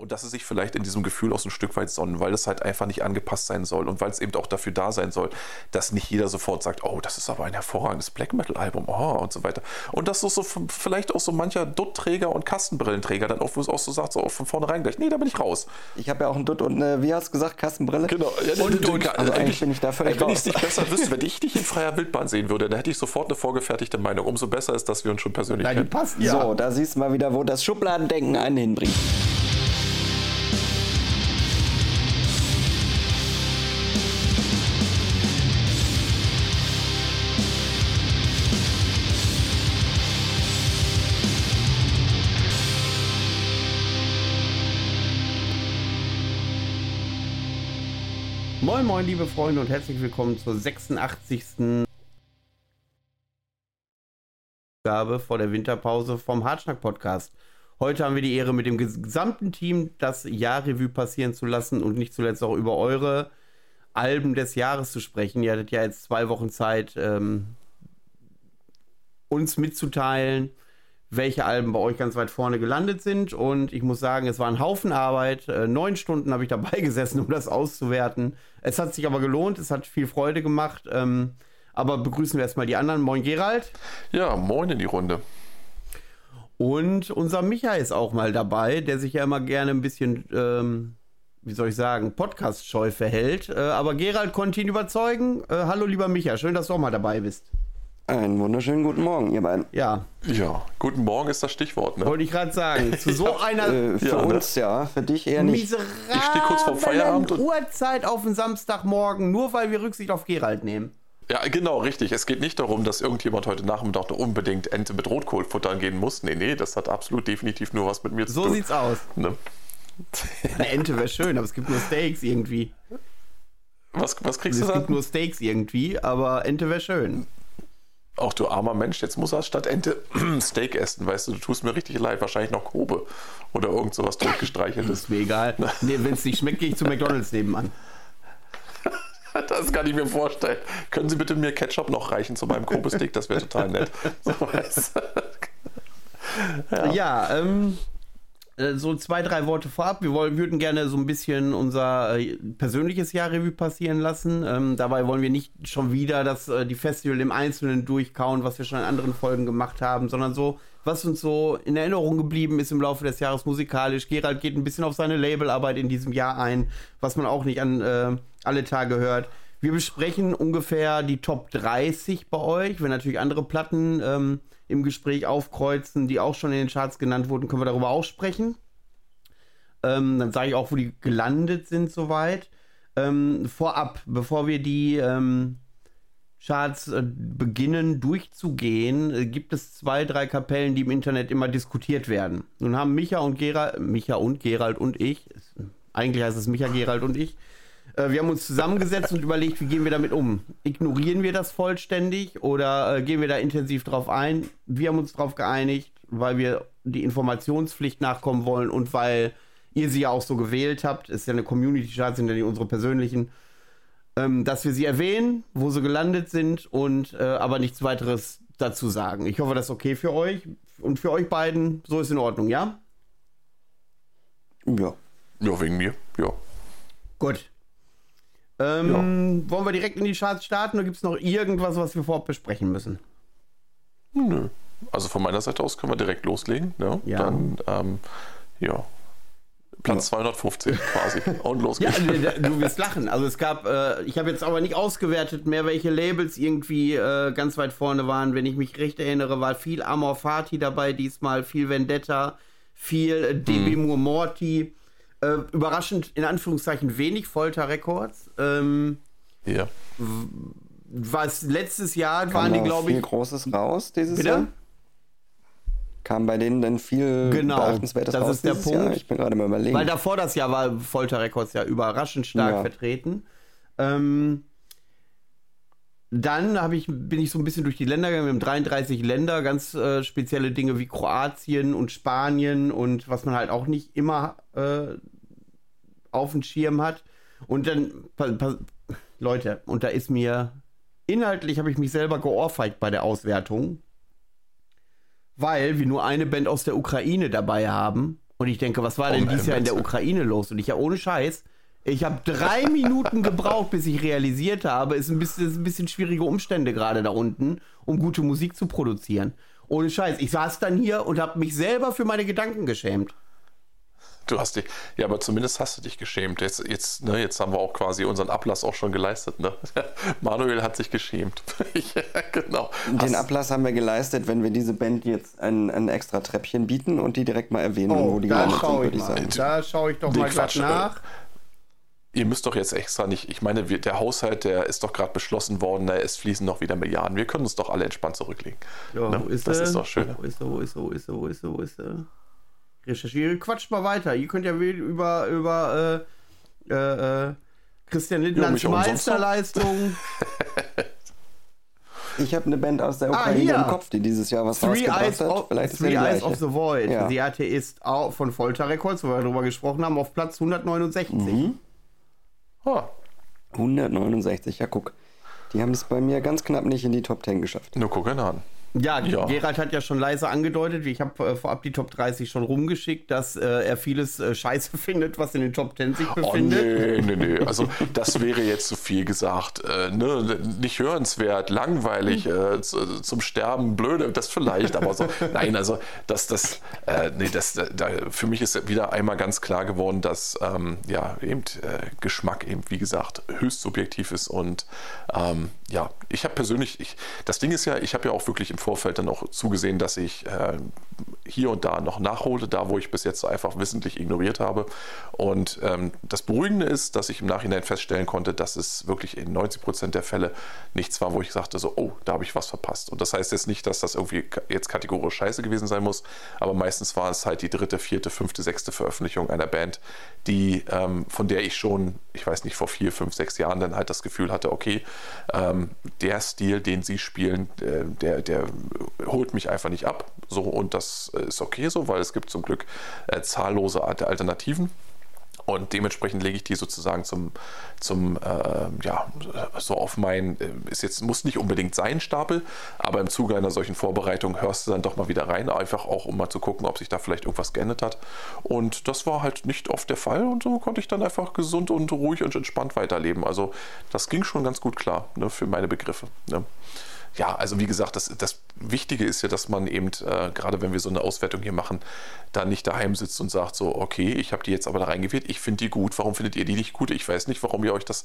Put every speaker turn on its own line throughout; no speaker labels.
Und dass sie sich vielleicht in diesem Gefühl auch so ein Stück weit sonnen, weil es halt einfach nicht angepasst sein soll und weil es eben auch dafür da sein soll, dass nicht jeder sofort sagt, oh, das ist aber ein hervorragendes Black Metal Album, oh, und so weiter. Und dass so, so vielleicht auch so mancher Dutt-Träger und Kastenbrillenträger dann auch, auch so sagt, so von vornherein gleich, nee, da bin ich raus.
Ich habe ja auch einen Dutt und eine, wie hast du gesagt, Kastenbrille?
Genau.
Ja, und, und, also eigentlich bin ich da völlig
Wenn ich es nicht besser wüsste, wenn ich dich in freier Wildbahn sehen würde, dann hätte ich sofort eine vorgefertigte Meinung. Umso besser ist, dass wir uns schon persönlich
Na, kennen. Passt, ja. So, da siehst du mal wieder, wo das Schubladendenken einen hinbringt.
Moin Moin liebe Freunde und herzlich willkommen zur 86. Gabe vor der Winterpause vom Hartschnack Podcast. Heute haben wir die Ehre, mit dem gesamten Team das Jahrrevue passieren zu lassen und nicht zuletzt auch über eure Alben des Jahres zu sprechen. Ihr hattet ja jetzt zwei Wochen Zeit, ähm, uns mitzuteilen, welche Alben bei euch ganz weit vorne gelandet sind. Und ich muss sagen, es war ein Haufen Arbeit. Äh, neun Stunden habe ich dabei gesessen, um das auszuwerten. Es hat sich aber gelohnt, es hat viel Freude gemacht. Ähm, aber begrüßen wir erstmal die anderen. Moin Gerald.
Ja, moin in die Runde.
Und unser Micha ist auch mal dabei, der sich ja immer gerne ein bisschen, ähm, wie soll ich sagen, Podcast-scheu verhält. Äh, aber Gerald konnte ihn überzeugen. Äh, hallo lieber Micha, schön, dass du auch mal dabei bist.
Einen wunderschönen guten Morgen, ihr beiden.
Ja. Ja, guten Morgen ist das Stichwort, ne?
Wollte ich gerade sagen. Zu so ja, einer.
Äh, für ja, ne? uns ne? ja, für dich eher nicht.
Ich stehe kurz vor Feierabend. Und Uhrzeit auf den Samstagmorgen, nur weil wir Rücksicht auf Gerald nehmen.
Ja, genau, richtig. Es geht nicht darum, dass irgendjemand heute Nachmittag unbedingt Ente mit Rotkohl futtern gehen muss. Nee, nee, das hat absolut definitiv nur was mit mir
zu
so
tun. So sieht's aus. Ne? Eine Ente wäre schön, aber es gibt nur Steaks irgendwie.
Was, was kriegst
also
du
da? Es gibt nur Steaks irgendwie, aber Ente wäre schön.
Ach du armer Mensch, jetzt muss er statt Ente Steak essen, weißt du, du tust mir richtig leid, wahrscheinlich noch Kobe oder irgend sowas totgestreicheltes.
ist mir egal. nee, wenn es nicht schmeckt, gehe ich zu McDonalds nebenan.
Das kann ich mir vorstellen. Können Sie bitte mir Ketchup noch reichen zu meinem Kobe-Steak? Das wäre total nett. So,
ja, ja ähm, äh, so zwei, drei Worte vorab. Wir wollen, würden gerne so ein bisschen unser äh, persönliches Jahrrevue passieren lassen. Ähm, dabei wollen wir nicht schon wieder das, äh, die Festival im Einzelnen durchkauen, was wir schon in anderen Folgen gemacht haben, sondern so, was uns so in Erinnerung geblieben ist im Laufe des Jahres musikalisch. Gerald geht ein bisschen auf seine Labelarbeit in diesem Jahr ein, was man auch nicht an äh, alle Tage hört. Wir besprechen ungefähr die Top 30 bei euch. Wenn natürlich andere Platten ähm, im Gespräch aufkreuzen, die auch schon in den Charts genannt wurden, können wir darüber auch sprechen. Ähm, dann sage ich auch, wo die gelandet sind soweit. Ähm, vorab, bevor wir die ähm, Charts äh, beginnen durchzugehen, äh, gibt es zwei, drei Kapellen, die im Internet immer diskutiert werden. Nun haben Micha und Gerald, Micha und Gerald und ich, eigentlich heißt es Micha, Gerald und ich, wir haben uns zusammengesetzt und überlegt, wie gehen wir damit um? Ignorieren wir das vollständig oder äh, gehen wir da intensiv drauf ein? Wir haben uns darauf geeinigt, weil wir die Informationspflicht nachkommen wollen und weil ihr sie ja auch so gewählt habt. Ist ja eine Community-Chart, sind ja nicht unsere persönlichen. Ähm, dass wir sie erwähnen, wo sie gelandet sind und äh, aber nichts weiteres dazu sagen. Ich hoffe, das ist okay für euch und für euch beiden. So ist in Ordnung, ja?
Ja. Ja, wegen mir, ja.
Gut. Ähm, ja. Wollen wir direkt in die Charts starten oder gibt es noch irgendwas, was wir vorab besprechen müssen?
Nö. Also von meiner Seite aus können wir direkt loslegen. Ne? Ja. Dann, ähm, ja. Platz ja. 215 quasi. Und los geht's.
Ja, du wirst lachen. Also es gab, äh, ich habe jetzt aber nicht ausgewertet mehr, welche Labels irgendwie äh, ganz weit vorne waren. Wenn ich mich recht erinnere, war viel Amor Fati dabei diesmal, viel Vendetta, viel äh, DB hm. Moore Morty. Äh, überraschend, in Anführungszeichen, wenig Folter Records. Ähm,
ja.
Was letztes Jahr
Kam
waren die,
glaube ich. viel Großes raus dieses Bitte? Jahr? Kam bei denen denn viel
genau, beachtenswertes das raus ist der Punkt. Jahr?
Ich bin gerade mal überlegen.
Weil davor das Jahr war Folter Records ja überraschend stark ja. vertreten. Ähm, dann ich, bin ich so ein bisschen durch die Länder gegangen. Wir haben 33 Länder, ganz äh, spezielle Dinge wie Kroatien und Spanien und was man halt auch nicht immer äh, auf dem Schirm hat. Und dann, Leute, und da ist mir, inhaltlich habe ich mich selber geohrfeigt bei der Auswertung, weil wir nur eine Band aus der Ukraine dabei haben Und ich denke, was war denn dieses Jahr in der Ukraine los? Und ich ja ohne Scheiß, ich habe drei Minuten gebraucht, bis ich realisiert habe, es ist ein ein bisschen schwierige Umstände gerade da unten, um gute Musik zu produzieren. Ohne Scheiß. Ich saß dann hier und habe mich selber für meine Gedanken geschämt.
Du hast dich, ja, aber zumindest hast du dich geschämt. Jetzt, jetzt, ne, jetzt haben wir auch quasi unseren Ablass auch schon geleistet. Ne? Manuel hat sich geschämt.
ja, genau. Den hast Ablass haben wir geleistet, wenn wir diese Band jetzt ein, ein extra Treppchen bieten und die direkt mal erwähnen,
oh, wo die da schaue ich, mal. Da schaue ich doch die mal Quatsch, nach.
Ihr müsst doch jetzt extra nicht, ich meine, wir, der Haushalt, der ist doch gerade beschlossen worden, da es fließen noch wieder Milliarden. Wir können uns doch alle entspannt zurücklegen.
Ja, ne? wo ist das er? ist doch schön. Wo ist er, wo ist er, wo ist er, wo ist er, wo ist er? Recherchiere, quatscht mal weiter. Ihr könnt ja über, über äh, äh, äh Christian Lindners Meisterleistung.
Ich habe eine Band aus der ah, Ukraine ah, im Kopf, die dieses Jahr was Three rausgebracht Eyes hat.
Vielleicht Three Eyes of the Void. Ja. Die Atheist von Folter Records, wo wir darüber gesprochen haben, auf Platz 169. Mhm.
Oh. 169, ja guck. Die haben es bei mir ganz knapp nicht in die Top 10 geschafft.
Nur gucken an.
Ja, ja, Gerald hat ja schon leise angedeutet, ich habe äh, vorab die Top 30 schon rumgeschickt, dass äh, er vieles äh, scheiße findet, was in den Top 10 sich oh, befindet.
Oh, nee, nee, nee. Also das wäre jetzt zu viel gesagt. Äh, ne? Nicht hörenswert, langweilig, äh, zu, zum Sterben, blöde, das vielleicht, aber so. Nein, also das, das, äh, nee, das, da, für mich ist wieder einmal ganz klar geworden, dass ähm, ja, eben Geschmack eben, wie gesagt, höchst subjektiv ist und ähm, ja, ich habe persönlich, ich, das Ding ist ja, ich habe ja auch wirklich im Vorfeld dann auch zugesehen, dass ich äh, hier und da noch nachhole, da wo ich bis jetzt einfach wissentlich ignoriert habe. Und ähm, das Beruhigende ist, dass ich im Nachhinein feststellen konnte, dass es wirklich in 90 Prozent der Fälle nichts war, wo ich sagte, so, oh, da habe ich was verpasst. Und das heißt jetzt nicht, dass das irgendwie jetzt kategorisch scheiße gewesen sein muss, aber meistens war es halt die dritte, vierte, fünfte, sechste Veröffentlichung einer Band, die, ähm, von der ich schon, ich weiß nicht, vor vier, fünf, sechs Jahren dann halt das Gefühl hatte, okay, ähm, der Stil, den sie spielen, äh, der, der holt mich einfach nicht ab. So, und das ist okay so, weil es gibt zum Glück äh, zahllose Alternativen. Und dementsprechend lege ich die sozusagen zum, zum äh, ja, so auf mein, äh, ist jetzt, muss nicht unbedingt sein Stapel, aber im Zuge einer solchen Vorbereitung hörst du dann doch mal wieder rein, einfach auch um mal zu gucken, ob sich da vielleicht irgendwas geändert hat. Und das war halt nicht oft der Fall und so konnte ich dann einfach gesund und ruhig und entspannt weiterleben. Also das ging schon ganz gut klar ne, für meine Begriffe. Ne ja, also wie gesagt, das, das Wichtige ist ja, dass man eben, äh, gerade wenn wir so eine Auswertung hier machen, da nicht daheim sitzt und sagt so, okay, ich habe die jetzt aber da reingewählt, ich finde die gut, warum findet ihr die nicht gut? Ich weiß nicht, warum ihr euch das,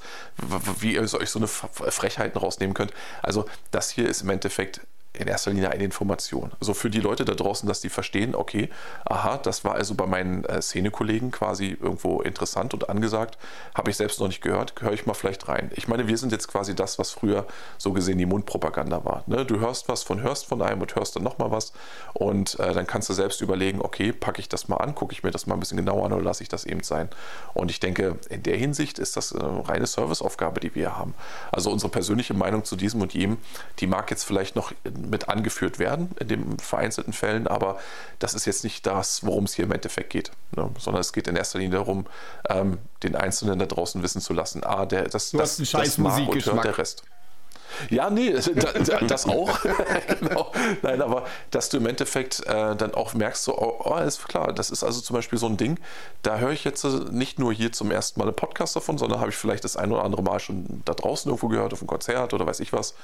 wie ihr euch so eine Frechheiten rausnehmen könnt. Also das hier ist im Endeffekt in erster Linie eine Information. So also für die Leute da draußen, dass die verstehen, okay, aha, das war also bei meinen äh, Szenekollegen quasi irgendwo interessant und angesagt, habe ich selbst noch nicht gehört, höre ich mal vielleicht rein. Ich meine, wir sind jetzt quasi das, was früher so gesehen die Mundpropaganda war. Ne? Du hörst was von hörst von einem und hörst dann nochmal was und äh, dann kannst du selbst überlegen, okay, packe ich das mal an, gucke ich mir das mal ein bisschen genauer an oder lasse ich das eben sein. Und ich denke, in der Hinsicht ist das eine reine Serviceaufgabe, die wir haben. Also unsere persönliche Meinung zu diesem und jenem, die mag jetzt vielleicht noch mit angeführt werden, in den vereinzelten Fällen, aber das ist jetzt nicht das, worum es hier im Endeffekt geht, ne? sondern es geht in erster Linie darum, ähm, den Einzelnen da draußen wissen zu lassen, ah, der, das,
du das,
das,
das mag und hört
der Rest. Ja, nee, das auch. genau. Nein, aber dass du im Endeffekt äh, dann auch merkst, so, oh, oh, ist klar, das ist also zum Beispiel so ein Ding, da höre ich jetzt äh, nicht nur hier zum ersten Mal einen Podcast davon, sondern habe ich vielleicht das ein oder andere Mal schon da draußen irgendwo gehört, auf einem Konzert oder weiß ich was.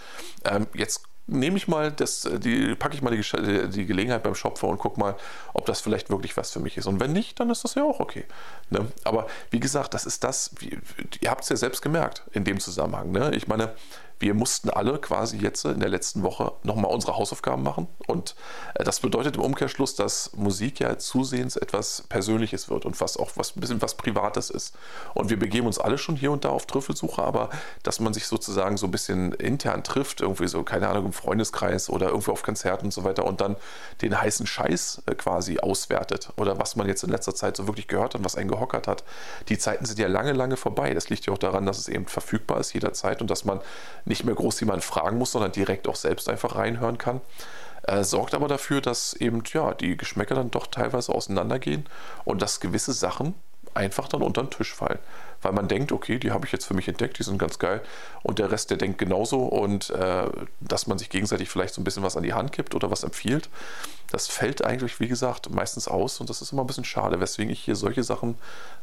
Ähm, jetzt nehme ich mal das, äh, die, packe ich mal die, die Gelegenheit beim Shop vor und gucke mal, ob das vielleicht wirklich was für mich ist. Und wenn nicht, dann ist das ja auch okay. Ne? Aber wie gesagt, das ist das, wie, ihr habt es ja selbst gemerkt in dem Zusammenhang. Ne? Ich meine, wir mussten alle quasi jetzt in der letzten Woche nochmal unsere Hausaufgaben machen. Und äh, das bedeutet im Umkehrschluss, dass Musik ja zusehends etwas Persönliches wird und was auch was, ein bisschen was Privates ist. Und wir begeben uns alle schon hier und da auf Trüffelsuche, aber dass man sich sozusagen so ein bisschen intern trifft, irgendwie so, keine Ahnung, im Freundeskreis oder irgendwo auf Konzerten und so weiter und dann den heißen Scheiß äh, quasi auswertet oder was man jetzt in letzter Zeit so wirklich gehört hat, was einen gehockert hat. Die Zeiten sind ja lange, lange vorbei. Das liegt ja auch daran, dass es eben verfügbar ist jederzeit und dass man nicht mehr groß jemand fragen muss, sondern direkt auch selbst einfach reinhören kann. Äh, sorgt aber dafür, dass eben ja die Geschmäcker dann doch teilweise auseinandergehen und dass gewisse Sachen einfach dann unter den Tisch fallen. Weil man denkt, okay, die habe ich jetzt für mich entdeckt, die sind ganz geil. Und der Rest, der denkt genauso. Und äh, dass man sich gegenseitig vielleicht so ein bisschen was an die Hand gibt oder was empfiehlt, das fällt eigentlich, wie gesagt, meistens aus. Und das ist immer ein bisschen schade, weswegen ich hier solche Sachen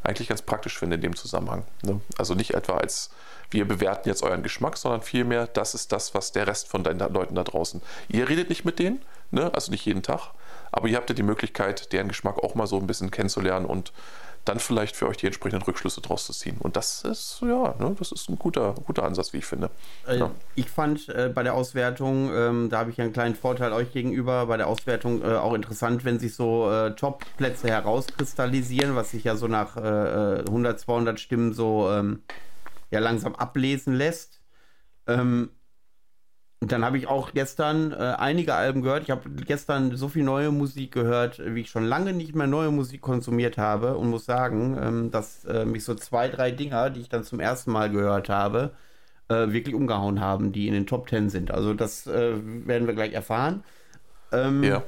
eigentlich ganz praktisch finde in dem Zusammenhang. Ne? Also nicht etwa als wir bewerten jetzt euren Geschmack, sondern vielmehr, das ist das, was der Rest von deinen Leuten da draußen. Ihr redet nicht mit denen, ne? also nicht jeden Tag, aber ihr habt ja die Möglichkeit, deren Geschmack auch mal so ein bisschen kennenzulernen und dann vielleicht für euch die entsprechenden Rückschlüsse draus zu ziehen. Und das ist, ja, ne, das ist ein guter, guter Ansatz, wie ich finde.
Äh, ja. Ich fand äh, bei der Auswertung, ähm, da habe ich einen kleinen Vorteil euch gegenüber, bei der Auswertung äh, auch interessant, wenn sich so äh, Top-Plätze herauskristallisieren, was sich ja so nach 100, äh, 200 äh, Stimmen so ähm, ja langsam ablesen lässt. Ähm, und dann habe ich auch gestern äh, einige Alben gehört. Ich habe gestern so viel neue Musik gehört, wie ich schon lange nicht mehr neue Musik konsumiert habe und muss sagen, ähm, dass äh, mich so zwei, drei Dinger, die ich dann zum ersten Mal gehört habe, äh, wirklich umgehauen haben, die in den Top Ten sind. Also das äh, werden wir gleich erfahren. Ähm, ja.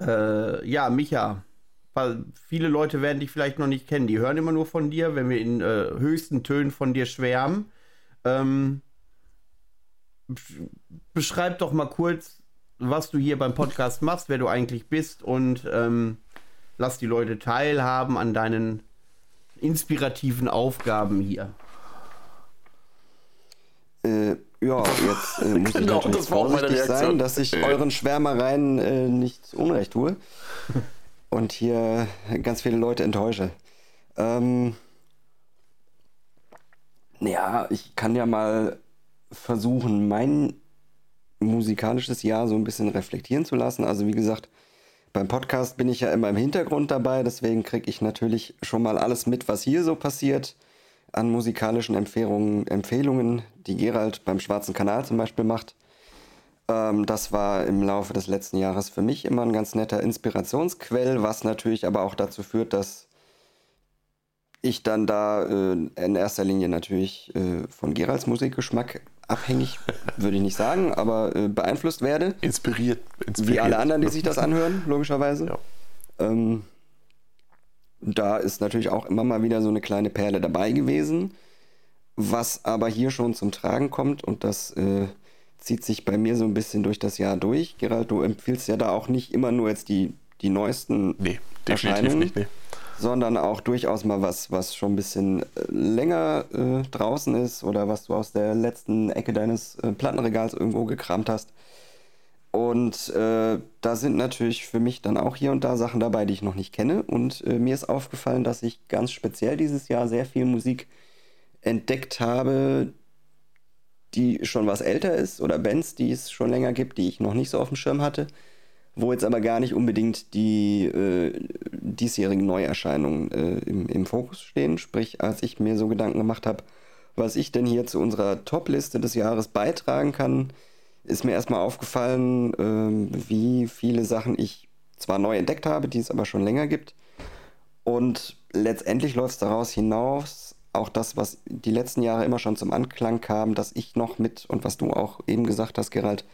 Äh, ja, Micha, viele Leute werden dich vielleicht noch nicht kennen. Die hören immer nur von dir, wenn wir in äh, höchsten Tönen von dir schwärmen. Ähm, beschreib doch mal kurz, was du hier beim Podcast machst, wer du eigentlich bist und ähm, lass die Leute teilhaben an deinen inspirativen Aufgaben hier.
Äh, ja, jetzt äh, muss genau, ich natürlich vorsichtig sein, dass ich euren Schwärmereien äh, nicht Unrecht tue und hier ganz viele Leute enttäusche. Ähm, ja, ich kann ja mal versuchen, mein musikalisches Jahr so ein bisschen reflektieren zu lassen. Also wie gesagt, beim Podcast bin ich ja immer im Hintergrund dabei, deswegen kriege ich natürlich schon mal alles mit, was hier so passiert an musikalischen Empfehlungen, Empfehlungen die Gerald beim Schwarzen Kanal zum Beispiel macht. Ähm, das war im Laufe des letzten Jahres für mich immer ein ganz netter Inspirationsquell, was natürlich aber auch dazu führt, dass ich dann da äh, in erster Linie natürlich äh, von Geralds Musikgeschmack abhängig, würde ich nicht sagen, aber äh, beeinflusst werde.
Inspiriert,
inspiriert. Wie alle anderen, die sich das anhören, logischerweise. Ja. Ähm, da ist natürlich auch immer mal wieder so eine kleine Perle dabei gewesen. Was aber hier schon zum Tragen kommt, und das äh, zieht sich bei mir so ein bisschen durch das Jahr durch. Gerald, du empfiehlst ja da auch nicht immer nur jetzt die, die neuesten
nee, definitiv nicht, nee
sondern auch durchaus mal was, was schon ein bisschen äh, länger äh, draußen ist oder was du aus der letzten Ecke deines äh, Plattenregals irgendwo gekramt hast. Und äh, da sind natürlich für mich dann auch hier und da Sachen dabei, die ich noch nicht kenne. Und äh, mir ist aufgefallen, dass ich ganz speziell dieses Jahr sehr viel Musik entdeckt habe, die schon was älter ist oder Bands, die es schon länger gibt, die ich noch nicht so auf dem Schirm hatte wo jetzt aber gar nicht unbedingt die äh, diesjährigen Neuerscheinungen äh, im, im Fokus stehen. Sprich, als ich mir so Gedanken gemacht habe, was ich denn hier zu unserer Top-Liste des Jahres beitragen kann, ist mir erstmal aufgefallen, äh, wie viele Sachen ich zwar neu entdeckt habe, die es aber schon länger gibt. Und letztendlich läuft es daraus hinaus, auch das, was die letzten Jahre immer schon zum Anklang kam, dass ich noch mit, und was du auch eben gesagt hast, Gerald,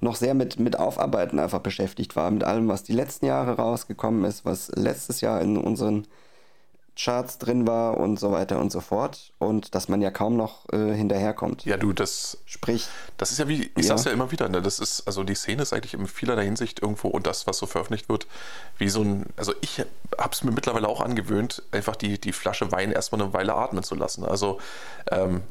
noch sehr mit, mit Aufarbeiten einfach beschäftigt war, mit allem, was die letzten Jahre rausgekommen ist, was letztes Jahr in unseren Charts drin war und so weiter und so fort und dass man ja kaum noch äh, hinterherkommt.
Ja, du, das
sprich,
das ist ja wie ich ja. sag's ja immer wieder, ne, das ist also die Szene ist eigentlich in vielerlei Hinsicht irgendwo und das was so veröffentlicht wird, wie so ein also ich habe es mir mittlerweile auch angewöhnt, einfach die die Flasche Wein erstmal eine Weile atmen zu lassen. Also ähm,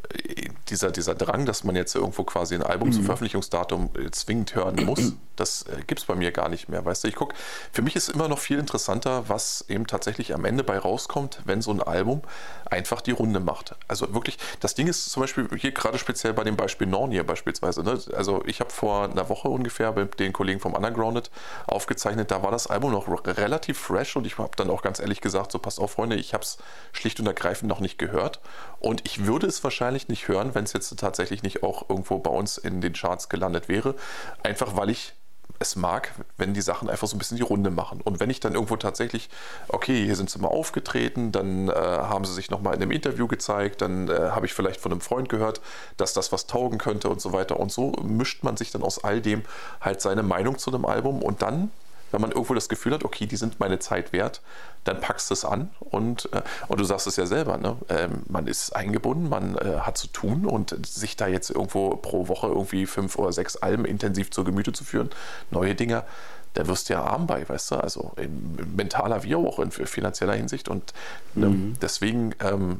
dieser dieser Drang, dass man jetzt irgendwo quasi ein Album mhm. zum Veröffentlichungsdatum äh, zwingend hören muss, das äh, gibt's bei mir gar nicht mehr, weißt du? Ich guck, für mich ist immer noch viel interessanter, was eben tatsächlich am Ende bei rauskommt kommt, wenn so ein Album einfach die Runde macht. Also wirklich, das Ding ist zum Beispiel hier gerade speziell bei dem Beispiel Nornier beispielsweise. Ne? Also ich habe vor einer Woche ungefähr mit den Kollegen vom Undergrounded aufgezeichnet, da war das Album noch relativ fresh und ich habe dann auch ganz ehrlich gesagt, so passt auf Freunde, ich habe es schlicht und ergreifend noch nicht gehört und ich würde es wahrscheinlich nicht hören, wenn es jetzt tatsächlich nicht auch irgendwo bei uns in den Charts gelandet wäre, einfach weil ich es mag, wenn die Sachen einfach so ein bisschen die Runde machen. Und wenn ich dann irgendwo tatsächlich, okay, hier sind sie mal aufgetreten, dann äh, haben sie sich nochmal in einem Interview gezeigt, dann äh, habe ich vielleicht von einem Freund gehört, dass das was taugen könnte und so weiter. Und so mischt man sich dann aus all dem halt seine Meinung zu einem Album und dann wenn man irgendwo das Gefühl hat, okay, die sind meine Zeit wert, dann packst du es an und, äh, und du sagst es ja selber, ne? Ähm, man ist eingebunden, man äh, hat zu tun und sich da jetzt irgendwo pro Woche irgendwie fünf oder sechs Alben intensiv zur Gemüte zu führen, neue Dinger, da wirst du ja arm bei, weißt du, also in mentaler wie auch in finanzieller Hinsicht und ne, mhm. deswegen, ähm,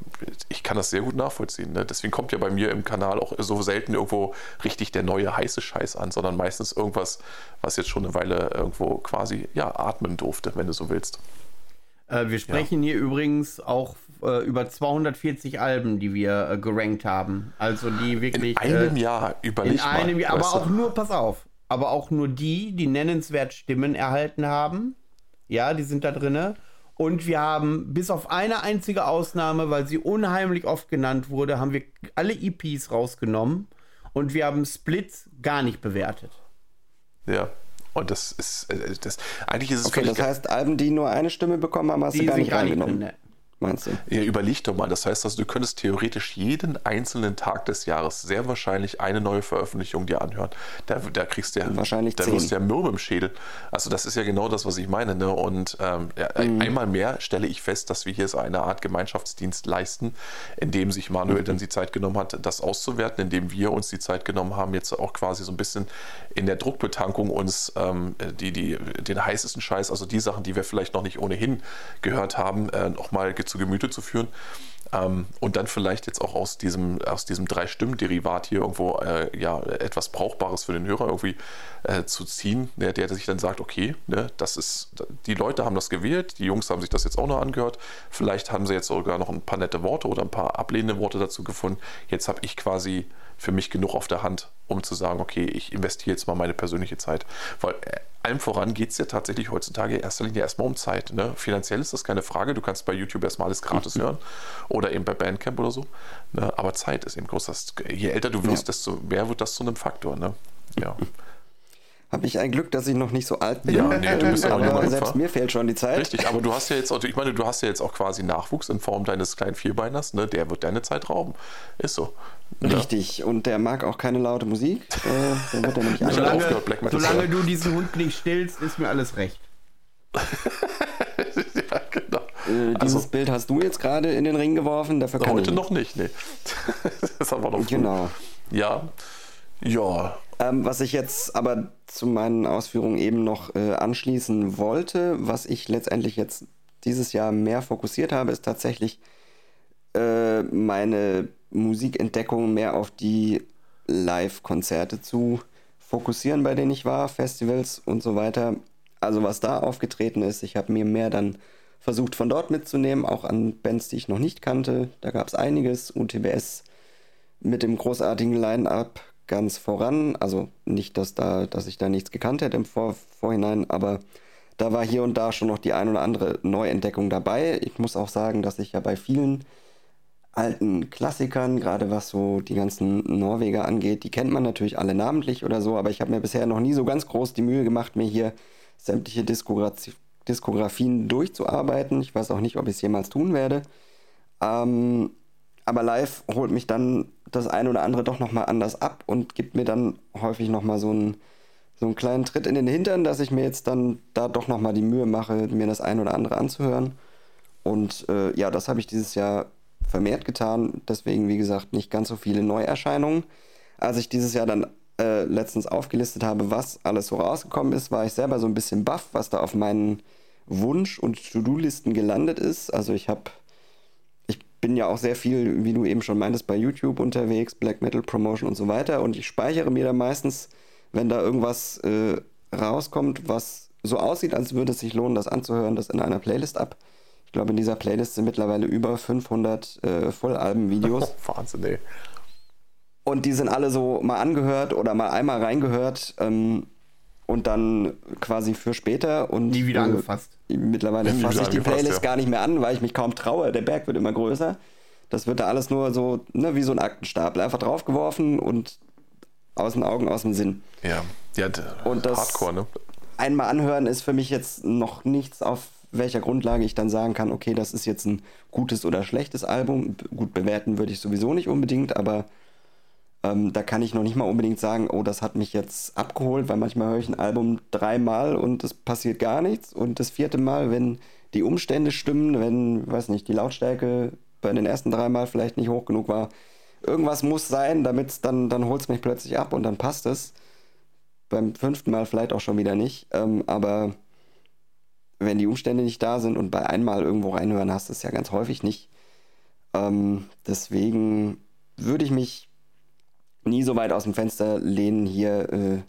ich kann das sehr gut nachvollziehen. Ne? Deswegen kommt ja bei mir im Kanal auch so selten irgendwo richtig der neue heiße Scheiß an, sondern meistens irgendwas, was jetzt schon eine Weile irgendwo quasi, ja, atmen durfte, wenn du so willst.
Äh, wir sprechen ja. hier übrigens auch äh, über 240 Alben, die wir äh, gerankt haben. Also die wirklich.
In einem äh, Jahr, überleg
In einem Jahr, aber auch nur, pass auf, aber auch nur die, die nennenswert Stimmen erhalten haben. Ja, die sind da drinne. Und wir haben bis auf eine einzige Ausnahme, weil sie unheimlich oft genannt wurde, haben wir alle EPs rausgenommen und wir haben Splits gar nicht bewertet.
Ja. Und das ist, äh, das, eigentlich ist es
Okay, das heißt, Alben, die nur eine Stimme bekommen haben, hast du gar nicht reingenommen. Drin,
meinst du? Ja, überleg doch mal. Das heißt, also, du könntest theoretisch jeden einzelnen Tag des Jahres sehr wahrscheinlich eine neue Veröffentlichung dir anhören. Da, da kriegst du ja,
wahrscheinlich
da wirst du ja Mürbe im Schädel. Also das ist ja genau das, was ich meine. Ne? Und ähm, mhm. einmal mehr stelle ich fest, dass wir hier so eine Art Gemeinschaftsdienst leisten, in dem sich Manuel mhm. dann die Zeit genommen hat, das auszuwerten, indem wir uns die Zeit genommen haben, jetzt auch quasi so ein bisschen in der Druckbetankung uns ähm, die, die, den heißesten Scheiß, also die Sachen, die wir vielleicht noch nicht ohnehin gehört haben, äh, nochmal zu Gemüte zu führen. Ähm, und dann vielleicht jetzt auch aus diesem, aus diesem Drei-Stimmen-Derivat hier irgendwo äh, ja, etwas Brauchbares für den Hörer irgendwie äh, zu ziehen, der, der sich dann sagt, okay, ne, das ist, die Leute haben das gewählt, die Jungs haben sich das jetzt auch noch angehört, vielleicht haben sie jetzt sogar noch ein paar nette Worte oder ein paar ablehnende Worte dazu gefunden. Jetzt habe ich quasi für mich genug auf der Hand, um zu sagen, okay, ich investiere jetzt mal meine persönliche Zeit. Weil äh, allem voran geht es ja tatsächlich heutzutage in erster Linie erstmal um Zeit. Ne? Finanziell ist das keine Frage, du kannst bei YouTube erstmal alles gratis hören oder eben bei Bandcamp oder so. Ne? Aber Zeit ist eben groß. Je älter du wirst, ja. desto mehr wird das zu einem Faktor. Ne? Ja.
habe ich ein Glück, dass ich noch nicht so alt bin.
Ja, nee, du bist ja
auch aber selbst mir fehlt schon die Zeit.
Richtig, aber du hast ja jetzt, ich meine, du hast ja jetzt auch quasi Nachwuchs in Form deines kleinen Vierbeiners, ne? Der wird deine Zeit rauben. Ist so.
Ne? Richtig, und der mag auch keine laute Musik. Äh, dann wird er nämlich
solange, aufgehört, Black Metal solange du diesen Hund nicht stillst, ist mir alles recht.
ja, genau. Äh, dieses also, Bild hast du jetzt gerade in den Ring geworfen, dafür kann
Heute noch nicht, nee.
das ist aber noch früh. Genau.
Ja, ja.
Ähm, was ich jetzt aber zu meinen Ausführungen eben noch äh, anschließen wollte, was ich letztendlich jetzt dieses Jahr mehr fokussiert habe, ist tatsächlich äh, meine Musikentdeckung mehr auf die Live-Konzerte zu fokussieren, bei denen ich war, Festivals und so weiter. Also was da aufgetreten ist, ich habe mir mehr dann versucht von dort mitzunehmen, auch an Bands, die ich noch nicht kannte. Da gab es einiges, UTBS mit dem großartigen Line-up ganz voran. Also nicht, dass, da, dass ich da nichts gekannt hätte im Vor Vorhinein, aber da war hier und da schon noch die ein oder andere Neuentdeckung dabei. Ich muss auch sagen, dass ich ja bei vielen alten Klassikern, gerade was so die ganzen Norweger angeht, die kennt man natürlich alle namentlich oder so, aber ich habe mir bisher noch nie so ganz groß die Mühe gemacht, mir hier sämtliche Diskografie, Diskografien durchzuarbeiten. Ich weiß auch nicht, ob ich es jemals tun werde. Ähm, aber live holt mich dann das eine oder andere doch nochmal anders ab und gibt mir dann häufig nochmal so einen, so einen kleinen Tritt in den Hintern, dass ich mir jetzt dann da doch nochmal die Mühe mache, mir das eine oder andere anzuhören. Und äh, ja, das habe ich dieses Jahr vermehrt getan. Deswegen, wie gesagt, nicht ganz so viele Neuerscheinungen. Als ich dieses Jahr dann äh, letztens aufgelistet habe, was alles so rausgekommen ist, war ich selber so ein bisschen baff, was da auf meinen Wunsch- und To-Do-Listen gelandet ist. Also ich habe bin ja auch sehr viel, wie du eben schon meintest, bei YouTube unterwegs, Black Metal Promotion und so weiter. Und ich speichere mir da meistens, wenn da irgendwas äh, rauskommt, was so aussieht, als würde es sich lohnen, das anzuhören, das in einer Playlist ab. Ich glaube, in dieser Playlist sind mittlerweile über 500 äh, Vollalben-Videos.
Oh, Wahnsinn, ey.
Und die sind alle so mal angehört oder mal einmal reingehört. Ähm, und dann quasi für später und
nie wieder äh, angefasst.
Mittlerweile fasse ich die Playlist ja. gar nicht mehr an, weil ich mich kaum traue. Der Berg wird immer größer. Das wird da alles nur so, ne, wie so ein Aktenstapel, einfach draufgeworfen und aus den Augen, aus dem Sinn.
Ja, ja
und das Hardcore, ne? Einmal anhören ist für mich jetzt noch nichts, auf welcher Grundlage ich dann sagen kann, okay, das ist jetzt ein gutes oder schlechtes Album. Gut bewerten würde ich sowieso nicht unbedingt, aber Ähm, da kann ich noch nicht mal unbedingt sagen, oh, das hat mich jetzt abgeholt, weil manchmal höre ich ein Album dreimal und es passiert gar nichts. Und das vierte Mal, wenn die Umstände stimmen, wenn, weiß nicht, die Lautstärke bei den ersten dreimal vielleicht nicht hoch genug war, irgendwas muss sein, damit dann, dann holt es mich plötzlich ab und dann passt es. Beim fünften Mal vielleicht auch schon wieder nicht. Ähm, aber wenn die Umstände nicht da sind und bei einmal irgendwo reinhören, hast du es ja ganz häufig nicht. Ähm, deswegen würde ich mich nie so weit aus dem Fenster lehnen, hier äh,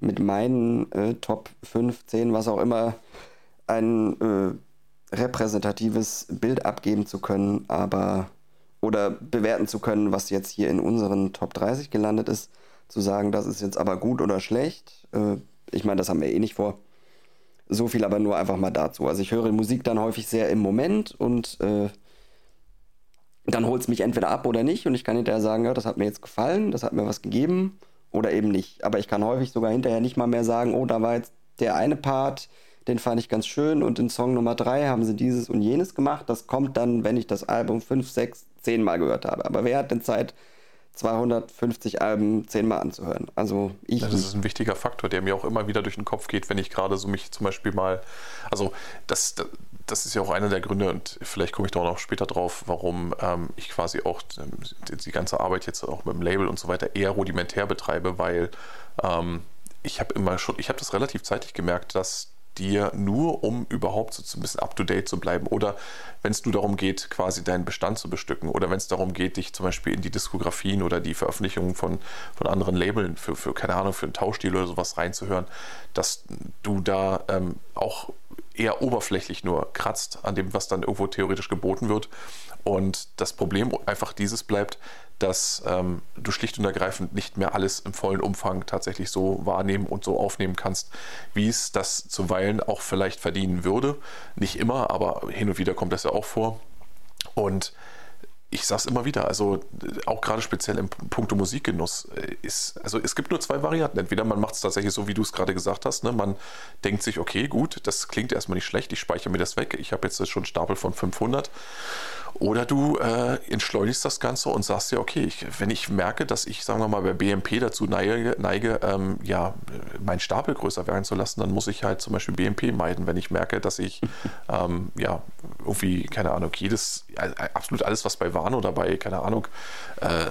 mit meinen äh, Top 5, 10, was auch immer, ein äh, repräsentatives Bild abgeben zu können, aber oder bewerten zu können, was jetzt hier in unseren Top 30 gelandet ist, zu sagen, das ist jetzt aber gut oder schlecht. Äh, ich meine, das haben wir eh nicht vor. So viel aber nur einfach mal dazu. Also ich höre Musik dann häufig sehr im Moment und äh, dann holt es mich entweder ab oder nicht und ich kann hinterher sagen, ja, das hat mir jetzt gefallen, das hat mir was gegeben oder eben nicht. Aber ich kann häufig sogar hinterher nicht mal mehr sagen, oh, da war jetzt der eine Part, den fand ich ganz schön und in Song Nummer 3 haben sie dieses und jenes gemacht. Das kommt dann, wenn ich das Album 5, 6, 10 Mal gehört habe. Aber wer hat denn Zeit, 250 Alben zehnmal anzuhören. Also ich.
Das ist ein wichtiger Faktor, der mir auch immer wieder durch den Kopf geht, wenn ich gerade so mich zum Beispiel mal. Also das, das ist ja auch einer der Gründe und vielleicht komme ich da auch noch später drauf, warum ähm, ich quasi auch ähm, die, die, ganze Arbeit jetzt auch mit dem Label und so weiter eher rudimentär betreibe, weil ähm, ich habe immer schon, ich habe das relativ zeitig gemerkt, dass dir nur, um überhaupt so ein bisschen up-to-date zu bleiben. Oder wenn es nur darum geht, quasi deinen Bestand zu bestücken. Oder wenn es darum geht, dich zum Beispiel in die Diskografien oder die Veröffentlichungen von, von anderen Labeln für, für, keine Ahnung, für einen Tauschstil oder sowas reinzuhören, dass du da ähm, auch eher oberflächlich nur kratzt an dem, was dann irgendwo theoretisch geboten wird. Und das Problem einfach dieses bleibt, dass ähm, du schlicht und ergreifend nicht mehr alles im vollen Umfang tatsächlich so wahrnehmen und so aufnehmen kannst, wie es das zuweilen auch vielleicht verdienen würde. Nicht immer, aber hin und wieder kommt das ja auch vor. Und ich sage es immer wieder, also auch gerade speziell im Punkto Musikgenuss äh, ist, also es gibt nur zwei Varianten. Entweder man macht es tatsächlich so, wie du es gerade gesagt hast, ne? man denkt sich, okay, gut, das klingt erstmal nicht schlecht, ich speichere mir das weg, ich habe jetzt schon einen Stapel von 500 oder du äh, entschleunigst das Ganze und sagst ja, okay, ich, wenn ich merke, dass ich, sagen wir mal, bei BMP dazu neige, neige ähm, ja, meinen Stapel größer werden zu lassen, dann muss ich halt zum Beispiel BMP meiden. Wenn ich merke, dass ich ähm, ja irgendwie, keine Ahnung, jedes, äh, absolut alles, was bei Warn oder bei, keine Ahnung, äh, äh,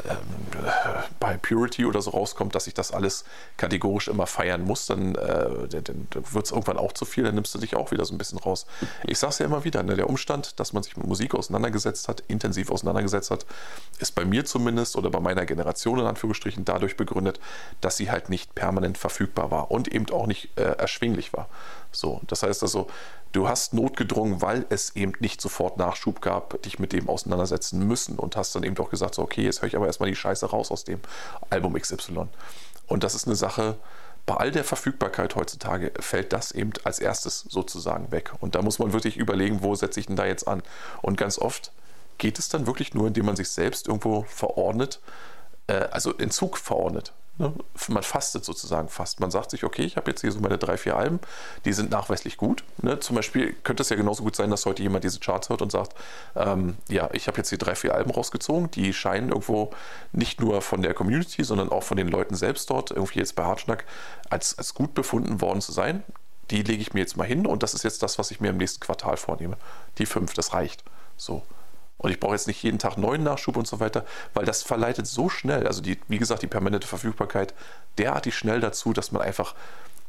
bei Purity oder so rauskommt, dass ich das alles kategorisch immer feiern muss, dann, äh, dann, dann wird es irgendwann auch zu viel, dann nimmst du dich auch wieder so ein bisschen raus. Ich sage es ja immer wieder, ne, der Umstand, dass man sich mit Musik auseinandergesetzt auseinandergesetzt hat, intensiv auseinandergesetzt hat, ist bei mir zumindest oder bei meiner Generation in Anführungsstrichen dadurch begründet, dass sie halt nicht permanent verfügbar war und eben auch nicht äh, erschwinglich war. So, das heißt also, du hast notgedrungen, weil es eben nicht sofort Nachschub gab, dich mit dem auseinandersetzen müssen und hast dann eben doch gesagt, so, okay, jetzt höre ich aber erstmal die Scheiße raus aus dem Album XY. Und das ist eine Sache, bei all der Verfügbarkeit heutzutage fällt das eben als erstes sozusagen weg. Und da muss man wirklich überlegen, wo setze ich denn da jetzt an? Und ganz oft geht es dann wirklich nur, indem man sich selbst irgendwo verordnet, äh, also in Zug verordnet. Ne? Man fastet sozusagen fast. Man sagt sich, okay, ich habe jetzt hier so meine drei, vier Alben, die sind nachweislich gut. Ne? Zum Beispiel könnte es ja genauso gut sein, dass heute jemand diese Charts hört und sagt, ähm, ja, ich habe jetzt hier drei, vier Alben rausgezogen, die scheinen irgendwo nicht nur von der Community, sondern auch von den Leuten selbst dort, irgendwie jetzt bei Hartschnack, als, als gut befunden worden zu sein. Die lege ich mir jetzt mal hin und das ist jetzt das, was ich mir im nächsten Quartal vornehme. Die fünf, das reicht. So. Und ich brauche jetzt nicht jeden Tag neuen Nachschub und so weiter, weil das verleitet so schnell, also die, wie gesagt, die permanente Verfügbarkeit derartig schnell dazu, dass man einfach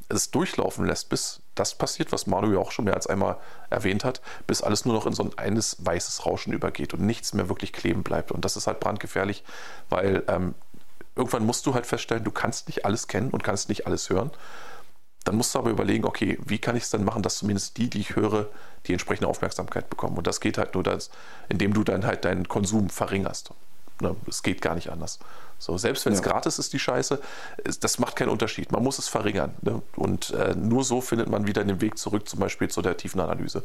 es durchlaufen lässt, bis das passiert, was Manu ja auch schon mehr als einmal erwähnt hat, bis alles nur noch in so ein eines weißes Rauschen übergeht und nichts mehr wirklich kleben bleibt. Und das ist halt brandgefährlich, weil ähm, irgendwann musst du halt feststellen, du kannst nicht alles kennen und kannst nicht alles hören. Dann musst du aber überlegen, okay, wie kann ich es dann machen, dass zumindest die, die ich höre, die entsprechende Aufmerksamkeit bekommen. Und das geht halt nur, das, indem du dann halt deinen Konsum verringerst. Ne, es geht gar nicht anders. So, selbst wenn es ja. gratis ist, die Scheiße, das macht keinen Unterschied. Man muss es verringern. Ne? Und äh, nur so findet man wieder den Weg zurück, zum Beispiel zu der tiefen Analyse.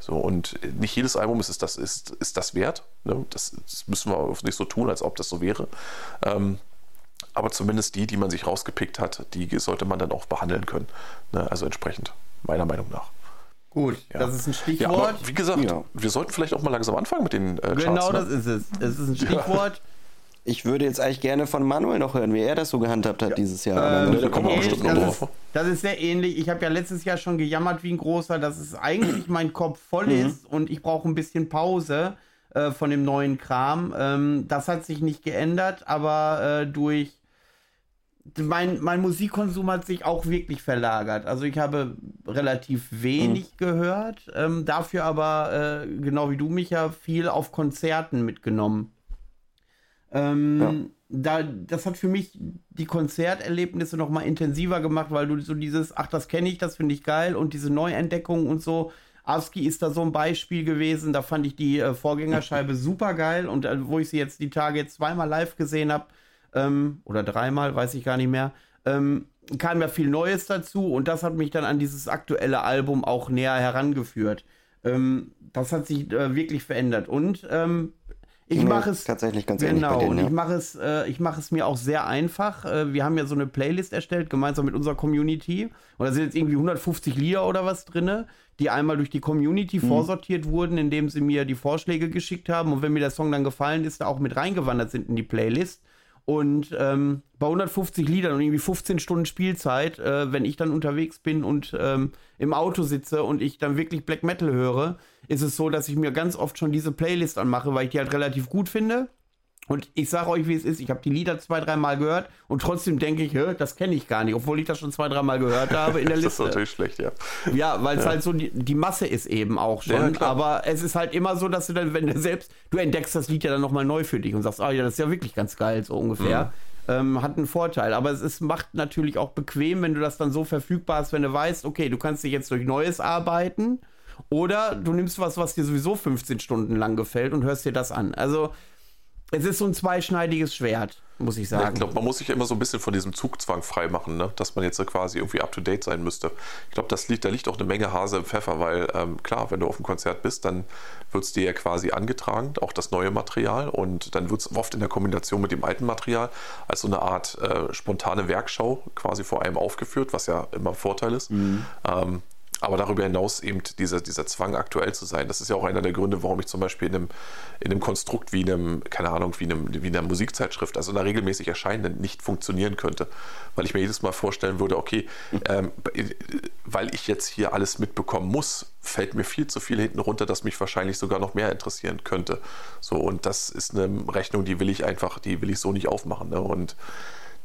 So, und nicht jedes Album ist, das, ist, ist das wert. Ne? Das, das, müssen wir nicht so tun, als ob das so wäre. Ähm, aber zumindest die, die man sich rausgepickt hat, die sollte man dann auch behandeln können. Ne? Also entsprechend, meiner Meinung nach.
Gut, ja. das ist ein Stichwort.
Ja, wie gesagt, ja. wir sollten vielleicht auch mal langsam anfangen mit den
äh, Genau, ne? das ist es. Es ist ein Stichwort.
ich würde jetzt eigentlich gerne von Manuel noch hören, wie er das so gehandhabt hat ja. dieses Jahr.
Ähm, da kommen wir bestimmt noch drauf. Das ist sehr ähnlich. Ich habe ja letztes Jahr schon gejammert wie ein großer, dass es eigentlich mein Kopf voll mhm. ist und ich brauche ein bisschen Pause äh, von dem neuen Kram. Ähm, das hat sich nicht geändert, aber äh, durch mein, mein Musikkonsum hat sich auch wirklich verlagert. Also ich habe relativ wenig mhm. gehört, ähm, dafür aber, äh, genau wie du, mich ja viel auf Konzerten mitgenommen. Ähm, ja. da, das hat für mich die Konzerterlebnisse noch mal intensiver gemacht, weil du so dieses, ach, das kenne ich, das finde ich geil und diese Neuentdeckung und so. Avski ist da so ein Beispiel gewesen, da fand ich die äh, Vorgängerscheibe super geil und äh, wo ich sie jetzt die Tage zweimal live gesehen habe, ähm, oder dreimal, weiß ich gar nicht mehr, ähm, kam ja viel Neues dazu und das hat mich dann an dieses aktuelle Album auch näher herangeführt. Ähm, das hat sich äh, wirklich verändert und ähm, ich mache es
tatsächlich ganz
genau. Denen, ja. ich mache es, äh, ich mache es mir auch sehr einfach. Äh, wir haben ja so eine Playlist erstellt gemeinsam mit unserer Community und da sind jetzt irgendwie 150 Lieder oder was drinne, die einmal durch die Community mhm. vorsortiert wurden, indem sie mir die Vorschläge geschickt haben und wenn mir der Song dann gefallen ist, da auch mit reingewandert sind in die Playlist. Und ähm, bei 150 Liedern und irgendwie 15 Stunden Spielzeit, äh, wenn ich dann unterwegs bin und ähm, im Auto sitze und ich dann wirklich Black Metal höre, ist es so, dass ich mir ganz oft schon diese Playlist anmache, weil ich die halt relativ gut finde. Und ich sage euch, wie es ist. Ich habe die Lieder zwei, dreimal gehört und trotzdem denke ich, das kenne ich gar nicht, obwohl ich das schon zwei, dreimal gehört habe in der Liste.
das ist natürlich schlecht, ja.
Ja, weil es ja. halt so die, die, Masse ist eben auch schon. Ja, aber es ist halt immer so, dass du dann, wenn du selbst, du entdeckst das Lied ja dann nochmal neu für dich und sagst, ah ja, das ist ja wirklich ganz geil, so ungefähr. Mhm. Ähm, hat einen Vorteil. Aber es ist, macht natürlich auch bequem, wenn du das dann so verfügbar hast, wenn du weißt, okay, du kannst dich jetzt durch Neues arbeiten. Oder du nimmst was, was dir sowieso 15 Stunden lang gefällt und hörst dir das an. Also es ist so ein zweischneidiges Schwert, muss ich sagen.
ich glaube, man muss sich ja immer so ein bisschen von diesem Zugzwang freimachen, ne? dass man jetzt quasi irgendwie up to date sein müsste. Ich glaube, das liegt, da liegt auch eine Menge Hase im Pfeffer, weil ähm, klar, wenn du auf einem Konzert bist, dann wird es dir ja quasi angetragen, auch das neue Material. Und dann wird es oft in der Kombination mit dem alten Material als so eine Art äh, spontane Werkschau quasi vor einem aufgeführt, was ja immer ein Vorteil ist. Mhm. Ähm, aber darüber hinaus eben dieser, dieser Zwang aktuell zu sein. Das ist ja auch einer der Gründe, warum ich zum Beispiel in einem, in einem Konstrukt wie einem, keine Ahnung, wie, einem, wie einer Musikzeitschrift, also einer regelmäßig erscheinenden, nicht funktionieren könnte. Weil ich mir jedes Mal vorstellen würde, okay, ähm, weil ich jetzt hier alles mitbekommen muss, fällt mir viel zu viel hinten runter, das mich wahrscheinlich sogar noch mehr interessieren könnte. So, und das ist eine Rechnung, die will ich einfach, die will ich so nicht aufmachen. Ne? Und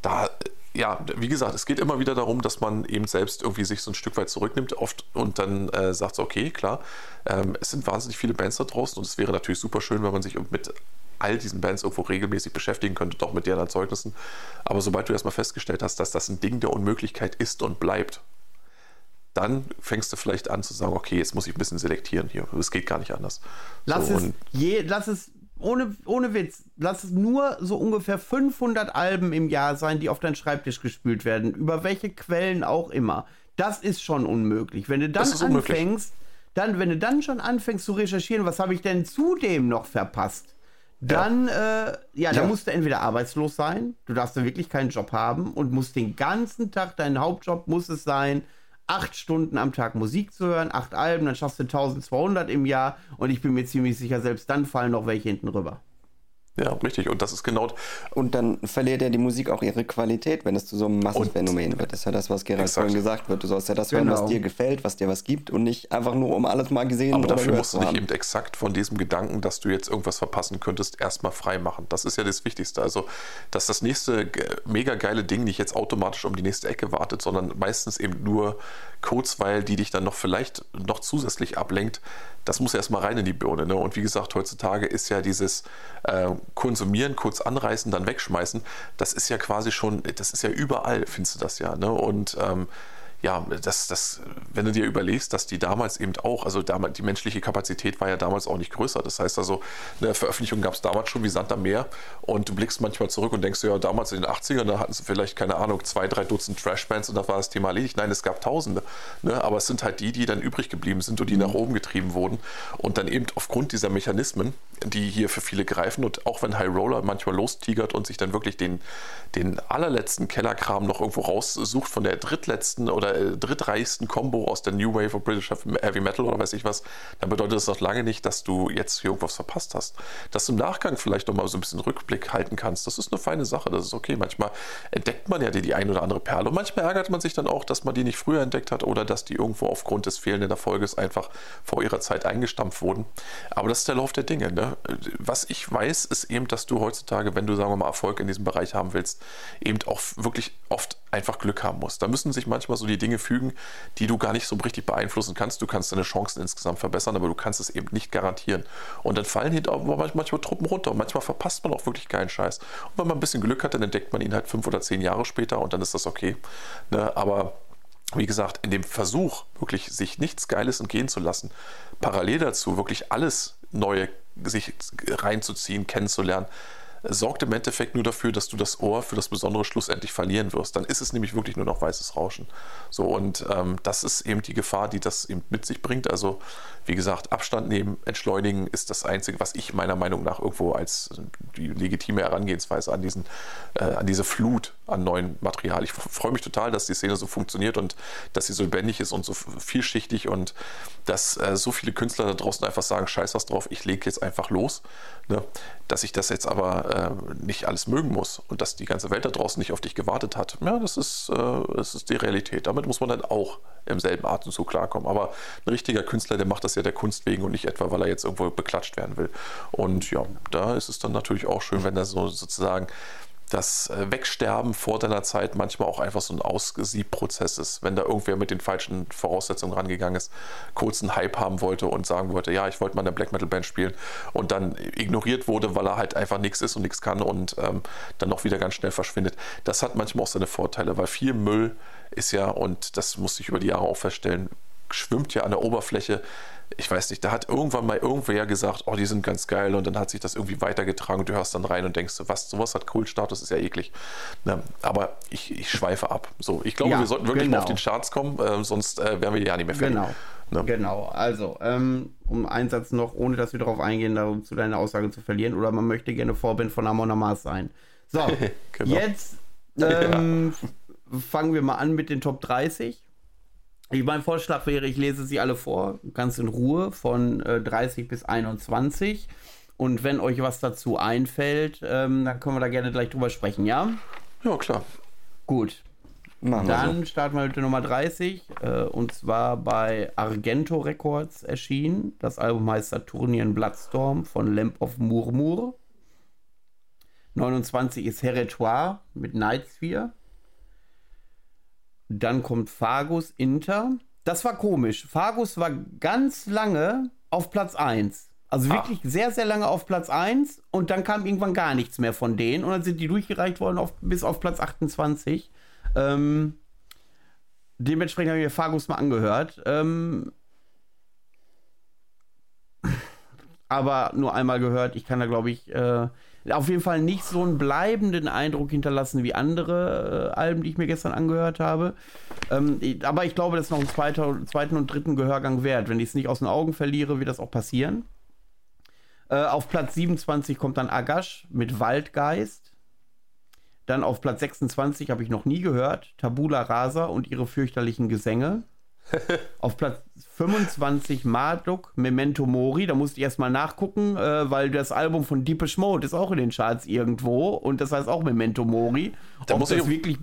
da ja, wie gesagt, es geht immer wieder darum, dass man eben selbst irgendwie sich so ein Stück weit zurücknimmt oft und dann äh, sagt, okay, klar, ähm, es sind wahnsinnig viele Bands da draußen und es wäre natürlich super schön, wenn man sich mit all diesen Bands irgendwo regelmäßig beschäftigen könnte, doch mit deren Erzeugnissen. Aber sobald du erstmal festgestellt hast, dass das ein Ding der Unmöglichkeit ist und bleibt, dann fängst du vielleicht an zu sagen, okay, jetzt muss ich ein bisschen selektieren hier. Es geht gar nicht anders.
Lass, so, es, je, lass es ohne, ohne Witz, lass es nur so ungefähr 500 Alben im Jahr sein, die auf deinen Schreibtisch gespült werden. Über welche Quellen auch immer. Das ist schon unmöglich. Wenn du dann anfängst, dann, wenn du dann schon anfängst zu recherchieren, was habe ich denn zudem noch verpasst? Dann, ja, äh, ja, ja. dann musst du entweder arbeitslos sein, du darfst dann wirklich keinen Job haben und musst den ganzen Tag, dein Hauptjob muss es sein, acht Stunden am Tag Musik zu hören, acht Alben, dann schaffst du 1200 im Jahr und ich bin mir ziemlich sicher, selbst dann fallen noch welche hinten rüber.
Ja, richtig. Und das ist genau.
Und dann verliert ja die Musik auch ihre Qualität, wenn es zu so einem Massenphänomen wird. Das ist ja das, was Gerald vorhin gesagt wird. Du sollst ja das genau. hören, was genau. dir gefällt, was dir was gibt und nicht einfach nur um alles mal gesehen
Aber dafür musst du dich eben exakt von diesem Gedanken, dass du jetzt irgendwas verpassen könntest, erstmal frei machen. Das ist ja das Wichtigste. Also, dass das nächste mega geile Ding nicht jetzt automatisch um die nächste Ecke wartet, sondern meistens eben nur Kurzweil, die dich dann noch vielleicht noch zusätzlich ablenkt, das muss erstmal rein in die Birne. Ne? Und wie gesagt, heutzutage ist ja dieses äh, Konsumieren, kurz anreißen, dann wegschmeißen, das ist ja quasi schon, das ist ja überall, findest du das ja. Ne? Und ähm, ja, das, das, wenn du dir überlegst, dass die damals eben auch, also damals, die menschliche Kapazität war ja damals auch nicht größer. Das heißt also, eine Veröffentlichung gab es damals schon wie Sand am Meer und du blickst manchmal zurück und denkst, ja, damals in den 80ern, da hatten sie vielleicht, keine Ahnung, zwei, drei Dutzend Trashbands und da war das Thema erledigt. Nein, es gab Tausende. Ne? Aber es sind halt die, die dann übrig geblieben sind und die nach oben getrieben wurden und dann eben aufgrund dieser Mechanismen, die hier für viele greifen und auch wenn High Roller manchmal lostigert und sich dann wirklich den, den allerletzten Kellerkram noch irgendwo raussucht von der drittletzten oder äh, drittreichsten Combo aus der New Wave of British Heavy Metal oder weiß ich was, dann bedeutet das noch lange nicht, dass du jetzt irgendwas verpasst hast. Dass du im Nachgang vielleicht noch mal so ein bisschen Rückblick halten kannst, das ist eine feine Sache, das ist okay. Manchmal entdeckt man ja die, die ein oder andere Perle und manchmal ärgert man sich dann auch, dass man die nicht früher entdeckt hat oder dass die irgendwo aufgrund des fehlenden Erfolges einfach vor ihrer Zeit eingestampft wurden. Aber das ist der Lauf der Dinge. Ne? Was ich weiß, ist eben, dass du heutzutage, wenn du, sagen wir mal, Erfolg in diesem Bereich haben willst, eben auch wirklich oft einfach Glück haben musst. Da müssen sich manchmal so die Dinge fügen, die du gar nicht so richtig beeinflussen kannst. Du kannst deine Chancen insgesamt verbessern, aber du kannst es eben nicht garantieren. Und dann fallen hinter manchmal Truppen runter und manchmal verpasst man auch wirklich keinen Scheiß. Und wenn man ein bisschen Glück hat, dann entdeckt man ihn halt fünf oder zehn Jahre später und dann ist das okay. Ne? Aber wie gesagt, in dem Versuch, wirklich sich nichts Geiles entgehen zu lassen, parallel dazu wirklich alles Neue sich reinzuziehen, kennenzulernen, sorgt im Endeffekt nur dafür, dass du das Ohr für das Besondere schlussendlich verlieren wirst. Dann ist es nämlich wirklich nur noch weißes Rauschen. So, und ähm, das ist eben die Gefahr, die das eben mit sich bringt. Also, wie gesagt, Abstand nehmen, entschleunigen ist das Einzige, was ich meiner Meinung nach irgendwo als die legitime Herangehensweise an, diesen, äh, an diese Flut an neuen Material. Ich freue mich total, dass die Szene so funktioniert und dass sie so lebendig ist und so vielschichtig und dass äh, so viele Künstler da draußen einfach sagen, scheiß was drauf, ich lege jetzt einfach los. Ne? Dass ich das jetzt aber äh, nicht alles mögen muss und dass die ganze Welt da draußen nicht auf dich gewartet hat. Ja, das ist, äh, das ist die Realität. Damit muss man dann auch im selben Atemzug klarkommen. Aber ein richtiger Künstler, der macht das ja der Kunst wegen und nicht etwa, weil er jetzt irgendwo beklatscht werden will. Und ja, da ist es dann natürlich auch schön, wenn er so sozusagen das äh, Wegsterben vor deiner Zeit manchmal auch einfach so ein Ausgesiebprozess ist. Wenn da irgendwer mit den falschen Voraussetzungen rangegangen ist, kurz einen Hype haben wollte und sagen wollte, ja, ich wollte mal eine Black Metal Band spielen und dann ignoriert wurde, weil er halt einfach nichts ist und nichts kann und ähm, dann noch wieder ganz schnell verschwindet. Das hat manchmal auch seine Vorteile, weil viel Müll ist ja, und das musste ich über die Jahre auch feststellen, schwimmt ja an der Oberfläche ich weiß nicht, da hat irgendwann mal irgendwer gesagt, oh, die sind ganz geil und dann hat sich das irgendwie weitergetragen und du hörst dann rein und denkst, was, sowas hat Kultstatus, ist ja eklig. Na, ne, aber ich, ich schweife ab. So, ich glaube, ja, wir sollten wirklich genau. mal auf genau. den Charts kommen, äh, sonst äh, wären wir ja nicht mehr fertig.
Genau. Ne? Genau, also ähm, um einen Satz noch, ohne dass wir darauf eingehen, darum zu deiner Aussage zu verlieren, oder man möchte gerne Vorband von Amon Amas sein. So, genau. jetzt ähm, ja. fangen wir mal an mit den Top 30. Ich, mein Vorschlag wäre, ich lese sie alle vor, ganz in Ruhe, von äh, 30 bis 21. Und wenn euch was dazu einfällt, ähm, dann können wir da gerne gleich drüber sprechen, ja?
Ja, klar.
Gut. Machen dann so. starten wir mit der Nummer 30. Äh, und zwar bei Argento Records erschienen. Das Album heißt Saturnian Bloodstorm von Lamp of Murmur. 29 ist Heretoire mit Night Sphere. Dann kommt Fagus Inter. Das war komisch. Fagus war ganz lange auf Platz 1. Also wirklich Ach. sehr, sehr lange auf Platz 1 und dann kam irgendwann gar nichts mehr von denen und dann sind die durchgereicht worden auf, bis auf Platz 28. Ähm, dementsprechend habe ich mir Fagus mal angehört. Ähm, aber nur einmal gehört. Ich kann da, glaube ich, äh, auf jeden Fall nicht so einen bleibenden Eindruck hinterlassen wie andere äh, Alben, die ich mir gestern angehört habe. Ähm, aber ich glaube, das ist noch ein zweiter, zweiten und dritten Gehörgang wert. Wenn ich es nicht aus den Augen verliere, wird das auch passieren. Äh, auf Platz 27 kommt dann Agash mit Waldgeist. Dann auf Platz 26 habe ich noch nie gehört, Tabula Rasa und ihre fürchterlichen Gesänge. Auf Platz 25 Marduk, Memento Mori. Da musste ich erstmal nachgucken, äh, weil das Album von Deepish Mode ist auch in den Charts irgendwo und das heißt auch Memento Mori. Da ob, muss das wirklich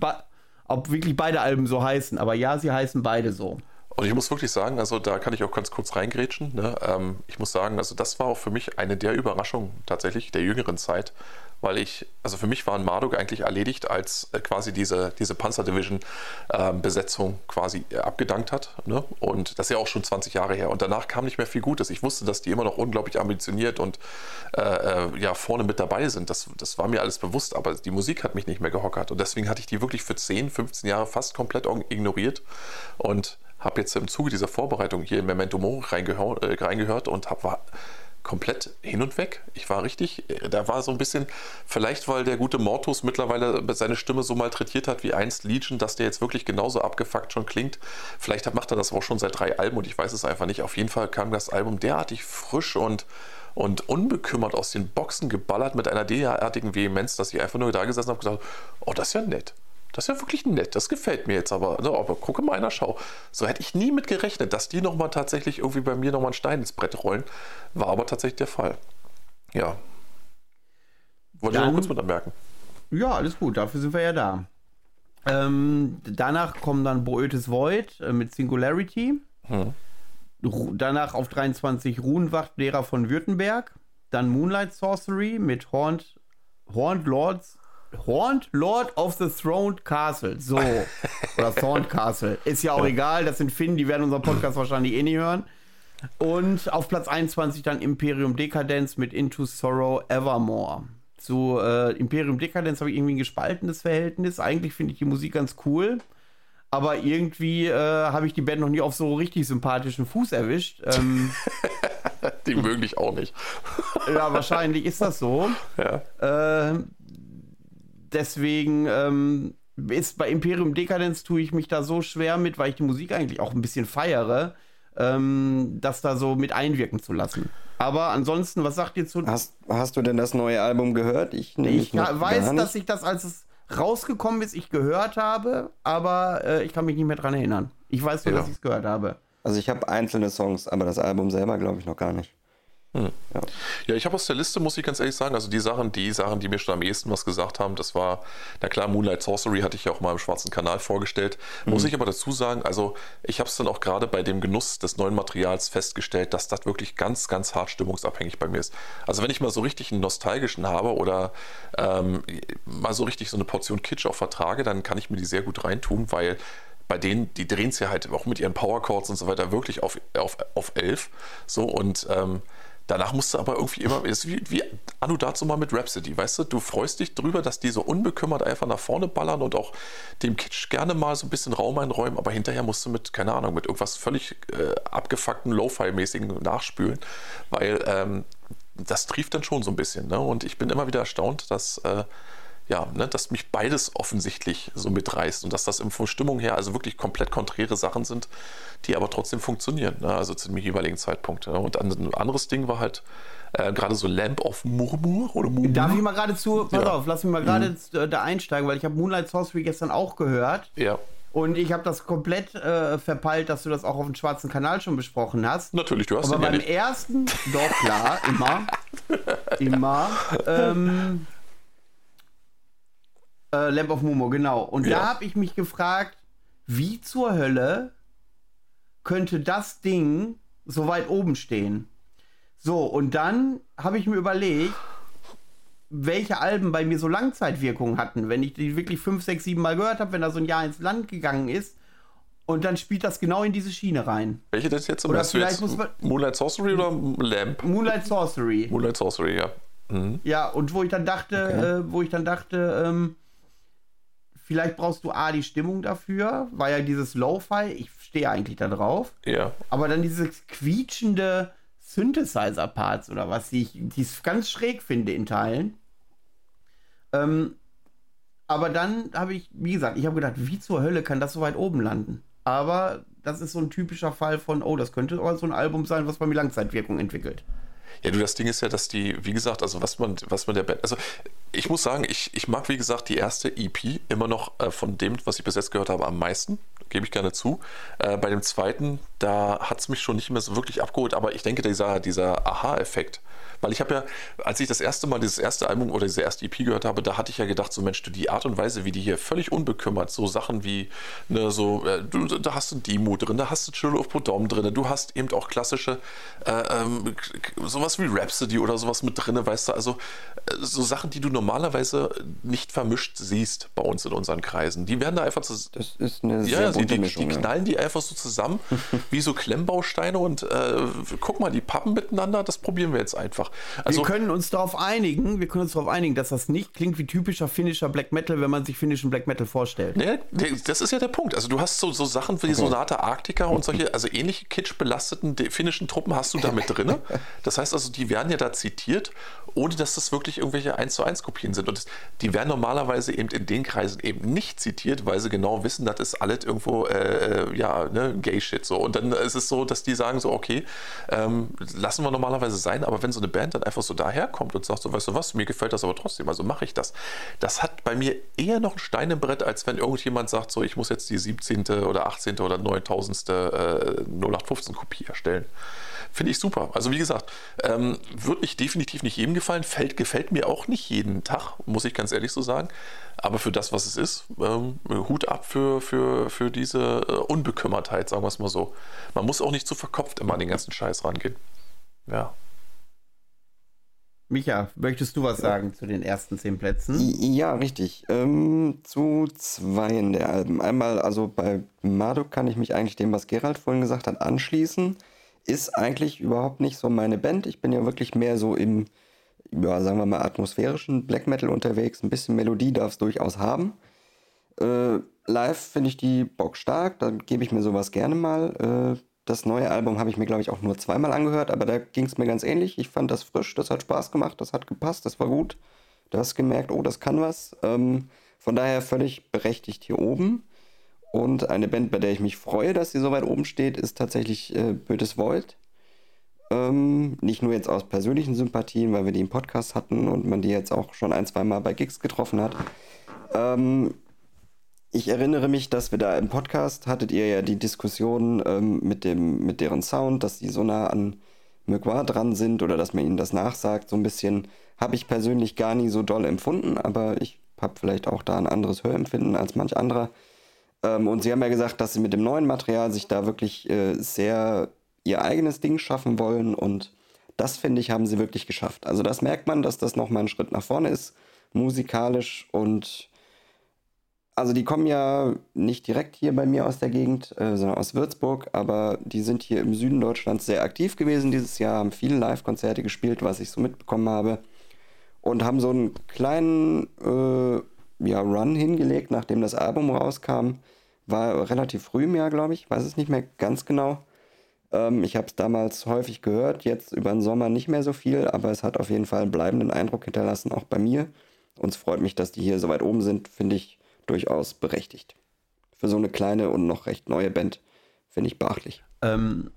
ob wirklich beide Alben so heißen. Aber ja, sie heißen beide so.
Und ich muss wirklich sagen, also da kann ich auch ganz kurz reingrätschen. Ne? Ähm, ich muss sagen, also das war auch für mich eine der Überraschungen tatsächlich der jüngeren Zeit, weil ich, also für mich war ein Marduk eigentlich erledigt, als äh, quasi diese, diese Panzer-Division-Besetzung ähm, äh, quasi abgedankt hat. Ne? Und das ist ja auch schon 20 Jahre her. Und danach kam nicht mehr viel Gutes. Ich wusste, dass die immer noch unglaublich ambitioniert und äh, äh, ja, vorne mit dabei sind. Das, das war mir alles bewusst, aber die Musik hat mich nicht mehr gehockert. Und deswegen hatte ich die wirklich für 10, 15 Jahre fast komplett ignoriert. Und habe jetzt im Zuge dieser Vorbereitung hier in Memento Mori reingehör, äh, reingehört und habe komplett hin und weg. Ich war richtig, da war so ein bisschen, vielleicht weil der gute Mortus mittlerweile seine Stimme so malträtiert hat wie einst Legion, dass der jetzt wirklich genauso abgefuckt schon klingt. Vielleicht macht er das auch schon seit drei Alben und ich weiß es einfach nicht. Auf jeden Fall kam das Album derartig frisch und, und unbekümmert aus den Boxen geballert mit einer derartigen Vehemenz, dass ich einfach nur da gesessen habe und gesagt oh, das ist ja nett Das ist ja wirklich nett. Das gefällt mir jetzt aber. Also, aber gucke mal einer Schau. So hätte ich nie mit gerechnet, dass die nochmal tatsächlich irgendwie bei mir nochmal einen Stein ins Brett rollen. War aber tatsächlich der Fall. Ja. Wollte ich noch kurz mit anmerken.
Ja, alles gut. Dafür sind wir ja da. Ähm, danach kommen dann Boötes Void äh, mit Singularity. Hm. Danach auf 23 Runenwacht Lehrer von Württemberg. Dann Moonlight Sorcery mit Horned, Horned Lords Horned Lord of the Throned Castle. So. Oder Thorned Castle. Ist ja auch egal, das sind Finnen, die werden unseren Podcast wahrscheinlich eh nicht hören. Und auf Platz 21 dann Imperium Decadence mit Into Sorrow Evermore. Zu äh, Imperium Decadence habe ich irgendwie ein gespaltenes Verhältnis. Eigentlich finde ich die Musik ganz cool. Aber irgendwie äh, habe ich die Band noch nie auf so richtig sympathischen Fuß erwischt. Ähm,
die mögen dich auch nicht.
ja, wahrscheinlich ist das so. Ja. Äh, deswegen ähm, ist bei Imperium Decadence tue ich mich da so schwer mit, weil ich die Musik eigentlich auch ein bisschen feiere, ähm, das da so mit einwirken zu lassen. Aber ansonsten, was sagt ihr zu.
Hast, hast du denn das neue Album gehört?
Ich, ich weiß, dass ich das, als es rausgekommen ist, ich gehört habe, aber äh, ich kann mich nicht mehr dran erinnern. Ich weiß nur, ja. dass ich es gehört habe.
Also ich habe einzelne Songs, aber das Album selber glaube ich noch gar nicht.
Hm. Ja. ja, ich habe aus der Liste, muss ich ganz ehrlich sagen, also die Sachen, die Sachen, die mir schon am ehesten was gesagt haben, das war, na klar, Moonlight Sorcery hatte ich ja auch mal im Schwarzen Kanal vorgestellt. Mhm. Muss ich aber dazu sagen, also ich habe es dann auch gerade bei dem Genuss des neuen Materials festgestellt, dass das wirklich ganz, ganz hart stimmungsabhängig bei mir ist. Also wenn ich mal so richtig einen nostalgischen habe oder ähm, mal so richtig so eine Portion Kitsch auch vertrage, dann kann ich mir die sehr gut reintun, weil bei denen, die drehen es ja halt auch mit ihren Power Chords und so weiter wirklich auf, auf, auf 11. So und ähm, Danach musst du aber irgendwie immer, ist wie, wie Anu dazu mal mit Rhapsody, weißt du, du freust dich drüber, dass die so unbekümmert einfach nach vorne ballern und auch dem Kitsch gerne mal so ein bisschen Raum einräumen, aber hinterher musst du mit, keine Ahnung, mit irgendwas völlig äh, abgefuckten Lo-Fi-mäßigen nachspülen, weil ähm, das trieft dann schon so ein bisschen. Ne? Und ich bin immer wieder erstaunt, dass äh, ja, ne, dass mich beides offensichtlich so mitreißt und dass das von Stimmung her also wirklich komplett konträre Sachen sind, die aber trotzdem funktionieren, ne, also zu dem jeweiligen Zeitpunkt. Ne. Und ein anderes Ding war halt äh, gerade so Lamp of Murmur oder Murmur.
Darf ich mal gerade zu, pass ja. auf, lass mich mal gerade mhm. da einsteigen, weil ich habe Moonlight Sorcery gestern auch gehört.
Ja.
Und ich habe das komplett äh, verpeilt, dass du das auch auf dem schwarzen Kanal schon besprochen hast.
Natürlich, du hast
Aber beim ja ersten, doch klar, immer, immer. Ähm, äh, Lamp of Mumo, genau. Und ja. da habe ich mich gefragt, wie zur Hölle könnte das Ding so weit oben stehen? So, und dann habe ich mir überlegt, welche Alben bei mir so Langzeitwirkungen hatten, wenn ich die wirklich fünf, sechs, sieben Mal gehört habe, wenn da so ein Jahr ins Land gegangen ist. Und dann spielt das genau in diese Schiene rein.
Welche das jetzt zum Beispiel? Moonlight Sorcery oder Lamp?
Moonlight Sorcery.
Moonlight Sorcery, ja.
Mhm. Ja, und wo ich dann dachte, okay. äh, wo ich dann dachte, ähm, Vielleicht brauchst du A, die Stimmung dafür, weil ja dieses Lo-Fi, ich stehe eigentlich da drauf.
Ja.
Aber dann dieses quietschende Synthesizer-Parts oder was, die ich, die ich ganz schräg finde in Teilen. Ähm, aber dann habe ich, wie gesagt, ich habe gedacht, wie zur Hölle kann das so weit oben landen? Aber das ist so ein typischer Fall von, oh, das könnte aber so ein Album sein, was bei mir Langzeitwirkung entwickelt.
Ja, du, das Ding ist ja, dass die, wie gesagt, also was man, was man der Band, also ich muss sagen, ich, ich mag, wie gesagt, die erste EP immer noch äh, von dem, was ich bis jetzt gehört habe, am meisten, gebe ich gerne zu. Äh, bei dem zweiten, da hat es mich schon nicht mehr so wirklich abgeholt, aber ich denke, dieser, dieser Aha-Effekt, weil ich habe ja, als ich das erste Mal dieses erste Album oder diese erste EP gehört habe, da hatte ich ja gedacht, so Mensch, die Art und Weise, wie die hier völlig unbekümmert, so Sachen wie, ne, so, äh, du, da hast du Demo drin, da hast du Chill of Podom drin, du hast eben auch klassische, äh, ähm, sowas wie Rhapsody oder sowas mit drin, weißt du, also äh, so Sachen, die du normalerweise nicht vermischt siehst bei uns in unseren Kreisen. Die werden da einfach
zu. Das ist eine sehr ja,
die, die,
Mischung,
die knallen die einfach so zusammen, wie so Klemmbausteine und äh, guck mal, die pappen miteinander, das probieren wir jetzt einfach.
Also, wir können uns darauf einigen, wir können uns darauf einigen, dass das nicht klingt wie typischer finnischer Black Metal, wenn man sich finnischen Black Metal vorstellt.
Nee, das ist ja der Punkt. Also du hast so, so Sachen wie okay. Sonata Arctica und solche, also ähnliche kitschbelasteten finnischen Truppen hast du da mit drin. Das heißt also, die werden ja da zitiert, ohne dass das wirklich irgendwelche 1 zu 1 Kopien sind. Und die werden normalerweise eben in den Kreisen eben nicht zitiert, weil sie genau wissen, das ist alles irgendwo, äh, äh ja, ne, Gay-Shit so. Und dann ist es so, dass die sagen so, okay, ähm, lassen wir normalerweise sein, aber wenn so eine Band Band dann einfach so daherkommt und sagt so, weißt du was, mir gefällt das aber trotzdem, also mache ich das. Das hat bei mir eher noch ein Stein im Brett, als wenn irgendjemand sagt so, ich muss jetzt die 17. oder 18. oder 9000. Äh, 0815 Kopie erstellen. Finde ich super. Also wie gesagt, ähm, wird nicht definitiv nicht jedem gefallen, fällt, gefällt mir auch nicht jeden Tag, muss ich ganz ehrlich so sagen. Aber für das, was es ist, ähm, Hut ab für, für, für diese äh, Unbekümmertheit, sagen wir es mal so. Man muss auch nicht zu verkopft immer an den ganzen Scheiß rangehen. Ja.
Micha, möchtest du was sagen zu den ersten zehn Plätzen?
Ja, richtig. Ähm, zu zweien der Alben. Einmal, also bei Marduk kann ich mich eigentlich dem, was Gerald vorhin gesagt hat, anschließen. Ist eigentlich überhaupt nicht so meine Band. Ich bin ja wirklich mehr so im, ja, sagen wir mal, atmosphärischen Black Metal unterwegs. Ein bisschen Melodie darf es durchaus haben. Äh, live finde ich die Bock stark, da gebe ich mir sowas gerne mal. Äh, das neue Album habe ich mir, glaube ich, auch nur zweimal angehört, aber da ging es mir ganz ähnlich. Ich fand das frisch, das hat Spaß gemacht, das hat gepasst, das war gut. Du hast gemerkt, oh, das kann was. Ähm, von daher völlig berechtigt hier oben. Und eine Band, bei der ich mich freue, dass sie so weit oben steht, ist tatsächlich äh, Bötes Void. Ähm, nicht nur jetzt aus persönlichen Sympathien, weil wir die im Podcast hatten und man die jetzt auch schon ein, zwei Mal bei Gigs getroffen hat. Ähm, ich erinnere mich, dass wir da im Podcast hattet ihr ja die Diskussion ähm, mit, dem, mit deren Sound, dass die so nah an Mögwa dran sind oder dass man ihnen das nachsagt. So ein bisschen habe ich persönlich gar nie so doll empfunden, aber ich habe vielleicht auch da ein anderes Hörempfinden als manch anderer. Ähm, und sie haben ja gesagt, dass sie mit dem neuen Material sich da wirklich äh, sehr ihr eigenes Ding schaffen wollen und das finde ich, haben sie wirklich geschafft. Also das merkt man, dass das nochmal ein Schritt nach vorne ist, musikalisch und also die kommen ja nicht direkt hier bei mir aus der Gegend, äh, sondern aus Würzburg, aber die sind hier im Süden Deutschlands sehr aktiv gewesen dieses Jahr, haben viele Live-Konzerte gespielt, was ich so mitbekommen habe. Und haben so einen kleinen äh, ja, Run hingelegt, nachdem das Album rauskam. War relativ früh im Jahr, glaube ich, weiß es nicht mehr ganz genau. Ähm, ich habe es damals häufig gehört, jetzt über den Sommer nicht mehr so viel, aber es hat auf jeden Fall einen bleibenden Eindruck hinterlassen, auch bei mir. Uns freut mich, dass die hier so weit oben sind, finde ich durchaus berechtigt. Für so eine kleine und noch recht neue Band finde ich beachtlich.
Ähm,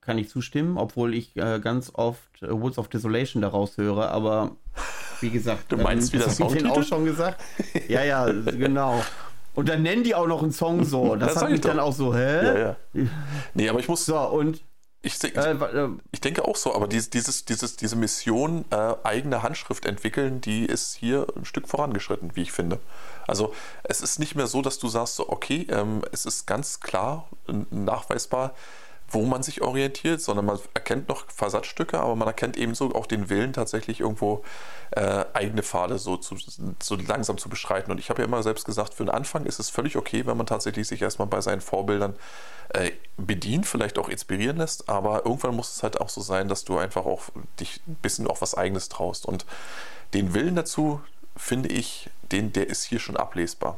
kann ich zustimmen, obwohl ich äh, ganz oft äh, Woods of Desolation daraus höre, aber wie gesagt,
du meinst
ähm,
wie das
ich auch schon gesagt. Ja, ja, genau. Und dann nennen die auch noch einen Song so. Das, das hat mich dann auch so, hä?
Ja, ja. Nee, aber ich muss.
So, und
ich, ich, äh, äh, ich, denke auch so, aber dieses, dieses, dieses, diese Mission, äh, eigene Handschrift entwickeln, die ist hier ein Stück vorangeschritten, wie ich finde. Also es ist nicht mehr so, dass du sagst, so, okay, ähm, es ist ganz klar nachweisbar, wo man sich orientiert, sondern man erkennt noch Versatzstücke, aber man erkennt ebenso auch den Willen, tatsächlich irgendwo äh, eigene Pfade so, zu, so langsam zu beschreiten. Und ich habe ja immer selbst gesagt, für den Anfang ist es völlig okay, wenn man tatsächlich sich erstmal bei seinen Vorbildern äh, bedient, vielleicht auch inspirieren lässt, aber irgendwann muss es halt auch so sein, dass du einfach auch dich ein bisschen auch was Eigenes traust. Und den Willen dazu, finde ich, den, der ist hier schon ablesbar.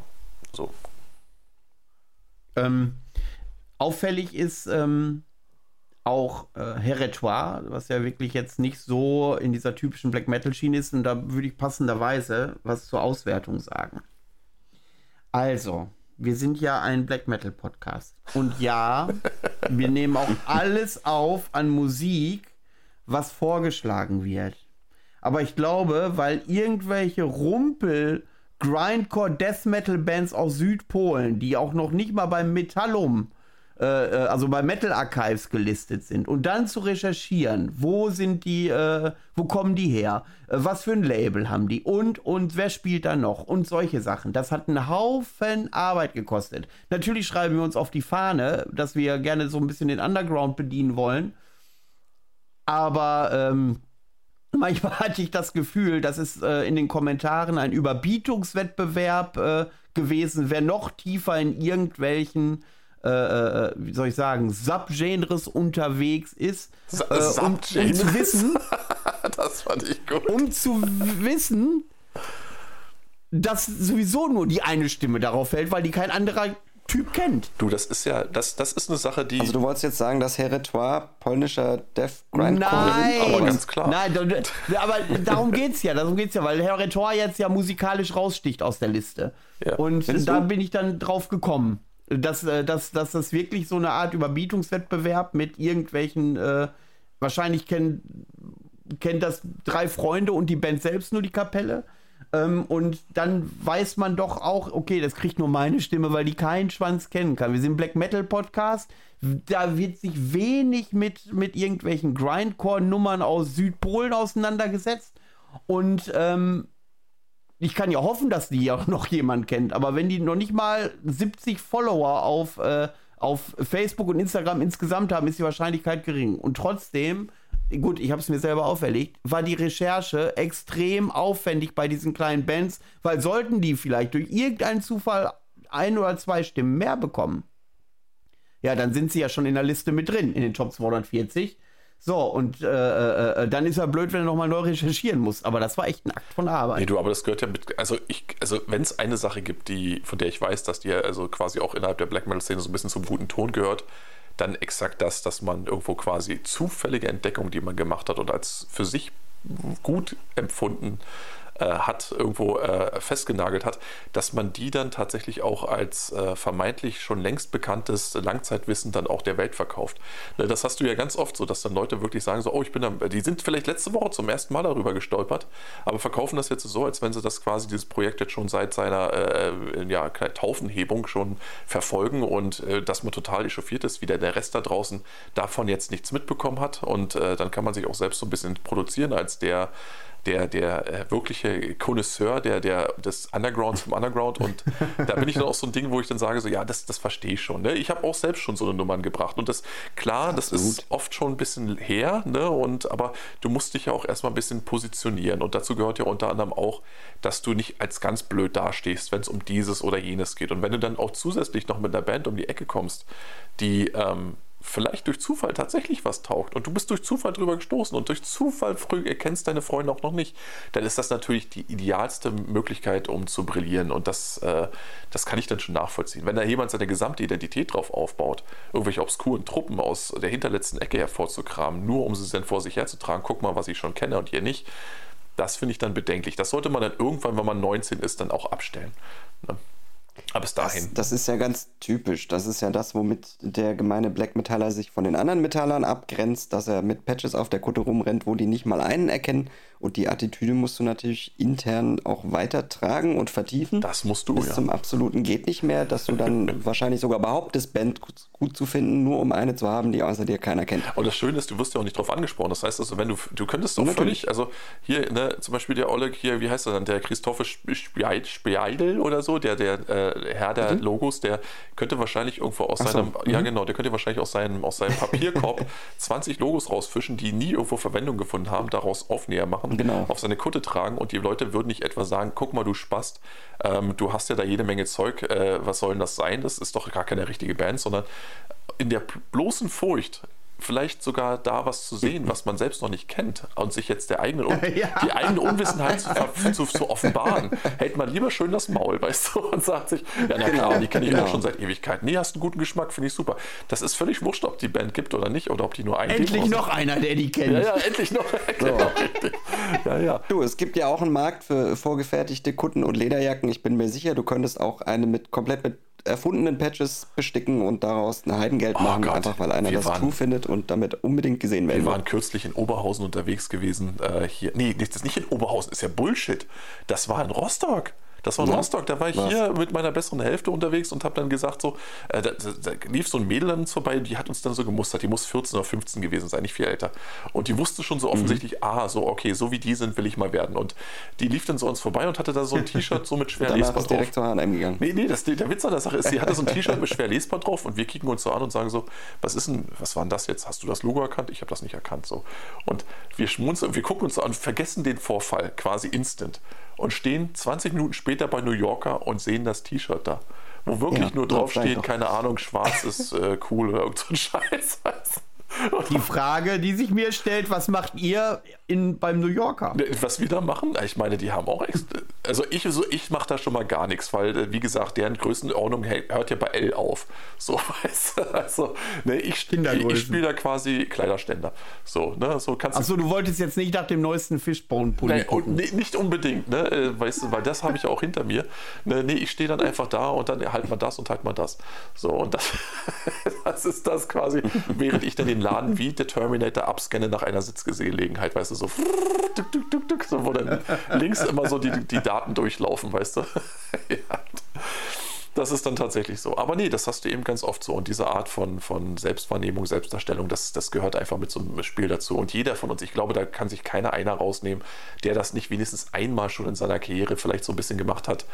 So.
Ähm, auffällig ist ähm, auch äh, Heretoire, was ja wirklich jetzt nicht so in dieser typischen Black Metal Schiene ist. Und da würde ich passenderweise was zur Auswertung sagen. Also, wir sind ja ein Black Metal Podcast. Und ja, wir nehmen auch alles auf an Musik, was vorgeschlagen wird. Aber ich glaube, weil irgendwelche Rumpel Grindcore Death Metal Bands aus Südpolen, die auch noch nicht mal beim Metallum äh, äh, also bei Metal Archives gelistet sind und dann zu recherchieren, wo sind die, äh, wo kommen die her, äh, was für ein Label haben die und und wer spielt da noch und solche Sachen. Das hat einen Haufen Arbeit gekostet. Natürlich schreiben wir uns auf die Fahne, dass wir gerne so ein bisschen den Underground bedienen wollen, aber ähm, manchmal hatte ich das Gefühl, das ist äh, in den Kommentaren ein Überbietungswettbewerb äh, gewesen, wer noch tiefer in irgendwelchen äh, äh, wie soll ich sagen, Subgenres unterwegs ist,
äh, um, um, zu
wissen,
das fand ich gut.
um zu wissen, dass sowieso nur die eine Stimme darauf fällt, weil die kein anderer Typ kennt.
Du, das ist ja, das, das ist eine Sache, die.
Also du wolltest jetzt sagen, dass Heretoire polnischer Death Grindcore
Nein,
aber ganz klar.
Nein, aber darum geht's ja, darum geht's ja, weil Heretoire jetzt ja musikalisch raussticht aus der Liste. Ja. Und Findest da du? bin ich dann drauf gekommen dass, äh, dass, dass das wirklich so eine Art Überbietungswettbewerb mit irgendwelchen, äh, wahrscheinlich kennen kennt das drei Freunde und die Band selbst nur die Kapelle. Ähm, und dann weiß man doch auch, okay, das kriegt nur meine Stimme, weil die keinen Schwanz kennen kann. Wir sind Black Metal Podcast. Da wird sich wenig mit, mit irgendwelchen Grindcore-Nummern aus Südpolen auseinandergesetzt. Und ähm, ich kann ja hoffen, dass die auch noch jemand kennt. Aber wenn die noch nicht mal 70 Follower auf, äh, auf Facebook und Instagram insgesamt haben, ist die Wahrscheinlichkeit gering. Und trotzdem gut, ich habe es mir selber auferlegt, war die Recherche extrem aufwendig bei diesen kleinen Bands, weil sollten die vielleicht durch irgendeinen Zufall ein oder zwei Stimmen mehr bekommen, ja, dann sind sie ja schon in der Liste mit drin, in den Top 240. So, und äh, äh, äh, dann ist er blöd, wenn er nochmal neu recherchieren muss. Aber das war echt ein Akt von Arbeit.
Nee, du, aber das gehört ja mit. Also, ich, also wenn es eine Sache gibt, die, von der ich weiß, dass die ja also quasi auch innerhalb der Black Metal-Szene so ein bisschen zum guten Ton gehört, dann exakt das, dass man irgendwo quasi zufällige Entdeckung, die man gemacht hat und als für sich gut empfunden äh, hat, irgendwo äh, festgenagelt hat, dass man die dann tatsächlich auch als äh, vermeintlich schon längst bekanntes Langzeitwissen dann auch der Welt verkauft. Ne, das hast du ja ganz oft so, dass dann Leute wirklich sagen so, oh, ich bin da, die sind vielleicht letzte Woche zum ersten Mal darüber gestolpert, aber verkaufen das jetzt so, als wenn sie das quasi dieses Projekt jetzt schon seit seiner äh, ja, Taufenhebung schon verfolgen und äh, dass man total echauffiert ist, wie der, der Rest da draußen davon jetzt nichts mitbekommen hat und äh, dann kann man sich auch selbst so ein bisschen produzieren als der der, der äh, wirkliche Connoisseur der, der, des Undergrounds vom Underground. Und da bin ich dann auch so ein Ding, wo ich dann sage, so ja, das, das verstehe ich schon. Ne? Ich habe auch selbst schon so eine Nummern gebracht. Und das, klar, Absolut. das ist oft schon ein bisschen her, ne? Und aber du musst dich ja auch erstmal ein bisschen positionieren. Und dazu gehört ja unter anderem auch, dass du nicht als ganz blöd dastehst, wenn es um dieses oder jenes geht. Und wenn du dann auch zusätzlich noch mit einer Band um die Ecke kommst, die ähm, vielleicht durch Zufall tatsächlich was taugt und du bist durch Zufall drüber gestoßen und durch Zufall früh erkennst deine Freunde auch noch nicht, dann ist das natürlich die idealste Möglichkeit, um zu brillieren und das, äh, das kann ich dann schon nachvollziehen. Wenn da jemand seine gesamte Identität drauf aufbaut, irgendwelche obskuren Truppen aus der hinterletzten Ecke hervorzukramen, nur um sie dann vor sich herzutragen, guck mal, was ich schon kenne und ihr nicht, das finde ich dann bedenklich. Das sollte man dann irgendwann, wenn man 19 ist, dann auch abstellen. Ne? Aber bis dahin.
Das, das, ist ja ganz typisch. Das ist ja das, womit der gemeine Black Metaller sich von den anderen Metallern abgrenzt, dass er mit Patches auf der Kutte rumrennt, wo die nicht mal einen erkennen und die Attitüde musst du natürlich intern auch weitertragen und vertiefen.
Das musst du,
Bis ja. zum absoluten geht nicht mehr, dass du dann wahrscheinlich sogar behauptest, Band gut zu finden, nur um eine zu haben, die außer dir keiner kennt.
Und das Schöne ist, du wirst ja auch nicht drauf angesprochen. Das heißt also, wenn du, du könntest doch völlig, also hier, ne, zum Beispiel der Oleg hier, wie heißt er dann, der Christophe Speidel oder so, der, der äh, Herr der mhm. Logos, der könnte wahrscheinlich irgendwo aus so. seinem, mhm. ja genau, der könnte wahrscheinlich aus seinem, aus seinem Papierkorb 20 Logos rausfischen, die nie irgendwo Verwendung gefunden haben, daraus Aufnäher machen genau. auf seine Kutte tragen und die Leute würden nicht etwa sagen, guck mal, du Spast, ähm, du hast ja da jede Menge Zeug, äh, was soll denn das sein? Das ist doch gar keine richtige Band, sondern in der bloßen Furcht, vielleicht sogar da was zu sehen, was man selbst noch nicht kennt und sich jetzt der eigenen ja. die eigene Unwissenheit zu, zu, zu, offenbaren, hält man lieber schön das Maul, weißt du, und sagt sich, ja, na klar, die kenne ich genau. auch schon seit Ewigkeiten. Nee, hast einen guten Geschmack, finde ich super. Das ist völlig wurscht, ob die Band gibt oder nicht oder ob die nur einen
Endlich noch einer, der die kennt.
Ja, ja, endlich noch. So. Genau,
ja, ja. Du, es gibt ja auch einen Markt für vorgefertigte Kutten und Lederjacken. Ich bin mir sicher, du könntest auch eine mit komplett mit erfundenen Patches besticken und daraus ein Heidengeld oh machen, Gott. einfach weil einer wir das waren, cool findet und damit unbedingt gesehen werden
Wir waren kürzlich in Oberhausen unterwegs gewesen. Äh, hier, nee, das ist nicht in Oberhausen, ist ja Bullshit. Das war in Rostock. Das war in ja. Rostock, da war ich Was? hier mit meiner besseren Hälfte unterwegs und habe dann gesagt, so, äh, da, da, lief so ein Mädel an uns vorbei, die hat uns dann so gemustert, die muss 14 oder 15 gewesen sein, nicht viel älter. Und die wusste schon so mhm. offensichtlich, mhm. ah, so, okay, so wie die sind, will ich mal werden. Und die lief dann so uns vorbei und hatte da so ein T-Shirt so mit schwer lesbar drauf.
direkt zur H&M gegangen.
Nee, nee, das, der Witz an der Sache ist, sie hatte so ein T-Shirt mit schwer lesbar drauf und wir kicken uns so an und sagen so, was ist denn, was war denn das jetzt? Hast du das Logo erkannt? Ich habe das nicht erkannt. So. Und wir schmunzeln, wir gucken uns so an, vergessen den Vorfall quasi instant und stehen 20 Minuten später bei New Yorker und sehen das T-Shirt da. Wo wirklich ja, nur draufsteht, keine Ahnung, schwarz ist äh, cool oder irgend so ein Scheiß.
Die Frage, die sich mir stellt, was macht ihr in, beim New Yorker?
Ne, was wir da machen? Ich meine, die haben auch also ich, so, ich mache da schon mal gar nichts, weil, äh, wie gesagt, deren Größenordnung hört ja bei L auf. So, weißt du, also, ne, ich, ich, ich spiele da quasi Kleiderständer. So, ne, so kannst
Achso, du wolltest jetzt nicht nach dem neuesten Fishbone-Pulli
gucken. Nee, nicht unbedingt, ne, äh, weißt du, weil das habe ich ja auch hinter mir. Ne, nee, ich stehe dann einfach da und dann halt mal das und halt mal das. So, und das, das ist das quasi, während ich dann den Laden wie der Terminator abscanne nach einer Sitzgelegenheit, weißt du, so so, so wo dann links immer so die, die Daten durchlaufen, weißt du? ja. Das ist dann tatsächlich so. Aber nee, das hast du eben ganz oft so. Und diese Art von, von Selbstwahrnehmung, Selbstdarstellung, das, das gehört einfach mit so einem Spiel dazu. Und jeder von uns, ich glaube, da kann sich keiner einer rausnehmen, der das nicht wenigstens einmal schon in seiner Karriere vielleicht so ein bisschen gemacht hat.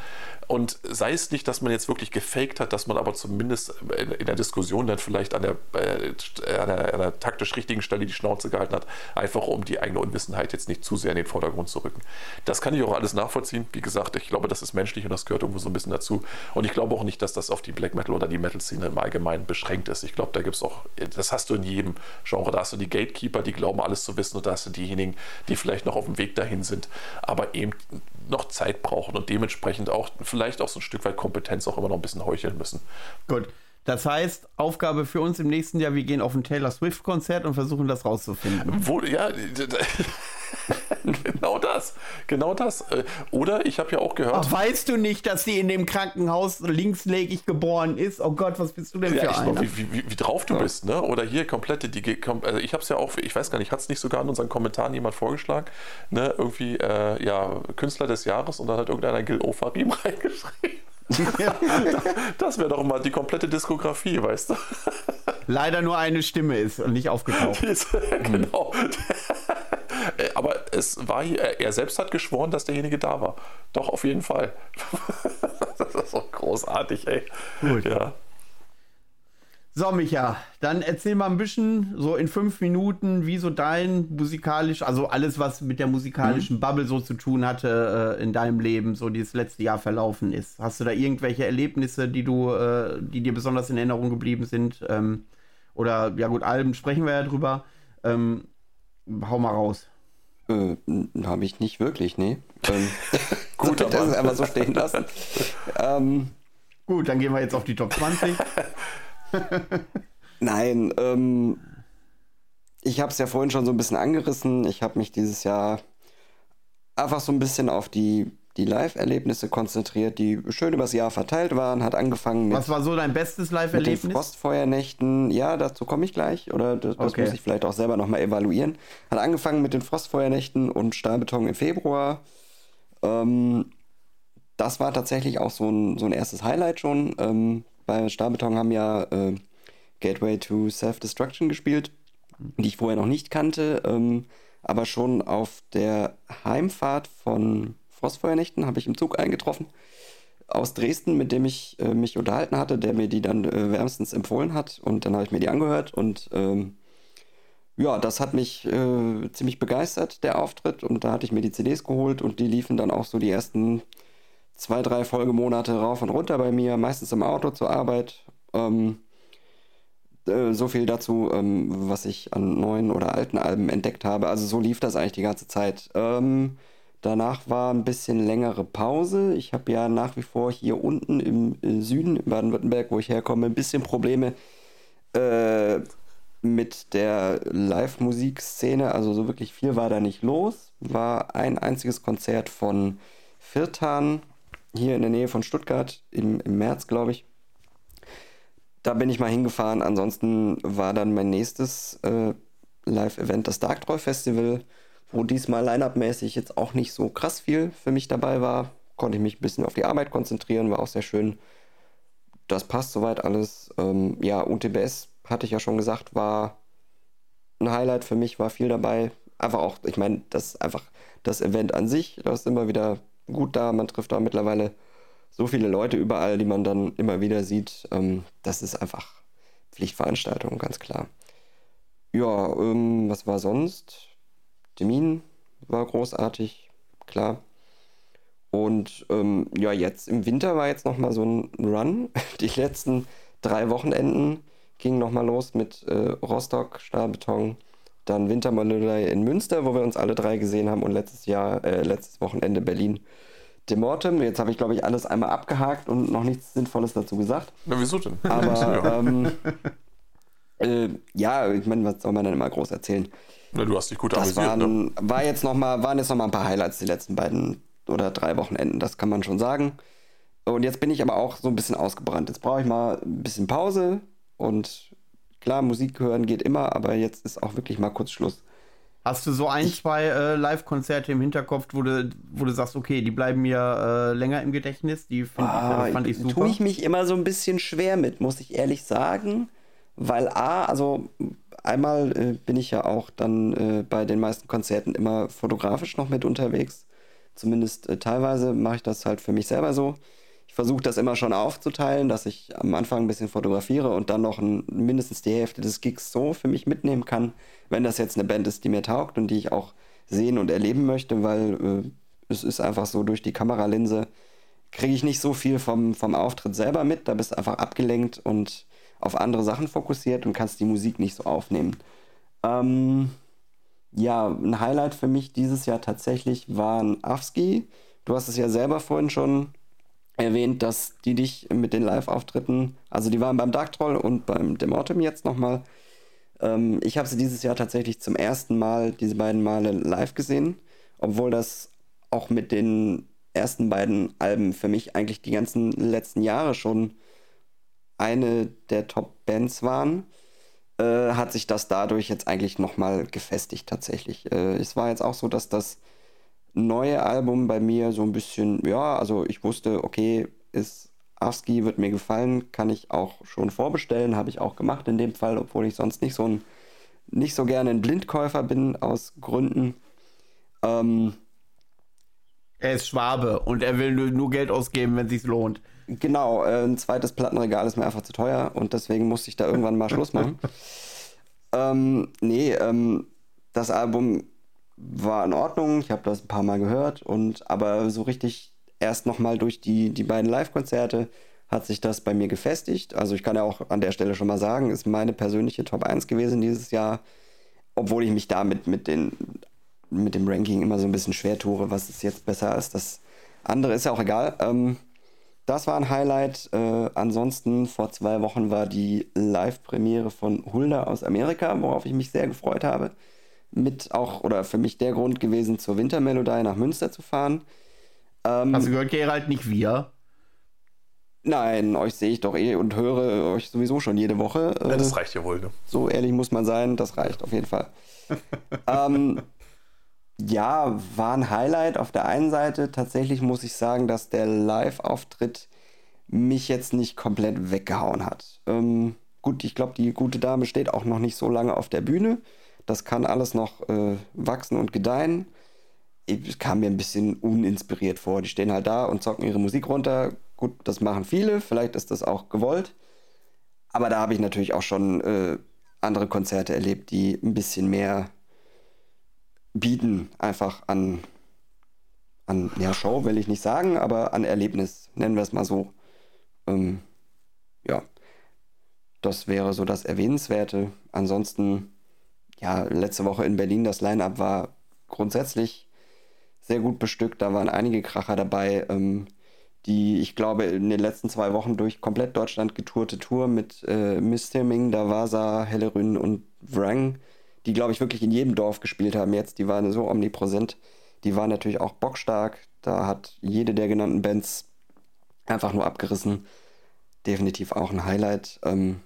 Und sei es nicht, dass man jetzt wirklich gefaked hat, dass man aber zumindest in, in der Diskussion dann vielleicht an der, äh, an, der, an der taktisch richtigen Stelle die Schnauze gehalten hat, einfach um die eigene Unwissenheit jetzt nicht zu sehr in den Vordergrund zu rücken. Das kann ich auch alles nachvollziehen. Wie gesagt, ich glaube, das ist menschlich und das gehört irgendwo so ein bisschen dazu. Und ich glaube, glaube auch nicht, dass das auf die Black Metal oder die Metal-Szene im Allgemeinen beschränkt ist. Ich glaube, da gibt es auch, das hast du in jedem Genre. Da hast du die Gatekeeper, die glauben, alles zu wissen, und da hast du diejenigen, die vielleicht noch auf dem Weg dahin sind, aber eben noch Zeit brauchen und dementsprechend auch vielleicht auch so ein Stück weit Kompetenz auch immer noch ein bisschen heucheln müssen.
Gut. Das heißt, Aufgabe für uns im nächsten Jahr, wir gehen auf ein Taylor Swift-Konzert und versuchen das rauszufinden.
Wo, ja, genau das. Genau das. Äh, oder ich habe ja auch gehört.
Ach, weißt du nicht, dass sie in dem Krankenhaus linkslegig geboren ist? Oh Gott, was bist du denn ja, für einer?
Wie, wie, wie, drauf du ja. bist, ne? Oder hier komplette, die, also ich habe es ja auch, ich weiß gar nicht, hat es nicht sogar in unseren Kommentaren jemand vorgeschlagen, ne? Irgendwie, äh, ja, Künstler des Jahres und dann hat irgendeiner Gil Ofarim reingeschrieben. das wäre doch mal die komplette Diskografie, weißt du?
Leider nur eine Stimme ist und nicht aufgetaucht. genau.
Äh, aber es war hier, er selbst hat geschworen, dass derjenige da war. Doch, auf jeden Fall. das ist so großartig, ey. Gut. Ja.
So, Micha, dann erzähl mal ein bisschen, so in fünf Minuten, wie so dein musikalisch, also alles, was mit der musikalischen mhm. Bubble so zu tun hatte äh, in deinem Leben, so dieses letzte Jahr verlaufen ist. Hast du da irgendwelche Erlebnisse, die du, äh, die dir besonders in Erinnerung geblieben sind? Ähm, oder, ja gut, Alben sprechen wir ja drüber. Ähm, hau mal raus.
Äh, Habe ich nicht wirklich, nee. Ähm, Gut, das einfach so stehen lassen.
ähm, Gut, dann gehen wir jetzt auf die Top 20.
Nein, ähm, ich habe es ja vorhin schon so ein bisschen angerissen. Ich habe mich dieses Jahr einfach so ein bisschen auf die, die Live-Erlebnisse konzentriert, die schön übers Jahr verteilt waren. Hat angefangen
mit. Was war so dein bestes Live-Erlebnis? Mit
Frostfeuernächten. Ja, dazu komme ich gleich. Oder das, das okay. muss ich vielleicht auch selber nochmal evaluieren. Hat angefangen mit den Frostfeuernächten und Stahlbeton im Februar. Ähm, das war tatsächlich auch so ein, so ein erstes Highlight schon. Ähm, bei Stahlbeton haben ja äh, Gateway to Self-Destruction gespielt, die ich vorher noch nicht kannte. Ähm, aber schon auf der Heimfahrt von Frostfeuernächten habe ich im Zug eingetroffen aus Dresden, mit dem ich äh, mich unterhalten hatte, der mir die dann äh, wärmstens empfohlen hat. Und dann habe ich mir die angehört und ähm, ja, das hat mich äh, ziemlich begeistert, der Auftritt. Und da hatte ich mir die CDs geholt und die liefen dann auch so die ersten zwei, drei Folgemonate rauf und runter bei mir, meistens im Auto zur Arbeit. Ähm, äh, so viel dazu, ähm, was ich an neuen oder alten Alben entdeckt habe. Also so lief das eigentlich die ganze Zeit. Ähm, danach war ein bisschen längere Pause. Ich habe ja nach wie vor hier unten im Süden, in Baden-Württemberg, wo ich herkomme, ein bisschen Probleme äh, mit der Live-Musikszene. Also so wirklich viel war da nicht los. War ein einziges Konzert von Firtan hier in der Nähe von Stuttgart im, im März, glaube ich. Da bin ich mal hingefahren. Ansonsten war dann mein nächstes äh, Live-Event das Darktroy Festival, wo diesmal line-up-mäßig jetzt auch nicht so krass viel für mich dabei war. Konnte ich mich ein bisschen auf die Arbeit konzentrieren, war auch sehr schön. Das passt soweit alles. Ähm, ja, UTBS hatte ich ja schon gesagt, war ein Highlight für mich, war viel dabei. Einfach auch, ich meine, das ist einfach das Event an sich, das ist immer wieder gut da. Man trifft da mittlerweile so viele Leute überall, die man dann immer wieder sieht. Ähm, das ist einfach Pflichtveranstaltung, ganz klar. Ja, ähm, was war sonst? Termin war großartig, klar. Und ähm, ja, jetzt im Winter war jetzt nochmal so ein Run. Die letzten drei Wochenenden ging nochmal los mit äh, Rostock, Stahlbeton, dann Wintermalölei in Münster, wo wir uns alle drei gesehen haben und letztes Jahr, äh, letztes Wochenende Berlin. Demortem. Jetzt habe ich, glaube ich, alles einmal abgehakt und noch nichts Sinnvolles dazu gesagt.
Na, wieso denn?
Aber ähm, äh, ja, ich meine, was soll man denn immer groß erzählen?
Na, du hast dich gut
das amüsiert, waren, ne? war jetzt noch mal, waren jetzt noch mal ein paar Highlights die letzten beiden oder drei Wochenenden, das kann man schon sagen. Und jetzt bin ich aber auch so ein bisschen ausgebrannt. Jetzt brauche ich mal ein bisschen Pause und klar, Musik hören geht immer, aber jetzt ist auch wirklich mal kurz Schluss.
Hast du so ein, zwei äh, Live-Konzerte im Hinterkopf, wo du, wo du sagst, okay, die bleiben mir äh, länger im Gedächtnis? Die find
ah, ich, fand ich super. Tue ich mich immer so ein bisschen schwer mit, muss ich ehrlich sagen. Weil A, also einmal äh, bin ich ja auch dann äh, bei den meisten Konzerten immer fotografisch noch mit unterwegs. Zumindest äh, teilweise mache ich das halt für mich selber so. Versuche das immer schon aufzuteilen, dass ich am Anfang ein bisschen fotografiere und dann noch ein, mindestens die Hälfte des Gigs so für mich mitnehmen kann, wenn das jetzt eine Band ist, die mir taugt und die ich auch sehen und erleben möchte, weil äh, es ist einfach so durch die Kameralinse kriege ich nicht so viel vom, vom Auftritt selber mit. Da bist du einfach abgelenkt und auf andere Sachen fokussiert und kannst die Musik nicht so aufnehmen. Ähm, ja, ein Highlight für mich dieses Jahr tatsächlich war ein Afski. Du hast es ja selber vorhin schon erwähnt, dass die dich mit den Live-Auftritten, also die waren beim Dark Troll und beim Demortem jetzt nochmal. Ähm, ich habe sie dieses Jahr tatsächlich zum ersten Mal, diese beiden Male live gesehen, obwohl das auch mit den ersten beiden Alben für mich eigentlich die ganzen letzten Jahre schon eine der Top-Bands waren. Äh, hat sich das dadurch jetzt eigentlich nochmal gefestigt tatsächlich. Äh, es war jetzt auch so, dass das neue Album bei mir so ein bisschen, ja, also ich wusste, okay, ist ASCII wird mir gefallen, kann ich auch schon vorbestellen, habe ich auch gemacht in dem Fall, obwohl ich sonst nicht so ein, nicht so gerne ein Blindkäufer bin aus Gründen. Ähm,
er ist Schwabe und er will nur, Geld ausgeben, wenn es sich lohnt.
Genau, äh, ein zweites Plattenregal ist mir einfach zu teuer und deswegen musste ich da irgendwann mal Schluss machen. ähm, nee, ähm, das Album war in Ordnung, ich habe das ein paar Mal gehört und aber so richtig erst nochmal durch die, die beiden Live-Konzerte hat sich das bei mir gefestigt. Also ich kann ja auch an der Stelle schon mal sagen, ist meine persönliche Top 1 gewesen dieses Jahr, obwohl ich mich damit mit, den, mit dem Ranking immer so ein bisschen schwer tue, was ist jetzt besser ist. Das andere ist ja auch egal. Ähm, das war ein Highlight. Äh, ansonsten vor zwei Wochen war die Live-Premiere von Hulda aus Amerika, worauf ich mich sehr gefreut habe. Mit auch, oder für mich der Grund gewesen, zur Wintermelodie nach Münster zu fahren.
Ähm, also gehört Gerald nicht wir?
Nein, euch sehe ich doch eh und höre euch sowieso schon jede Woche.
Ja, das reicht ja wohl, ne?
So ehrlich muss man sein, das reicht auf jeden Fall. ähm, ja, war ein Highlight auf der einen Seite. Tatsächlich muss ich sagen, dass der Live-Auftritt mich jetzt nicht komplett weggehauen hat. Ähm, gut, ich glaube, die gute Dame steht auch noch nicht so lange auf der Bühne. Das kann alles noch äh, wachsen und gedeihen. Es kam mir ein bisschen uninspiriert vor. Die stehen halt da und zocken ihre Musik runter. Gut, das machen viele. Vielleicht ist das auch gewollt. Aber da habe ich natürlich auch schon äh, andere Konzerte erlebt, die ein bisschen mehr bieten einfach an, an ja, Show will ich nicht sagen, aber an Erlebnis, nennen wir es mal so. Ähm, ja, das wäre so das Erwähnenswerte. Ansonsten, ja, letzte Woche in Berlin, das Line-Up war grundsätzlich sehr gut bestückt. Da waren einige Kracher dabei, ähm, die, ich glaube, in den letzten zwei Wochen durch komplett Deutschland getourte Tour mit äh, Miss Ming, Davasa, Hellerün und Wrang die, glaube ich, wirklich in jedem Dorf gespielt haben jetzt. Die waren so omnipräsent. Die waren natürlich auch bockstark. Da hat jede der genannten Bands einfach nur abgerissen. Definitiv auch ein Highlight. Ähm,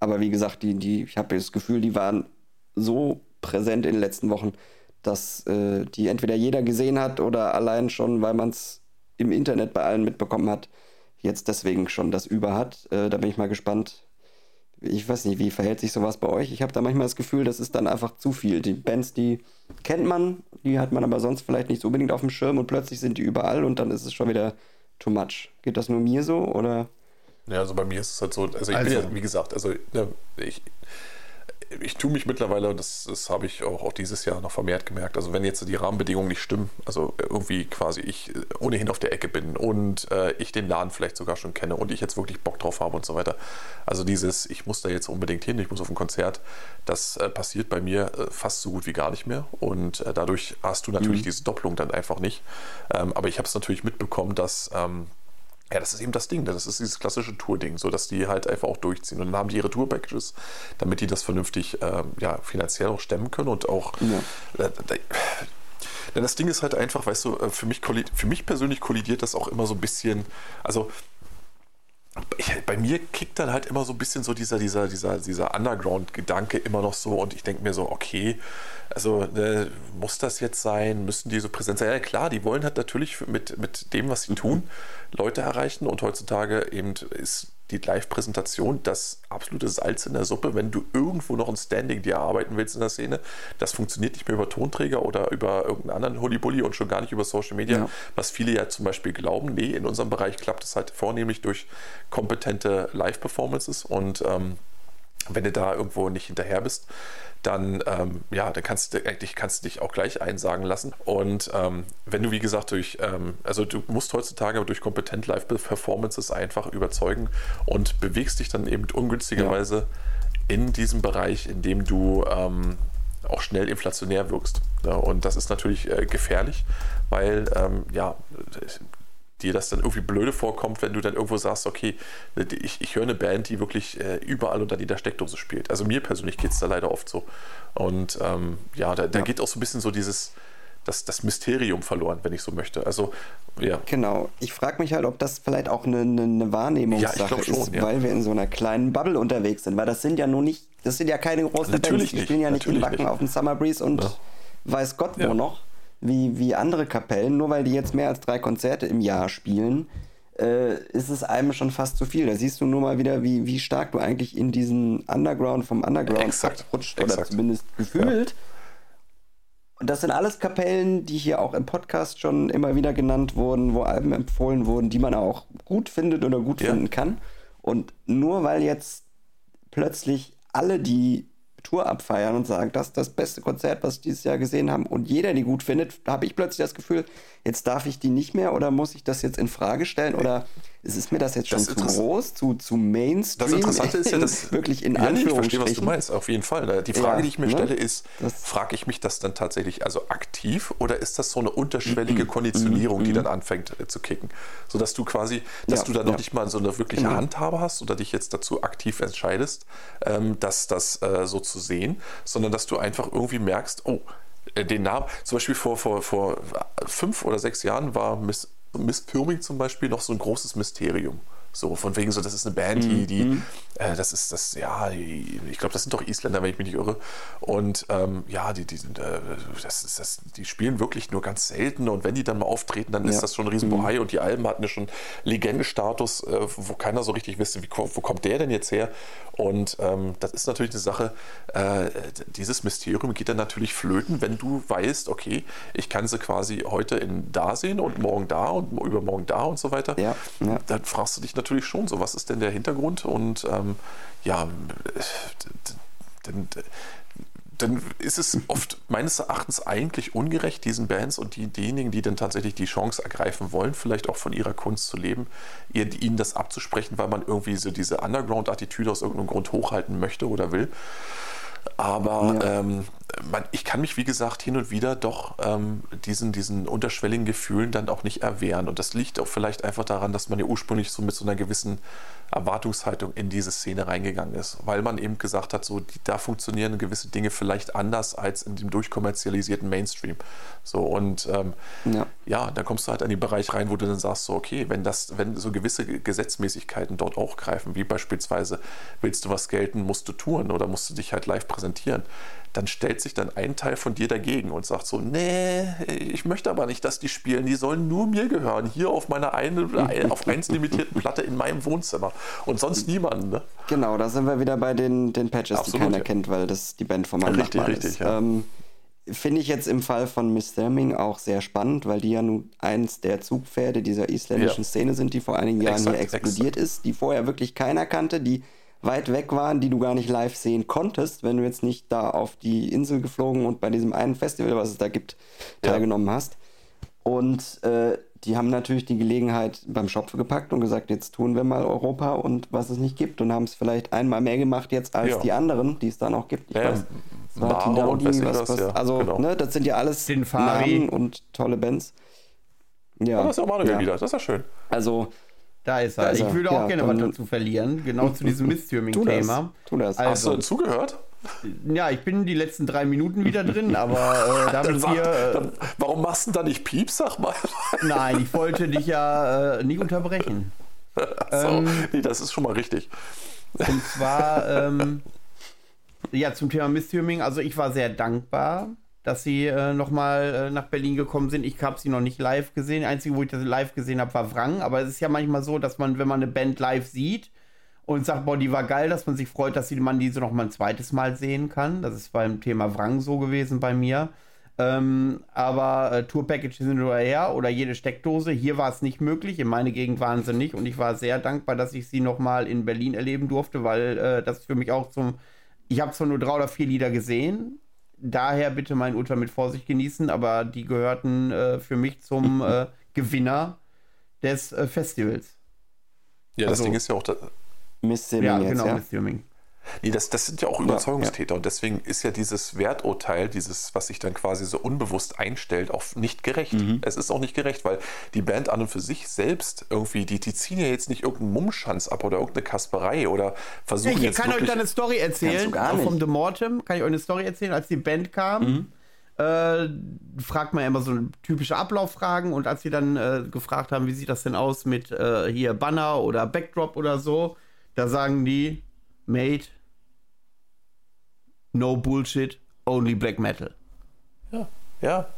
aber wie gesagt, die, die, ich habe das Gefühl, die waren so präsent in den letzten Wochen, dass äh, die entweder jeder gesehen hat oder allein schon, weil man es im Internet bei allen mitbekommen hat, jetzt deswegen schon das über hat. Äh, da bin ich mal gespannt, ich weiß nicht, wie verhält sich sowas bei euch? Ich habe da manchmal das Gefühl, das ist dann einfach zu viel. Die Bands, die kennt man, die hat man aber sonst vielleicht nicht so unbedingt auf dem Schirm und plötzlich sind die überall und dann ist es schon wieder too much. Geht das nur mir so oder?
Ja, also bei mir ist es halt so, also ich also, bin ja, wie gesagt, also ne, ich, ich tue mich mittlerweile, das, das habe ich auch, auch, dieses Jahr noch vermehrt gemerkt, also wenn jetzt die Rahmenbedingungen nicht stimmen, also irgendwie quasi ich ohnehin auf der Ecke bin und äh, ich den Laden vielleicht sogar schon kenne und ich jetzt wirklich Bock drauf habe und so weiter. Also dieses, ich muss da jetzt unbedingt hin, ich muss auf ein Konzert, das äh, passiert bei mir äh, fast so gut wie gar nicht mehr und äh, dadurch hast du natürlich mhm. diese Doppelung dann einfach nicht. Ähm, aber ich habe es natürlich mitbekommen, dass ähm, ja, das ist eben das Ding, das ist dieses klassische Tour-Ding, so dass die halt einfach auch durchziehen. Und dann haben die ihre Tour-Packages, damit die das vernünftig ähm, ja, finanziell auch stemmen können und auch. Ja. Äh, denn das Ding ist halt einfach, weißt du, äh, für mich, für mich persönlich kollidiert das auch immer so ein bisschen. Also, ich, bei mir kickt dann halt immer so ein bisschen so dieser, dieser, dieser, dieser Underground-Gedanke immer noch so und ich denke mir so, okay, also ne, muss das jetzt sein? Müssen die so präsent sein? Ja, klar, die wollen halt natürlich mit, mit dem, was sie tun, Leute erreichen und heutzutage eben ist die Live-Präsentation das absolute Salz in der Suppe, wenn du irgendwo noch ein Standing dir erarbeiten willst in der Szene. Das funktioniert nicht mehr über Tonträger oder über irgendeinen anderen Hullibulli und schon gar nicht über Social Media, ja. was viele ja zum Beispiel glauben. Nee, in unserem Bereich klappt es halt vornehmlich durch kompetente Live-Performances und ähm, wenn du da irgendwo nicht hinterher bist, dann, ähm, ja, dann kannst du eigentlich kannst du dich auch gleich einsagen lassen. Und ähm, wenn du, wie gesagt, durch, ähm, also du musst heutzutage durch kompetent Live-Performances einfach überzeugen und bewegst dich dann eben ungünstigerweise ja. in diesem Bereich, in dem du ähm, auch schnell inflationär wirkst. Ja, und das ist natürlich äh, gefährlich, weil ähm, ja, dir das dann irgendwie blöde vorkommt, wenn du dann irgendwo sagst, okay, ich, ich höre eine Band, die wirklich äh, überall unter jeder Steckdose spielt. Also mir persönlich geht es da leider oft so. Und ähm, ja, da, da ja. geht auch so ein bisschen so dieses, das, das Mysterium verloren, wenn ich so möchte. Also, ja.
Genau. Ich frage mich halt, ob das vielleicht auch eine, eine Wahrnehmungssache ja, schon, ist, ja. weil wir in so einer kleinen Bubble unterwegs sind. Weil das sind ja nur nicht, das sind ja keine großen
Natürlich
Bands. Die spielen ja nicht in Wacken auf dem Summer Breeze und weiß Gott wo noch wie, wie andere Kapellen, nur weil die jetzt mehr als drei Konzerte im Jahr spielen, äh, ist es einem schon fast zu viel. Da siehst du nur mal wieder, wie, wie stark du eigentlich in diesen Underground vom Underground
exakt,
rutscht
exakt.
oder zumindest gefühlt. Ja. Und das sind alles Kapellen, die hier auch im Podcast schon immer wieder genannt wurden, wo Alben empfohlen wurden, die man auch gut findet oder gut ja. finden kann. Und nur weil jetzt plötzlich alle die Tour abfeiern und sagen, das ist das beste Konzert, was sie dieses Jahr gesehen haben. Und jeder die gut findet, habe ich plötzlich das Gefühl, jetzt darf ich die nicht mehr oder muss ich das jetzt in Frage stellen oder ist mir das jetzt schon das zu groß, zu, zu Mainstream?
Das Interessante ist ja, dass
wirklich in
ja,
Anführungsstrichen.
Ich verstehe, was du meinst, auf jeden Fall. Die Frage, ja, die ich mir ne? stelle, ist, frage ich mich das dann tatsächlich also aktiv oder ist das so eine unterschwellige mhm. Konditionierung, die mhm. dann anfängt äh, zu kicken? Sodass du quasi, dass ja, du da noch nicht mal so eine wirkliche genau. Handhabe hast oder dich jetzt dazu aktiv entscheidest, ähm, dass das äh, so zu sehen, sondern dass du einfach irgendwie merkst, oh, den Namen, zum Beispiel vor, vor, vor fünf oder sechs Jahren war Miss Miss Pyramid zum Beispiel noch so ein großes Mysterium. So, von wegen so, das ist eine Band, die, die mhm. äh, das ist das, ja, ich glaube, das sind doch Isländer, wenn ich mich nicht irre. Und ähm, ja, die, die sind, äh, das ist das, die spielen wirklich nur ganz selten und wenn die dann mal auftreten, dann ja. ist das schon ein Riesenbohai mhm. und die Alben hatten ja schon Legendenstatus, äh, wo keiner so richtig wusste, wie, wo kommt der denn jetzt her? Und ähm, das ist natürlich eine Sache, äh, dieses Mysterium geht dann natürlich flöten, wenn du weißt, okay, ich kann sie quasi heute in da sehen und morgen da und übermorgen da und so weiter.
Ja. Ja.
Dann fragst du dich natürlich, natürlich schon so, was ist denn der Hintergrund? Und ähm, ja, dann, dann ist es oft meines Erachtens eigentlich ungerecht, diesen Bands und die, diejenigen, die dann tatsächlich die Chance ergreifen wollen, vielleicht auch von ihrer Kunst zu leben, ihnen das abzusprechen, weil man irgendwie so diese Underground-Attitüde aus irgendeinem Grund hochhalten möchte oder will. Aber ja. ähm, ich kann mich, wie gesagt, hin und wieder doch ähm, diesen, diesen unterschwelligen Gefühlen dann auch nicht erwehren. Und das liegt auch vielleicht einfach daran, dass man ja ursprünglich so mit so einer gewissen Erwartungshaltung in diese Szene reingegangen ist, weil man eben gesagt hat, so die, da funktionieren gewisse Dinge vielleicht anders als in dem durchkommerzialisierten Mainstream. So und ähm, ja. ja, da kommst du halt an den Bereich rein, wo du dann sagst, so okay, wenn das, wenn so gewisse Gesetzmäßigkeiten dort auch greifen, wie beispielsweise willst du was gelten, musst du touren oder musst du dich halt live präsentieren dann stellt sich dann ein Teil von dir dagegen und sagt so, nee, ich möchte aber nicht, dass die spielen, die sollen nur mir gehören, hier auf meiner eine, auf eins limitierten Platte in meinem Wohnzimmer und sonst niemanden. Ne?
Genau, da sind wir wieder bei den, den Patches, Absolut, die keiner ja. kennt, weil das die Band von meinem
richtig, Nachbarn richtig, ist.
Ja. Ähm, Finde ich jetzt im Fall von Miss Therming auch sehr spannend, weil die ja nun eins der Zugpferde dieser isländischen ja. Szene sind, die vor einigen Jahren exakt, hier explodiert exakt. ist, die vorher wirklich keiner kannte, die weit weg waren, die du gar nicht live sehen konntest, wenn du jetzt nicht da auf die Insel geflogen und bei diesem einen Festival, was es da gibt, teilgenommen ja. hast. Und äh, die haben natürlich die Gelegenheit beim Schopf gepackt und gesagt, jetzt tun wir mal Europa und was es nicht gibt und haben es vielleicht einmal mehr gemacht jetzt als ja. die anderen, die es da noch gibt.
Ich ja, weiß, Maro und
was, was, was, ja, also genau. ne, das sind ja alles Namen und tolle Bands.
Ja, Aber das ist auch Manuel ja. wieder, das ist ja schön.
Also
da ist er. ich würde auch ja, gerne was dazu verlieren, genau zu diesem Mistürming-Thema.
Tu das. Also, Hast du zugehört?
Ja, ich bin die letzten drei Minuten wieder drin, aber äh, damit
wir. Äh, warum machst du da nicht Pieps, sag mal?
Nein, ich wollte dich ja äh, nicht unterbrechen.
so, ähm, nee, das ist schon mal richtig.
Und zwar, ähm, ja, zum Thema Mistürming. Also ich war sehr dankbar, dass sie äh, nochmal äh, nach Berlin gekommen sind. Ich habe sie noch nicht live gesehen. Einzige, wo ich das live gesehen habe, war Wrang. Aber es ist ja manchmal so, dass man, wenn man eine Band live sieht und sagt, boah, die war geil, dass man sich freut, dass man diese noch mal ein zweites Mal sehen kann. Das ist beim Thema Wrang so gewesen bei mir. Ähm, aber äh, Tour-Packages sind nur her oder jede Steckdose. Hier war es nicht möglich. In meiner Gegend waren sie nicht. Und ich war sehr dankbar, dass ich sie nochmal in Berlin erleben durfte, weil äh, das für mich auch zum. Ich habe zwar nur drei oder vier Lieder gesehen. Daher bitte mein Urteil mit Vorsicht genießen, aber die gehörten äh, für mich zum äh, Gewinner des äh, Festivals.
Ja, das also, Ding ist ja auch. Da
Miss Simming ja,
genau,
ja.
Miss Simming.
Nee, das, das sind ja auch Überzeugungstäter. Ja, ja. Und deswegen ist ja dieses Werturteil, dieses, was sich dann quasi so unbewusst einstellt, auch nicht gerecht. Mhm. Es ist auch nicht gerecht, weil die Band an und für sich selbst irgendwie, die, die ziehen ja jetzt nicht irgendeinen Mummschanz ab oder irgendeine Kasperei oder versuchen
ich
jetzt.
Ich kann euch da eine Story erzählen. Vom The Mortem kann ich euch eine Story erzählen, als die Band kam. Mhm. Äh, fragt man ja immer so typische Ablauffragen und als sie dann äh, gefragt haben, wie sieht das denn aus mit äh, hier Banner oder Backdrop oder so, da sagen die, Mate, no bullshit, only black metal.
Ja, ja.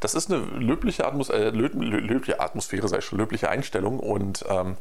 Das ist eine löbliche, Atmos äh, löbliche Atmosphäre, sei schon, löbliche Einstellung. Und ähm,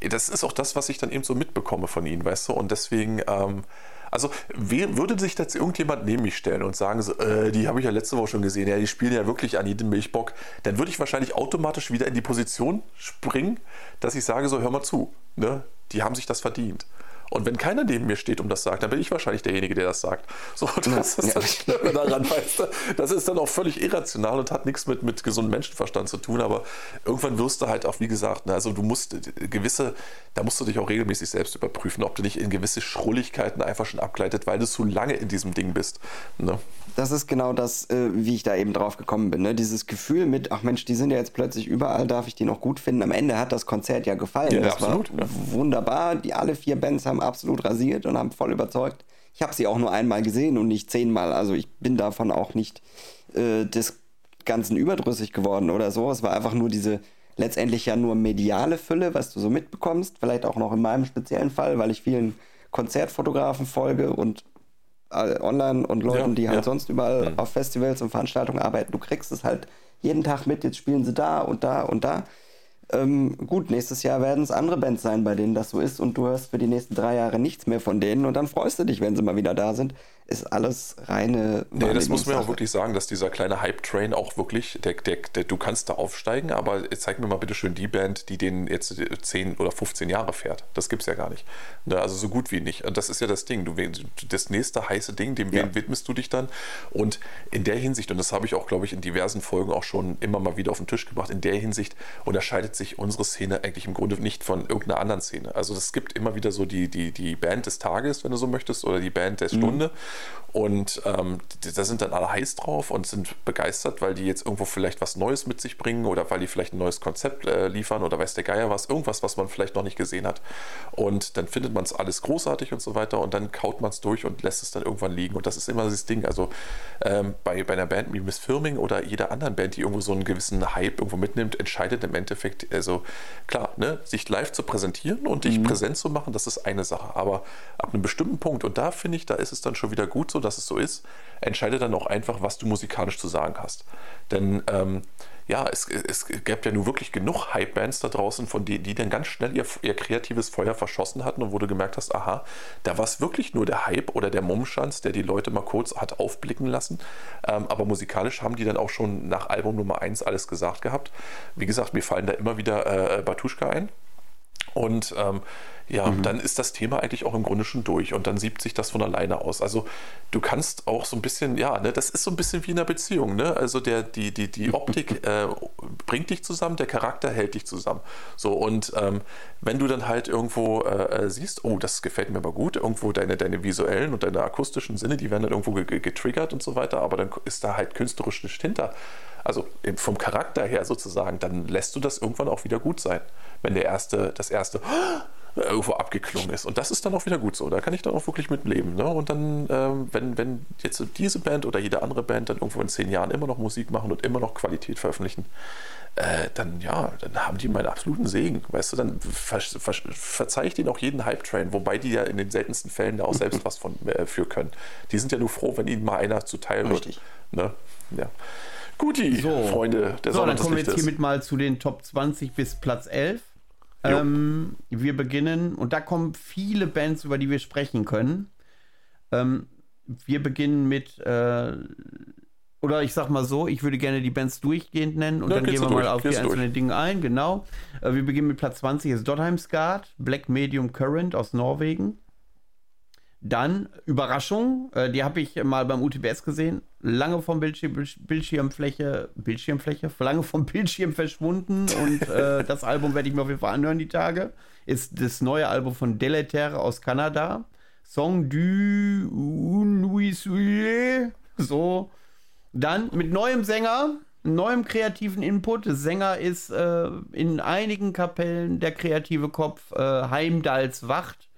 das ist auch das, was ich dann eben so mitbekomme von ihnen, weißt du? Und deswegen, ähm, also würde sich jetzt irgendjemand neben mich stellen und sagen, so, äh, die habe ich ja letzte Woche schon gesehen, ja, die spielen ja wirklich an jedem Milchbock, dann würde ich wahrscheinlich automatisch wieder in die Position springen, dass ich sage, so hör mal zu, ne? die haben sich das verdient. Und wenn keiner neben mir steht und das sagt, dann bin ich wahrscheinlich derjenige, der das sagt. So, das ja, ist das Schlimme daran, weißt du? Das ist dann auch völlig irrational und hat nichts mit, mit gesundem Menschenverstand zu tun. Aber irgendwann wirst du halt auch, wie gesagt, ne, also du musst gewisse, da musst du dich auch regelmäßig selbst überprüfen, ob du nicht in gewisse Schrulligkeiten einfach schon abgleitet, weil du zu lange in diesem Ding bist. Ne?
Das ist genau das, äh, wie ich da eben drauf gekommen bin. Ne? Dieses Gefühl mit, ach Mensch, die sind ja jetzt plötzlich überall, darf ich die noch gut finden. Am Ende hat das Konzert ja gefallen. Ja, das absolut, war ja. wunderbar. Die alle vier Bands haben absolut rasiert und haben voll überzeugt. Ich habe sie auch nur einmal gesehen und nicht zehnmal. Also ich bin davon auch nicht äh, des Ganzen überdrüssig geworden oder so. Es war einfach nur diese letztendlich ja nur mediale Fülle, was du so mitbekommst. Vielleicht auch noch in meinem speziellen Fall, weil ich vielen Konzertfotografen folge und online und Leuten, ja, die halt ja. sonst überall mhm. auf Festivals und Veranstaltungen arbeiten. Du kriegst es halt jeden Tag mit, jetzt spielen sie da und da und da. Ähm, gut, nächstes Jahr werden es andere Bands sein, bei denen das so ist und du hörst für die nächsten drei Jahre nichts mehr von denen und dann freust du dich, wenn sie mal wieder da sind. Ist alles reine.
Nee, das muss man auch wirklich sagen, dass dieser kleine Hype-Train auch wirklich, der, der, der, du kannst da aufsteigen, aber zeig mir mal bitte schön die Band, die den jetzt 10 oder 15 Jahre fährt. Das gibt es ja gar nicht. Ne, also so gut wie nicht. Und das ist ja das Ding. Du, das nächste heiße Ding, dem ja. widmest du dich dann. Und in der Hinsicht, und das habe ich auch, glaube ich, in diversen Folgen auch schon immer mal wieder auf den Tisch gebracht, in der Hinsicht unterscheidet sich unsere Szene eigentlich im Grunde nicht von irgendeiner anderen Szene. Also es gibt immer wieder so die, die, die Band des Tages, wenn du so möchtest, oder die Band der Stunde. Mhm. Und ähm, da sind dann alle heiß drauf und sind begeistert, weil die jetzt irgendwo vielleicht was Neues mit sich bringen oder weil die vielleicht ein neues Konzept äh, liefern oder weiß der Geier was, irgendwas, was man vielleicht noch nicht gesehen hat. Und dann findet man es alles großartig und so weiter und dann kaut man es durch und lässt es dann irgendwann liegen. Und das ist immer das Ding. Also ähm, bei, bei einer Band wie Miss Firming oder jeder anderen Band, die irgendwo so einen gewissen Hype irgendwo mitnimmt, entscheidet im Endeffekt, also klar, ne, sich live zu präsentieren und dich mhm. präsent zu machen, das ist eine Sache. Aber ab einem bestimmten Punkt, und da finde ich, da ist es dann schon wieder gut so, dass es so ist, entscheide dann auch einfach, was du musikalisch zu sagen hast. Denn ähm, ja, es, es gäbe ja nur wirklich genug Hype-Bands da draußen, von denen, die dann ganz schnell ihr, ihr kreatives Feuer verschossen hatten und wo du gemerkt hast, aha, da war es wirklich nur der Hype oder der Mummschanz, der die Leute mal kurz hat aufblicken lassen. Ähm, aber musikalisch haben die dann auch schon nach Album Nummer 1 alles gesagt gehabt. Wie gesagt, mir fallen da immer wieder äh, Batuschka ein. Und ähm, ja, mhm. dann ist das Thema eigentlich auch im Grunde schon durch und dann siebt sich das von alleine aus. Also du kannst auch so ein bisschen, ja, ne, das ist so ein bisschen wie in einer Beziehung, ne? Also der, die, die, die Optik äh, bringt dich zusammen, der Charakter hält dich zusammen. So, und ähm, wenn du dann halt irgendwo äh, äh siehst, oh, das gefällt mir aber gut, irgendwo deine, deine visuellen und deine akustischen Sinne, die werden dann irgendwo getriggert und so weiter, aber dann ist da halt künstlerisch nicht hinter also vom Charakter her sozusagen, dann lässt du das irgendwann auch wieder gut sein. Wenn der erste, das erste irgendwo abgeklungen ist. Und das ist dann auch wieder gut so. Da kann ich dann auch wirklich mit leben. Ne? Und dann, ähm, wenn, wenn jetzt diese Band oder jede andere Band dann irgendwo in zehn Jahren immer noch Musik machen und immer noch Qualität veröffentlichen, äh, dann ja, dann haben die meinen absoluten Segen. Weißt du, dann ver, ver, verzeih ich denen auch jeden Hype-Train, wobei die ja in den seltensten Fällen da auch selbst was von äh, für können. Die sind ja nur froh, wenn ihnen mal einer zuteil wird.
Richtig.
Ne? Ja. Guti,
So.
Freunde der
So, dann kommen wir jetzt hiermit mal zu den Top 20 bis Platz 11.
Jo.
Ähm, wir beginnen, und da kommen viele Bands, über die wir sprechen können. Ähm, wir beginnen mit, äh, oder ich sag mal so, ich würde gerne die Bands durchgehend nennen und
Ja,
dann gehen wir
du
mal
durch,
auf die einzelnen Dinge ein. Genau. Äh, wir beginnen mit Platz 20, ist Dottheim Skat, Black Medium Current aus Norwegen. Dann Überraschung, äh, die habe ich mal beim UTBS gesehen. Lange vom Bildschirm, Bildschirmfläche, Bildschirmfläche, lange vom Bildschirm verschwunden und äh, das Album werde ich mir auf jeden Fall anhören die Tage. Ist das neue Album von Deleterre aus Kanada. Song du Unuisuye. So. Dann mit neuem Sänger, neuem kreativen Input. Sänger ist äh, in einigen Kapellen der kreative Kopf äh, Heimdalls Wacht.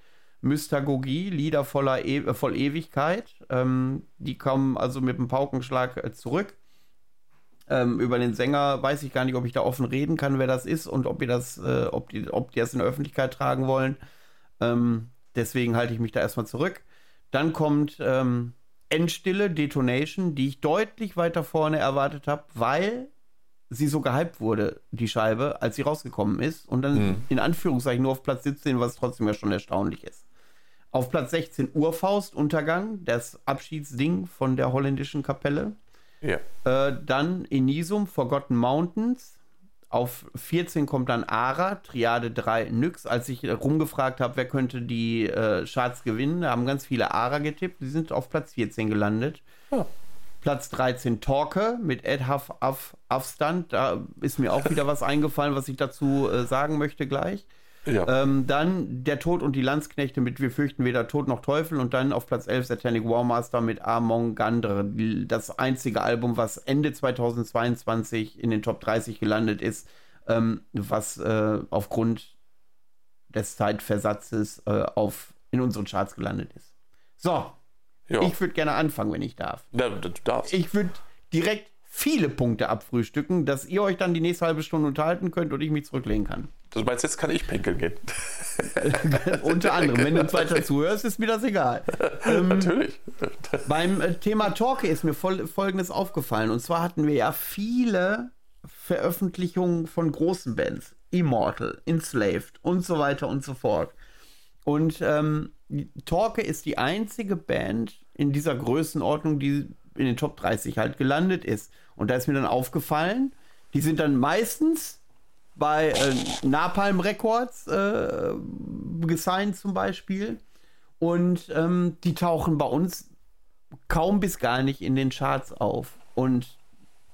Mystagogie, Lieder voller e äh, voll Ewigkeit. Ähm, die kommen also mit dem Paukenschlag äh, zurück. Ähm, über den Sänger weiß ich gar nicht, ob ich da offen reden kann, wer das ist und ob, ihr das, äh, ob, die, ob die das in der Öffentlichkeit tragen wollen. Ähm, deswegen halte ich mich da erstmal zurück. Dann kommt ähm, Endstille, Detonation, die ich deutlich weiter vorne erwartet habe, weil sie so gehypt wurde, die Scheibe, als sie rausgekommen ist. Und dann
Hm.
in Anführungszeichen nur auf Platz 17, was trotzdem ja schon erstaunlich ist. Auf Platz 16 Urfaust, Untergang, das Abschiedsding von der holländischen Kapelle.
Ja.
Äh, dann Inisum, Forgotten Mountains. Auf 14 kommt dann Ara, Triade 3 Nyx. Als ich rumgefragt habe, wer könnte die äh, Charts gewinnen, da haben ganz viele Ara getippt. Die sind auf Platz 14 gelandet.
Ah.
Platz 13 Torque mit Ed Huff Af Afstand. Da ist mir auch wieder was eingefallen, was ich dazu äh, sagen möchte gleich.
Ja.
Ähm, dann Der Tod und die Landsknechte mit Wir fürchten weder Tod noch Teufel und dann auf Platz 11 Satanic Warmaster mit Amon Gandre. Das einzige Album, was Ende 2022 in den Top 30 gelandet ist, ähm, was äh, aufgrund des Zeitversatzes äh, auf, in unseren Charts gelandet ist. So,
ja.
ich würde gerne anfangen, wenn ich darf.
Na, du darfst.
Ich würde direkt viele Punkte abfrühstücken, dass ihr euch dann die nächste halbe Stunde unterhalten könnt und ich mich zurücklehnen kann.
Du meinst, jetzt kann ich pinkeln gehen.
Unter anderem, wenn du uns weiter zuhörst, ist mir das egal. Ähm,
Natürlich.
beim äh, Thema Talke ist mir fol Folgendes aufgefallen. Und zwar hatten wir ja viele Veröffentlichungen von großen Bands. Immortal, Enslaved und so weiter und so fort. Und ähm, Torque ist die einzige Band in dieser Größenordnung, die in den Top 30 halt gelandet ist. Und da ist mir dann aufgefallen, die sind dann meistens bei äh, Napalm Records äh, gesigned zum Beispiel. Und ähm, die tauchen bei uns kaum bis gar nicht in den Charts auf. Und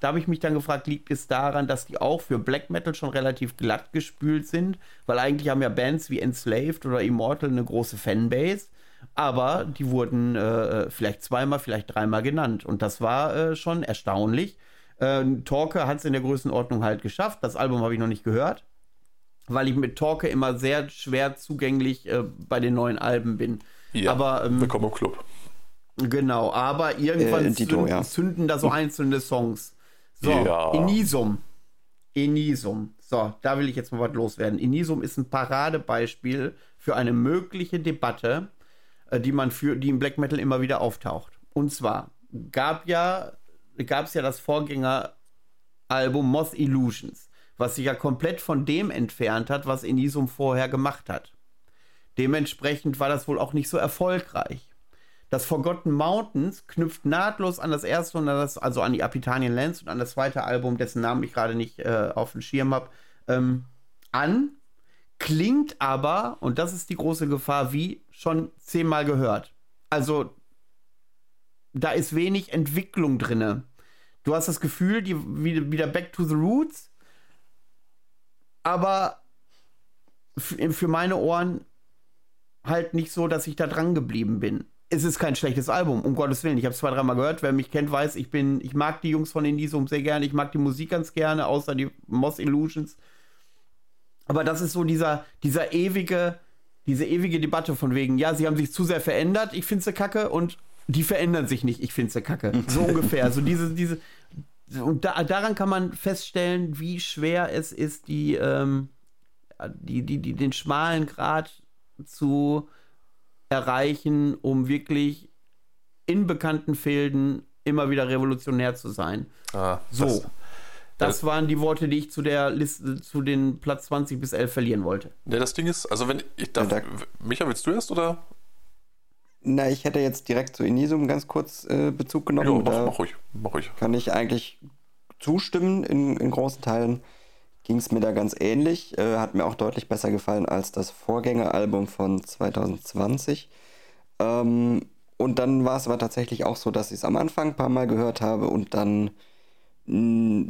da habe ich mich dann gefragt, liegt es daran, dass die auch für Black Metal schon relativ glatt gespült sind? Weil eigentlich haben ja Bands wie Enslaved oder Immortal eine große Fanbase. Aber die wurden äh, vielleicht zweimal, vielleicht dreimal genannt. Und das war äh, schon erstaunlich. Äh, Torque hat es in der Größenordnung halt geschafft. Das Album habe ich noch nicht gehört, weil ich mit Torque immer sehr schwer zugänglich äh, bei den neuen Alben bin.
Ja.
Aber ähm,
Willkommen im Club.
Genau, aber irgendwann
Äh, Dito,
zünden,
ja.
zünden da so einzelne Songs. So,
Ja.
Enisum. Enisum. So, da will ich jetzt mal was loswerden. Enisum ist ein Paradebeispiel für eine mögliche Debatte, äh, die man für, die im Black Metal immer wieder auftaucht. Und zwar gab ja, gab es ja das Vorgängeralbum Moth Illusions, was sich ja komplett von dem entfernt hat, was Enisum vorher gemacht hat. Dementsprechend war das wohl auch nicht so erfolgreich. Das Forgotten Mountains knüpft nahtlos an das erste und das, also an die Apitanien Lands und an das zweite Album, dessen Namen ich gerade nicht äh, auf dem Schirm habe, ähm, an. Klingt aber, und das ist die große Gefahr, wie schon zehnmal gehört. Also, da ist wenig Entwicklung drinne. Du hast das Gefühl, die wie- wieder back to the roots, aber für meine Ohren halt nicht so, dass ich da dran geblieben bin. Es ist kein schlechtes Album, um Gottes Willen. Ich habe es zwei, dreimal gehört. Wer mich kennt, weiß, ich bin, ich mag die Jungs von Indisum sehr gerne. Ich mag die Musik ganz gerne, außer die Moss Illusions. Aber das ist so dieser, dieser ewige diese ewige Debatte von wegen, ja, sie haben sich zu sehr verändert, ich finde sie kacke und die verändern sich nicht, ich finde sie kacke. So ungefähr. Also diese, diese, und da, daran kann man feststellen, wie schwer es ist, die, ähm, die, die, die, den schmalen Grad zu erreichen, um wirklich in bekannten Filden immer wieder revolutionär zu sein.
Ah,
so.
das-
Das waren die Worte, die ich zu der Liste, zu den Platz 20 bis 11 verlieren wollte.
Ja, das Ding ist, also wenn ich darf,
Ja, da-
Micha, willst du erst oder?
Na, ich hätte jetzt direkt zu Inisum ganz kurz äh, Bezug genommen.
Jo, mach, mach ruhig, mach ruhig.
kann ich eigentlich zustimmen. In, in großen Teilen ging es mir da ganz ähnlich. Äh, hat mir auch deutlich besser gefallen als das Vorgängeralbum von 2020. Ähm, und dann war es aber tatsächlich auch so, dass ich es am Anfang ein paar Mal gehört habe und dann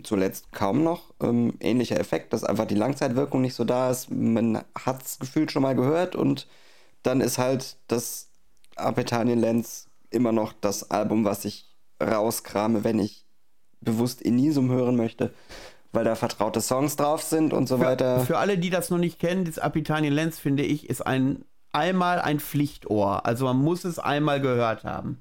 zuletzt kaum noch. Ähm, ähnlicher Effekt, dass einfach die Langzeitwirkung nicht so da ist. Man hat es gefühlt schon mal gehört und dann ist halt das Apetanien Lens immer noch das Album, was ich rauskrame, wenn ich bewusst Inisum hören möchte, weil da vertraute Songs drauf sind und so weiter.
Für alle, die das noch nicht kennen, das Apitanien Lenz, finde ich, ist ein einmal ein Pflichtohr. Also man muss es einmal gehört haben.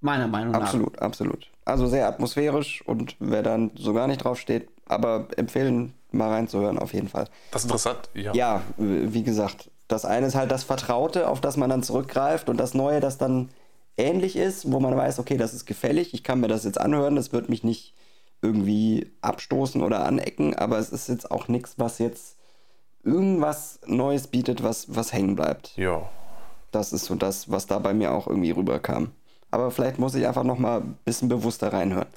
Meiner Meinung nach.
Absolut, absolut. Also sehr atmosphärisch und wer dann so gar nicht drauf steht, aber empfehlen, mal reinzuhören auf jeden Fall.
Das ist interessant, ja.
Ja, wie gesagt, das eine ist halt das Vertraute, auf das man dann zurückgreift und das Neue, das dann ähnlich ist, wo man weiß, okay, das ist gefällig, ich kann mir das jetzt anhören, das wird mich nicht irgendwie abstoßen oder anecken, aber es ist jetzt auch nichts, was jetzt irgendwas Neues bietet, was, was hängen bleibt.
Ja.
Das ist so das, was da bei mir auch irgendwie rüberkam. Aber vielleicht muss ich einfach noch mal ein bisschen bewusster reinhören.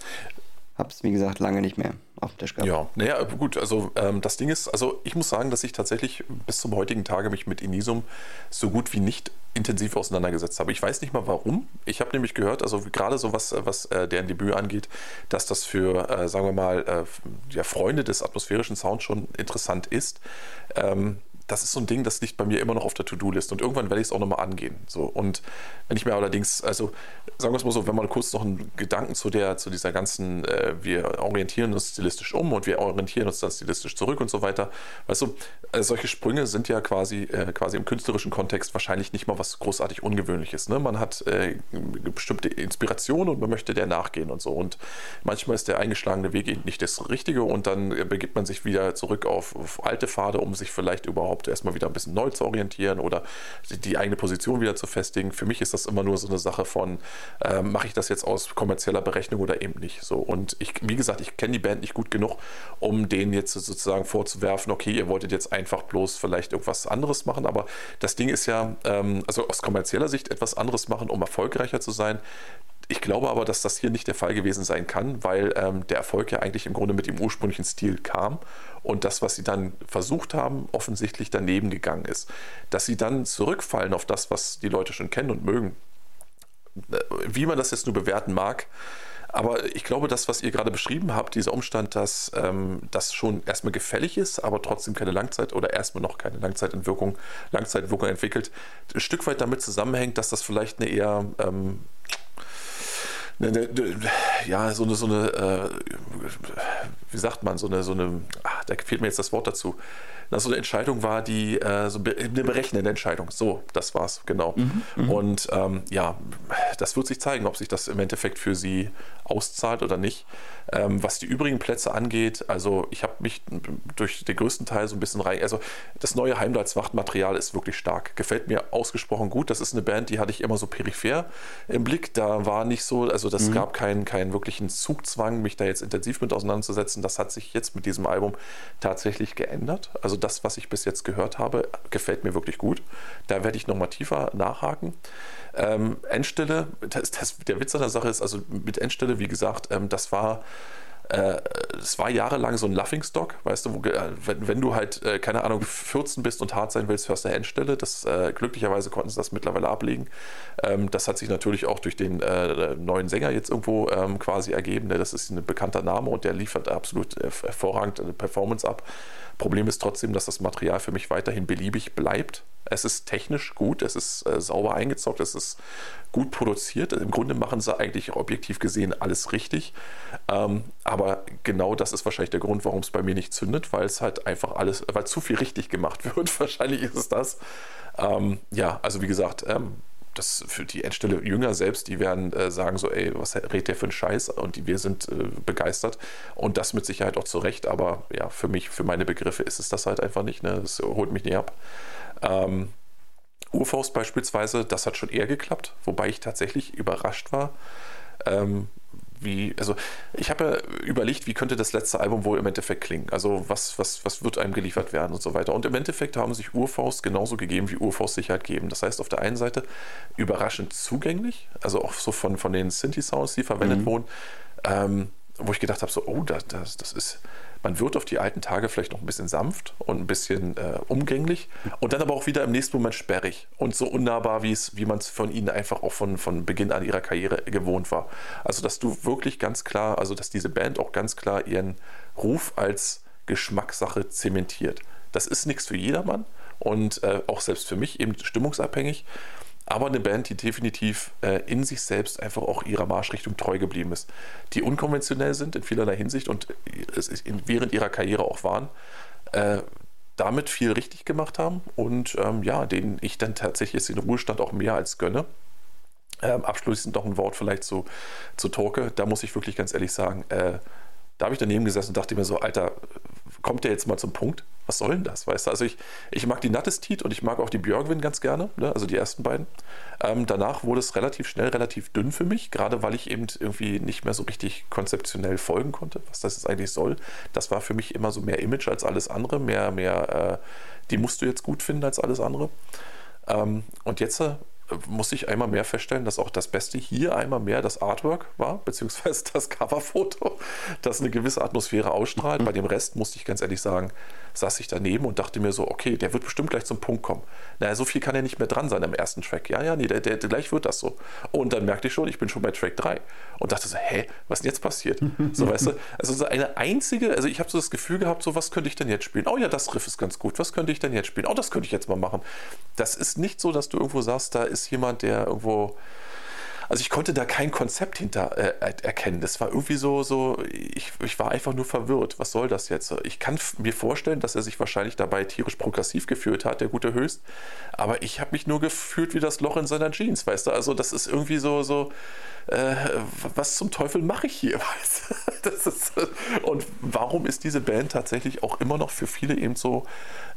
Hab's, wie gesagt, lange nicht mehr auf dem Tisch gehabt.
Ja, naja, gut, also ähm, das Ding ist, also ich muss sagen, dass ich tatsächlich bis zum heutigen Tage mich mit Inisum so gut wie nicht intensiv auseinandergesetzt habe. Ich weiß nicht mal warum. Ich habe nämlich gehört, also gerade so was, was äh, deren Debüt angeht, dass das für, äh, sagen wir mal, äh, ja, Freunde des atmosphärischen Sounds schon interessant ist. Ähm, das ist so ein Ding, das liegt bei mir immer noch auf der To-Do-List und irgendwann werde ich es auch nochmal angehen. So, und wenn ich mir allerdings, also sagen wir es mal so, wenn man kurz noch einen Gedanken zu der, zu dieser ganzen, äh, wir orientieren uns stilistisch um und wir orientieren uns dann stilistisch zurück und so weiter. Weißt du, äh, solche Sprünge sind ja quasi, äh, quasi im künstlerischen Kontext wahrscheinlich nicht mal was großartig Ungewöhnliches. Ne? Man hat äh, bestimmte Inspiration und man möchte der nachgehen und so. Und manchmal ist der eingeschlagene Weg eben nicht das Richtige und dann äh, begibt man sich wieder zurück auf, auf alte Pfade, um sich vielleicht überhaupt erstmal wieder ein bisschen neu zu orientieren oder die, die eigene Position wieder zu festigen. Für mich ist das immer nur so eine Sache von, äh, mache ich das jetzt aus kommerzieller Berechnung oder eben nicht. So. Und ich, wie gesagt, ich kenne die Band nicht gut genug, um denen jetzt sozusagen vorzuwerfen, okay, ihr wolltet jetzt einfach bloß vielleicht irgendwas anderes machen, aber das Ding ist ja, ähm, also aus kommerzieller Sicht etwas anderes machen, um erfolgreicher zu sein. Ich glaube aber, dass das hier nicht der Fall gewesen sein kann, weil ähm, der Erfolg ja eigentlich im Grunde mit dem ursprünglichen Stil kam und das, was sie dann versucht haben, offensichtlich daneben gegangen ist. Dass sie dann zurückfallen auf das, was die Leute schon kennen und mögen, äh, wie man das jetzt nur bewerten mag, aber ich glaube, das, was ihr gerade beschrieben habt, dieser Umstand, dass ähm, das schon erstmal gefällig ist, aber trotzdem keine Langzeit oder erstmal noch keine Langzeitwirkung, Langzeitwirkung entwickelt, ein Stück weit damit zusammenhängt, dass das vielleicht eine eher ähm, eine, eine, ja, so eine, so eine äh, wie sagt man, so eine, so eine, ach, da fehlt mir jetzt das Wort dazu. Das so eine Entscheidung war, die äh, so eine berechnende Entscheidung. So, das war's, genau.
Mhm,
Und ähm, ja, das wird sich zeigen, ob sich das im Endeffekt für sie auszahlt oder nicht. Ähm, was die übrigen Plätze angeht, also ich habe mich durch den größten Teil so ein bisschen rein. Also das neue Heimdallswacht-Material ist wirklich stark. Gefällt mir ausgesprochen gut. Das ist eine Band, die hatte ich immer so peripher im Blick. Da war nicht so, also das gab keinen, keinen wirklichen Zugzwang, mich da jetzt intensiv mit auseinanderzusetzen. Das hat sich jetzt mit diesem Album tatsächlich geändert. Also das, was ich bis jetzt gehört habe, gefällt mir wirklich gut. Da werde ich nochmal tiefer nachhaken. Ähm, Endstelle, das, das, der Witz an der Sache ist, also mit Endstelle, wie gesagt, ähm, das war äh, es war jahrelang so ein Laughingstock, weißt du, wo, äh, wenn, wenn, du halt, äh, keine Ahnung, 14 bist und hart sein willst, hörst du Endstelle. Das, äh, glücklicherweise konnten sie das mittlerweile ablegen. Ähm, das hat sich natürlich auch durch den äh, neuen Sänger jetzt irgendwo ähm, quasi ergeben. Ne? Das ist ein bekannter Name und der liefert absolut hervorragend eine Performance ab. Problem ist trotzdem, dass das Material für mich weiterhin beliebig bleibt. Es ist technisch gut, es ist äh, sauber eingezockt, es ist gut produziert. Im Grunde machen sie eigentlich objektiv gesehen alles richtig. Ähm, aber genau das ist wahrscheinlich der Grund, warum es bei mir nicht zündet, weil es halt einfach alles, weil zu viel richtig gemacht wird. wahrscheinlich ist es das. Ähm, ja, also wie gesagt, ähm, das für die Endstelle Jünger selbst, die werden äh, sagen so, ey, was redet der für ein Scheiß? Und die, wir sind äh, begeistert und das mit Sicherheit auch zu Recht, aber ja, für mich, für meine Begriffe ist es das halt einfach nicht, ne? das holt mich nicht ab. Ähm, Urfaust beispielsweise, das hat schon eher geklappt, wobei ich tatsächlich überrascht war, ähm, wie, also ich habe ja überlegt, wie könnte das letzte Album wohl im Endeffekt klingen? Also was, was, was wird einem geliefert werden und so weiter. Und im Endeffekt haben sich Urfaust genauso gegeben, wie Urfaust sich halt geben. Das heißt, auf der einen Seite überraschend zugänglich, also auch so von, von den Synthi-Sounds, die verwendet mhm. wurden, ähm, wo ich gedacht habe, so, oh, das, das, das ist man wird auf die alten Tage vielleicht noch ein bisschen sanft und ein bisschen äh, umgänglich und dann aber auch wieder im nächsten Moment sperrig und so unnahbar, wie es, wie man es von ihnen einfach auch von, von Beginn an ihrer Karriere gewohnt war. Also, dass du wirklich ganz klar, also dass diese Band auch ganz klar ihren Ruf als Geschmackssache zementiert. Das ist nichts für jedermann und äh, auch selbst für mich eben stimmungsabhängig aber eine Band, die definitiv äh, in sich selbst einfach auch ihrer Marschrichtung treu geblieben ist, die unkonventionell sind in vielerlei Hinsicht und es in, während ihrer Karriere auch waren, äh, damit viel richtig gemacht haben und ähm, ja, denen ich dann tatsächlich jetzt den Ruhestand auch mehr als gönne. Ähm, abschließend noch ein Wort vielleicht zu, zu Torke. Da muss ich wirklich ganz ehrlich sagen, äh, da habe ich daneben gesessen und dachte mir so, Alter, kommt der jetzt mal zum Punkt? Was soll denn das? Weißt du, also ich, ich mag die Nattestit und ich mag auch die Björgwin ganz gerne, ne? also die ersten beiden. Ähm, danach wurde es relativ schnell relativ dünn für mich, gerade weil ich eben irgendwie nicht mehr so richtig konzeptionell folgen konnte, was das jetzt eigentlich soll. Das war für mich immer so mehr Image als alles andere, mehr, mehr, äh, die musst du jetzt gut finden als alles andere. Ähm, und jetzt äh, muss ich einmal mehr feststellen, dass auch das Beste hier einmal mehr das Artwork war, beziehungsweise das Coverfoto, das eine gewisse Atmosphäre ausstrahlt. Mhm. Bei dem Rest musste ich ganz ehrlich sagen, saß ich daneben und dachte mir so, okay, der wird bestimmt gleich zum Punkt kommen. Naja, so viel kann ja nicht mehr dran sein am ersten Track. Ja, ja, nee, der, der, der, gleich wird das so. Und dann merkte ich schon, ich bin schon bei Track 3 und dachte so, hä, was ist denn jetzt passiert? So, weißt du, also so eine einzige, also ich habe so das Gefühl gehabt, so, was könnte ich denn jetzt spielen? Oh ja, das Riff ist ganz gut, was könnte ich denn jetzt spielen? Oh, das könnte ich jetzt mal machen. Das ist nicht so, dass du irgendwo sagst, da ist jemand, der irgendwo also ich konnte da kein Konzept hinter äh, erkennen. Das war irgendwie so, so ich, ich war einfach nur verwirrt. Was soll das jetzt? Ich kann mir vorstellen, dass er sich wahrscheinlich dabei tierisch progressiv gefühlt hat, der gute Höchst. Aber ich habe mich nur gefühlt wie das Loch in seiner Jeans, weißt du? Also das ist irgendwie so, so äh, was zum Teufel mache ich hier? Weißt du? ist, und warum ist diese Band tatsächlich auch immer noch für viele eben so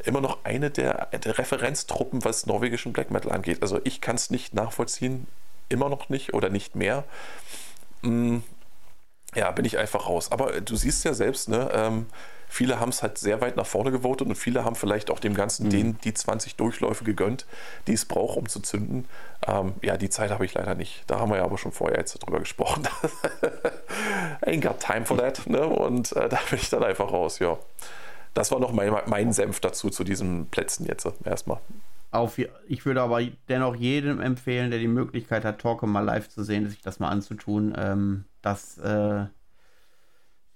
immer noch eine der, der Referenztruppen, was norwegischen Black Metal angeht? Also ich kann es nicht nachvollziehen, immer noch nicht oder nicht mehr. Hm, ja, bin ich einfach raus. Aber du siehst ja selbst, ne, ähm, viele haben es halt sehr weit nach vorne gewotet und viele haben vielleicht auch dem Ganzen mhm. den, die 20 Durchläufe gegönnt, die es braucht, um zu zünden. Ähm, ja, die Zeit habe ich leider nicht. Da haben wir ja aber schon vorher jetzt drüber gesprochen. Ain't got time for that. Ne? Und äh, da bin ich dann einfach raus, ja. Das war noch mein, mein Senf dazu, zu diesen Plätzen jetzt erstmal.
Auf, ich würde aber dennoch jedem empfehlen, der die Möglichkeit hat, Talke mal live zu sehen, sich das mal anzutun. Ähm, das äh,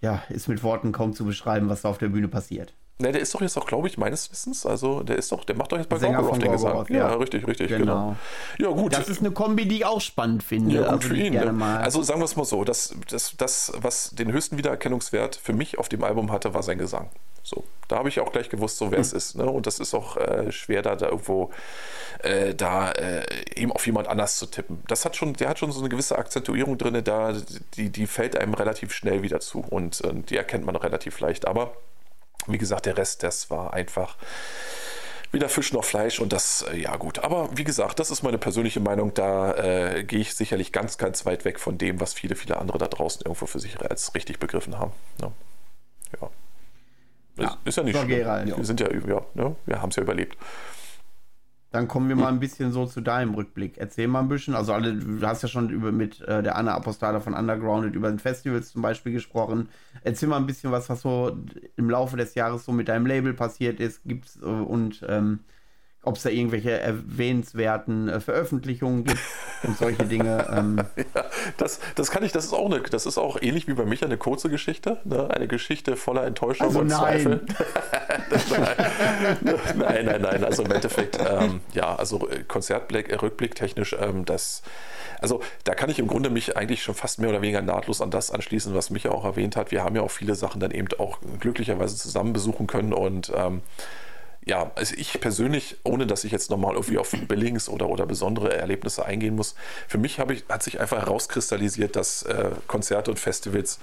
ja, ist mit Worten kaum zu beschreiben, was da auf der Bühne passiert.
Ne, der ist doch jetzt auch, glaube ich, meines Wissens, also der ist doch, der macht doch jetzt bei
Gorgoroth den Gesang.
Ja, ja, richtig, richtig, genau.
genau. Ja, gut. Das ist eine Kombi, die ich auch spannend finde.
Ja, gut also, für ihn. Ne? Also sagen wir es mal so, das, das, das, was den höchsten Wiedererkennungswert für mich auf dem Album hatte, war sein Gesang. So, da habe ich auch gleich gewusst, so wer es hm. ist. Ne? Und das ist auch äh, schwer, da, da irgendwo äh, da äh, eben auf jemand anders zu tippen. Das hat schon, der hat schon so eine gewisse Akzentuierung drin, da die, die fällt einem relativ schnell wieder zu und die erkennt man relativ leicht. Aber wie gesagt, der Rest, das war einfach weder Fisch noch Fleisch und das, äh, ja gut. Aber wie gesagt, das ist meine persönliche Meinung. Da äh, gehe ich sicherlich ganz, ganz weit weg von dem, was viele, viele andere da draußen irgendwo für sich als richtig begriffen haben. Ja. ja. Ja, ist ja nicht schlimm. Wir sind ja, ja, ne? wir haben es ja überlebt.
Dann kommen wir mal ein bisschen so zu deinem Rückblick. Erzähl mal ein bisschen. Also, alle, du hast ja schon über, mit äh, der Anna Apostala von Undergrounded über den Festivals zum Beispiel gesprochen. Erzähl mal ein bisschen was, was so im Laufe des Jahres so mit deinem Label passiert ist. Gibt's äh, und ähm, ob es da irgendwelche erwähnenswerten äh, Veröffentlichungen gibt und solche Dinge. Ähm.
Ja, das, das kann ich, das ist auch eine, das ist auch ähnlich wie bei Micha eine kurze Geschichte, ne? eine Geschichte voller Enttäuschung
also
und
nein.
Zweifel. nein, nein, nein. Also im Endeffekt, ähm, ja, also äh, Konzertrückblick äh, technisch, ähm, das, also da kann ich im Grunde mich eigentlich schon fast mehr oder weniger nahtlos an das anschließen, was Micha auch erwähnt hat. Wir haben ja auch viele Sachen dann eben auch glücklicherweise zusammen besuchen können und ähm, ja, also ich persönlich, ohne dass ich jetzt nochmal irgendwie auf Billings oder, oder besondere Erlebnisse eingehen muss, für mich ich, hat sich einfach herauskristallisiert, dass äh, Konzerte und Festivals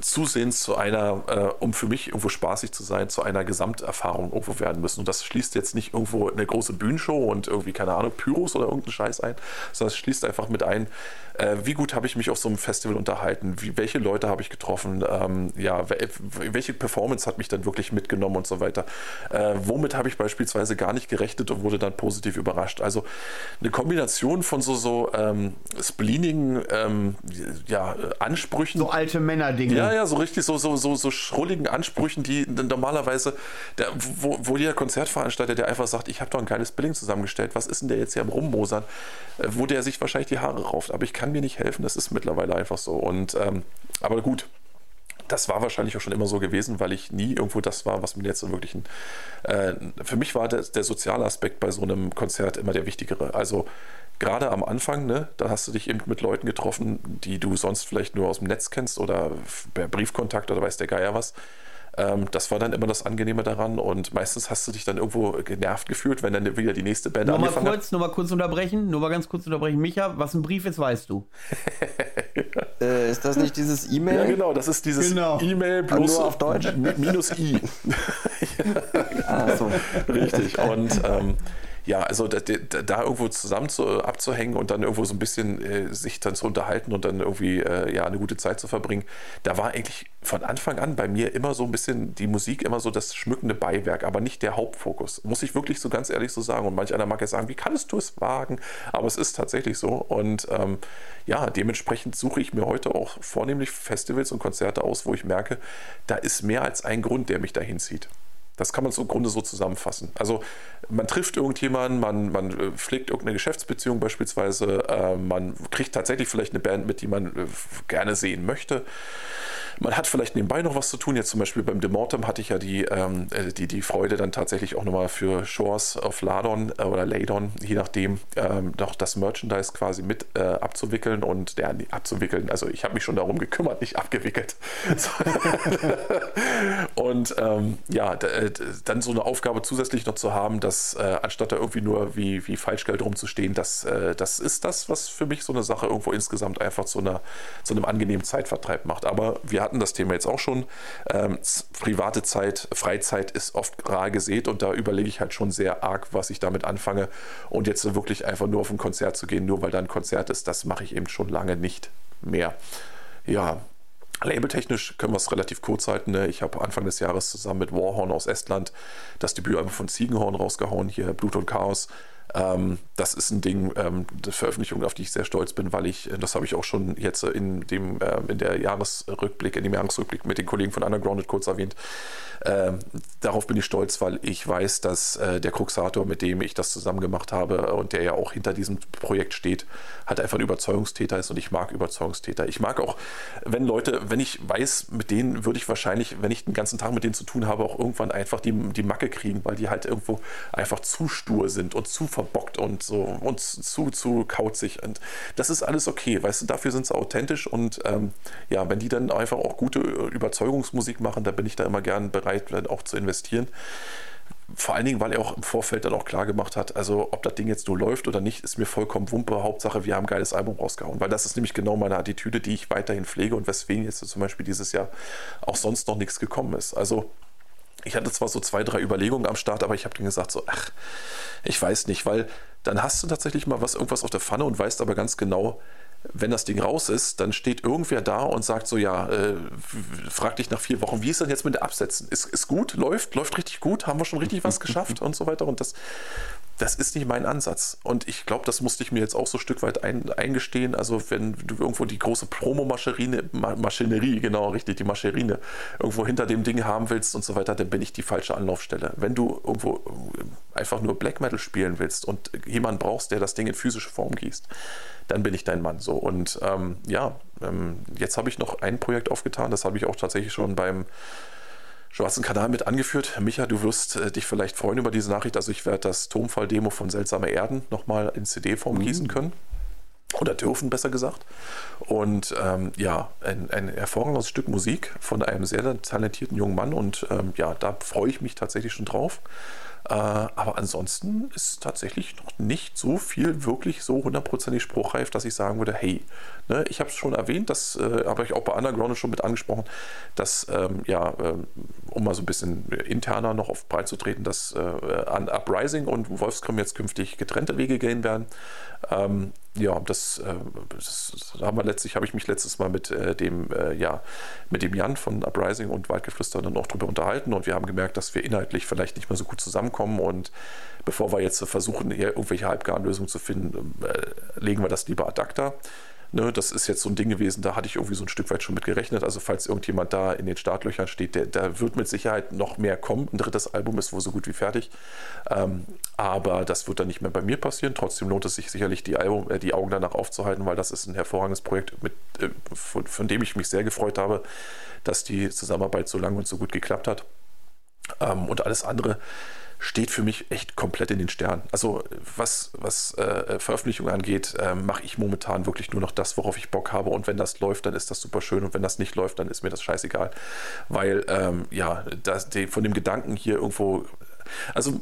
zusehends zu einer, äh, um für mich irgendwo spaßig zu sein, zu einer Gesamterfahrung irgendwo werden müssen. Und das schließt jetzt nicht irgendwo eine große Bühnenshow und irgendwie, keine Ahnung, Pyros oder irgendeinen Scheiß ein, sondern es schließt einfach mit ein, äh, wie gut habe ich mich auf so einem Festival unterhalten, wie, welche Leute habe ich getroffen, ähm, ja, welche Performance hat mich dann wirklich mitgenommen und so weiter. Äh, womit habe ich beispielsweise gar nicht gerechnet und wurde dann positiv überrascht. Also eine Kombination von so, so ähm, spleenigen ähm, ja, Ansprüchen.
So alte Männer-Dinge.
Ja, ja, so richtig so, so, so, so schrulligen Ansprüchen, die normalerweise, der, wo, wo der Konzertveranstalter, der einfach sagt, ich habe doch ein geiles Billing zusammengestellt, was ist denn der jetzt hier am Rummosern, äh, wo der sich wahrscheinlich die Haare rauft. Aber ich kann mir nicht helfen, das ist mittlerweile einfach so. Und ähm, aber gut, das war wahrscheinlich auch schon immer so gewesen, weil ich nie irgendwo das war, was mir jetzt so wirklich ein. Äh, für mich war der, der soziale Aspekt bei so einem Konzert immer der wichtigere. Also gerade am Anfang, ne, da hast du dich eben mit Leuten getroffen, die du sonst vielleicht nur aus dem Netz kennst oder per Briefkontakt oder weiß der Geier was. Ähm, das war dann immer das Angenehme daran und meistens hast du dich dann irgendwo genervt gefühlt, wenn dann wieder die nächste Band
nur angefangen mal kurz, hat. Nur mal kurz unterbrechen, nur mal ganz kurz unterbrechen. Micha, was ein Brief ist, weißt du.
äh, ist das nicht dieses E-Mail? Ja,
genau, das ist dieses genau. E-Mail plus
nur auf Deutsch.
minus I. ah, so. Richtig. Und ähm, ja, also da, da, irgendwo zusammen zu, abzuhängen und dann irgendwo so ein bisschen äh, sich dann zu unterhalten und dann irgendwie äh, ja eine gute Zeit zu verbringen, da war eigentlich von Anfang an bei mir immer so ein bisschen die Musik immer so das schmückende Beiwerk, aber nicht der Hauptfokus. Muss ich wirklich so ganz ehrlich so sagen. Und manch einer mag ja sagen, wie kannst du es wagen? Aber es ist tatsächlich so. Und ähm, ja, dementsprechend suche ich mir heute auch vornehmlich Festivals und Konzerte aus, wo ich merke, da ist mehr als ein Grund, der mich dahin zieht. Das kann man im Grunde so zusammenfassen. Also man trifft irgendjemanden, man, man äh, pflegt irgendeine Geschäftsbeziehung beispielsweise, äh, man kriegt tatsächlich vielleicht eine Band mit, die man äh, gerne sehen möchte. Man hat vielleicht nebenbei noch was zu tun. Jetzt zum Beispiel beim Demortem hatte ich ja die, ähm, äh, die, die Freude, dann tatsächlich auch nochmal für Shores of Ladon äh, oder Ladon, je nachdem, ähm, noch das Merchandise quasi mit äh, abzuwickeln und der abzuwickeln. Also ich habe mich schon darum gekümmert, nicht abgewickelt. und ähm, ja, äh, dann so eine Aufgabe zusätzlich noch zu haben, dass äh, anstatt da irgendwie nur wie, wie Falschgeld rumzustehen, das, äh, das ist das, was für mich so eine Sache irgendwo insgesamt einfach zu, einer, zu einem angenehmen Zeitvertreib macht. Aber wir hatten das Thema jetzt auch schon. Ähm, private Zeit, Freizeit ist oft rar gesät und da überlege ich halt schon sehr arg, was ich damit anfange. Und jetzt wirklich einfach nur auf ein Konzert zu gehen, nur weil da ein Konzert ist, das mache ich eben schon lange nicht mehr. Ja, Labeltechnisch können wir es relativ kurz halten. Ne? Ich habe Anfang des Jahres zusammen mit Warhorn aus Estland das Debütalbum von Ziegenhorn rausgehauen, hier Blut und Chaos. Ähm, das ist ein Ding, ähm, eine Veröffentlichung, auf die ich sehr stolz bin, weil ich, das habe ich auch schon jetzt in dem, äh, in der Jahresrückblick, in dem Jahresrückblick mit den Kollegen von Undergrounded kurz erwähnt. Ähm, darauf bin ich stolz, weil ich weiß, dass äh, der Cruxator, mit dem ich das zusammen gemacht habe und der ja auch hinter diesem Projekt steht, halt einfach ein Überzeugungstäter ist und ich mag Überzeugungstäter. Ich mag auch, wenn Leute, wenn ich weiß, mit denen würde ich wahrscheinlich, wenn ich den ganzen Tag mit denen zu tun habe, auch irgendwann einfach die, die Macke kriegen, weil die halt irgendwo einfach zu stur sind und zu verbockt und so und zu, zu kauzig. Und das ist alles okay, weißt du, dafür sind sie authentisch und ähm, ja, wenn die dann einfach auch gute Überzeugungsmusik machen, da bin ich da immer gern bereit, auch zu investieren. Vor allen Dingen, weil er auch im Vorfeld dann auch klar gemacht hat, also ob das Ding jetzt nur läuft oder nicht, ist mir vollkommen Wumpe. Hauptsache, wir haben ein geiles Album rausgehauen. Weil das ist nämlich genau meine Attitüde, die ich weiterhin pflege und weswegen jetzt zum Beispiel dieses Jahr auch sonst noch nichts gekommen ist. Also ich hatte zwar so zwei, drei Überlegungen am Start, aber ich habe dann gesagt, so, ach, ich weiß nicht, weil dann hast du tatsächlich mal was, irgendwas auf der Pfanne und weißt aber ganz genau, wenn das Ding raus ist, dann steht irgendwer da und sagt so, ja, äh, frag dich nach vier Wochen, wie ist denn jetzt mit den Absätzen? Ist, ist gut, läuft, läuft richtig gut, haben wir schon richtig was geschafft und so weiter. Und das, das ist nicht mein Ansatz. Und ich glaube, das musste ich mir jetzt auch so ein Stück weit ein, eingestehen. Also wenn du irgendwo die große Promo-Maschinerie, genau richtig, die Mascherine, irgendwo hinter dem Ding haben willst und so weiter, dann bin ich die falsche Anlaufstelle. Wenn du irgendwo einfach nur Black Metal spielen willst und jemanden brauchst, der das Ding in physische Form gießt, dann bin ich dein Mann so. Und ähm, ja, ähm, jetzt habe ich noch ein Projekt aufgetan, das habe ich auch tatsächlich schon beim schwarzen Kanal mit angeführt. Micha, du wirst äh, dich vielleicht freuen über diese Nachricht. Also ich werde das Tonfall-Demo von Seltsame Erden nochmal in CD-Form mhm. gießen können. Oder dürfen, besser gesagt. Und ähm, ja, ein, ein hervorragendes Stück Musik von einem sehr talentierten jungen Mann. Und ähm, ja, da freue ich mich tatsächlich schon drauf. Äh, aber ansonsten ist tatsächlich noch nicht so viel wirklich so hundertprozentig spruchreif, dass ich sagen würde, hey, ne, ich habe es schon erwähnt, das äh, habe ich auch bei Underground schon mit angesprochen, dass, ähm, ja, äh, um mal so ein bisschen interner noch auf breit zu treten, dass äh, an Uprising und Wolfskrim jetzt künftig getrennte Wege gehen werden. Ähm, ja, das, äh, das, haben wir letztlich, habe ich mich letztes Mal mit äh, dem, äh, ja, mit dem Jan von Uprising und Waldgeflüster dann auch drüber unterhalten und wir haben gemerkt, dass wir inhaltlich vielleicht nicht mehr so gut zusammenkommen und bevor wir jetzt versuchen, hier irgendwelche halbgaren Lösungen zu finden, legen wir das lieber ad acta. Ne, das ist jetzt so ein Ding gewesen, da hatte ich irgendwie so ein Stück weit schon mit gerechnet. Also falls irgendjemand da in den Startlöchern steht, der, da wird mit Sicherheit noch mehr kommen. Ein drittes Album ist wohl so gut wie fertig. Ähm, aber das wird dann nicht mehr bei mir passieren. Trotzdem lohnt es sich sicherlich, die, Album, äh, die Augen danach aufzuhalten, weil das ist ein hervorragendes Projekt, mit, äh, von, von, dem ich mich sehr gefreut habe, dass die Zusammenarbeit so lang und so gut geklappt hat. Ähm, und alles andere steht für mich echt komplett in den Sternen. Also was, was äh, Veröffentlichung angeht, äh, mache ich momentan wirklich nur noch das, worauf ich Bock habe. Und wenn das läuft, dann ist das super schön. Und wenn das nicht läuft, dann ist mir das scheißegal. Weil, ähm, ja, das, die, von dem Gedanken hier irgendwo, also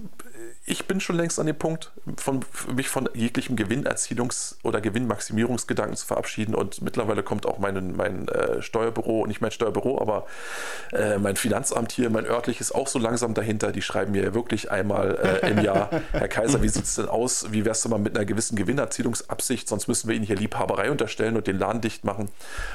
ich bin schon längst an dem Punkt, von, mich von jeglichem Gewinnerzielungs- oder Gewinnmaximierungsgedanken zu verabschieden. Und mittlerweile kommt auch mein, mein äh, Steuerbüro, nicht mein Steuerbüro, aber äh, mein Finanzamt hier, mein örtliches, auch so langsam dahinter. Die schreiben mir wirklich einmal äh, im Jahr, Herr Kaiser, wie sieht es denn aus? Wie wärst du mal mit einer gewissen Gewinnerzielungsabsicht? Sonst müssen wir Ihnen hier Liebhaberei unterstellen und den Laden dicht machen.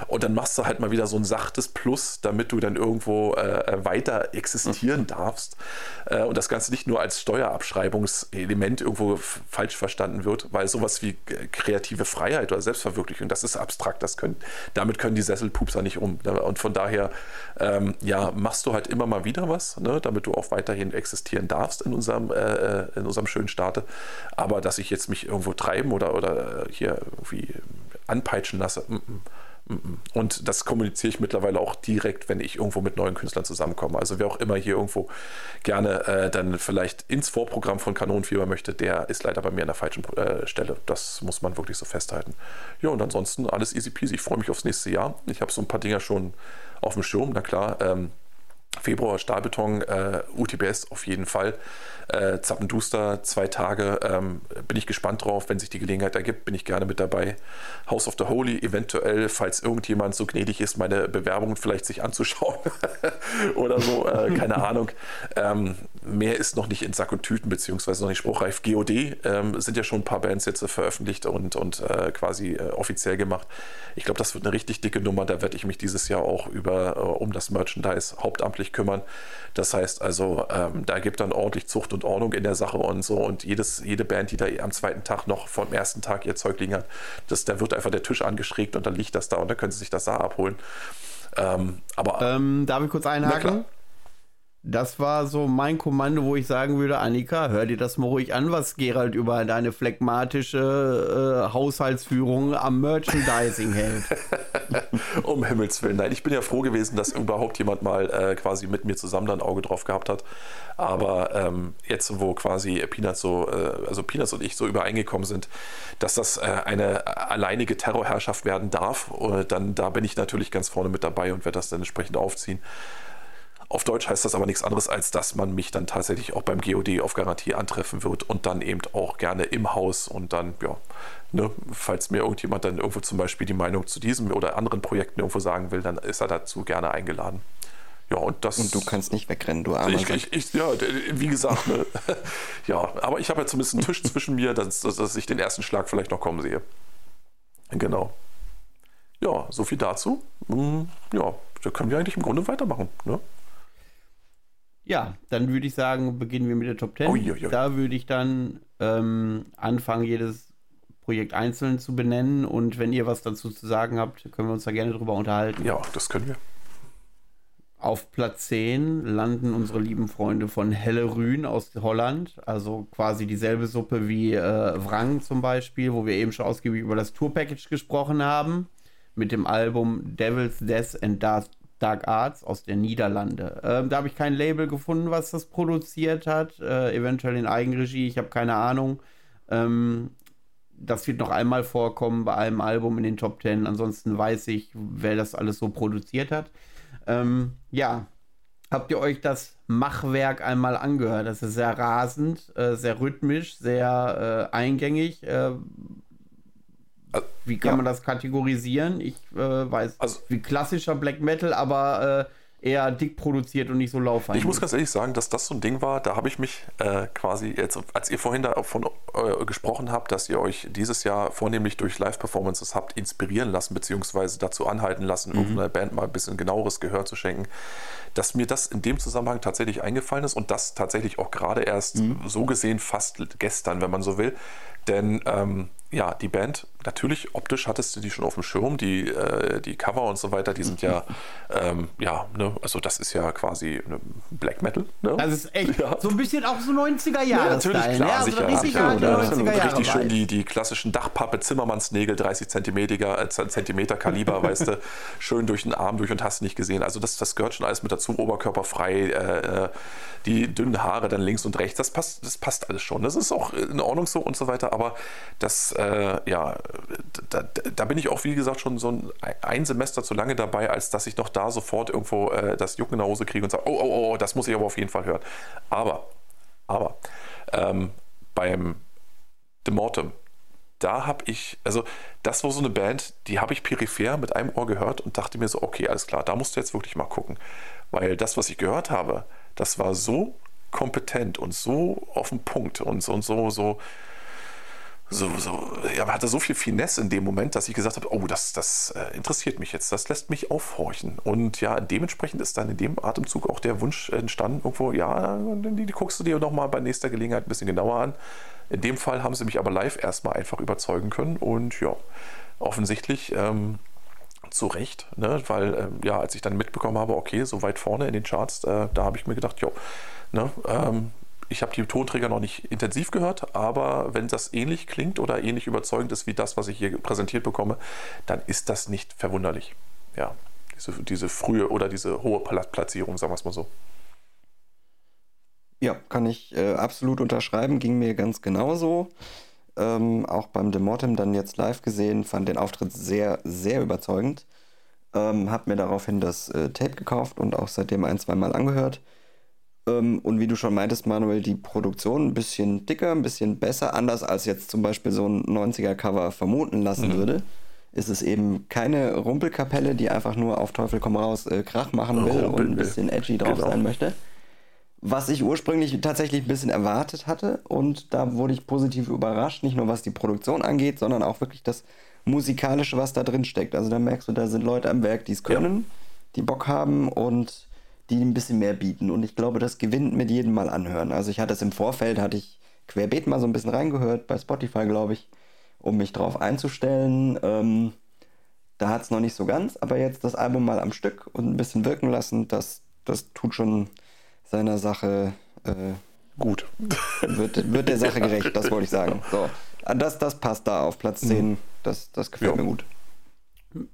Und dann machst du halt mal wieder so ein sachtes Plus, damit du dann irgendwo äh, weiter existieren darfst. Äh, und das Ganze nicht nur als Steuerabschreibung Abschreibungselement irgendwo falsch verstanden wird, weil sowas wie kreative Freiheit oder Selbstverwirklichung, das ist abstrakt, das können, damit können die Sesselpupser nicht um. Und von daher, ähm, ja, machst du halt immer mal wieder was, ne, damit du auch weiterhin existieren darfst in unserem, äh, äh in unserem schönen Staate. Aber dass ich jetzt mich irgendwo treiben oder, oder hier irgendwie anpeitschen lasse, m -m und das kommuniziere ich mittlerweile auch direkt, wenn ich irgendwo mit neuen Künstlern zusammenkomme. Also wer auch immer hier irgendwo gerne äh, dann vielleicht ins Vorprogramm von Kanonenfieber möchte, der ist leider bei mir an der falschen äh, Stelle. Das muss man wirklich so festhalten. Ja, und ansonsten alles easy peasy. Ich freue mich aufs nächste Jahr. Ich habe so ein paar Dinger schon auf dem Schirm. Na klar, ähm, Februar Stahlbeton, äh, UTBS auf jeden Fall. Äh, Zappenduster, zwei Tage. Ähm, bin ich gespannt drauf. Wenn sich die Gelegenheit ergibt, bin ich gerne mit dabei. House of the Holy, eventuell, falls irgendjemand so gnädig ist, meine Bewerbungen vielleicht sich anzuschauen oder so, äh, keine Ahnung. Ähm, mehr ist noch nicht in Sack und Tüten, beziehungsweise noch nicht spruchreif. GOD ähm, sind ja schon ein paar Bands jetzt veröffentlicht und, und äh, quasi äh, offiziell gemacht. Ich glaube, das wird eine richtig dicke Nummer. Da werde ich mich dieses Jahr auch über, äh, um das Merchandise hauptamtlich kümmern. Das heißt also, ähm, da gibt dann ordentlich Zucht und Ordnung in der Sache und so. Und jedes, jede Band, die da am zweiten Tag noch vom ersten Tag ihr Zeug liegen hat, das, da wird einfach der Tisch angeschrägt und dann liegt das da und dann können sie sich das da abholen. Ähm, aber.
Ähm, darf ich kurz einhaken? Das war so mein Kommando, wo ich sagen würde, Annika, hör dir das mal ruhig an, was Gerald über deine phlegmatische äh, Haushaltsführung am Merchandising hält.
um Himmels Willen. Nein, ich bin ja froh gewesen, dass überhaupt jemand mal äh, quasi mit mir zusammen da ein Auge drauf gehabt hat. Aber ähm, jetzt, wo quasi Peanuts so, äh, also Peanuts und ich so übereingekommen sind, dass das äh, eine alleinige Terrorherrschaft werden darf, äh, dann da bin ich natürlich ganz vorne mit dabei und werde das dann entsprechend aufziehen. Auf Deutsch heißt das aber nichts anderes, als dass man mich dann tatsächlich auch beim GOD auf Garantie antreffen wird und dann eben auch gerne im Haus und dann, ja, ne, falls mir irgendjemand dann irgendwo zum Beispiel die Meinung zu diesem oder anderen Projekten irgendwo sagen will, dann ist er dazu gerne eingeladen.
Ja, und das. Und du kannst nicht wegrennen, du armer
ich, ich, ich, Ja, wie gesagt, ne, ja, aber ich habe ja zumindest einen Tisch zwischen mir, dass, dass ich den ersten Schlag vielleicht noch kommen sehe. Genau. Ja, so viel dazu. Hm, ja, da können wir eigentlich im Grunde weitermachen. Ne?
Ja, dann würde ich sagen, beginnen wir mit der Top 10. Oh, ja, ja. Da würde ich dann ähm, anfangen, jedes Projekt einzeln zu benennen. Und wenn ihr was dazu zu sagen habt, können wir uns da gerne drüber unterhalten.
Ja, das können wir.
Auf Platz 10 landen unsere lieben Freunde von Helle Rühn aus Holland. Also quasi dieselbe Suppe wie äh, Wrang zum Beispiel, wo wir eben schon ausgiebig über das Tour-Package gesprochen haben. Mit dem Album Devil's Death and Dark Dark Arts aus der Niederlande. Ähm, da habe ich kein Label gefunden, was das produziert hat. Äh, eventuell in Eigenregie, ich habe keine Ahnung. Ähm, das wird noch einmal vorkommen bei einem Album in den Top Ten. Ansonsten weiß ich, wer das alles so produziert hat. Ähm, ja, habt ihr euch das Machwerk einmal angehört? Das ist sehr rasend, äh, sehr rhythmisch, sehr äh, eingängig. Äh, wie kann ja. man das kategorisieren? Ich äh, weiß, also, wie klassischer Black Metal, aber äh, eher dick produziert und nicht so laufend.
Ich muss ganz ehrlich sagen, dass das so ein Ding war, da habe ich mich äh, quasi jetzt, als ihr vorhin davon äh, gesprochen habt, dass ihr euch dieses Jahr vornehmlich durch Live-Performances habt inspirieren lassen, beziehungsweise dazu anhalten lassen, mhm. irgendeiner Band mal ein bisschen genaueres Gehör zu schenken, dass mir das in dem Zusammenhang tatsächlich eingefallen ist und das tatsächlich auch gerade erst mhm. so gesehen fast gestern, wenn man so will. Denn ähm, ja, die Band, natürlich optisch hattest du die schon auf dem Schirm, die, äh, die Cover und so weiter, die sind ja, ähm, ja, ne, also das ist ja quasi ne, Black Metal. Ne?
Das ist echt ja. so ein bisschen auch so 90er Jahre. Ja,
natürlich, klar, ja, also sicher. Richtig, sicher, ja, richtig schön die, die klassischen Dachpappe, Zimmermannsnägel, 30 Zentimeter, äh, Zentimeter Kaliber, weißt du, schön durch den Arm durch und hast nicht gesehen. Also das, das gehört schon alles mit dazu, oberkörperfrei, äh, äh, die dünnen Haare dann links und rechts, das passt, das passt alles schon. Das ist auch in Ordnung so und so weiter, aber das äh, ja, da, da, bin ich auch, wie gesagt, schon so ein, ein, Semester zu lange dabei, als dass ich noch da sofort irgendwo äh, das Jucken in der Hose kriege und sage, oh, oh, oh, das muss ich aber auf jeden Fall hören. Aber, aber, ähm, beim The Mortem, da habe ich, also das war so eine Band, die habe ich peripher mit einem Ohr gehört und dachte mir so, okay, alles klar, da musst du jetzt wirklich mal gucken. Weil das, was ich gehört habe, das war so kompetent und so auf den Punkt und so, und so, so so, so, ja, hatte so viel Finesse in dem Moment, dass ich gesagt habe, oh, das, das äh, interessiert mich jetzt, das lässt mich aufhorchen. Und ja, dementsprechend ist dann in dem Atemzug auch der Wunsch entstanden, irgendwo, ja, die, die guckst du dir nochmal bei nächster Gelegenheit ein bisschen genauer an. In dem Fall haben sie mich aber live erstmal einfach überzeugen können und ja, offensichtlich ähm, zu Recht, ne? weil ähm, ja, als ich dann mitbekommen habe, okay, so weit vorne in den Charts, äh, da habe ich mir gedacht, jo, ne, ähm, ich habe die Tonträger noch nicht intensiv gehört, aber wenn das ähnlich klingt oder ähnlich überzeugend ist wie das, was ich hier präsentiert bekomme, dann ist das nicht verwunderlich. Ja, diese, diese frühe oder diese hohe Platzierung, sagen wir es mal so.
Ja, kann ich äh, absolut unterschreiben, ging mir ganz genauso. Ähm, auch beim Demortem dann jetzt live gesehen, fand den Auftritt sehr, sehr überzeugend. Ähm, hab mir daraufhin das äh, Tape gekauft und auch seitdem ein, zwei Mal angehört. Ähm, und wie du schon meintest, Manuel, die Produktion ein bisschen dicker, ein bisschen besser, anders als jetzt zum Beispiel so ein 90er-Cover vermuten lassen mhm. würde. Ist es eben keine Rumpelkapelle, die einfach nur auf Teufel komm raus äh, Krach machen will Rumpel, und ein bisschen edgy drauf genau. sein möchte. Was ich ursprünglich tatsächlich ein bisschen erwartet hatte und da wurde ich positiv überrascht, nicht nur was die Produktion angeht, sondern auch wirklich das Musikalische, was da drin steckt. Also da merkst du, da sind Leute am Werk, die es können, ja. die Bock haben und die ein bisschen mehr bieten. Und ich glaube, das gewinnt mit jedem Mal anhören. Also ich hatte es im Vorfeld, hatte ich querbeet mal so ein bisschen reingehört, bei Spotify, glaube ich, um mich drauf einzustellen. Ähm, da hat es noch nicht so ganz, aber jetzt das Album mal am Stück und ein bisschen wirken lassen, das, das tut schon seiner Sache äh, gut. Wird, wird der Sache gerecht, das wollte ich sagen. So. Das, das passt da auf Platz 10. Mhm. Das, das gefällt jo. mir gut.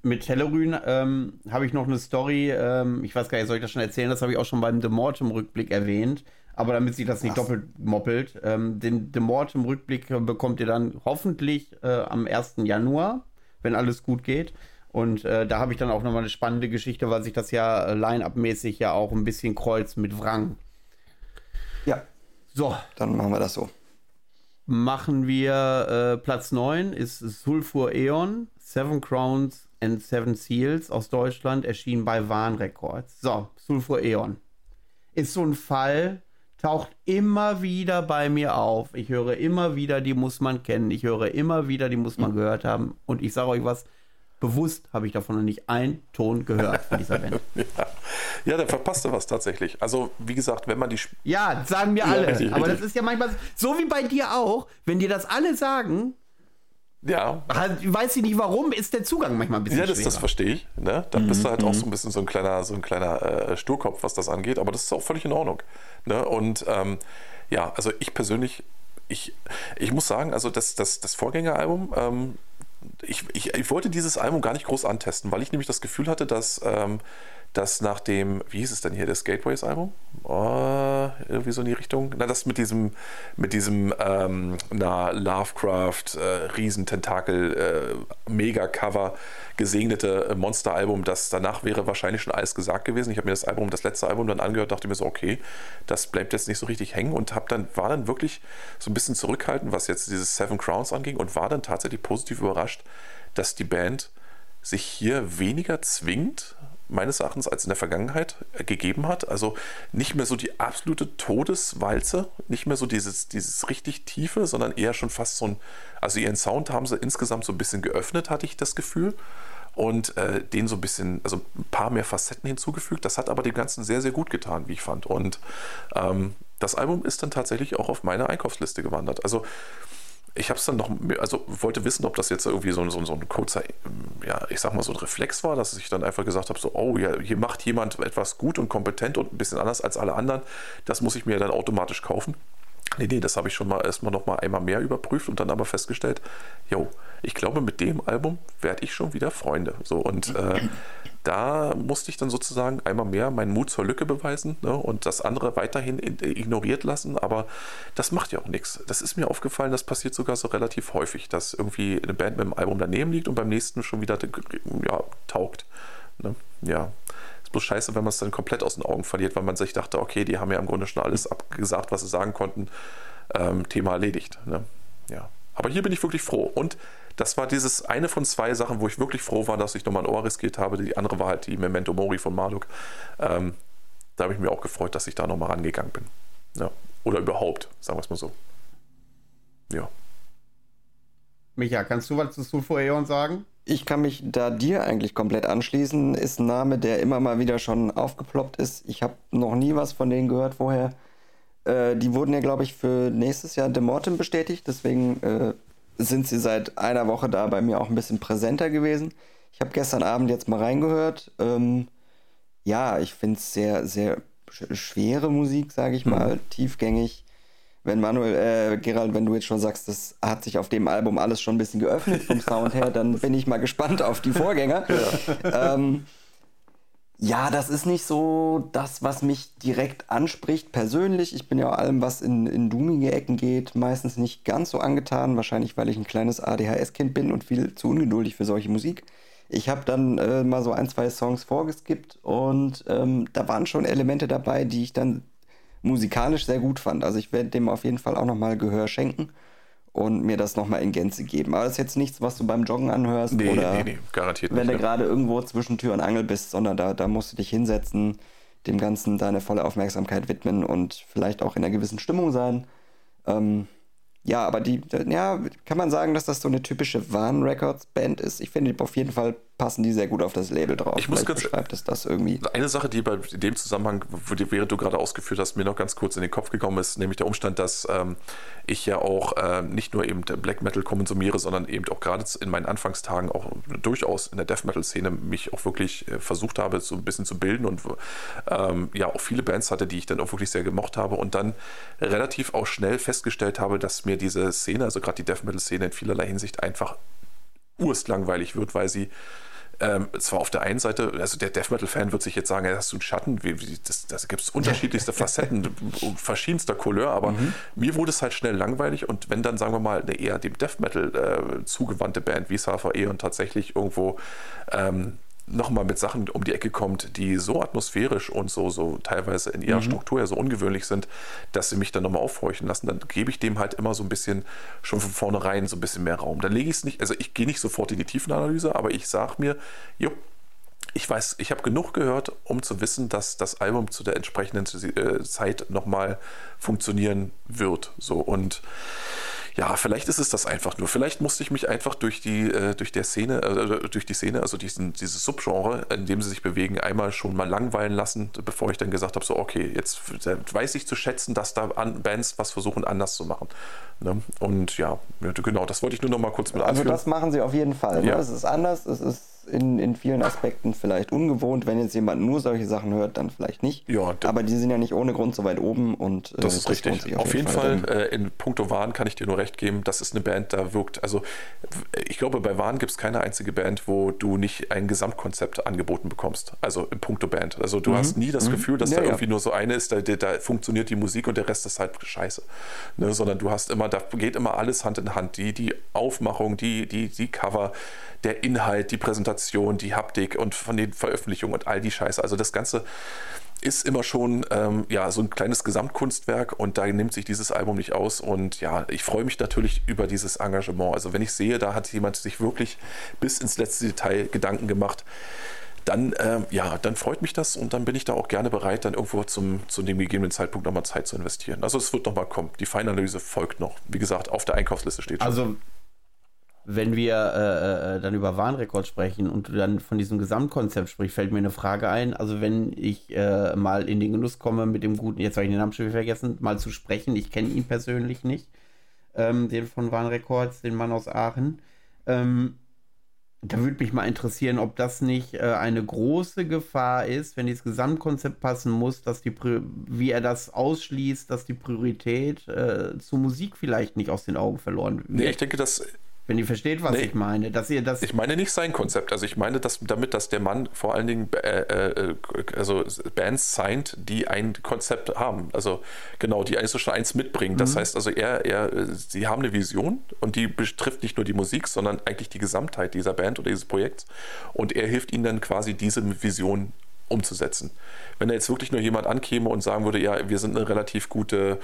Mit Tellerün ähm, habe ich noch eine Story, ähm, ich weiß gar nicht, soll ich das schon erzählen? Das habe ich auch schon beim The Mortem-Rückblick erwähnt. Aber damit sich das nicht Was? doppelt moppelt, ähm, den The Mortem-Rückblick bekommt ihr dann hoffentlich äh, am 1. Januar, wenn alles gut geht. Und äh, da habe ich dann auch nochmal eine spannende Geschichte, weil sich das ja äh, line-up-mäßig ja auch ein bisschen kreuzt mit Wrang.
Ja. So. Dann machen wir das so.
Machen wir äh, Platz 9 ist Sulfur Eon, Seven Crowns and Seven Seals aus Deutschland erschienen bei Warn Records. So, Sulfur Eon. Ist so ein Fall, taucht immer wieder bei mir auf. Ich höre immer wieder, die muss man kennen. Ich höre immer wieder, die muss man gehört haben. Und ich sage euch was, bewusst habe ich davon noch nicht einen Ton gehört von dieser Band.
ja. ja, da verpasst du was tatsächlich. Also, wie gesagt, wenn man die.
Ja, sagen mir alle. Ja, richtig, Aber richtig. das ist ja manchmal so wie bei dir auch. Wenn dir das alle sagen,
ja.
Weiß ich nicht warum, ist der Zugang manchmal ein bisschen
Ja, das, das verstehe ich. Ne? Dann mhm. bist du halt auch mhm. so ein bisschen so ein kleiner, so ein kleiner äh, Sturkopf, was das angeht, aber das ist auch völlig in Ordnung. Ne? Und ähm, ja, also ich persönlich, ich, ich muss sagen, also das, das, das Vorgängeralbum, ähm, ich, ich, ich, wollte dieses Album gar nicht groß antesten, weil ich nämlich das Gefühl hatte, dass ähm, dass nach dem, wie hieß es denn hier, das Gateways-Album? Oh, irgendwie so in die Richtung. Na, das mit diesem, mit diesem, ähm, na, Lovecraft, äh, Riesententakel, äh, Mega-Cover, gesegnete Monster-Album, das danach wäre wahrscheinlich schon alles gesagt gewesen. Ich habe mir das Album, das letzte Album dann angehört, dachte mir so, okay, das bleibt jetzt nicht so richtig hängen und hab dann, war dann wirklich so ein bisschen zurückhaltend, was jetzt dieses Seven Crowns anging und war dann tatsächlich positiv überrascht, dass die Band sich hier weniger zwingt, meines Erachtens als in der Vergangenheit gegeben hat. Also nicht mehr so die absolute Todeswalze, nicht mehr so dieses, dieses richtig tiefe, sondern eher schon fast so ein, also ihren Sound haben sie insgesamt so ein bisschen geöffnet, hatte ich das Gefühl. Und äh, den so ein bisschen, also ein paar mehr Facetten hinzugefügt. Das hat aber dem Ganzen sehr, sehr gut getan, wie ich fand. Und ähm, das Album ist dann tatsächlich auch auf meine Einkaufsliste gewandert. Also ich habe es dann noch, also wollte wissen, ob das jetzt irgendwie so, so, so ein kurzer, ja, ich sag mal so ein Reflex war, dass ich dann einfach gesagt habe, so, oh ja, hier macht jemand etwas gut und kompetent und ein bisschen anders als alle anderen, das muss ich mir dann automatisch kaufen. Nee, nee, das habe ich schon mal erstmal noch mal einmal mehr überprüft und dann aber festgestellt, jo, ich glaube, mit dem Album werde ich schon wieder Freunde. So und äh, da musste ich dann sozusagen einmal mehr meinen Mut zur Lücke beweisen ne, und das andere weiterhin ignoriert lassen. Aber das macht ja auch nichts. Das ist mir aufgefallen, das passiert sogar so relativ häufig, dass irgendwie eine Band mit dem Album daneben liegt und beim nächsten schon wieder ja, taugt. Ne? Ja. Ist bloß scheiße, wenn man es dann komplett aus den Augen verliert, weil man sich dachte, okay, die haben ja im Grunde schon alles abgesagt, was sie sagen konnten. Ähm, Thema erledigt. Ne? Ja. Aber hier bin ich wirklich froh. Und das war dieses eine von zwei Sachen, wo ich wirklich froh war, dass ich nochmal ein Ohr riskiert habe. Die andere war halt die Memento Mori von Marduk. Ähm, da habe ich mir auch gefreut, dass ich da nochmal rangegangen bin. Ja. Oder überhaupt, sagen wir es mal so. Ja.
Micha, kannst du was zu Sulfur Aeon sagen?
Ich kann mich da dir eigentlich komplett anschließen. Ist ein Name, der immer mal wieder schon aufgeploppt ist. Ich habe noch nie was von denen gehört vorher. Äh, die wurden ja, glaube ich, für nächstes Jahr The Mortem bestätigt. Deswegen äh, sind sie seit einer Woche da bei mir auch ein bisschen präsenter gewesen. Ich habe gestern Abend jetzt mal reingehört. Ähm, ja, ich finde es sehr, sehr schwere Musik, sage ich mhm. mal, mhm. tiefgängig. Wenn Manuel, äh, Gerald, wenn du jetzt schon sagst, das hat sich auf dem Album alles schon ein bisschen geöffnet vom Sound her, dann bin ich mal gespannt auf die Vorgänger. Ja. Ähm, ja, das ist nicht so das, was mich direkt anspricht persönlich. Ich bin ja allem, was in, in doomige Ecken geht, meistens nicht ganz so angetan. Wahrscheinlich, weil ich ein kleines ADHS-Kind bin und viel zu ungeduldig für solche Musik. Ich habe dann äh, mal so ein, zwei Songs vorgeskippt und ähm, da waren schon Elemente dabei, die ich dann musikalisch sehr gut fand. Also ich werde dem auf jeden Fall auch nochmal Gehör schenken und mir das nochmal in Gänze geben. Aber das ist jetzt nichts, was du beim Joggen anhörst
nee,
oder
nee, nee, garantiert
wenn
nicht,
du gerade irgendwo zwischen Tür und Angel bist, sondern da, da musst du dich hinsetzen, dem Ganzen deine volle Aufmerksamkeit widmen und vielleicht auch in einer gewissen Stimmung sein. Ähm, ja, aber die, ja, kann man sagen, dass das so eine typische Warn Records Band ist? Ich finde auf jeden Fall passen die sehr gut auf das Label drauf.
Ich muss ganz,
beschreibt es das irgendwie.
Eine Sache, die bei dem Zusammenhang, während du gerade ausgeführt hast, mir noch ganz kurz in den Kopf gekommen ist, nämlich der Umstand, dass ähm, ich ja auch äh, nicht nur eben Black Metal konsumiere, sondern eben auch gerade in meinen Anfangstagen auch durchaus in der Death Metal Szene mich auch wirklich äh, versucht habe, so ein bisschen zu bilden und ähm, ja auch viele Bands hatte, die ich dann auch wirklich sehr gemocht habe und dann relativ auch schnell festgestellt habe, dass mir diese Szene, also gerade die Death Metal Szene in vielerlei Hinsicht einfach urstlangweilig wird, weil sie ähm, zwar auf der einen Seite, also der Death Metal-Fan wird sich jetzt sagen, ja, hast du einen Schatten, wie, wie, das, das gibt es unterschiedlichste Facetten, verschiedenster Couleur, aber mhm. mir wurde es halt schnell langweilig und wenn dann, sagen wir mal, eine eher dem Death Metal äh, zugewandte Band wie SAVE und tatsächlich irgendwo ähm, nochmal mit Sachen um die Ecke kommt, die so atmosphärisch und so, so teilweise in ihrer mhm. Struktur ja so ungewöhnlich sind, dass sie mich dann nochmal aufhorchen lassen, dann gebe ich dem halt immer so ein bisschen schon von vornherein so ein bisschen mehr Raum. Dann lege ich es nicht, also ich gehe nicht sofort in die Tiefenanalyse, aber ich sage mir, jo, ich weiß, ich habe genug gehört, um zu wissen, dass das Album zu der entsprechenden äh, Zeit nochmal funktionieren wird. So und ja, vielleicht ist es das einfach nur. Vielleicht musste ich mich einfach durch die, äh, durch der Szene, äh, durch die Szene, also diesen, dieses Subgenre, in dem sie sich bewegen, einmal schon mal langweilen lassen, bevor ich dann gesagt habe, so, okay, jetzt weiß ich zu schätzen, dass da Bands was versuchen anders zu machen. Ne? Und ja, genau, das wollte ich nur noch mal kurz mit
anführen. Also das machen sie auf jeden Fall. Ne? Es ist anders, es ist in, in vielen Aspekten vielleicht ungewohnt. Wenn jetzt jemand nur solche Sachen hört, dann vielleicht nicht.
Ja,
Aber die sind ja nicht ohne Grund so weit oben und
äh, das ist das richtig. Auf, auf, jeden Fall, Fall äh, in puncto Wahn kann ich dir nur recht geben, das ist eine Band, da wirkt, also ich glaube, bei Wahn gibt es keine einzige Band, wo du nicht ein Gesamtkonzept angeboten bekommst. Also in puncto Band. Also du mhm. hast nie das mhm. Gefühl, dass ja, da irgendwie ja. nur so eine ist, da, da, funktioniert die Musik und der Rest ist halt scheiße. Ne? Sondern du hast immer, da geht immer alles Hand in Hand. Die, die Aufmachung, die, die, die Cover, der Inhalt, die Präsentation, die Haptik und von den Veröffentlichungen und all die Scheiße. Also das Ganze ist immer schon ähm, ja, so ein kleines Gesamtkunstwerk und da nimmt sich dieses Album nicht aus. Und ja, ich freue mich natürlich über dieses Engagement. Also wenn ich sehe, da hat jemand sich wirklich bis ins letzte Detail Gedanken gemacht, dann, ähm, ja, dann freut mich das und dann bin ich da auch gerne bereit, dann irgendwo zum, zu dem gegebenen Zeitpunkt nochmal Zeit zu investieren. Also es wird nochmal kommen. Die Feinanalyse folgt noch. Wie gesagt, auf der Einkaufsliste steht
schon. Also wenn wir äh, äh, dann über Warnrekord sprechen und du dann von diesem Gesamtkonzept sprichst, fällt mir eine Frage ein. Also wenn ich äh, mal in den Genuss komme, mit dem guten, jetzt habe ich den Namen schon vergessen, mal zu sprechen, ich kenne ihn persönlich nicht, ähm, den von Warnrekords, den Mann aus Aachen. Ähm, da würde mich mal interessieren, ob das nicht äh, eine große Gefahr ist, wenn dieses Gesamtkonzept passen muss, dass die, wie er das ausschließt, dass die Priorität äh, zur Musik vielleicht nicht aus den Augen verloren wird.
Nee, ich denke, dass
wenn ihr versteht, was nee, ich meine. Dass ihr das
ich meine nicht sein Konzept. Also ich meine dass, damit, dass der Mann vor allen Dingen äh, äh, also Bands signed, die ein Konzept haben. Also genau, die eigentlich so schon eins mitbringen. Das mhm. heißt also, er, er, sie haben eine Vision und die betrifft nicht nur die Musik, sondern eigentlich die Gesamtheit dieser Band oder dieses Projekts. Und er hilft ihnen dann quasi diese Vision umzusetzen. Wenn da jetzt wirklich nur jemand ankäme und sagen würde, ja, wir sind eine relativ gute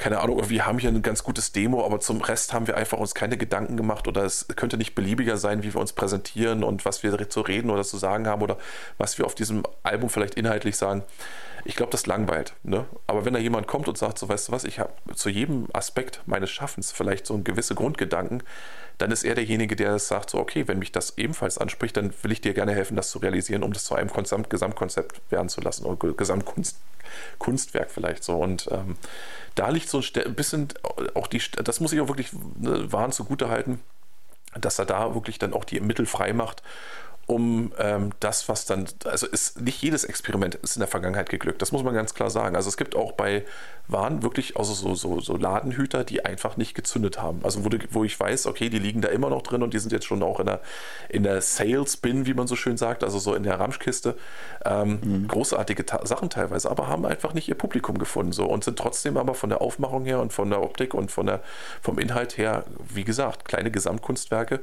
keine Ahnung, wir haben hier ein ganz gutes Demo, aber zum Rest haben wir einfach uns keine Gedanken gemacht oder es könnte nicht beliebiger sein, wie wir uns präsentieren und was wir zu reden oder zu sagen haben oder was wir auf diesem Album vielleicht inhaltlich sagen. Ich glaube, das langweilt. Ne? Aber wenn da jemand kommt und sagt, so weißt du was, ich habe zu jedem Aspekt meines Schaffens vielleicht so ein gewisse Grundgedanken, dann ist er derjenige, der sagt, so okay, wenn mich das ebenfalls anspricht, dann will ich dir gerne helfen, das zu realisieren, um das zu einem Gesamtkonzept werden zu lassen oder Gesamtkunstwerk vielleicht so. Und ähm, da liegt so ein bisschen auch die, das muss ich auch wirklich ne, wahren zugute halten, dass er da wirklich dann auch die Mittel frei macht, um ähm, das, was dann, also ist nicht jedes Experiment ist in der Vergangenheit geglückt. Das muss man ganz klar sagen. Also es gibt auch bei Waren wirklich also so, so, so Ladenhüter, die einfach nicht gezündet haben. Also wo, wo ich weiß, okay, die liegen da immer noch drin und die sind jetzt schon auch in der, in der Sales Bin, wie man so schön sagt, also so in der Ramschkiste. Ähm, mhm. Großartige Sachen teilweise, aber haben einfach nicht ihr Publikum gefunden so und sind trotzdem aber von der Aufmachung her und von der Optik und von der, vom Inhalt her, wie gesagt, kleine Gesamtkunstwerke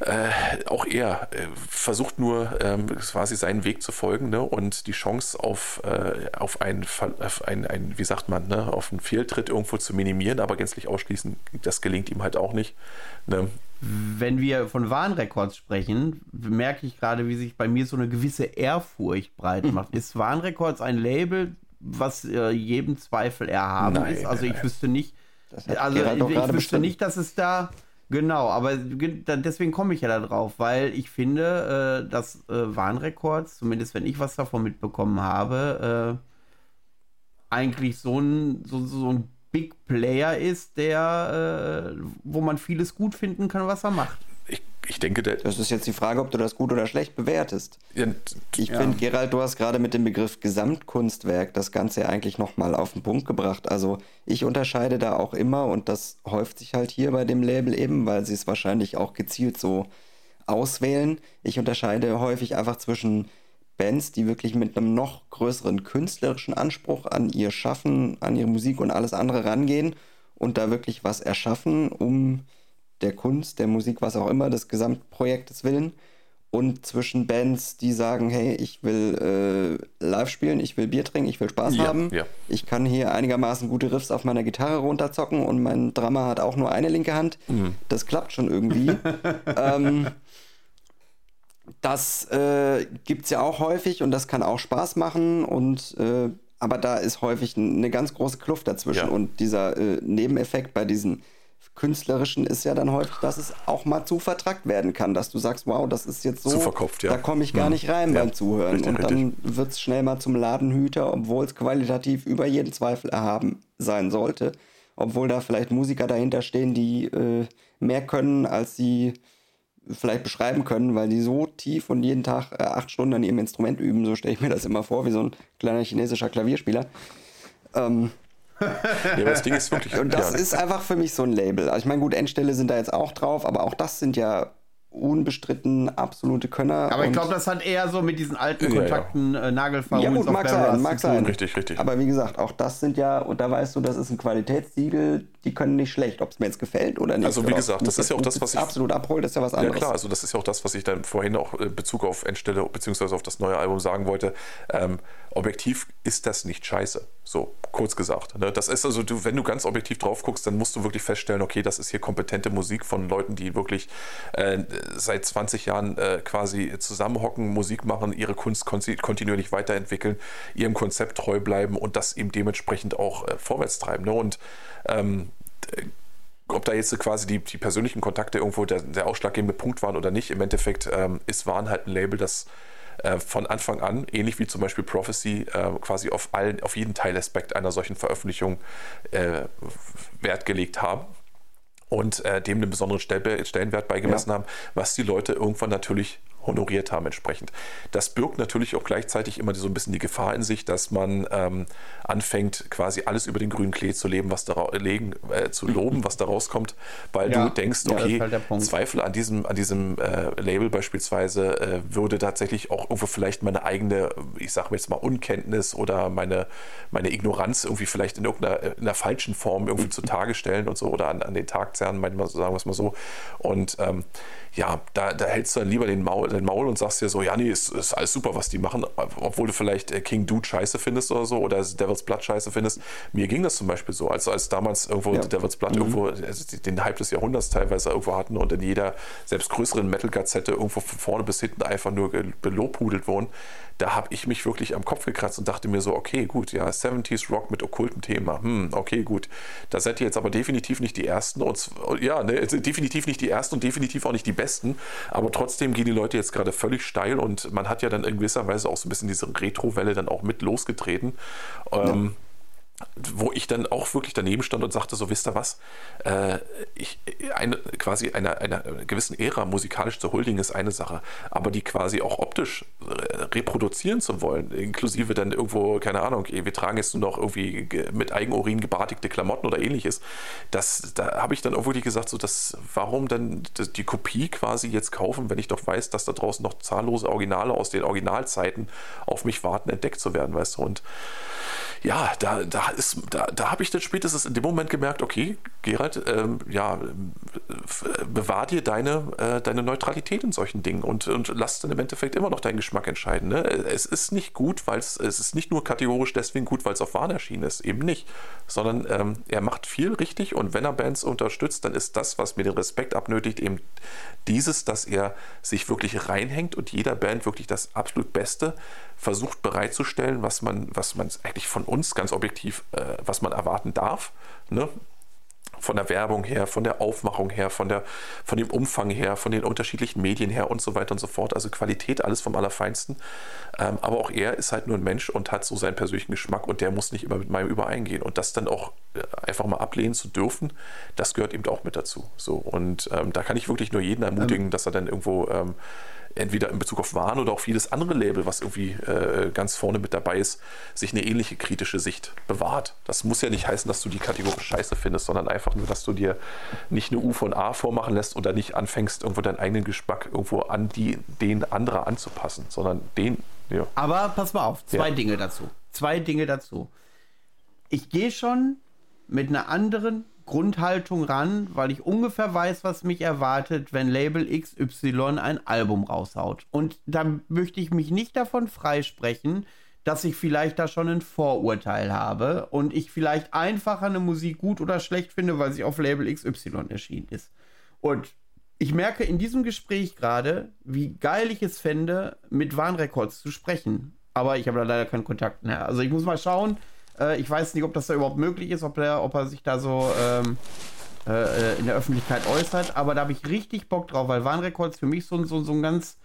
äh, auch er äh, versucht nur ähm, quasi seinen Weg zu folgen ne? und die Chance auf, äh, auf, einen, auf ein, ein, wie sagt man, ne? auf einen Fehltritt irgendwo zu minimieren, aber gänzlich ausschließen, das gelingt ihm halt auch nicht. Ne?
Wenn wir von Warnrekords sprechen, merke ich gerade, wie sich bei mir so eine gewisse Ehrfurcht breit hm. macht. Ist Warnrekords ein Label, was äh, jedem Zweifel erhaben nein, ist? Also ich wüsste nicht, also ich, ich wüsste bestimmt. nicht, dass es da Genau, aber deswegen komme ich ja da drauf, weil ich finde, äh, dass äh, Warnrekords, zumindest wenn ich was davon mitbekommen habe, äh, eigentlich so ein, so, so ein Big Player ist, der, äh, wo man vieles gut finden kann, was er macht
ich denke, der.
Das ist jetzt die Frage, ob du das gut oder schlecht bewertest. Ja, ich ja. finde, Gerald, du hast gerade mit dem Begriff Gesamtkunstwerk das Ganze eigentlich nochmal auf den Punkt gebracht. Also ich unterscheide da auch immer und das häuft sich halt hier bei dem Label eben, weil sie es wahrscheinlich auch gezielt so auswählen. Ich unterscheide häufig einfach zwischen Bands, die wirklich mit einem noch größeren künstlerischen Anspruch an ihr Schaffen, an ihre Musik und alles andere rangehen und da wirklich was erschaffen, um der Kunst, der Musik, was auch immer, des Gesamtprojektes willen und zwischen Bands, die sagen, hey, ich will äh, live spielen, ich will Bier trinken, ich will Spaß ja, haben. Ja. Ich kann hier einigermaßen gute Riffs auf meiner Gitarre runterzocken und mein Drummer hat auch nur eine linke Hand. Mhm. Das klappt schon irgendwie. ähm, das äh, gibt es ja auch häufig und das kann auch Spaß machen und äh, aber da ist häufig eine ganz große Kluft dazwischen ja. und dieser äh, Nebeneffekt bei diesen Künstlerischen ist ja dann häufig, dass es auch mal zu vertrackt werden kann, dass du sagst, wow, das ist jetzt so,
zu verkopft, ja.
da komme ich gar ja. nicht rein ja. beim Zuhören. Richtig, und dann wird es schnell mal zum Ladenhüter, obwohl es qualitativ über jeden Zweifel erhaben sein sollte. Obwohl da vielleicht Musiker dahinter stehen, die äh, mehr können, als sie vielleicht beschreiben können, weil die so tief und jeden Tag äh, acht Stunden an ihrem Instrument üben, so stelle ich mir das immer vor, wie so ein kleiner chinesischer Klavierspieler. Ähm,
ja, das Ding ist wirklich.
und das
ja,
ist einfach für mich so ein Label. Also ich meine, gut, Endstelle sind da jetzt auch drauf, aber auch das sind ja unbestritten absolute Könner.
Aber ich glaube, das hat eher so mit diesen alten
Ja, ja.
Kontakten, äh, Nagelfar,
Ja, gut, mag sein, mag sein.
Richtig, richtig.
Aber wie gesagt, auch das sind ja, und da weißt du, das ist ein Qualitätssiegel, die können nicht schlecht, ob es mir jetzt gefällt oder nicht.
Also, wie gesagt, das ist ja auch das, was ich-
absolut abholt, ist ja was
Ja
anderes.
klar, also das ist ja auch das, was ich dann vorhin auch in Bezug auf Endstelle bzw. auf das neue Album sagen wollte. Ähm, objektiv ist das nicht scheiße. So, kurz gesagt. Ne? Das ist also, du, wenn du ganz objektiv drauf guckst, dann musst du wirklich feststellen, okay, das ist hier kompetente Musik von Leuten, die wirklich äh, seit 20 Jahren äh, quasi zusammenhocken, Musik machen, ihre Kunst konti- kontinuierlich weiterentwickeln, ihrem Konzept treu bleiben und das eben dementsprechend auch äh, vorwärts treiben. Ne? Und ähm, ob da jetzt quasi die, die persönlichen Kontakte irgendwo der, der ausschlaggebende Punkt waren oder nicht, im Endeffekt ähm, ist Waren halt ein Label, das äh, von Anfang an, ähnlich wie zum Beispiel Prophecy, äh, quasi auf, allen, auf jeden Teilaspekt einer solchen Veröffentlichung äh, Wert gelegt haben und äh, dem einen besonderen Stellenwert beigemessen
Ja.
haben, was die Leute irgendwann natürlich honoriert haben entsprechend. Das birgt natürlich auch gleichzeitig immer so ein bisschen die Gefahr in sich, dass man ähm, anfängt, quasi alles über den grünen Klee zu leben, was da legen, äh, zu loben, was da rauskommt, weil
Ja.
du denkst,
Ja,
okay,
ist halt.
Zweifel an diesem, an diesem äh, Label beispielsweise äh, würde tatsächlich auch irgendwo vielleicht meine eigene, ich sage jetzt mal, Unkenntnis oder meine, meine Ignoranz irgendwie vielleicht in irgendeiner in einer falschen Form irgendwie zutage stellen und so oder an, an den Tag zerren, manchmal so, sagen wir es mal so. Und ähm, ja, da, da hältst du dann lieber den Maul, den Maul und sagst dir so, ja, nee, ist, ist alles super, was die machen, obwohl du vielleicht äh, King Dude scheiße findest oder so oder Devil's Blood scheiße findest. Mir ging das zum Beispiel so, als, als damals irgendwo
Ja.
Devil's Blood irgendwo also den Hype des Jahrhunderts teilweise irgendwo hatten und in jeder selbst größeren Metal-Gazette irgendwo von vorne bis hinten einfach nur belobhudelt wurden, da habe ich mich wirklich am Kopf gekratzt und dachte mir so, okay, gut, ja, 70s Rock mit okkultem Thema, hm, okay, gut. Da seid ihr jetzt aber definitiv nicht die Ersten und ja, ne, definitiv nicht die Ersten und definitiv auch nicht die Besten, aber trotzdem gehen die Leute jetzt gerade völlig steil und man hat ja dann in gewisser Weise auch so ein bisschen diese Retro-Welle dann auch mit losgetreten. Ähm, wo ich dann auch wirklich daneben stand und sagte, so wisst ihr was, äh, ich, eine, quasi einer, einer gewissen Ära musikalisch zu huldigen ist eine Sache, aber die quasi auch optisch reproduzieren zu wollen, inklusive dann irgendwo, keine Ahnung, wir tragen jetzt nur noch irgendwie ge- mit Eigenurin gebartigte Klamotten oder ähnliches, das, da habe ich dann auch wirklich gesagt, so, das, warum dann die Kopie quasi jetzt kaufen, wenn ich doch weiß, dass da draußen noch zahllose Originale aus den Originalzeiten auf mich warten, entdeckt zu werden, weißt du, und ja, da, da ist, da, da habe ich dann spätestens in dem Moment gemerkt, okay, Gerald, ähm, ja, f- bewahr dir deine, äh, deine Neutralität in solchen Dingen und, und lass dann im Endeffekt immer noch deinen Geschmack entscheiden. Ne? Es ist nicht gut, weil es, ist nicht nur kategorisch deswegen gut, weil es auf Wahn erschienen ist, eben nicht, sondern ähm, er macht viel richtig und wenn er Bands unterstützt, dann ist das, was mir den Respekt abnötigt, eben dieses, dass er sich wirklich reinhängt und jeder Band wirklich das absolut Beste versucht bereitzustellen, was man, was man eigentlich von uns ganz objektiv, äh, was man erwarten darf. Ne? Von der Werbung her, von der Aufmachung her, von, der, von dem Umfang her, von den unterschiedlichen Medien her und so weiter und so fort. Also Qualität, alles vom Allerfeinsten. Ähm, aber auch er ist halt nur ein Mensch und hat so seinen persönlichen Geschmack und der muss nicht immer mit meinem übereingehen. Und das dann auch äh, einfach mal ablehnen zu dürfen, das gehört eben auch mit dazu. So, und ähm, da kann ich wirklich nur jeden ermutigen, dass er dann irgendwo ähm, entweder in Bezug auf Waren oder auch vieles andere Label, was irgendwie äh, ganz vorne mit dabei ist, sich eine ähnliche kritische Sicht bewahrt. Das muss ja nicht heißen, dass du die Kategorie scheiße findest, sondern einfach nur, dass du dir nicht eine U von A vormachen lässt oder nicht anfängst, irgendwo deinen eigenen Geschmack irgendwo an die, den anderer anzupassen, sondern den, ja.
Aber pass mal auf, zwei
Ja.
Dinge dazu. Zwei Dinge dazu. Ich gehe schon mit einer anderen Grundhaltung ran, weil ich ungefähr weiß, was mich erwartet, wenn Label XY ein Album raushaut. Und da möchte ich mich nicht davon freisprechen, dass ich vielleicht da schon ein Vorurteil habe und ich vielleicht einfach eine Musik gut oder schlecht finde, weil sie auf Label XY erschienen ist. Und ich merke in diesem Gespräch gerade, wie geil ich es fände, mit Warnrecords zu sprechen. Aber ich habe da leider keinen Kontakt mehr. Also ich muss mal schauen. Äh, ich weiß nicht, ob das da überhaupt möglich ist, ob, der, ob er sich da so ähm, äh, in der Öffentlichkeit äußert. Aber da habe ich richtig Bock drauf, weil Warnrecords für mich so, so, so ein ganz,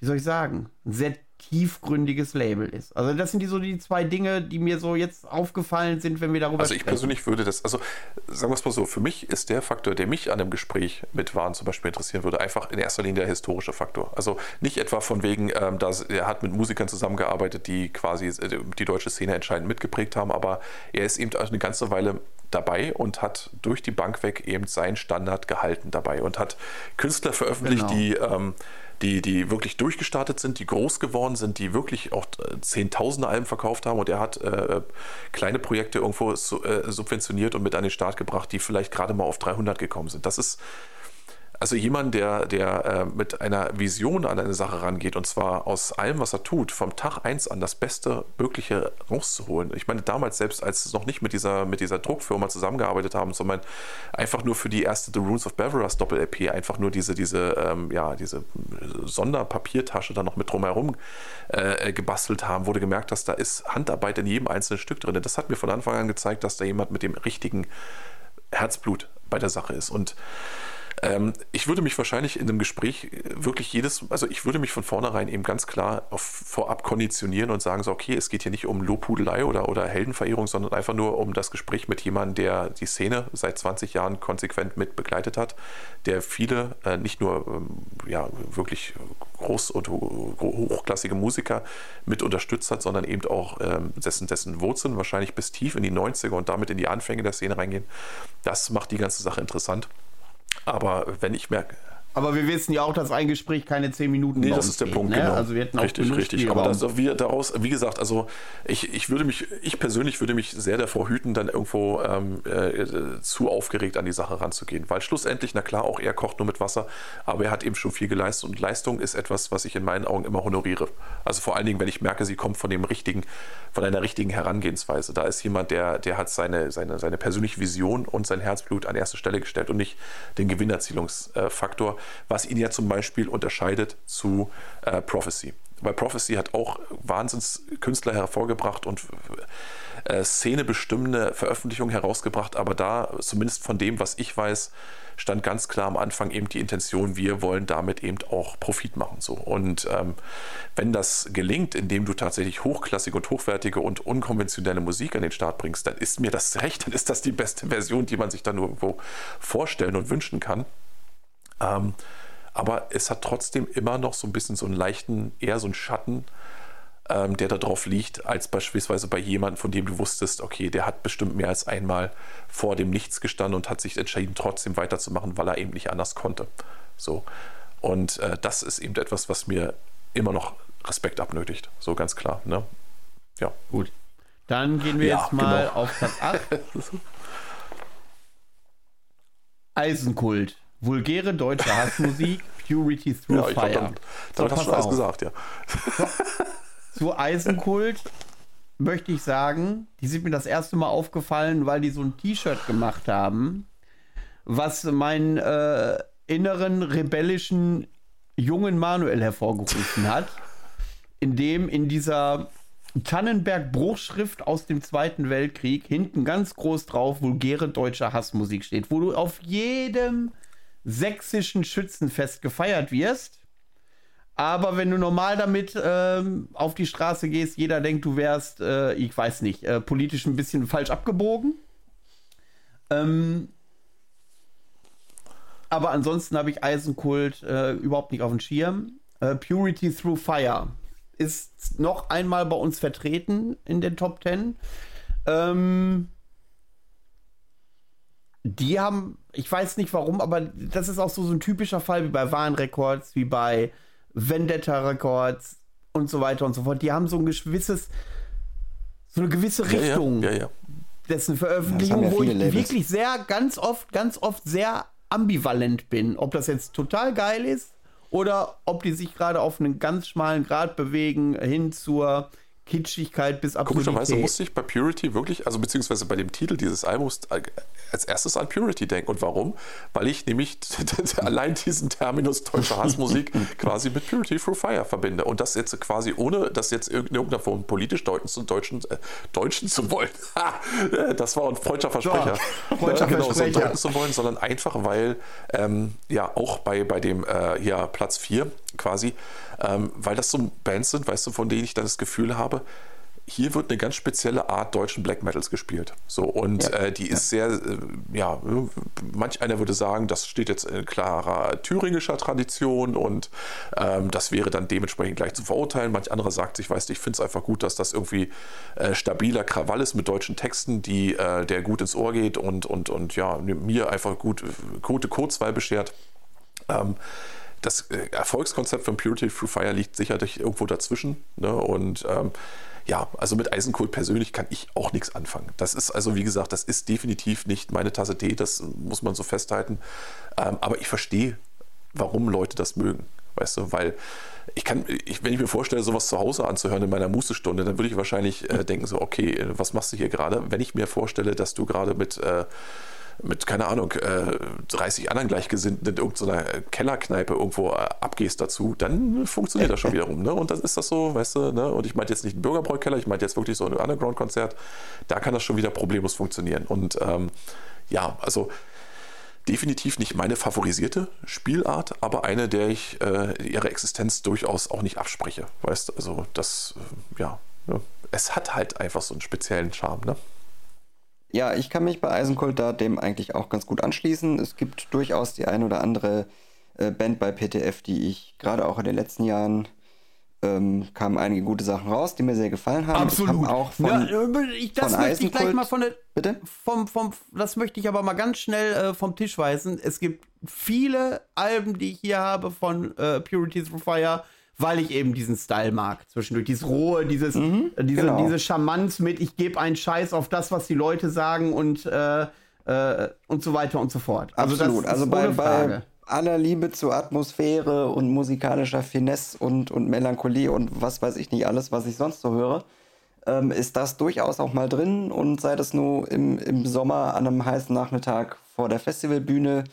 wie soll ich sagen, ein sehr tiefgründiges Label ist. Also das sind die so die zwei Dinge, die mir so jetzt aufgefallen sind, wenn wir darüber
Also ich sprechen. persönlich würde das, also sagen wir es mal so, für mich ist der Faktor, der mich an einem Gespräch mit Waren zum Beispiel interessieren würde, einfach in erster Linie der historische Faktor. Also nicht etwa von wegen, ähm, dass er hat mit Musikern zusammengearbeitet, die quasi äh, die deutsche Szene entscheidend mitgeprägt haben, aber er ist eben eine ganze Weile dabei und hat durch die Bank weg eben seinen Standard gehalten dabei und hat Künstler veröffentlicht, genau. die ähm, die, die wirklich durchgestartet sind, die groß geworden sind, die wirklich auch äh, Zehntausende Alben verkauft haben und er hat äh, kleine Projekte irgendwo äh, subventioniert und mit an den Start gebracht, die vielleicht gerade mal auf 300 gekommen sind. Das ist also jemand, der, der äh, mit einer Vision an eine Sache rangeht und zwar aus allem, was er tut, vom Tag 1 an das Beste Mögliche rauszuholen. Ich meine, damals selbst, als sie noch nicht mit dieser, mit dieser Druckfirma zusammengearbeitet haben, sondern einfach nur für die erste The Runes of Beverus Doppel-LP einfach nur diese, diese, ähm, ja, diese Sonderpapiertasche da noch mit drumherum äh, gebastelt haben, wurde gemerkt, dass da ist Handarbeit in jedem einzelnen Stück drin. Das hat mir von Anfang an gezeigt, dass da jemand mit dem richtigen Herzblut bei der Sache ist. Und ähm, ich würde mich wahrscheinlich in einem Gespräch äh, wirklich jedes, also ich würde mich von vornherein eben ganz klar auf, vorab konditionieren und sagen so, okay, es geht hier nicht um Lobhudelei oder, oder Heldenverehrung, sondern einfach nur um das Gespräch mit jemandem, der die Szene seit 20 Jahren konsequent mit begleitet hat, der viele, äh, nicht nur ähm, ja, wirklich groß- und hochklassige Musiker mit unterstützt hat, sondern eben auch ähm, dessen, dessen Wurzeln wahrscheinlich bis tief in die 90er und damit in die Anfänge der Szene reingehen. Das macht die ganze Sache interessant. Aber wenn ich merke,
aber wir wissen ja auch, dass ein Gespräch keine zehn Minuten
Nee, das ist der geht, Punkt,
ne?
genau.
Also wir hätten auch
richtig, richtig. Aber das, wir daraus, wie gesagt, also ich, ich würde mich, ich persönlich würde mich sehr davor hüten, dann irgendwo ähm, äh, zu aufgeregt an die Sache ranzugehen. Weil schlussendlich, na klar, auch er kocht nur mit Wasser, aber er hat eben schon viel geleistet und Leistung ist etwas, was ich in meinen Augen immer honoriere. Also vor allen Dingen, wenn ich merke, sie kommt von dem richtigen, von einer richtigen Herangehensweise. Da ist jemand, der, der hat seine, seine, seine persönliche Vision und sein Herzblut an erste Stelle gestellt und nicht den Gewinnerzielungsfaktor, was ihn ja zum Beispiel unterscheidet zu äh, Prophecy. Weil Prophecy hat auch Wahnsinnskünstler hervorgebracht und äh, szenebestimmende Veröffentlichungen herausgebracht, aber da, zumindest von dem, was ich weiß, stand ganz klar am Anfang eben die Intention, wir wollen damit eben auch Profit machen. So. Und ähm, wenn das gelingt, indem du tatsächlich hochklassige und hochwertige und unkonventionelle Musik an den Start bringst, dann ist mir das recht, dann ist das die beste Version, die man sich da nur irgendwo vorstellen und wünschen kann. Ähm, aber es hat trotzdem immer noch so ein bisschen so einen leichten, eher so einen Schatten, ähm, der da drauf liegt, als beispielsweise bei jemandem, von dem du wusstest, okay, der hat bestimmt mehr als einmal vor dem Nichts gestanden und hat sich entschieden, trotzdem weiterzumachen, weil er eben nicht anders konnte. So. Und äh, das ist eben etwas, was mir immer noch Respekt abnötigt. So ganz klar. Ne?
Ja. Gut. Dann gehen wir ja, jetzt mal genau. auf Platz 8. Eisenkult. Vulgäre deutsche Hassmusik, Purity Through ja, Fire. Glaub,
dann, so, hast du alles gesagt, ja.
Zu Eisenkult möchte ich sagen, die sind mir das erste Mal aufgefallen, weil die so ein T-Shirt gemacht haben, was meinen äh, inneren rebellischen jungen Manuel hervorgerufen hat, in dem in dieser Tannenberg-Bruchschrift aus dem Zweiten Weltkrieg hinten ganz groß drauf vulgäre deutsche Hassmusik steht, wo du auf jedem sächsischen Schützenfest gefeiert wirst. Aber wenn du normal damit ähm, auf die Straße gehst, jeder denkt, du wärst, äh, ich weiß nicht, äh, politisch ein bisschen falsch abgebogen. Ähm, aber ansonsten habe ich Eisenkult äh, überhaupt nicht auf dem Schirm. Äh, Purity Through Fire ist noch einmal bei uns vertreten in den Top 10. Ähm, die haben, ich weiß nicht warum, aber das ist auch so, so ein typischer Fall wie bei Waren Records, wie bei Vendetta Records und so weiter und so fort. Die haben so ein gewisses, so eine gewisse Richtung
ja, ja, ja,
dessen Veröffentlichung, wo ich Labels. wirklich sehr, ganz oft, ganz oft sehr ambivalent bin. Ob das jetzt total geil ist oder ob die sich gerade auf einen ganz schmalen Grad bewegen hin zur Kitschigkeit bis
Absurdität. Komischerweise musste ich bei Purity wirklich, also beziehungsweise bei dem Titel dieses Albums äh, als erstes an Purity denken. Und warum? Weil ich nämlich allein diesen Terminus deutsche Hassmusik quasi mit Purity Through Fire verbinde. Und das jetzt quasi ohne das jetzt in irgendeiner Form politisch deuten zu deutschen, äh, deutschen zu wollen. das war ein freudscher Versprecher. Ja, freudscher genau, Versprecher. So zu wollen, sondern einfach, weil ähm, ja auch bei, bei dem äh, hier Platz 4 quasi, ähm, weil das so Bands sind, weißt du, von denen ich dann das Gefühl habe, hier wird eine ganz spezielle Art deutschen Black Metals gespielt. So, und ja, äh, die ist sehr, äh, ja, manch einer würde sagen, das steht jetzt in klarer thüringischer Tradition und ähm, das wäre dann dementsprechend gleich zu verurteilen. Manch anderer sagt sich, weißt du, ich finde es einfach gut, dass das irgendwie äh, stabiler Krawall ist mit deutschen Texten, die, äh, der gut ins Ohr geht und, und, und ja, mir einfach gut, gute Kurzweil beschert. Ähm, das äh, Erfolgskonzept von Purity Through Fire liegt sicherlich irgendwo dazwischen. Ne? Und ähm, ja, also mit Eisenkult persönlich kann ich auch nichts anfangen. Das ist also, wie gesagt, das ist definitiv nicht meine Tasse Tee, das muss man so festhalten. Ähm, aber ich verstehe, warum Leute das mögen. Weißt du, weil ich kann, ich, wenn ich mir vorstelle, sowas zu Hause anzuhören in meiner Mußestunde, dann würde ich wahrscheinlich äh, denken, so, okay, was machst du hier gerade? Wenn ich mir vorstelle, dass du gerade mit äh, mit, keine Ahnung, äh, 30 anderen Gleichgesinnten in irgendeiner Kellerkneipe irgendwo äh, abgehst dazu, dann funktioniert das schon wiederum. Ne? Und dann ist das so, weißt du, ne? und ich meine jetzt nicht einen Bürgerbräukeller, ich meine jetzt wirklich so ein Underground-Konzert, da kann das schon wieder problemlos funktionieren. Und ähm, ja, also definitiv nicht meine favorisierte Spielart, aber eine, der ich äh, ihre Existenz durchaus auch nicht abspreche. Weißt also das, äh, ja, ne? es hat halt einfach so einen speziellen Charme, ne?
Ja, ich kann mich bei Eisenkult da dem eigentlich auch ganz gut anschließen. Es gibt durchaus die ein oder andere äh, Band bei PTF, die ich gerade auch in den letzten Jahren ähm, kamen einige gute Sachen raus, die mir sehr gefallen haben.
Absolut.
Ich
auch von, ja, ich, das von möchte ich gleich mal von der.
Bitte?
Vom, vom, das möchte ich aber mal ganz schnell äh, vom Tisch weisen. Es gibt viele Alben, die ich hier habe von äh, Purity Through Fire weil ich eben diesen Style mag. Zwischendurch dieses Rohe, dieses, mhm, diese, genau. diese Charmanz mit, ich gebe einen Scheiß auf das, was die Leute sagen und, äh, äh, und so weiter und so fort.
Also Absolut. also bei, bei aller Liebe zur Atmosphäre und musikalischer Finesse und, und Melancholie und was weiß ich nicht alles, was ich sonst so höre, ähm, ist das durchaus auch mal drin und sei das nur im, im Sommer an einem heißen Nachmittag vor der Festivalbühne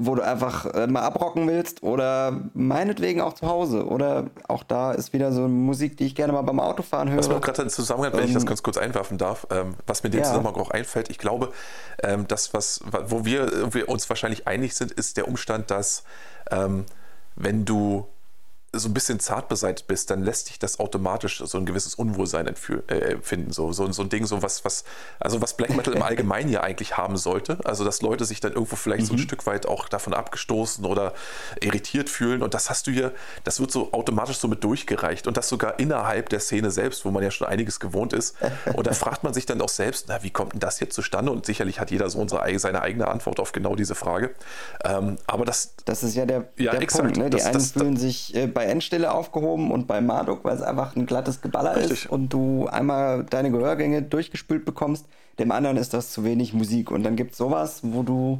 wo du einfach äh, mal abrocken willst oder meinetwegen auch zu Hause. Oder auch da ist wieder so Musik, die ich gerne mal beim Autofahren höre.
Was mir gerade in Zusammenhang, wenn ähm, ich das ähm, ganz kurz einwerfen darf, ähm, was mir in dem ja. Zusammenhang auch einfällt, ich glaube, ähm, das, was, wo wir, wir, uns wahrscheinlich einig sind, ist der Umstand, dass ähm, wenn du so ein bisschen zart beseitigt bist, dann lässt dich das automatisch so ein gewisses Unwohlsein äh, empfinden. So, so, so ein Ding, so was, was, also was Black Metal im Allgemeinen ja eigentlich haben sollte. Also, dass Leute sich dann irgendwo vielleicht mhm. so ein mhm. Stück weit auch davon abgestoßen oder irritiert fühlen. Und das hast du hier, das wird so automatisch so mit durchgereicht. Und das sogar innerhalb der Szene selbst, wo man ja schon einiges gewohnt ist. Und da fragt man sich dann auch selbst, na, wie kommt denn das jetzt zustande? Und sicherlich hat jeder so unsere, seine eigene Antwort auf genau diese Frage. Ähm, aber das.
Das ist ja der, ja, der exakt, Punkt. Ne? Die das, einen das, fühlen sich äh, bei Endstille aufgehoben und bei Marduk, weil es einfach ein glattes Geballer Richtig. ist und du einmal deine Gehörgänge durchgespült bekommst. Dem anderen ist das zu wenig Musik. Und dann gibt es sowas, wo du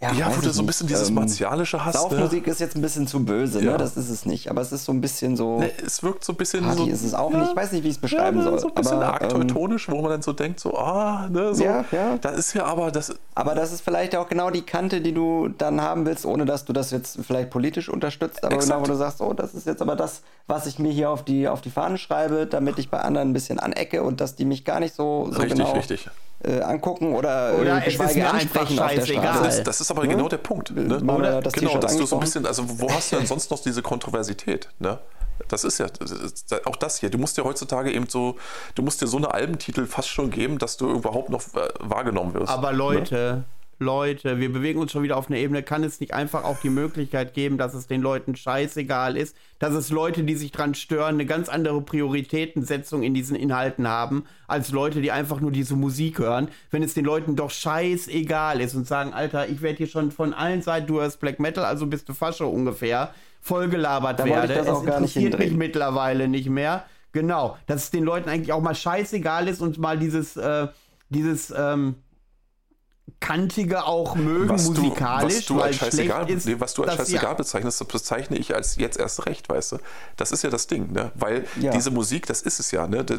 ja, ja wo du so ein bisschen dieses ähm, Martialische hast.
Saufmusik ne? ist jetzt ein bisschen zu böse, ne? ja. ne? Das ist es nicht. Aber es ist so ein bisschen so. Ne,
es wirkt so ein bisschen
Party
so.
ist es auch ja, nicht. Ich weiß nicht, wie ich es beschreiben soll.
So ein bisschen aber, arg teutonisch, ähm, wo man dann so denkt, so, ah, ne, so. Ja, ja. Da ist ja aber das.
Aber das ist vielleicht auch genau die Kante, die du dann haben willst, ohne dass du das jetzt vielleicht politisch unterstützt. Aber Exakt. genau, wo du sagst, oh, das ist jetzt aber das, was ich mir hier auf die, auf die Fahne schreibe, damit ich bei anderen ein bisschen anecke und dass die mich gar nicht so, so
richtig,
genau.
Richtig
äh, angucken oder,
äh, oder äh, geschweige ansprechen auf der Straße.
Das, das ist aber hm? genau der Punkt. Ne? Oder, das genau, dass du so ein bisschen, also wo hast du denn sonst noch diese Kontroversität? Ne? Das ist ja das ist auch das hier. Du musst dir heutzutage eben so, du musst dir so eine Albentitel fast schon geben, dass du überhaupt noch äh, wahrgenommen wirst.
Aber Leute, ne? Leute, wir bewegen uns schon wieder auf eine Ebene, kann es nicht einfach auch die Möglichkeit geben, dass es den Leuten scheißegal ist, dass es Leute, die sich dran stören, eine ganz andere Prioritätensetzung in diesen Inhalten haben, als Leute, die einfach nur diese Musik hören, wenn es den Leuten doch scheißegal ist und sagen, Alter, ich werde hier schon von allen Seiten, du hörst Black Metal, also bist du Fasche ungefähr, vollgelabert da werde.
Ich das auch es gar interessiert
nicht mich mittlerweile nicht mehr. Genau, dass es den Leuten eigentlich auch mal scheißegal ist und mal dieses, äh, dieses, ähm, kantige auch mögen was musikalisch,
du, was du als scheißegal, ist, nee, was du als scheißegal ja. bezeichnest, das bezeichne ich als jetzt erst recht, weißt du. Das ist ja das Ding, ne? Weil ja. diese Musik, das ist es ja, ne? Du,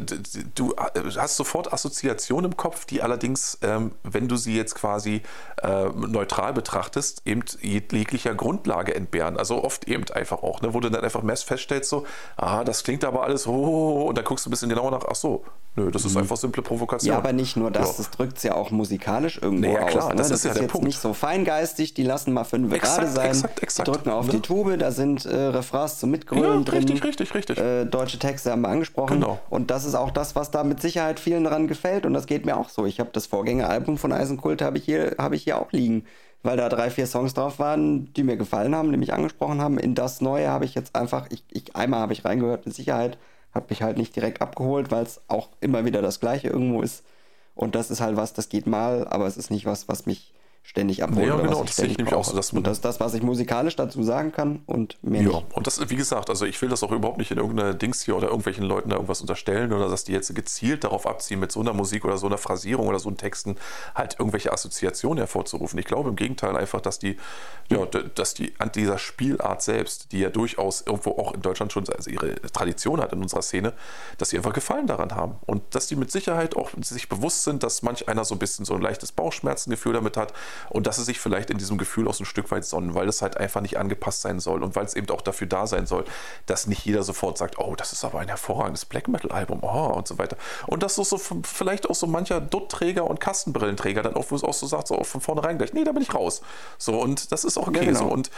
du, hast sofort Assoziationen im Kopf, die allerdings, ähm, wenn du sie jetzt quasi äh, neutral betrachtest, eben jeglicher Grundlage entbehren. Also oft eben einfach auch, ne? Wo du dann einfach feststellst, so, ah, das klingt aber alles, oh, und dann guckst du ein bisschen genauer nach, ach so, nö, das ist einfach simple Provokation.
Ja, aber nicht nur das,
Ja.
das drückt es ja auch musikalisch irgendwo
Naja, klar,
aus. Ne?
das
Das,
ist ja
ist
der
jetzt
Punkt.
nicht so feingeistig, die lassen mal fünf
Exakt,
gerade sein,
exakt, exakt.
die drücken auf
Ne?
die Tube, da sind äh, Refrains zum
ja,
Mitgrölen drin.
richtig, richtig, richtig.
Äh, deutsche Texte haben wir angesprochen.
Genau.
Und das ist auch das, was da mit Sicherheit vielen daran gefällt. Und das geht mir auch so. Ich habe das Vorgängeralbum von Eisenkult habe ich hier habe ich hier auch liegen, weil da drei vier Songs drauf waren, die mir gefallen haben, die mich angesprochen haben. In das Neue habe ich jetzt einfach, ich, ich einmal habe ich reingehört mit Sicherheit, hat mich halt nicht direkt abgeholt, weil es auch immer wieder das Gleiche irgendwo ist. Und das ist halt was, das geht mal, aber es ist nicht was, was mich ständig abholt.
Ja, genau, das sehe ich nämlich auch so, dass
Und das ist das, was ich musikalisch dazu sagen kann und mehr
Ja,
nicht.
und das, wie gesagt, also ich will das auch überhaupt nicht in irgendeiner Dings hier oder irgendwelchen Leuten da irgendwas unterstellen oder dass die jetzt gezielt darauf abziehen, mit so einer Musik oder so einer Phrasierung oder so einem Texten halt irgendwelche Assoziationen hervorzurufen. Ich glaube im Gegenteil einfach, dass die, ja, dass die an dieser Spielart selbst, die ja durchaus irgendwo auch in Deutschland schon also ihre Tradition hat in unserer Szene, dass sie einfach Gefallen daran haben. Und dass die mit Sicherheit auch sich bewusst sind, dass manch einer so ein bisschen so ein leichtes Bauchschmerzengefühl damit hat und dass sie sich vielleicht in diesem Gefühl auch so ein Stück weit sonnen, weil es halt einfach nicht angepasst sein soll und weil es eben auch dafür da sein soll, dass nicht jeder sofort sagt, oh, das ist aber ein hervorragendes Black Metal Album, oh, und so weiter. Und dass so, so vielleicht auch so mancher Duttträger und Kastenbrillenträger dann auch, wo es auch so sagt, so von vornherein gleich, nee, da bin ich raus. So, und das ist auch okay
Ja, genau.
so. Und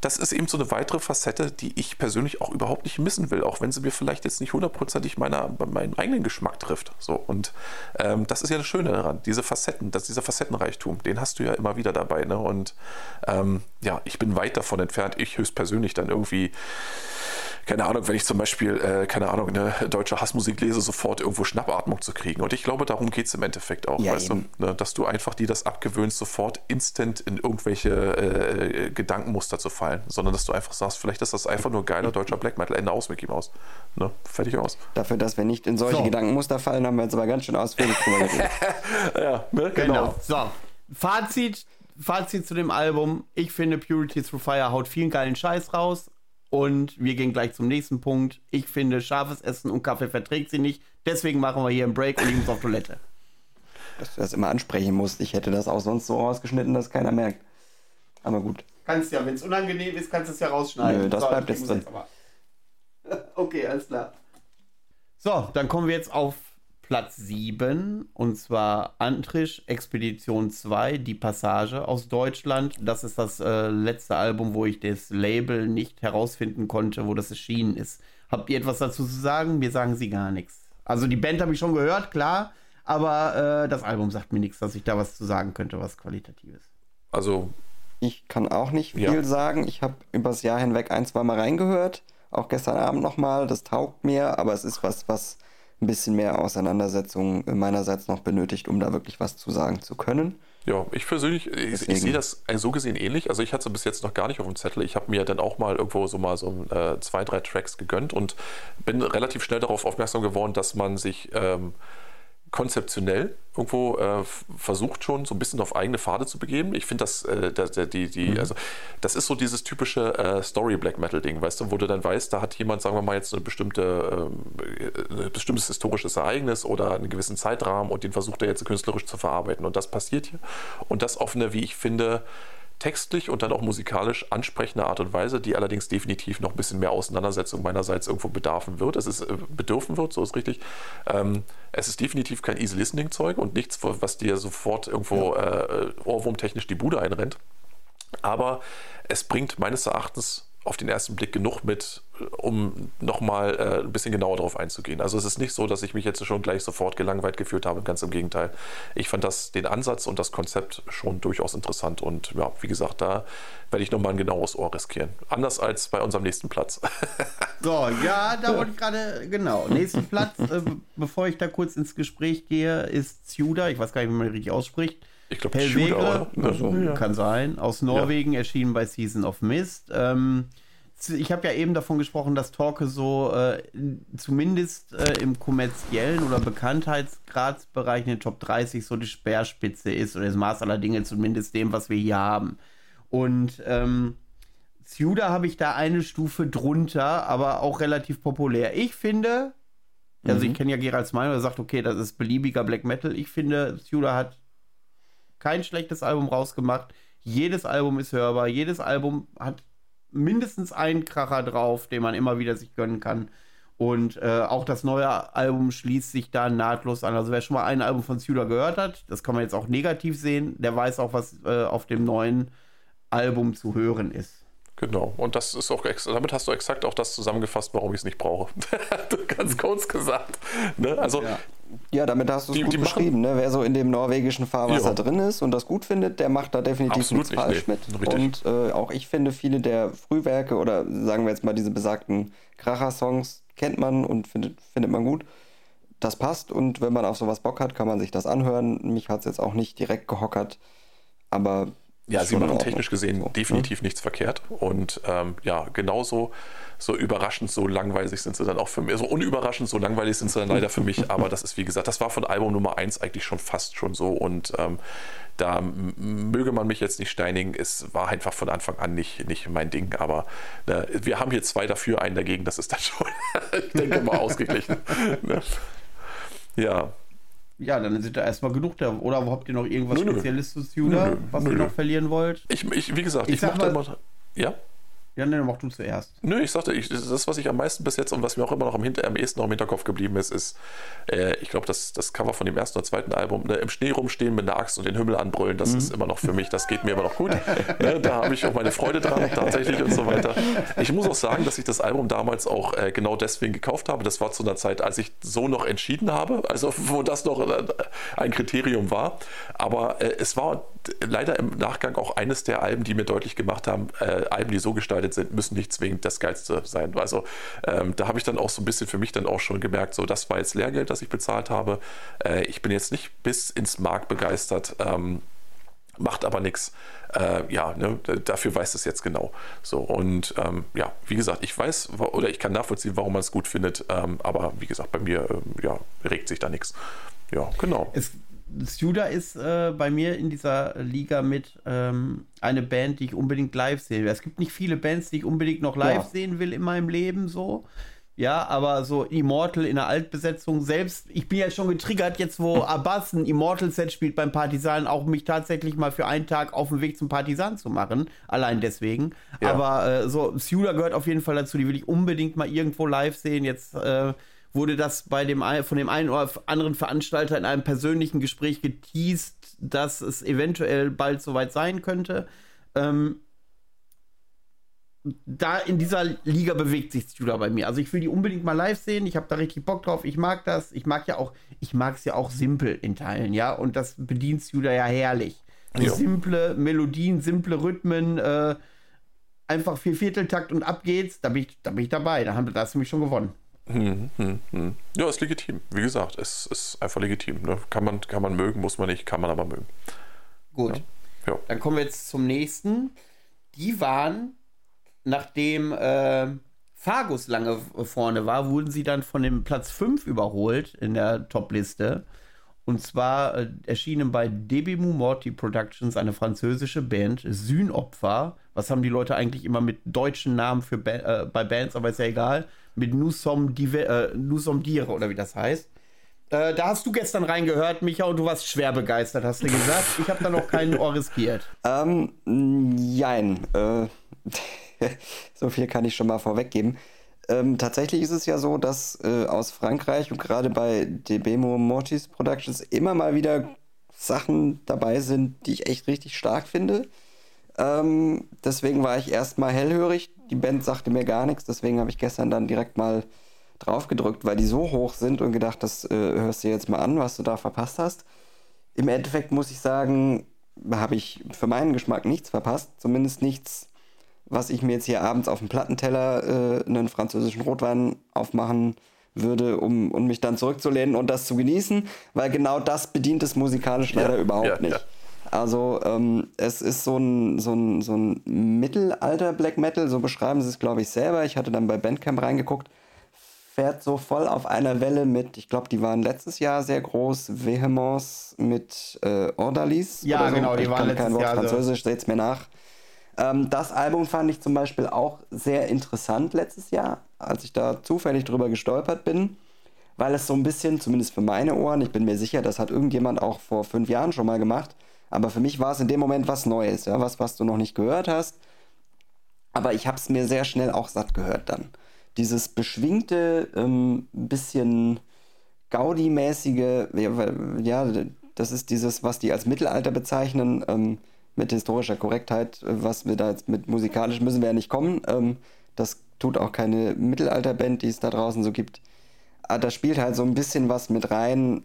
das ist eben so eine weitere Facette, die ich persönlich auch überhaupt nicht missen will, auch wenn sie mir vielleicht jetzt nicht hundertprozentig meiner, meinen eigenen Geschmack trifft. So, und ähm, das ist ja das Schöne daran, diese Facetten, dass dieser Facettenreichtum, den hast du ja immer wieder dabei. Ne? Und ähm, ja, ich bin weit davon entfernt, ich höchstpersönlich dann irgendwie keine Ahnung, wenn ich zum Beispiel, äh, keine Ahnung, eine deutsche Hassmusik lese, sofort irgendwo Schnappatmung zu kriegen. Und ich glaube, darum geht es im Endeffekt auch,
Ja,
weißt
eben.
du? Ne? Dass du einfach dir das abgewöhnst, sofort instant in irgendwelche äh, Gedankenmuster zu fallen, sondern dass du einfach sagst, vielleicht ist das einfach nur geiler deutscher Black Metal. Ende aus, Mickey Mouse. Ne? Fertig aus.
Dafür, dass wir nicht in solche
So.
Gedankenmuster fallen, haben wir jetzt aber ganz schön ausführlich drüber geredet.
Ja, ne?
Genau. So, Fazit, Fazit zu dem Album. Ich finde, Purity Through Fire haut vielen geilen Scheiß raus. Und wir gehen gleich zum nächsten Punkt. Ich finde, scharfes Essen und Kaffee verträgt sie nicht. Deswegen machen wir hier einen Break und ich muss auf Toilette.
dass du das immer ansprechen musst. Ich hätte das auch sonst so ausgeschnitten, dass keiner merkt. Aber gut.
Kannst ja, wenn es unangenehm ist, kannst du es ja rausschneiden.
Nö, das bleibt
ich
jetzt drin.
aber- okay, alles klar. So, dann kommen wir jetzt auf Platz 7 und zwar Antrisch Expedition 2, die Passage aus Deutschland. Das ist das äh, letzte Album, wo ich das Label nicht herausfinden konnte, wo das erschienen ist. Habt ihr etwas dazu zu sagen? Mir sagen sie gar nichts. Also die Band habe ich schon gehört, klar, aber äh, das Album sagt mir nichts, dass ich da was zu sagen könnte, was qualitatives.
Also,
Ich kann auch nicht viel
Ja.
sagen. Ich habe übers Jahr hinweg ein, zwei Mal reingehört. Auch gestern Abend nochmal. Das taugt mir, aber es ist was, was ein bisschen mehr Auseinandersetzung meinerseits noch benötigt, um da wirklich was zu sagen zu können.
Ja, ich persönlich, ich, ich sehe das äh, so gesehen ähnlich. Also ich hatte es bis jetzt noch gar nicht auf dem Zettel. Ich habe mir dann auch mal irgendwo so mal so äh, zwei, drei Tracks gegönnt und bin relativ schnell darauf aufmerksam geworden, dass man sich ähm, konzeptionell irgendwo äh, versucht schon so ein bisschen auf eigene Pfade zu begeben. Ich finde das, äh, der- die, die, also das ist so dieses typische äh, Story Black Metal Ding, weißt du, wo du dann weißt, da hat jemand, sagen wir mal jetzt eine bestimmte, ähm, ein bestimmtes historisches Ereignis oder einen gewissen Zeitrahmen und den versucht er jetzt künstlerisch zu verarbeiten. Und das passiert hier. Und das auf eine, wie ich finde, textlich und dann auch musikalisch ansprechende Art und Weise, die allerdings definitiv noch ein bisschen mehr Auseinandersetzung meinerseits irgendwo bedarfen wird. Es ist äh, bedürfen wird, so ist richtig. Ähm, es ist definitiv kein Easy Listening Zeug und nichts, was dir sofort irgendwo äh, Ohrwurmtechnisch die Bude einrennt. Aber es bringt meines Erachtens auf den ersten Blick genug mit, um nochmal äh, ein bisschen genauer darauf einzugehen. Also es ist nicht so, dass ich mich jetzt schon gleich sofort gelangweilt gefühlt habe, ganz im Gegenteil. Ich fand das, den Ansatz und das Konzept schon durchaus interessant und ja, wie gesagt, da werde ich nochmal ein genaues Ohr riskieren. Anders als bei unserem nächsten Platz.
So, ja, da wollte ich gerade, genau. Nächsten Platz, äh, bevor ich da kurz ins Gespräch gehe, ist Ciuda. Ich weiß gar nicht, wie man richtig ausspricht.
Ich glaube, Shooter, oder?
also,
Ja.
kann sein, aus Norwegen, erschienen bei Season of Mist. Ähm, ich habe ja eben davon gesprochen, dass Torque so äh, zumindest äh, im kommerziellen oder Bekanntheitsgradsbereich in den Top 30 so die Speerspitze ist oder das Maß aller Dinge, zumindest dem, was wir hier haben. Und ähm, Ciuda habe ich da eine Stufe drunter, aber auch relativ populär. Ich finde, also ich kenne ja Geralds Meinung, er sagt, okay, das ist beliebiger Black Metal. Ich finde, Ciuda hat kein schlechtes Album rausgemacht. Jedes Album ist hörbar. Jedes Album hat mindestens einen Kracher drauf, den man immer wieder sich gönnen kann. Und äh, auch das neue Album schließt sich da nahtlos an. Also wer schon mal ein Album von Suda gehört hat, das kann man jetzt auch negativ sehen, der weiß auch, was äh, auf dem neuen Album zu hören ist.
Genau, und das ist auch damit hast du exakt auch das zusammengefasst, warum ich es nicht brauche. Ganz kurz gesagt. Ne? Also,
ja. ja. damit hast du es gut die beschrieben. Ne? Wer so in dem norwegischen Fahrwasser ja. drin ist und das gut findet, der macht da definitiv Absolut nichts falsch nee. mit. Richtig. Und äh, auch ich finde, viele der Frühwerke oder sagen wir jetzt mal diese besagten Kracher-Songs kennt man und findet, findet man gut. Das passt und wenn man auf sowas Bock hat, kann man sich das anhören. Mich hat es jetzt auch nicht direkt gehockert, aber
ja, sie machen technisch gesehen so, definitiv ne? nichts verkehrt. Und ähm, ja, genauso so überraschend, so langweilig sind sie dann auch für mich. So also unüberraschend, so langweilig sind sie dann leider für mich. Aber das ist, wie gesagt, das war von Album Nummer 1 eigentlich schon fast schon so. Und ähm, da möge man mich jetzt nicht steinigen. Es war einfach von Anfang an nicht, nicht mein Ding. Aber äh, wir haben hier zwei dafür, einen dagegen. Das ist dann schon, ich denke mal, ausgeglichen. ne? Ja,
ja, dann sind da erstmal genug da. Oder habt ihr noch irgendwas nö, Spezielles zu Suda, was nö. ihr noch verlieren wollt?
Ich, ich wie gesagt, ich, ich mochte immer. Ja?
Ja, ne, mach du zuerst.
Nö, ich sagte, ich, das, was ich am meisten bis jetzt und was mir auch immer noch am, Hinter, am ehesten noch im Hinterkopf geblieben ist, ist, äh, ich glaube, das, das Cover von dem ersten oder zweiten Album, ne, im Schnee rumstehen mit einer Axt und den Himmel anbrüllen, das mhm. ist immer noch für mich, das geht mir immer noch gut. ne, da habe ich auch meine Freude dran, tatsächlich und so weiter. Ich muss auch sagen, dass ich das Album damals auch äh, genau deswegen gekauft habe. Das war zu einer Zeit, als ich so noch entschieden habe, also wo das noch äh, ein Kriterium war. Aber äh, es war leider im Nachgang auch eines der Alben, die mir deutlich gemacht haben, äh, Alben, die so gestaltet gekleidet sind, müssen nicht zwingend das Geilste sein. Also ähm, da habe ich dann auch so ein bisschen für mich dann auch schon gemerkt, so das war jetzt Lehrgeld, das ich bezahlt habe. Äh, ich bin jetzt nicht bis ins Mark begeistert. Ähm, macht aber nichts. Äh, ja, ne, dafür weiß es jetzt genau. So und ähm, ja, wie gesagt, ich weiß oder ich kann nachvollziehen, warum man es gut findet, ähm, aber wie gesagt, bei mir ähm, ja, regt sich da nichts. Ja, genau.
Es Suda ist äh, bei mir in dieser Liga mit ähm, eine Band, die ich unbedingt live sehen will. Es gibt nicht viele Bands, die ich unbedingt noch live ja. sehen will in meinem Leben, so. Ja, aber so Immortal in der Altbesetzung, selbst, ich bin ja schon getriggert, jetzt wo Abbas ein Immortal-Set spielt beim Partisan, auch mich tatsächlich mal für einen Tag auf den Weg zum Partisan zu machen. Allein deswegen. Ja. Aber äh, so, Suda gehört auf jeden Fall dazu, die will ich unbedingt mal irgendwo live sehen. Jetzt, äh, wurde das bei dem von dem einen oder anderen Veranstalter in einem persönlichen Gespräch geteased, dass es eventuell bald soweit sein könnte. Ähm, da in dieser Liga bewegt sich Judah bei mir. Also ich will die unbedingt mal live sehen. Ich habe da richtig Bock drauf. Ich mag das. Ich mag ja auch, ich mag es ja auch simpel in Teilen, ja. Und das bedient Judah ja herrlich. Also simple Melodien, simple Rhythmen, äh, einfach vier Vierteltakt und ab geht's. Da bin ich, da bin ich dabei. Da, haben, da hast du mich schon gewonnen.
Hm, hm, hm. Ja, ist legitim. Wie gesagt, es ist einfach legitim. Ne? Kann, man, kann man mögen, muss man nicht, kann man aber mögen.
Gut. Ja. Ja. Dann kommen wir jetzt zum nächsten. Die waren, nachdem äh, Fargus lange vorne war, wurden sie dann von dem Platz 5 überholt in der Top-Liste. Und zwar äh, erschienen bei Debimu Morty Productions eine französische Band, Sühnopfer. Was haben die Leute eigentlich immer mit deutschen Namen für ba äh, bei Bands, aber ist ja egal mit Nous sommes, äh, Nous sommes dire oder wie das heißt. Äh, da hast du gestern reingehört, Micha, und du warst schwer begeistert, hast du gesagt. Ich habe da noch keinen Ohr riskiert.
Ähm, jein. Äh, so viel kann ich schon mal vorweggeben. Ähm, tatsächlich ist es ja so, dass äh, aus Frankreich und gerade bei Debemo Mortis Productions immer mal wieder Sachen dabei sind, die ich echt richtig stark finde. Ähm, deswegen war ich erstmal hellhörig. Die Band sagte mir gar nichts, deswegen habe ich gestern dann direkt mal drauf gedrückt, weil die so hoch sind und gedacht, das äh, hörst du jetzt mal an, was du da verpasst hast. Im Endeffekt muss ich sagen, habe ich für meinen Geschmack nichts verpasst, zumindest nichts, was ich mir jetzt hier abends auf dem Plattenteller äh, einen französischen Rotwein aufmachen würde, um, um mich dann zurückzulehnen und das zu genießen, weil genau das bedient es musikalisch leider ja, überhaupt ja, nicht. Ja. Also ähm, es ist so ein, so, ein, so ein Mittelalter Black Metal, so beschreiben sie es, glaube ich, selber. Ich hatte dann bei Bandcamp reingeguckt. Fährt so voll auf einer Welle mit, ich glaube, die waren letztes Jahr sehr groß, Vehemence mit äh, Ordalis.
Ja,
so.
genau, die ich waren letztes kein Wort Jahr
Französisch, seht's mir nach. Ähm, das Album fand ich zum Beispiel auch sehr interessant letztes Jahr, als ich da zufällig drüber gestolpert bin weil es so ein bisschen, zumindest für meine Ohren, ich bin mir sicher, das hat irgendjemand auch vor fünf Jahren schon mal gemacht, aber für mich war es in dem Moment was Neues, ja, was, was du noch nicht gehört hast. Aber ich habe es mir sehr schnell auch satt gehört dann. dieses beschwingte, ähm, bisschen Gaudi-mäßige, ja, das ist dieses, was die als Mittelalter bezeichnen, ähm, mit historischer Korrektheit, was wir da jetzt mit musikalisch müssen wir ja nicht kommen. Ähm, das tut auch keine Mittelalterband, die es da draußen so gibt. Aber ah, da spielt halt so ein bisschen was mit rein.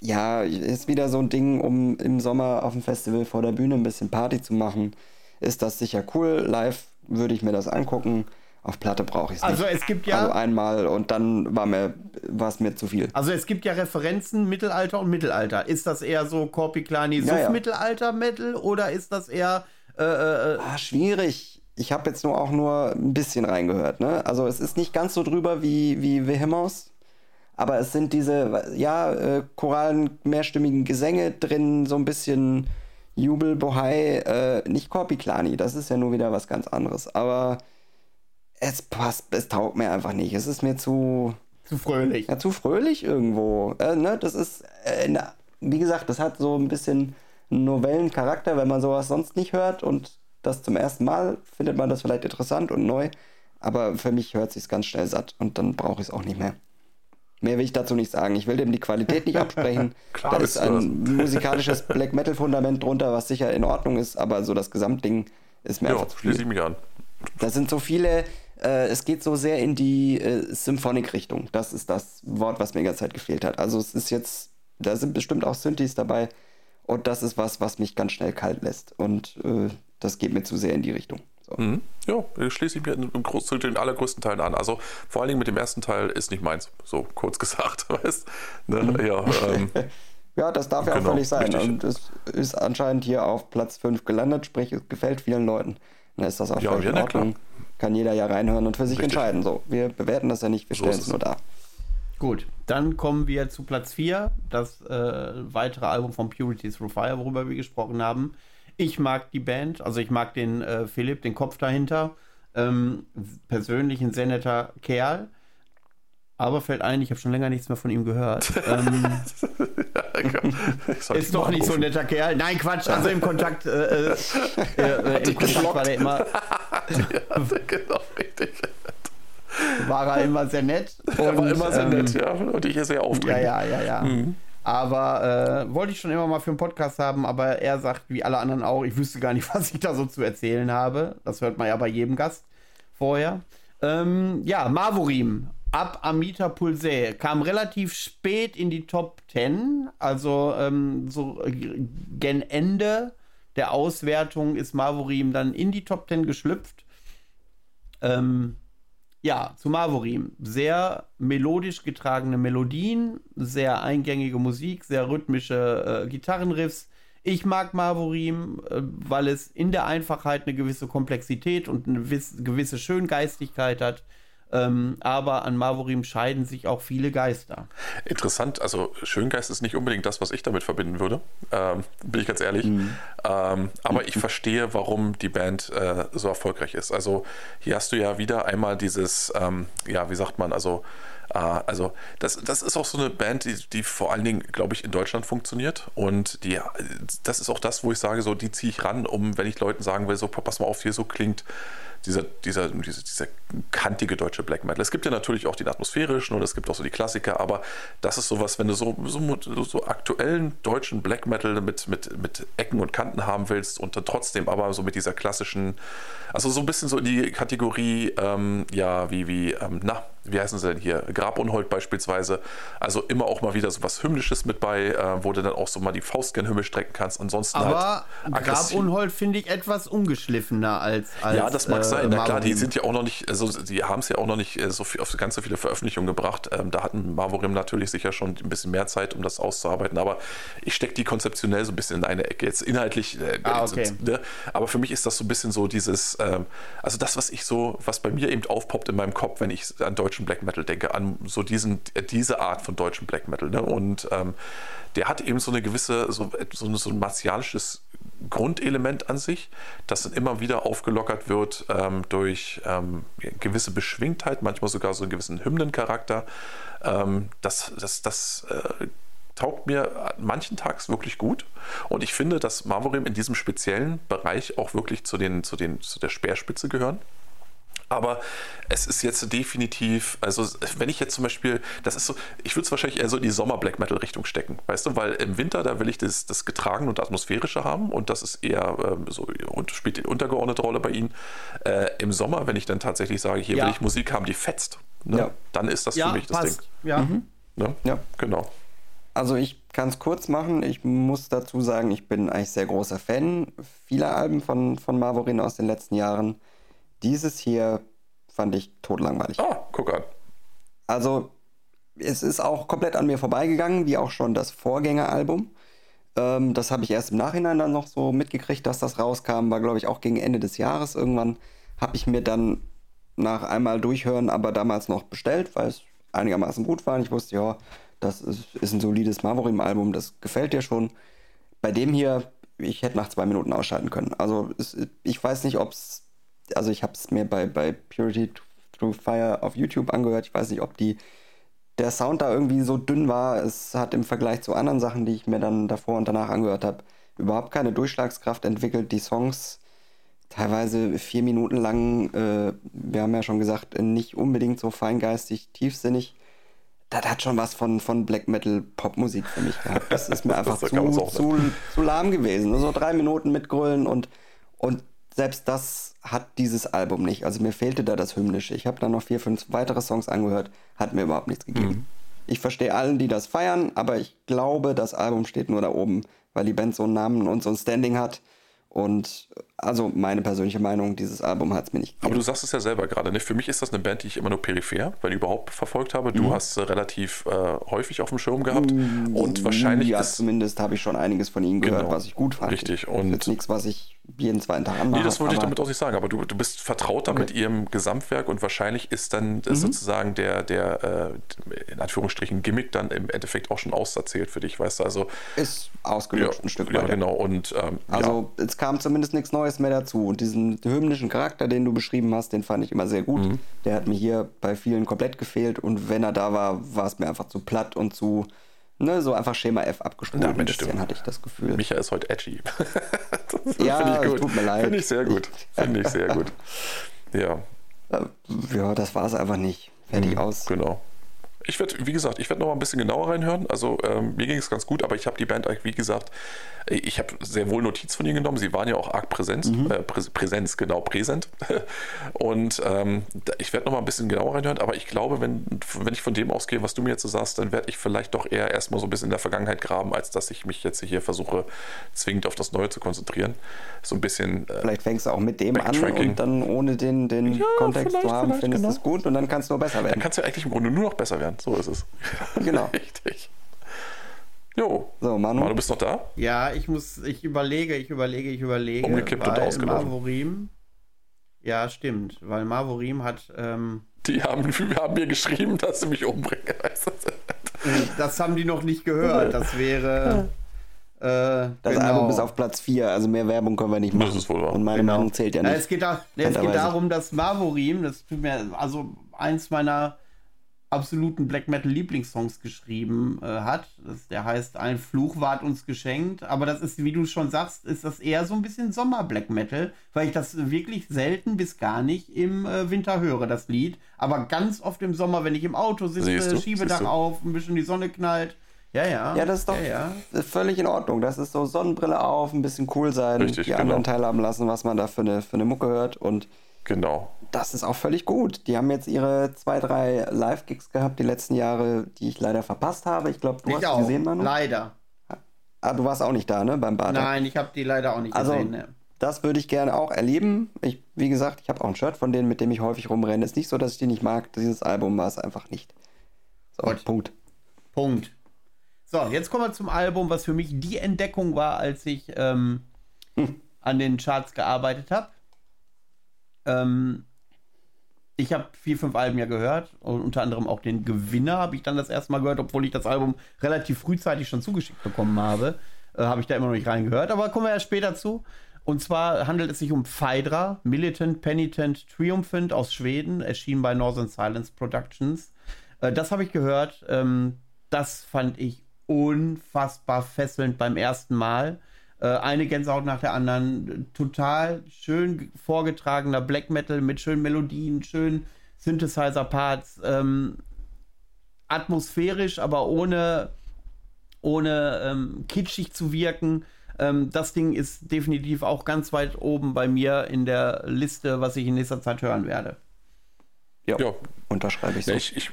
Ja, ist wieder so ein Ding, um im Sommer auf dem Festival vor der Bühne ein bisschen Party zu machen. Ist das sicher cool. Live würde ich mir das angucken. Auf Platte brauche ich es
also nicht. Also es gibt ja.
Also einmal und dann war mir es mir zu viel.
Also es gibt ja Referenzen Mittelalter und Mittelalter. Ist das eher so Korpiklani Suff ja, Mittelalter Metal oder ist das eher äh, äh,
äh, ah, schwierig. Ich habe jetzt nur auch nur ein bisschen reingehört. Ne? Also es ist nicht ganz so drüber wie wie Vehemos, aber es sind diese ja äh, choralen mehrstimmigen Gesänge drin, so ein bisschen Jubel, Bohai, äh, nicht Korpiklani. Das ist ja nur wieder was ganz anderes. Aber es passt, es taugt mir einfach nicht. Es ist mir zu.
Zu fröhlich.
Ja, zu fröhlich irgendwo. Äh, ne? Das ist, äh, na, wie gesagt, das hat so ein bisschen Novellencharakter, wenn man sowas sonst nicht hört und das zum ersten Mal findet man das vielleicht interessant und neu. Aber für mich hört sich ganz schnell satt und dann brauche ich es auch nicht mehr. Mehr will ich dazu nicht sagen. Ich will dem die Qualität nicht absprechen. Klar, da ist ein musikalisches Black Metal Fundament drunter, was sicher in Ordnung ist, aber so das Gesamtding ist mir
ja, einfach zu schließe ich mich an.
Da sind so viele äh, es geht so sehr in die äh, Symphonic-Richtung. Das ist das Wort, was mir die ganze Zeit gefehlt hat. Also es ist jetzt, da sind bestimmt auch Synthes dabei und das ist was, was mich ganz schnell kalt lässt und äh, das geht mir zu sehr in die Richtung.
So. Mhm. Ja, schließe ich mir im Groß zu den allergrößten Teilen an. Also vor allen Dingen mit dem ersten Teil ist nicht meins, so kurz gesagt, weißt ne?
mhm. ja, ähm, ja, das darf ja genau, auch völlig sein. Richtig. Und es ist anscheinend hier auf Platz 5 gelandet, sprich, es gefällt vielen Leuten. Dann ist das auch ja, völlig ja, in Ordnung. Klar kann jeder ja reinhören und für sich Richtig. entscheiden. So, wir bewerten das ja nicht, wir so stellen es nur da.
Gut, dann kommen wir zu Platz 4, das äh, weitere Album von Purity Through Fire, worüber wir gesprochen haben. Ich mag die Band, also ich mag den äh, Philipp, den Kopf dahinter. Ähm, persönlich ein sehr netter Kerl. Aber fällt ein, ich habe schon länger nichts mehr von ihm gehört. ähm, ist doch nicht so ein netter Kerl. Nein, Quatsch. Also im Kontakt, äh, äh, äh im Kontakt war der immer. ja, genau, richtig. War er immer sehr nett.
Und, er war immer sehr ähm, nett, ja. Und ich sehr aufdringlich.
Ja, ja, ja, ja. Mhm. Aber äh, wollte ich schon immer mal für einen Podcast haben, aber er sagt, wie alle anderen auch, ich wüsste gar nicht, was ich da so zu erzählen habe. Das hört man ja bei jedem Gast vorher. Ähm, ja, Mavorim ab Amita Pulse kam relativ spät in die Top 10, also ähm, so gen Ende der Auswertung ist Mavorim dann in die Top 10 geschlüpft. Ähm, ja, zu Mavorim. Sehr melodisch getragene Melodien, sehr eingängige Musik, sehr rhythmische äh, Gitarrenriffs. Ich mag Mavorim, äh, weil es in der Einfachheit eine gewisse Komplexität und eine gewisse Schöngeistigkeit hat. Ähm, aber an Mavorim scheiden sich auch viele Geister.
Interessant, also Schöngeist ist nicht unbedingt das, was ich damit verbinden würde, ähm, bin ich ganz ehrlich. Mhm. Ähm, aber ich verstehe, warum die Band äh, so erfolgreich ist. Also hier hast du ja wieder einmal dieses, ähm, ja, wie sagt man, also äh, also das, das ist auch so eine Band, die, die vor allen Dingen, glaube ich, in Deutschland funktioniert. Und die, das ist auch das, wo ich sage, so, die ziehe ich ran, um, wenn ich Leuten sagen will, so, pass mal auf, hier so klingt dieser, dieser, dieser, dieser kantige deutsche Black Metal. Es gibt ja natürlich auch den atmosphärischen und es gibt auch so die Klassiker, aber das ist sowas, wenn du so, so, so aktuellen deutschen Black Metal mit, mit, mit Ecken und Kanten haben willst und dann trotzdem aber so mit dieser klassischen, also so ein bisschen so in die Kategorie, ähm, ja, wie, wie, ähm, na, wie heißen sie denn hier? Grabunhold beispielsweise. Also immer auch mal wieder so was Hymnisches mit bei, äh, wo du dann auch so mal die Faust gern Himmel strecken kannst. Ansonsten
Aber halt Grabunhold finde ich etwas ungeschliffener als, als
Ja, das mag sein. Na klar, die sind ja auch noch nicht, also die haben es ja auch noch nicht äh, so viel, auf ganz so viele Veröffentlichungen gebracht. Ähm, da hatten Marvorim natürlich sicher schon ein bisschen mehr Zeit, um das auszuarbeiten. Aber ich stecke die konzeptionell so ein bisschen in eine Ecke. Jetzt inhaltlich, äh,
ah, okay. sind,
ne? aber für mich ist das so ein bisschen so dieses, ähm, also das, was ich so, was bei mir eben aufpoppt in meinem Kopf, wenn ich an Deutsch deutschen Black Metal denke, an so diesen, äh, diese Art von deutschen Black Metal. Ne? Und ähm, der hat eben so eine gewisse, so, so, so ein martialisches Grundelement an sich, das dann immer wieder aufgelockert wird ähm, durch ähm, gewisse Beschwingtheit, manchmal sogar so einen gewissen Hymnencharakter. Ähm, das das, das äh, taugt mir manchen Tags wirklich gut. Und ich finde, dass Marvorim in diesem speziellen Bereich auch wirklich zu, den, zu, den, zu der Speerspitze gehören. Aber es ist jetzt definitiv, also wenn ich jetzt zum Beispiel, das ist so, ich würde es wahrscheinlich eher so in die Sommer-Black Metal-Richtung stecken, weißt du, weil im Winter, da will ich das, das Getragen und Atmosphärische haben und das ist eher ähm, so und spielt die untergeordnete Rolle bei ihnen. Äh, Im Sommer, wenn ich dann tatsächlich sage, hier
Ja.
will ich Musik haben, die fetzt, ne,
Ja.
dann ist das
ja,
für mich das
passt.
Ding.
Ja.
Ne?
Ja.
Genau.
Also ich kann es kurz machen. Ich muss dazu sagen, ich bin eigentlich sehr großer Fan vieler Alben von, von Marvorin aus den letzten Jahren. Dieses hier fand ich totlangweilig.
Ah, guck an.
Also es ist auch komplett an mir vorbeigegangen, wie auch schon das Vorgängeralbum. Ähm, das habe ich erst im Nachhinein dann noch so mitgekriegt, dass das rauskam. War, glaube ich, auch gegen Ende des Jahres irgendwann. Habe ich mir dann nach einmal durchhören, aber damals noch bestellt, weil es einigermaßen gut war. Und ich wusste, ja, das ist, ist ein solides Marvorim-Album, das gefällt dir schon. Bei dem hier, ich hätte nach zwei Minuten ausschalten können. Also es, ich weiß nicht, ob es, also ich habe es mir bei, bei Purity Through Fire auf YouTube angehört. Ich weiß nicht, ob die der Sound da irgendwie so dünn war. Es hat im Vergleich zu anderen Sachen, die ich mir dann davor und danach angehört habe, überhaupt keine Durchschlagskraft entwickelt. Die Songs teilweise vier Minuten lang, äh, wir haben ja schon gesagt, nicht unbedingt so feingeistig, tiefsinnig. Das hat schon was von, von Black Metal Popmusik für mich gehabt. Das ist mir einfach zu, zu, zu lahm gewesen. So drei Minuten mitgrölen und, und selbst das hat dieses Album nicht. Also mir fehlte da das Hymnische. Ich habe dann noch vier, fünf weitere Songs angehört, hat mir überhaupt nichts gegeben. Ich verstehe allen, die das feiern, aber ich glaube, das Album steht nur da oben, weil die Band so einen Namen und so ein Standing hat. Und also meine persönliche Meinung, dieses Album hat es mir nicht
Aber
gegeben.
du sagst es ja selber gerade, ne? Für mich ist das eine Band, die ich immer nur peripher, weil überhaupt verfolgt habe.
Mhm.
Du hast sie relativ äh, häufig auf dem Schirm gehabt. Und wahrscheinlich
ja,
ist.
zumindest habe ich schon einiges von ihnen gehört,
Genau.
was ich gut fand.
Richtig, und-
nichts, was ich jeden zweiten Tag anmache.
Nee, das wollte ich damit auch nicht sagen, aber du, du bist vertrauter mit ihrem Gesamtwerk und wahrscheinlich ist dann
Mhm.
äh, sozusagen der, der äh, in Anführungsstrichen Gimmick dann im Endeffekt auch schon auserzählt für dich, weißt du, also
ist
ja,
ausgelutscht ein Stück
ja
weit.
genau und ähm, ja,
Also es kam zumindest nichts Neues mehr dazu. Und diesen hymnischen Charakter, den du beschrieben hast, den fand ich immer sehr gut.
Mhm.
Der hat mir hier bei vielen komplett gefehlt. Und wenn er da war, war es mir einfach zu platt und zu, ne, so einfach Schema F abgespult. Ein
Mensch,
hatte ich das Gefühl.
Micha ist heute edgy. das
Ja,
finde ich gut.
tut mir leid.
Finde ich sehr gut. Finde ich sehr gut. Ja,
Äh, ja, das war es einfach nicht. Fertig aus.
genau. Ich werde, wie gesagt, ich werde noch mal ein bisschen genauer reinhören. Also ähm, mir ging es ganz gut, aber ich habe die Band, eigentlich, wie gesagt, ich habe sehr wohl Notiz von ihnen genommen. Sie waren ja auch arg Präsenz, äh, Prä Präsenz, genau, präsent. Und ähm, ich werde noch mal ein bisschen genauer reinhören, aber ich glaube, wenn, wenn ich von dem ausgehe, was du mir jetzt so sagst, dann werde ich vielleicht doch eher erstmal so ein bisschen in der Vergangenheit graben, als dass ich mich jetzt hier versuche, zwingend auf das Neue zu konzentrieren. So ein bisschen äh,
Vielleicht fängst du auch mit dem an und dann ohne den, den
Ja,
Kontext zu haben, findest du
genau.
es gut und dann kannst du nur besser
Dann
werden.
kannst du eigentlich im Grunde nur noch besser werden. So ist es.
Genau.
Richtig. Jo.
So, Manu.
Manu, bist du noch da?
Ja, ich muss, ich überlege, ich überlege, ich überlege.
Umgekippt und ausgelaufen.
Marvorim, ja, stimmt, weil Marvorim hat, ähm,
Die haben, haben mir geschrieben, dass sie mich umbringen.
Das haben die noch nicht gehört. Das wäre, äh,
Das
genau.
Album ist auf Platz 4, also mehr Werbung können wir nicht machen.
Das ist wohl wahr.
Und meine
Genau.
Meinung zählt ja
Na,
nicht.
es geht, da, ne, es geht darum, dass Marvorim, das tut mir, also eins meiner absoluten Black Metal Lieblingssongs geschrieben äh, hat. Das, der heißt Ein Fluch ward uns geschenkt. Aber das ist, wie du schon sagst, ist das eher so ein bisschen Sommer-Black Metal, weil ich das wirklich selten bis gar nicht im äh, Winter höre, das Lied. Aber ganz oft im Sommer, wenn ich im Auto sitze,
du,
Schiebedach auf, ein bisschen die Sonne knallt. Ja, ja.
Ja, das ist doch
Ja, ja.
völlig in Ordnung. Das ist so Sonnenbrille auf, ein bisschen cool sein,
Richtig,
die
genau.
anderen teilhaben lassen, was man da für eine, für eine Mucke hört. Und
Genau.
das ist auch völlig gut. Die haben jetzt ihre zwei, drei Live-Gigs gehabt die letzten Jahre, die ich leider verpasst habe. Ich glaube, du
Ich
hast
auch.
die gesehen, Manu.
Leider.
Ah, du warst auch nicht da, ne, beim Bad.
Nein, ich habe die leider auch nicht
Also,
gesehen. Ne.
das würde ich gerne auch erleben. Ich, wie gesagt, ich habe auch ein Shirt von denen, mit dem ich häufig rumrenne. Ist nicht so, dass ich die nicht mag. Dieses Album war es einfach nicht. So,
Gut.
Punkt.
Punkt. So, jetzt kommen wir zum Album, was für mich die Entdeckung war, als ich ähm, an den Charts gearbeitet habe. Ähm, ich habe vier, fünf Alben ja gehört und unter anderem auch den Gewinner habe ich dann das erste Mal gehört, obwohl ich das Album relativ frühzeitig schon zugeschickt bekommen habe. Äh, habe ich da immer noch nicht reingehört, aber kommen wir ja später zu. Und zwar handelt es sich um Phaedra, Militant, Penitent, Triumphant aus Schweden, erschienen bei Northern Silence Productions. Äh, das habe ich gehört. Ähm, das fand ich unfassbar fesselnd beim ersten Mal. Äh, eine Gänsehaut nach der anderen. Total schön vorgetragener Black Metal mit schönen Melodien, schönen Synthesizer-Parts. Ähm, atmosphärisch, aber ohne, ohne ähm, kitschig zu wirken. Ähm, das Ding ist definitiv auch ganz weit oben bei mir in der Liste, was ich in nächster Zeit hören werde.
Ja, ja. Unterschreibe ich so.
Ja, ich, ich,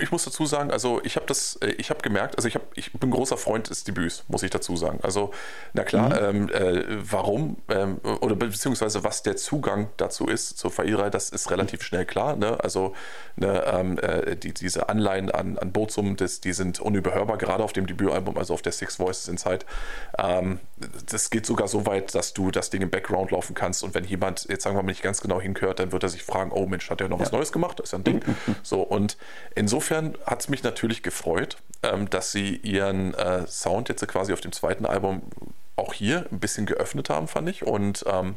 ich, muss dazu sagen, also ich habe das, äh, ich habe gemerkt, also ich, hab, ich bin großer Freund des Debüts, muss ich dazu sagen. Also, na klar, mhm. ähm, äh, warum ähm, oder beziehungsweise was der Zugang dazu ist zur Faira, das ist relativ schnell klar. Ne? Also ne, ähm, äh, die, diese Anleihen an, an Bozum, das, die sind unüberhörbar, gerade auf dem Debütalbum, also auf der Six Voices Inside. Ähm, das geht sogar so weit, dass du das Ding im Background laufen kannst und wenn jemand, jetzt sagen wir mal nicht ganz genau hinhört, dann wird er sich fragen, oh Mensch, hat er noch ja. was Neues gemacht? gemacht, das ist ja ein Ding. so, und insofern hat es mich natürlich gefreut, ähm, dass sie ihren äh, Sound jetzt quasi auf dem zweiten Album auch hier ein bisschen geöffnet haben, fand ich, und ähm,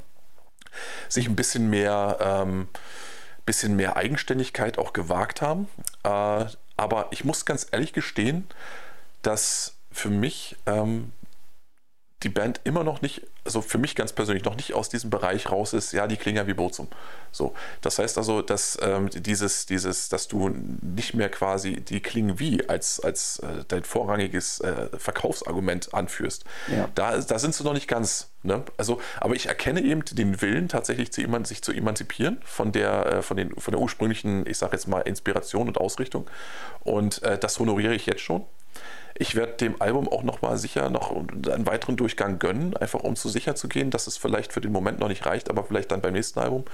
sich ein bisschen mehr, ähm, bisschen mehr Eigenständigkeit auch gewagt haben. Äh, aber ich muss ganz ehrlich gestehen, dass für mich ähm, die Band immer noch nicht, also für mich ganz persönlich noch nicht aus diesem Bereich raus ist, ja, die klingen ja wie Bozum. So, das heißt also, dass ähm, dieses, dieses, dass du nicht mehr quasi die klingen wie als, als äh, dein vorrangiges äh, Verkaufsargument anführst. Ja. Da, da sind sie noch nicht ganz. Ne? Also, aber ich erkenne eben den Willen, tatsächlich zu eman sich zu emanzipieren von der, äh, von, den, von der ursprünglichen, ich sage jetzt mal, Inspiration und Ausrichtung. Und äh, das honoriere ich jetzt schon. Ich werde dem Album auch noch mal sicher noch einen weiteren Durchgang gönnen, einfach um zu sicher zu gehen, dass es vielleicht für den Moment noch nicht reicht, aber vielleicht dann beim nächsten Album.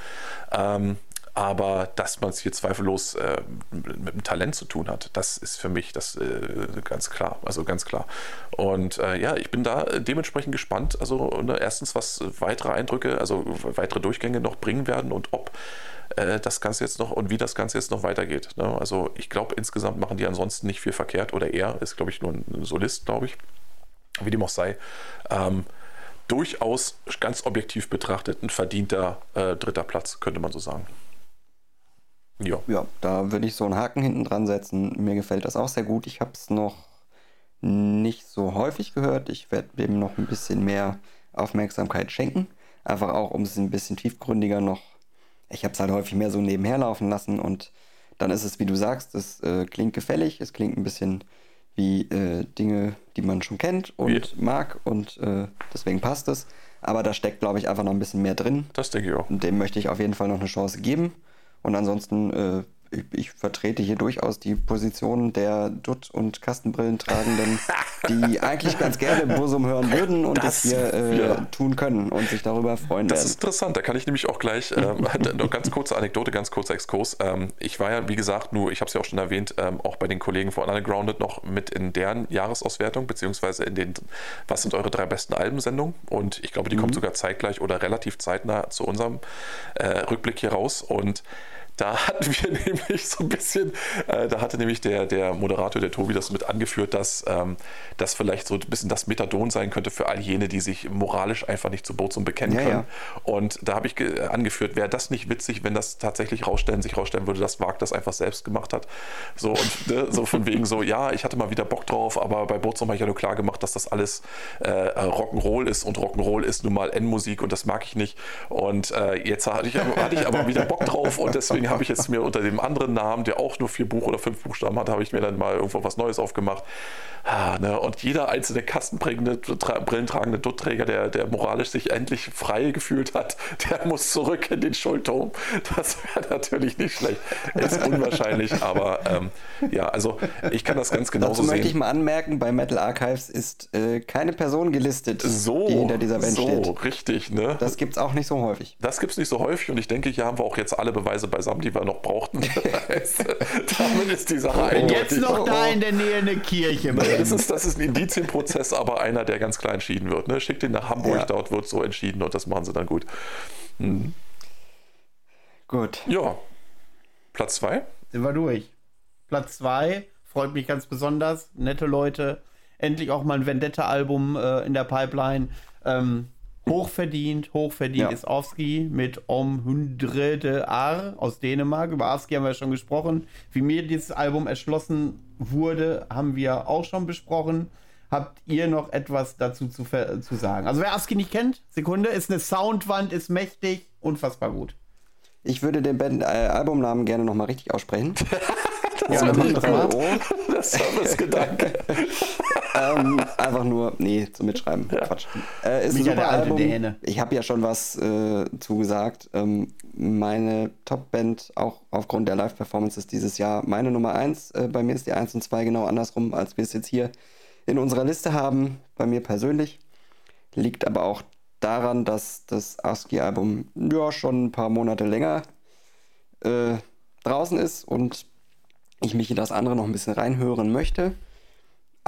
Ähm, aber dass man es hier zweifellos äh, mit dem Talent zu tun hat, das ist für mich das äh, ganz klar. Also ganz klar. Und äh, ja, ich bin da dementsprechend gespannt. Also ne, erstens, was weitere Eindrücke, also weitere Durchgänge noch bringen werden und ob äh, das Ganze jetzt noch und wie das Ganze jetzt noch weitergeht. Ne? Also ich glaube, insgesamt machen die ansonsten nicht viel verkehrt oder er ist, glaube ich, nur ein Solist, glaube ich. Wie dem auch sei. Ähm, durchaus ganz objektiv betrachtet ein verdienter äh, dritter Platz, könnte man so sagen.
Ja. Ja, da würde ich so einen Haken hinten dran setzen. Mir gefällt das auch sehr gut. Ich habe es noch nicht so häufig gehört. Ich werde dem noch ein bisschen mehr Aufmerksamkeit schenken. Einfach auch, um es ein bisschen tiefgründiger noch ich habe es halt häufig mehr so nebenher laufen lassen und dann ist es, wie du sagst, es äh, klingt gefällig, es klingt ein bisschen wie äh, Dinge, die man schon kennt und wie? mag und äh, deswegen passt es. Aber da steckt, glaube ich, einfach noch ein bisschen mehr drin.
Das denke ich auch.
Und dem möchte ich auf jeden Fall noch eine Chance geben. Und ansonsten äh, ich, ich, vertrete hier durchaus die Position der Dutt- und Kastenbrillentragenden, die eigentlich ganz gerne Bursum hören würden und das, das hier äh, ja. tun können und sich darüber freuen
das
werden.
Das ist interessant, da kann ich nämlich auch gleich, ähm, noch ganz kurze Anekdote, ganz kurzer Exkurs. Ähm, ich war ja, wie gesagt, nur, ich habe es ja auch schon erwähnt, ähm, auch bei den Kollegen von Undergrounded noch mit in deren Jahresauswertung, beziehungsweise in den, was sind eure drei besten Albensendungen? Und ich glaube, die mhm. kommt sogar zeitgleich oder relativ zeitnah zu unserem äh, Rückblick hier raus und da hatten wir nämlich so ein bisschen, äh, da hatte nämlich der, der Moderator, der Tobi, das mit angeführt, dass ähm, das vielleicht so ein bisschen das Methadon sein könnte für all jene, die sich moralisch einfach nicht zu Bozum bekennen ja, können. Ja. Und da habe ich angeführt, wäre das nicht witzig, wenn das tatsächlich rausstellen, sich rausstellen würde, dass Wag das einfach selbst gemacht hat. So und ne, so von wegen so, ja, ich hatte mal wieder Bock drauf, aber bei Bozum habe ich ja nur klar gemacht, dass das alles äh, Rock'n'Roll ist und Rock'n'Roll ist nun mal N-Musik und das mag ich nicht. Und äh, jetzt hatte ich, hatte ich aber wieder Bock drauf und deswegen habe ich jetzt mir unter dem anderen Namen, der auch nur vier Buch oder fünf Buchstaben hat, habe ich mir dann mal irgendwo was Neues aufgemacht. Ah, ne? Und jeder einzelne kastenbringende, brillentragende Duttträger, der, der moralisch sich endlich frei gefühlt hat, der muss zurück in den Schulturm. Das wäre natürlich nicht schlecht. Ist unwahrscheinlich, aber ähm, ja, also ich kann das ganz genauso
Dazu
sehen.
möchte ich mal anmerken, bei Metal Archives ist äh, keine Person gelistet,
so,
die hinter dieser Band
so,
steht.
So, richtig, ne?
Das gibt es auch nicht so häufig.
Das gibt es nicht so häufig und ich denke, hier haben wir auch jetzt alle Beweise beisammen, die wir noch brauchten. Damit ist die Sache
Wenn jetzt noch da in der Nähe eine Kirche
das ist, das ist ein Indizienprozess, aber einer, der ganz klar entschieden wird. Ne? Schickt ihn nach Hamburg, ja. dort wird so entschieden und das machen sie dann gut. Hm.
Gut.
Ja. Platz 2?
Sind wir durch. Platz 2 freut mich ganz besonders. Nette Leute. Endlich auch mal ein Vendetta-Album äh, in der Pipeline. Ähm, Hochverdient, hochverdient ja. ist Orski mit Om Hundre de Ar aus Dänemark. Über Orski haben wir ja schon gesprochen. Wie mir dieses Album erschlossen wurde, haben wir auch schon besprochen. Habt ihr noch etwas dazu zu, zu sagen? Also wer ASCII nicht kennt, Sekunde, ist eine Soundwand, ist mächtig, unfassbar gut.
Ich würde den Band, äh, Albumnamen gerne nochmal richtig aussprechen.
das
ja,
ist
der
Service-Gedanke.
Ähm, einfach nur, nee, zum Mitschreiben. Ja. Quatsch. Äh, ist
Micha,
ein super Album.
Däne.
Ich habe ja schon was äh, zugesagt. Ähm, meine Top-Band, auch aufgrund der Live-Performances dieses Jahr, meine Nummer 1. Äh, bei mir ist die 1 und 2 genau andersrum, als wir es jetzt hier in unserer Liste haben. Bei mir persönlich. Liegt aber auch daran, dass das ASCII-Album ja schon ein paar Monate länger äh, draußen ist und ich mich in das andere noch ein bisschen reinhören möchte.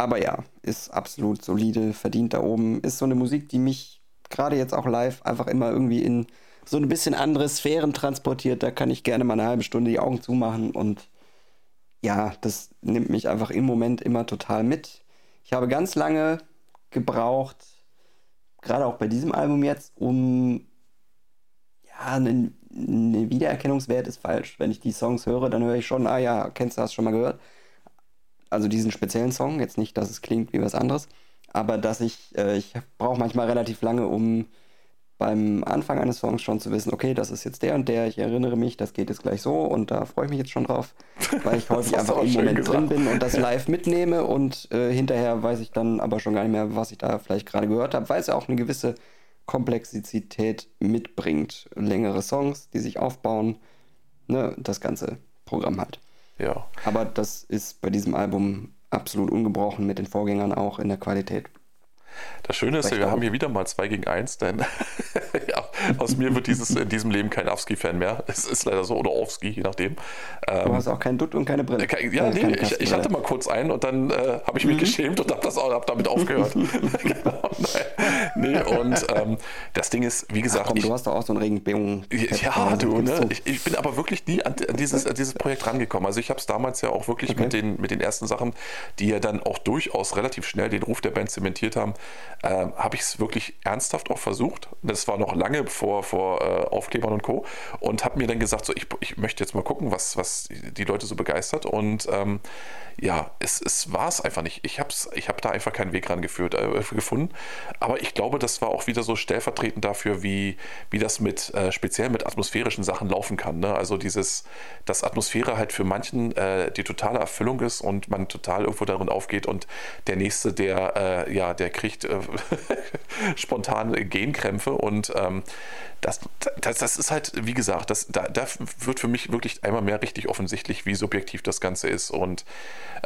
Aber ja, ist absolut solide, verdient da oben. Ist so eine Musik, die mich gerade jetzt auch live einfach immer irgendwie in so ein bisschen andere Sphären transportiert. Da kann ich gerne mal eine halbe Stunde die Augen zumachen und ja, das nimmt mich einfach im Moment immer total mit. Ich habe ganz lange gebraucht, gerade auch bei diesem Album jetzt, um ja, ein ne Wiedererkennungswert ist falsch. Wenn ich die Songs höre, dann höre ich schon, ah ja, kennst du das schon mal gehört? Also diesen speziellen Song, jetzt nicht, dass es klingt wie was anderes, aber dass ich, äh, ich brauche manchmal relativ lange, um beim Anfang eines Songs schon zu wissen, okay, das ist jetzt der und der, ich erinnere mich, das geht jetzt gleich so und da freue ich mich jetzt schon drauf, weil ich häufig einfach im Moment gesagt. drin bin und das live mitnehme und äh, hinterher weiß ich dann aber schon gar nicht mehr, was ich da vielleicht gerade gehört habe, weil es ja auch eine gewisse Komplexität mitbringt. Längere Songs, die sich aufbauen, ne, das ganze Programm halt.
Ja.
Aber das ist bei diesem Album absolut ungebrochen mit den Vorgängern auch in der Qualität.
Das Schöne ist, wir haben hier wieder mal zwei gegen eins, denn ja, aus mir wird dieses in diesem Leben kein Avski-Fan mehr. Es ist leider so, oder Ovski, je nachdem.
du ähm, hast auch keinen Dutt und keine Brille.
Kein, ja, nee, ich, ich, hatte mal kurz einen und dann äh, habe ich mich mhm. geschämt und habe hab damit aufgehört. genau, nee, und ähm, das Ding ist, wie gesagt.
Ach komm, ich, du hast doch auch so einen Regenbogen.
Ja, du, ne? Ich, ich, bin aber wirklich nie an, an dieses, an dieses Projekt rangekommen. Also ich habe es damals ja auch wirklich okay. mit, den, mit den ersten Sachen, die ja dann auch durchaus relativ schnell den Ruf der Band zementiert haben, äh, habe ich es wirklich ernsthaft auch versucht. Das war noch lange vor, vor äh, Aufklebern und Co. Und habe mir dann gesagt, so, ich, ich möchte jetzt mal gucken, was, was die Leute so begeistert. Und ähm, ja, es, es war es einfach nicht. Ich habe ich hab da einfach keinen Weg rangeführt, äh, gefunden. Aber ich glaube, das war auch wieder so stellvertretend dafür, wie, wie das mit äh, speziell mit atmosphärischen Sachen laufen kann. Ne? Also dieses, dass Atmosphäre halt für manchen äh, die totale Erfüllung ist und man total irgendwo darin aufgeht und der nächste, der äh, ja, der kriegt äh, spontan Genkrämpfe und ähm, das, das, das ist halt, wie gesagt, das, da, da wird für mich wirklich einmal mehr richtig offensichtlich, wie subjektiv das Ganze ist und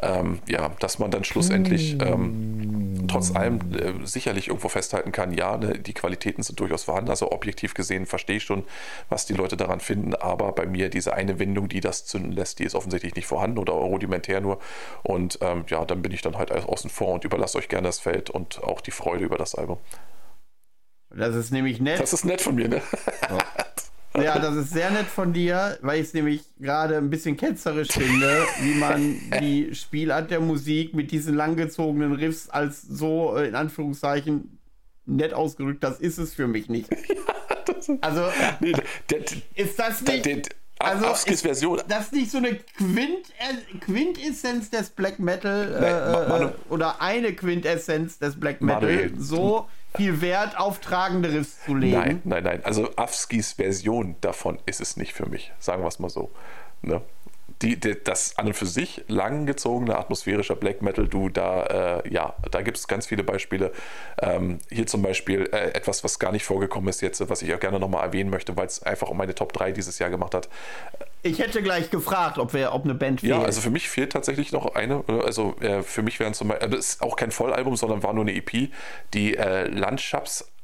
ähm, ja, dass man dann schlussendlich ähm, trotz allem äh, sicherlich irgendwo festhalten kann, ja, ne, die Qualitäten sind durchaus vorhanden, also objektiv gesehen verstehe ich schon, was die Leute daran finden, aber bei mir diese eine Windung, die das zünden lässt, die ist offensichtlich nicht vorhanden oder rudimentär nur. Und ähm, ja, dann bin ich dann halt außen vor und überlasse euch gerne das Feld und auch die Freude über das Album.
Das ist nämlich nett.
Das ist nett von mir, ne?
Ja, das ist sehr nett von dir, weil ich es nämlich gerade ein bisschen ketzerisch finde, wie man die Spielart der Musik mit diesen langgezogenen Riffs als so, äh, in Anführungszeichen, nett ausgedrückt, das ist es für mich nicht. Ja, also, nee, der, ist das nicht... Der, der, also
Afskis Version.
Das ist nicht so eine Quint Quintessenz des Black Metal äh, äh, oder eine Quintessenz des Black Metal. Manuel. So viel Wert auf tragende Riffs zu legen.
Nein, nein, nein. Also Afskis Version davon ist es nicht für mich. Sagen wir es mal so. Ne? Die, die, das an und für sich langgezogene atmosphärischer Black Metal, du, da, äh, ja, da gibt es ganz viele Beispiele. Ähm, hier zum Beispiel äh, etwas, was gar nicht vorgekommen ist jetzt, was ich auch gerne nochmal erwähnen möchte, weil es einfach um meine Top 3 dieses Jahr gemacht hat.
Ich hätte gleich gefragt, ob, wir, ob eine Band
fehlt. Ja, also für mich fehlt tatsächlich noch eine. Also äh, für mich wären zum Beispiel, das ist auch kein Vollalbum, sondern war nur eine EP. Die äh,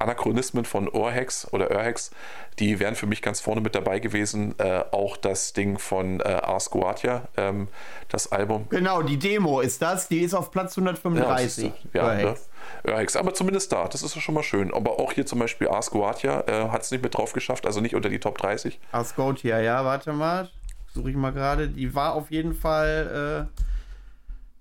Landschaftsanachronismen von Ohrhex oder Ohrhex, die wären für mich ganz vorne mit dabei gewesen. Äh, auch das Ding von äh, Ars Guatia, ähm, das Album.
Genau, die Demo ist das. Die ist auf Platz 135.
Ja, ja, ne? Aber zumindest da, das ist schon mal schön. Aber auch hier zum Beispiel Ars Guatia äh, hat es nicht mit drauf geschafft, also nicht unter die Top 30.
Ars Guatia, ja, warte mal suche ich mal gerade. Die war auf jeden Fall. Äh,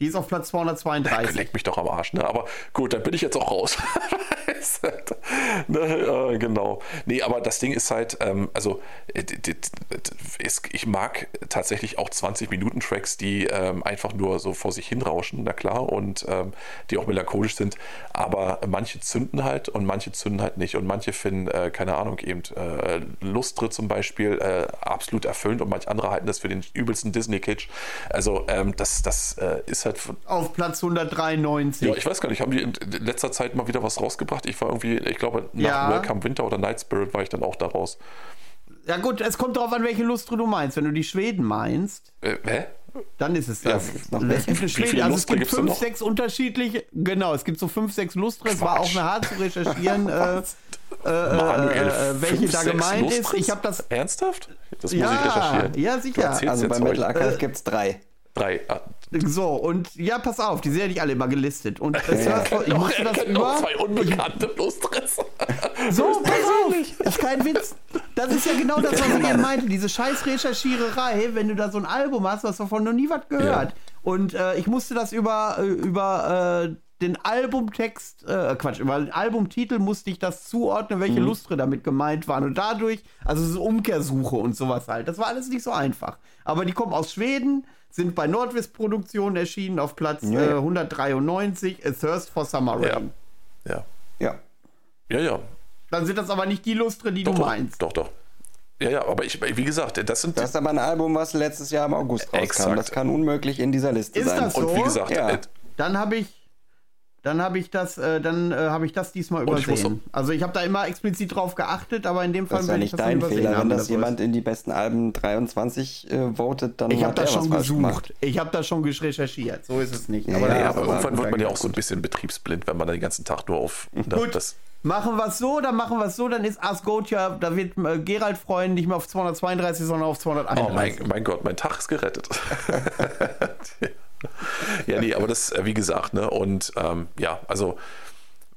die ist auf Platz 232.
Leck mich doch am Arsch, ne? Aber gut, dann bin ich jetzt auch raus. ne, äh, genau. Nee, aber das Ding ist halt, ähm, also äh, ich mag tatsächlich auch 20-Minuten-Tracks, die ähm, einfach nur so vor sich hinrauschen, na klar, und ähm, die auch melancholisch sind, aber manche zünden halt und manche zünden halt nicht und manche finden, äh, keine Ahnung, eben äh, Lustre zum Beispiel äh, absolut erfüllend und manche andere halten das für den übelsten Disney-Kitsch. Also ähm, das, das äh, ist halt...
Auf Platz 193.
Ja, ich weiß gar nicht, haben die in letzter Zeit mal wieder was rausgebracht? Ich war irgendwie, ich glaube, nach ja. Welcome Winter oder Night Spirit war ich dann auch daraus.
Ja gut, es kommt darauf an, welche Lustre du meinst. Wenn du die Schweden meinst,
äh, hä?
dann ist es das.
Ja, es gibt, Schweden,
also es gibt fünf, sechs unterschiedliche, genau, es gibt so fünf, sechs Lustre. Es war auch eine hart zu recherchieren, äh, äh, Manuel, äh, welche fünf, da gemeint Lustres? ist. Ich habe das.
Ernsthaft?
Das muss ja, ich recherchieren. Ja, sicher.
Also bei Metal Archive gibt es drei.
Drei. Ah.
So, und ja, pass auf, die sind ja nicht alle immer gelistet. Und das ja. heißt, ich musste das über.
zwei unbekannte Lustres.
So, pass auf, das ist kein Witz. Das ist ja genau das, was ich eben meinte. Diese scheiß Recherchiererei, wenn du da so ein Album hast, du davon noch nie was gehört. Ja. Und äh, ich musste das über, äh, über äh, den Albumtext, äh, Quatsch, über den Albumtitel musste ich das zuordnen, welche mhm. Lustre damit gemeint waren. Und dadurch, also so Umkehrsuche und sowas halt. Das war alles nicht so einfach. Aber die kommen aus Schweden sind bei Nordwest Produktionen erschienen auf Platz ja, ja. Äh, 193, A Thirst for Summer Rain.
Ja.
Ja.
Ja, ja.
Dann sind das aber nicht die Lustre, die
doch,
du meinst.
Doch, doch. Ja, ja, aber ich, wie gesagt, das sind.
Das ist aber ein Album, was letztes Jahr im August rauskam. Exakt. Das kann unmöglich in dieser Liste
ist
sein.
Das so?
Und wie gesagt,
ja.
Äh,
dann habe ich dann habe ich das, äh, dann äh, habe ich das diesmal übersehen. Ich also ich habe da immer explizit drauf geachtet, aber in dem Fall
das ist ja nicht dein Fehler, wenn das jemand in die besten Alben 23 äh, votet, dann
ich habe das schon gesucht. Ich habe das schon recherchiert. So ist es nicht.
Ja, aber, ja, aber irgendwann wird man ja auch so ein bisschen betriebsblind, wenn man da den ganzen Tag nur auf
ne, Gut. das Machen wir es so, dann machen wir es so, dann ist Ask ja, da wird äh, Gerald freuen, nicht mehr auf 232, sondern auf 231.
Oh mein, mein Gott, mein Tag ist gerettet. ja, nee, aber das, äh, wie gesagt, ne, und ähm, ja, also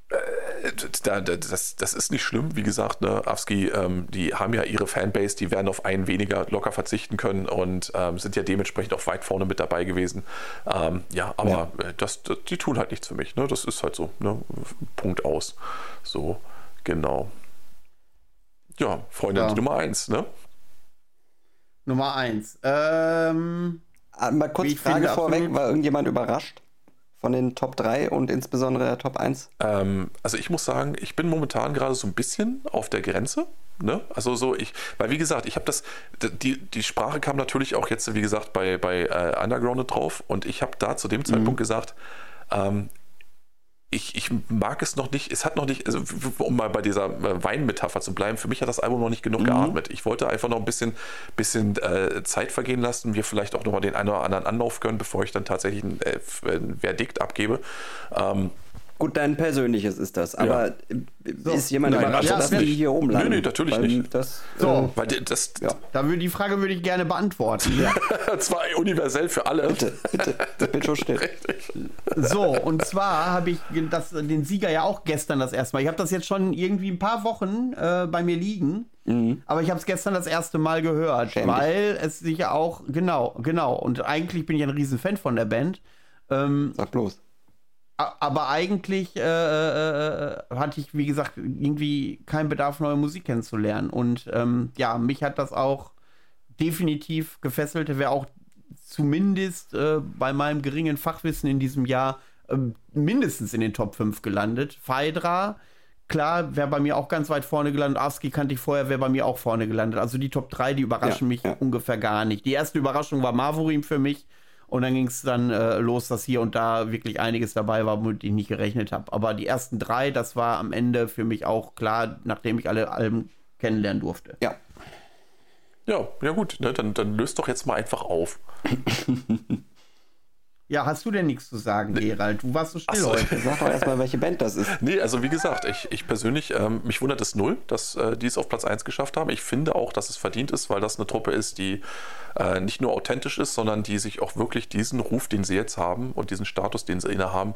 äh, da, das, das ist nicht schlimm, wie gesagt, ne, Avsky, ähm, die haben ja ihre Fanbase, die werden auf einen weniger locker verzichten können und ähm, sind ja dementsprechend auch weit vorne mit dabei gewesen. Ähm, ja, aber ja. Äh, das, das, die tun halt nichts für mich, ne? Das ist halt so, ne? Punkt aus. So, genau. Ja, Freundin ja. Nummer eins, ne?
Nummer eins. Ähm,
mal kurz Frage vorweg, war irgendjemand überrascht von den Top 3 und insbesondere der Top 1?
Ähm, also ich muss sagen, ich bin momentan gerade so ein bisschen auf der Grenze. Ne? Also so, ich, weil wie gesagt, ich habe das, die, die Sprache kam natürlich auch jetzt, wie gesagt, bei, bei äh, Underground drauf und ich habe da zu dem Zeitpunkt mhm. gesagt, ähm, ich, ich mag es noch nicht, es hat noch nicht, also um mal bei dieser äh, Weinmetapher zu bleiben, für mich hat das Album noch nicht genug mhm. geatmet. Ich wollte einfach noch ein bisschen, bisschen äh, Zeit vergehen lassen, mir vielleicht auch nochmal den einen oder anderen Anlauf gönnen, bevor ich dann tatsächlich ein, äh, ein Verdikt abgebe. Ähm,
Gut, dein persönliches ist das, aber ja. so. ist jemand Nein, überrascht, dass die hier oben landen?
Nee, nee, natürlich
Weil
nicht.
Das,
so, äh, weil das, ja. da würde die Frage würde ich gerne beantworten.
Ja. zwar universell für alle.
Bitte, bitte, bitte schon still.
So, und zwar habe ich das, den Sieger ja auch gestern das erste Mal. Ich habe das jetzt schon irgendwie ein paar Wochen äh, bei mir liegen. Mhm. Aber ich habe es gestern das erste Mal gehört, Schäm weil es sich ja auch, genau, genau. Und eigentlich bin ich ein Riesenfan von der Band.
Ähm, Sag bloß
aber eigentlich äh, äh, äh, hatte ich, wie gesagt, irgendwie keinen Bedarf, neue Musik kennenzulernen. Und ähm, ja, mich hat das auch definitiv gefesselt. Wäre auch zumindest äh, bei meinem geringen Fachwissen in diesem Jahr ähm, mindestens in den Top 5 gelandet. Phaedra, klar, wäre bei mir auch ganz weit vorne gelandet. Aski kannte ich vorher, wäre bei mir auch vorne gelandet. Also die Top 3, die überraschen ja, mich ja. ungefähr gar nicht. Die erste Überraschung war Marvorim für mich. Und dann ging es dann äh, los, dass hier und da wirklich einiges dabei war, womit ich nicht gerechnet habe. Aber die ersten drei, das war am Ende für mich auch klar, nachdem ich alle Alben kennenlernen durfte.
Ja.
Ja, ja gut, ne, dann, dann löst doch jetzt mal einfach auf.
Ja, hast du denn nichts zu sagen, Gerald? Du warst so still so. heute.
Sag doch erstmal, welche Band das ist.
Nee, also wie gesagt, ich, ich persönlich, ähm, mich wundert es null, dass äh, die es auf Platz 1 geschafft haben. Ich finde auch, dass es verdient ist, weil das eine Truppe ist, die äh, nicht nur authentisch ist, sondern die sich auch wirklich diesen Ruf, den sie jetzt haben und diesen Status, den sie inne haben,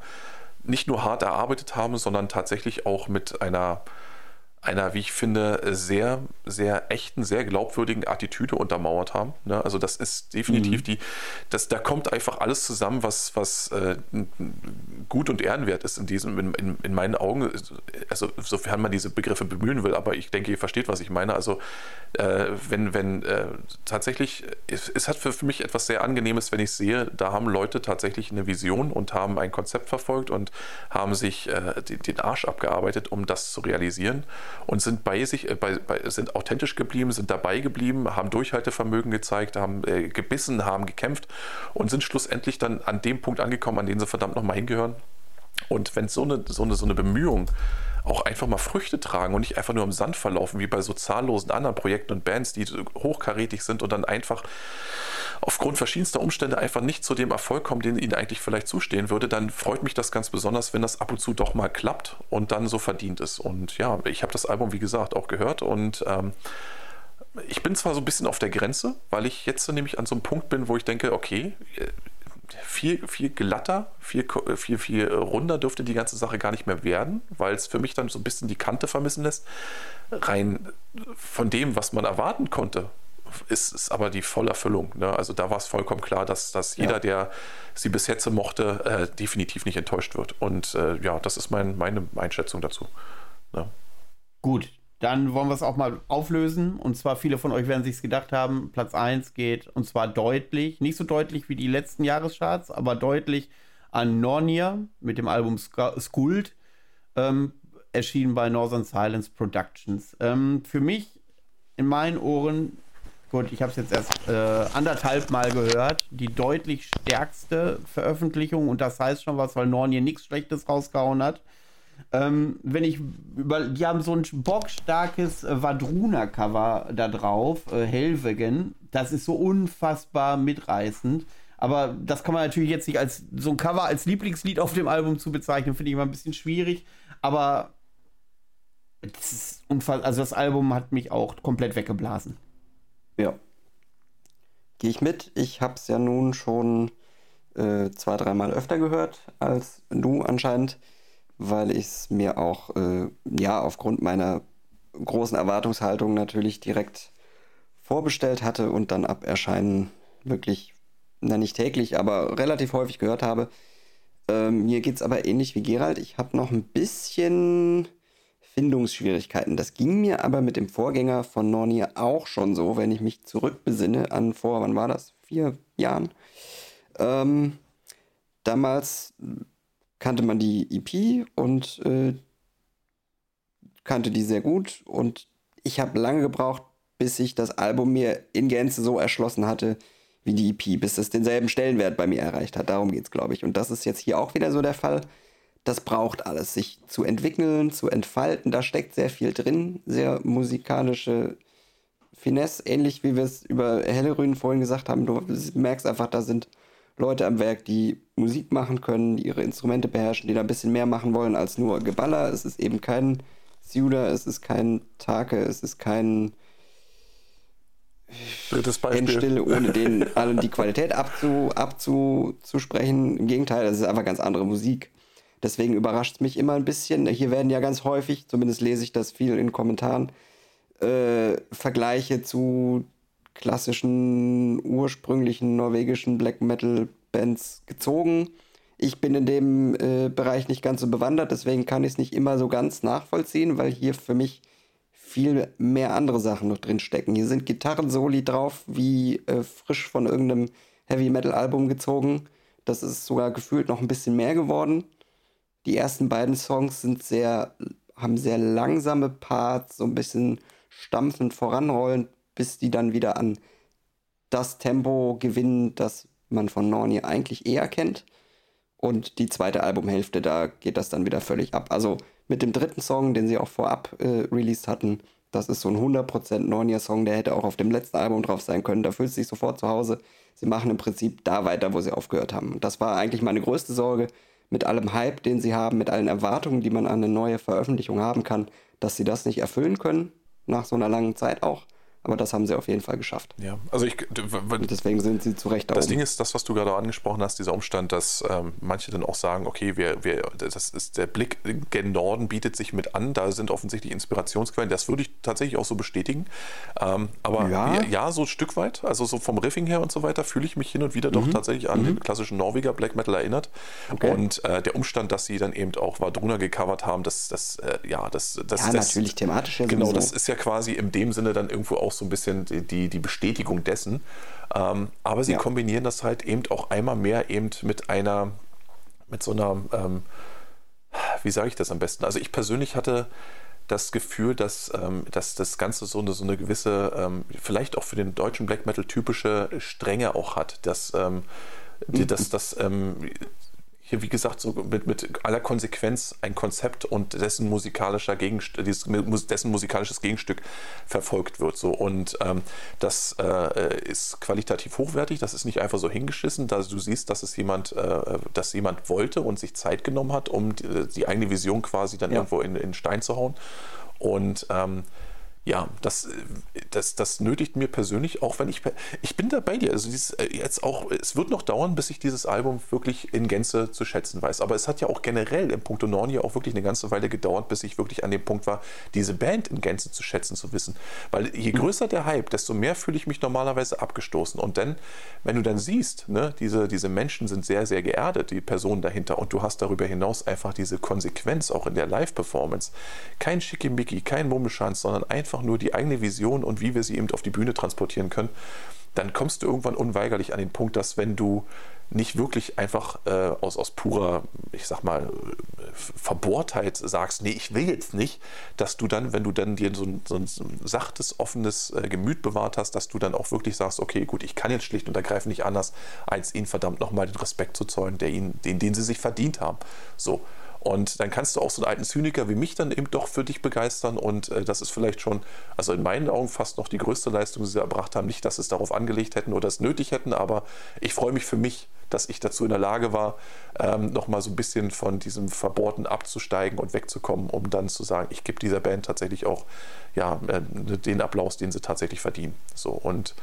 nicht nur hart erarbeitet haben, sondern tatsächlich auch mit einer einer, wie ich finde, sehr, sehr echten, sehr glaubwürdigen Attitüde untermauert haben. Ne? Also das ist definitiv mhm. die, das, da kommt einfach alles zusammen, was, was äh, gut und ehrenwert ist in diesem, in, in, in, meinen Augen, also sofern man diese Begriffe bemühen will, aber ich denke, ihr versteht, was ich meine. Also äh, wenn, wenn äh, tatsächlich, es, es, hat für, für mich etwas sehr Angenehmes, wenn ich sehe, da haben Leute tatsächlich eine Vision und haben ein Konzept verfolgt und haben sich äh, den, den Arsch abgearbeitet, um das zu realisieren und sind bei sich, äh, bei, bei, sind authentisch geblieben, sind dabei geblieben, haben Durchhaltevermögen gezeigt, haben äh, gebissen, haben gekämpft und sind schlussendlich dann an dem Punkt angekommen, an den sie verdammt nochmal hingehören. Und wenn so eine, so eine, so eine Bemühung auch einfach mal Früchte tragen und nicht einfach nur im Sand verlaufen, wie bei so zahllosen anderen Projekten und Bands, die hochkarätig sind und dann einfach aufgrund verschiedenster Umstände einfach nicht zu dem Erfolg kommen, den ihnen eigentlich vielleicht zustehen würde, dann freut mich das ganz besonders, wenn das ab und zu doch mal klappt und dann so verdient ist. Und ja, ich habe das Album, wie gesagt, auch gehört und ähm, ich bin zwar so ein bisschen auf der Grenze, weil ich jetzt nämlich an so einem Punkt bin, wo ich denke, okay, viel, viel glatter, viel, viel, viel runder dürfte die ganze Sache gar nicht mehr werden, weil es für mich dann so ein bisschen die Kante vermissen lässt. Rein von dem, was man erwarten konnte, ist es aber die Vollerfüllung. Ne? Also da war es vollkommen klar, dass, dass jeder, ja. der sie bis jetzt mochte, äh, definitiv nicht enttäuscht wird. Und äh, ja, das ist mein, meine Einschätzung dazu. Ne?
Gut, dann wollen wir es auch mal auflösen. Und zwar, viele von euch werden sich gedacht haben, Platz 1 geht, und zwar deutlich, nicht so deutlich wie die letzten Jahrescharts, aber deutlich an Nornia mit dem Album Skuld, ähm, erschienen bei Northern Silence Productions. Ähm, für mich, in meinen Ohren, gut, ich habe es jetzt erst äh, anderthalb Mal gehört, die deutlich stärkste Veröffentlichung, und das heißt schon was, weil Nornia nichts Schlechtes rausgehauen hat. Ähm, wenn ich über, die haben so ein bockstarkes äh, Vadruna-Cover da drauf, äh, Helvegen. Das ist so unfassbar mitreißend. Aber das kann man natürlich jetzt nicht als so ein Cover als Lieblingslied auf dem Album zu bezeichnen, finde ich immer ein bisschen schwierig. Aber das ist unfassbar. Also das Album hat mich auch komplett weggeblasen.
Ja. Gehe ich mit. Ich habe es ja nun schon äh, zwei, dreimal öfter gehört als du anscheinend weil ich es mir auch, äh, ja, aufgrund meiner großen Erwartungshaltung natürlich direkt vorbestellt hatte und dann ab Erscheinen wirklich, na nicht täglich, aber relativ häufig gehört habe. Ähm, mir geht es aber ähnlich wie Gerald. Ich habe noch ein bisschen Findungsschwierigkeiten. Das ging mir aber mit dem Vorgänger von Nornier auch schon so, wenn ich mich zurückbesinne an vor, wann war das? Vier Jahren. Ähm, damals kannte man die EP und äh, kannte die sehr gut. Und ich habe lange gebraucht, bis ich das Album mir in Gänze so erschlossen hatte wie die EP, bis es denselben Stellenwert bei mir erreicht hat. Darum geht es, glaube ich. Und das ist jetzt hier auch wieder so der Fall. Das braucht alles, sich zu entwickeln, zu entfalten. Da steckt sehr viel drin, sehr musikalische Finesse, ähnlich wie wir es über Hellerünen vorhin gesagt haben. Du merkst einfach, da sind Leute am Werk, die Musik machen können, die ihre Instrumente beherrschen, die da ein bisschen mehr machen wollen als nur Geballer. Es ist eben kein Siuda, es ist kein Take, es ist kein
Drittes Beispiel.
Endstille, ohne denen allen die Qualität abzu, abzusprechen. Im Gegenteil, das ist einfach ganz andere Musik. Deswegen überrascht es mich immer ein bisschen. Hier werden ja ganz häufig, zumindest lese ich das viel in Kommentaren, äh, Vergleiche zu klassischen, ursprünglichen norwegischen Black Metal Bands gezogen. Ich bin in dem äh, Bereich nicht ganz so bewandert, deswegen kann ich es nicht immer so ganz nachvollziehen, weil hier für mich viel mehr andere Sachen noch drin stecken. Hier sind Gitarrensoli drauf, wie äh, frisch von irgendeinem Heavy Metal Album gezogen. Das ist sogar gefühlt noch ein bisschen mehr geworden. Die ersten beiden Songs sind sehr, haben sehr langsame Parts, so ein bisschen stampfend voranrollend, bis die dann wieder an das Tempo gewinnen, das man von Norni eigentlich eher kennt. Und die zweite Albumhälfte, da geht das dann wieder völlig ab. Also mit dem dritten Song, den sie auch vorab äh, released hatten, das ist so ein 100% Nornia-Song, der hätte auch auf dem letzten Album drauf sein können. Da fühlt sich sofort zu Hause. Sie machen im Prinzip da weiter, wo sie aufgehört haben. Und das war eigentlich meine größte Sorge mit allem Hype, den sie haben, mit allen Erwartungen, die man an eine neue Veröffentlichung haben kann, dass sie das nicht erfüllen können, nach so einer langen Zeit auch. Aber das haben sie auf jeden Fall geschafft.
Ja, also ich.
Und deswegen sind sie zu Recht da
Das
oben.
Ding ist, das, was du gerade angesprochen hast, dieser Umstand, dass ähm, manche dann auch sagen, okay, wir, wir, das ist der Blick gen Norden bietet sich mit an, da sind offensichtlich Inspirationsquellen. Das würde ich tatsächlich auch so bestätigen. Ähm, aber ja.
Ja.
so ein Stück weit, also so vom Riffing her und so weiter, fühle ich mich hin und wieder doch tatsächlich an den klassischen Norweger Black Metal erinnert.
Okay.
Und äh, der Umstand, dass sie dann eben auch Vadruna gecovert haben, das, das, äh, ja, das, das,
Ja,
das
natürlich thematisch
Genau,
sowieso.
das ist ja quasi in dem Sinne dann irgendwo auch so ein bisschen die, die, Bestätigung dessen. Ähm, aber sie
Ja.
kombinieren das halt eben auch einmal mehr eben mit einer, mit so einer, ähm, wie sage ich das am besten? Also ich persönlich hatte das Gefühl, dass, ähm, dass das Ganze so eine, so eine gewisse, ähm, vielleicht auch für den deutschen Black Metal typische Strenge auch hat. Dass, ähm, die, dass das ähm, hier, wie gesagt, so mit, mit aller Konsequenz ein Konzept und dessen musikalischer Gegenst dessen musikalisches Gegenstück verfolgt wird. So. Und ähm, das äh, ist qualitativ hochwertig, das ist nicht einfach so hingeschissen, da du siehst, dass es jemand, äh, dass jemand wollte und sich Zeit genommen hat, um die, die eigene Vision quasi dann
Ja.
irgendwo in, in Stein zu hauen. Und ähm, ja, das, äh, das, das nötigt mir persönlich, auch wenn ich, ich bin da bei dir. Also dieses, äh, jetzt auch, es wird noch dauern, bis ich dieses Album wirklich in Gänze zu schätzen weiß. Aber es hat ja auch generell im Punkto Nornia auch wirklich eine ganze Weile gedauert, bis ich wirklich an dem Punkt war, diese Band in Gänze zu schätzen zu wissen. Weil je größer der Hype, desto mehr fühle ich mich normalerweise abgestoßen. Und dann, wenn du dann siehst, ne, diese, diese Menschen sind sehr, sehr geerdet, die Personen dahinter, und du hast darüber hinaus einfach diese Konsequenz auch in der Live-Performance. Kein Schickimicki, kein Mummelschanz, sondern einfach nur die eigene Vision und wie wir sie eben auf die Bühne transportieren können, dann kommst du irgendwann unweigerlich an den Punkt, dass wenn du nicht wirklich einfach äh, aus, aus purer, ich sag mal, äh, Verbohrtheit sagst, nee, ich will jetzt nicht, dass du dann, wenn du dann dir so ein, so ein sachtes, offenes äh, Gemüt bewahrt hast, dass du dann auch wirklich sagst, okay, gut, ich kann jetzt schlicht und ergreifend nicht anders, als ihnen verdammt nochmal den Respekt zu zollen, der ihnen, den, den sie sich verdient haben. So. Und dann kannst du auch so einen alten Zyniker wie mich dann eben doch für dich begeistern. Und äh, das ist vielleicht schon, also in meinen Augen fast noch die größte Leistung, die sie erbracht haben. Nicht, dass sie es darauf angelegt hätten oder es nötig hätten, aber ich freue mich für mich, dass ich dazu in der Lage war, ähm, nochmal so ein bisschen von diesem Verbohrten abzusteigen und wegzukommen, um dann zu sagen, ich gebe dieser Band tatsächlich auch ja, äh, den Applaus, den sie tatsächlich verdienen. So und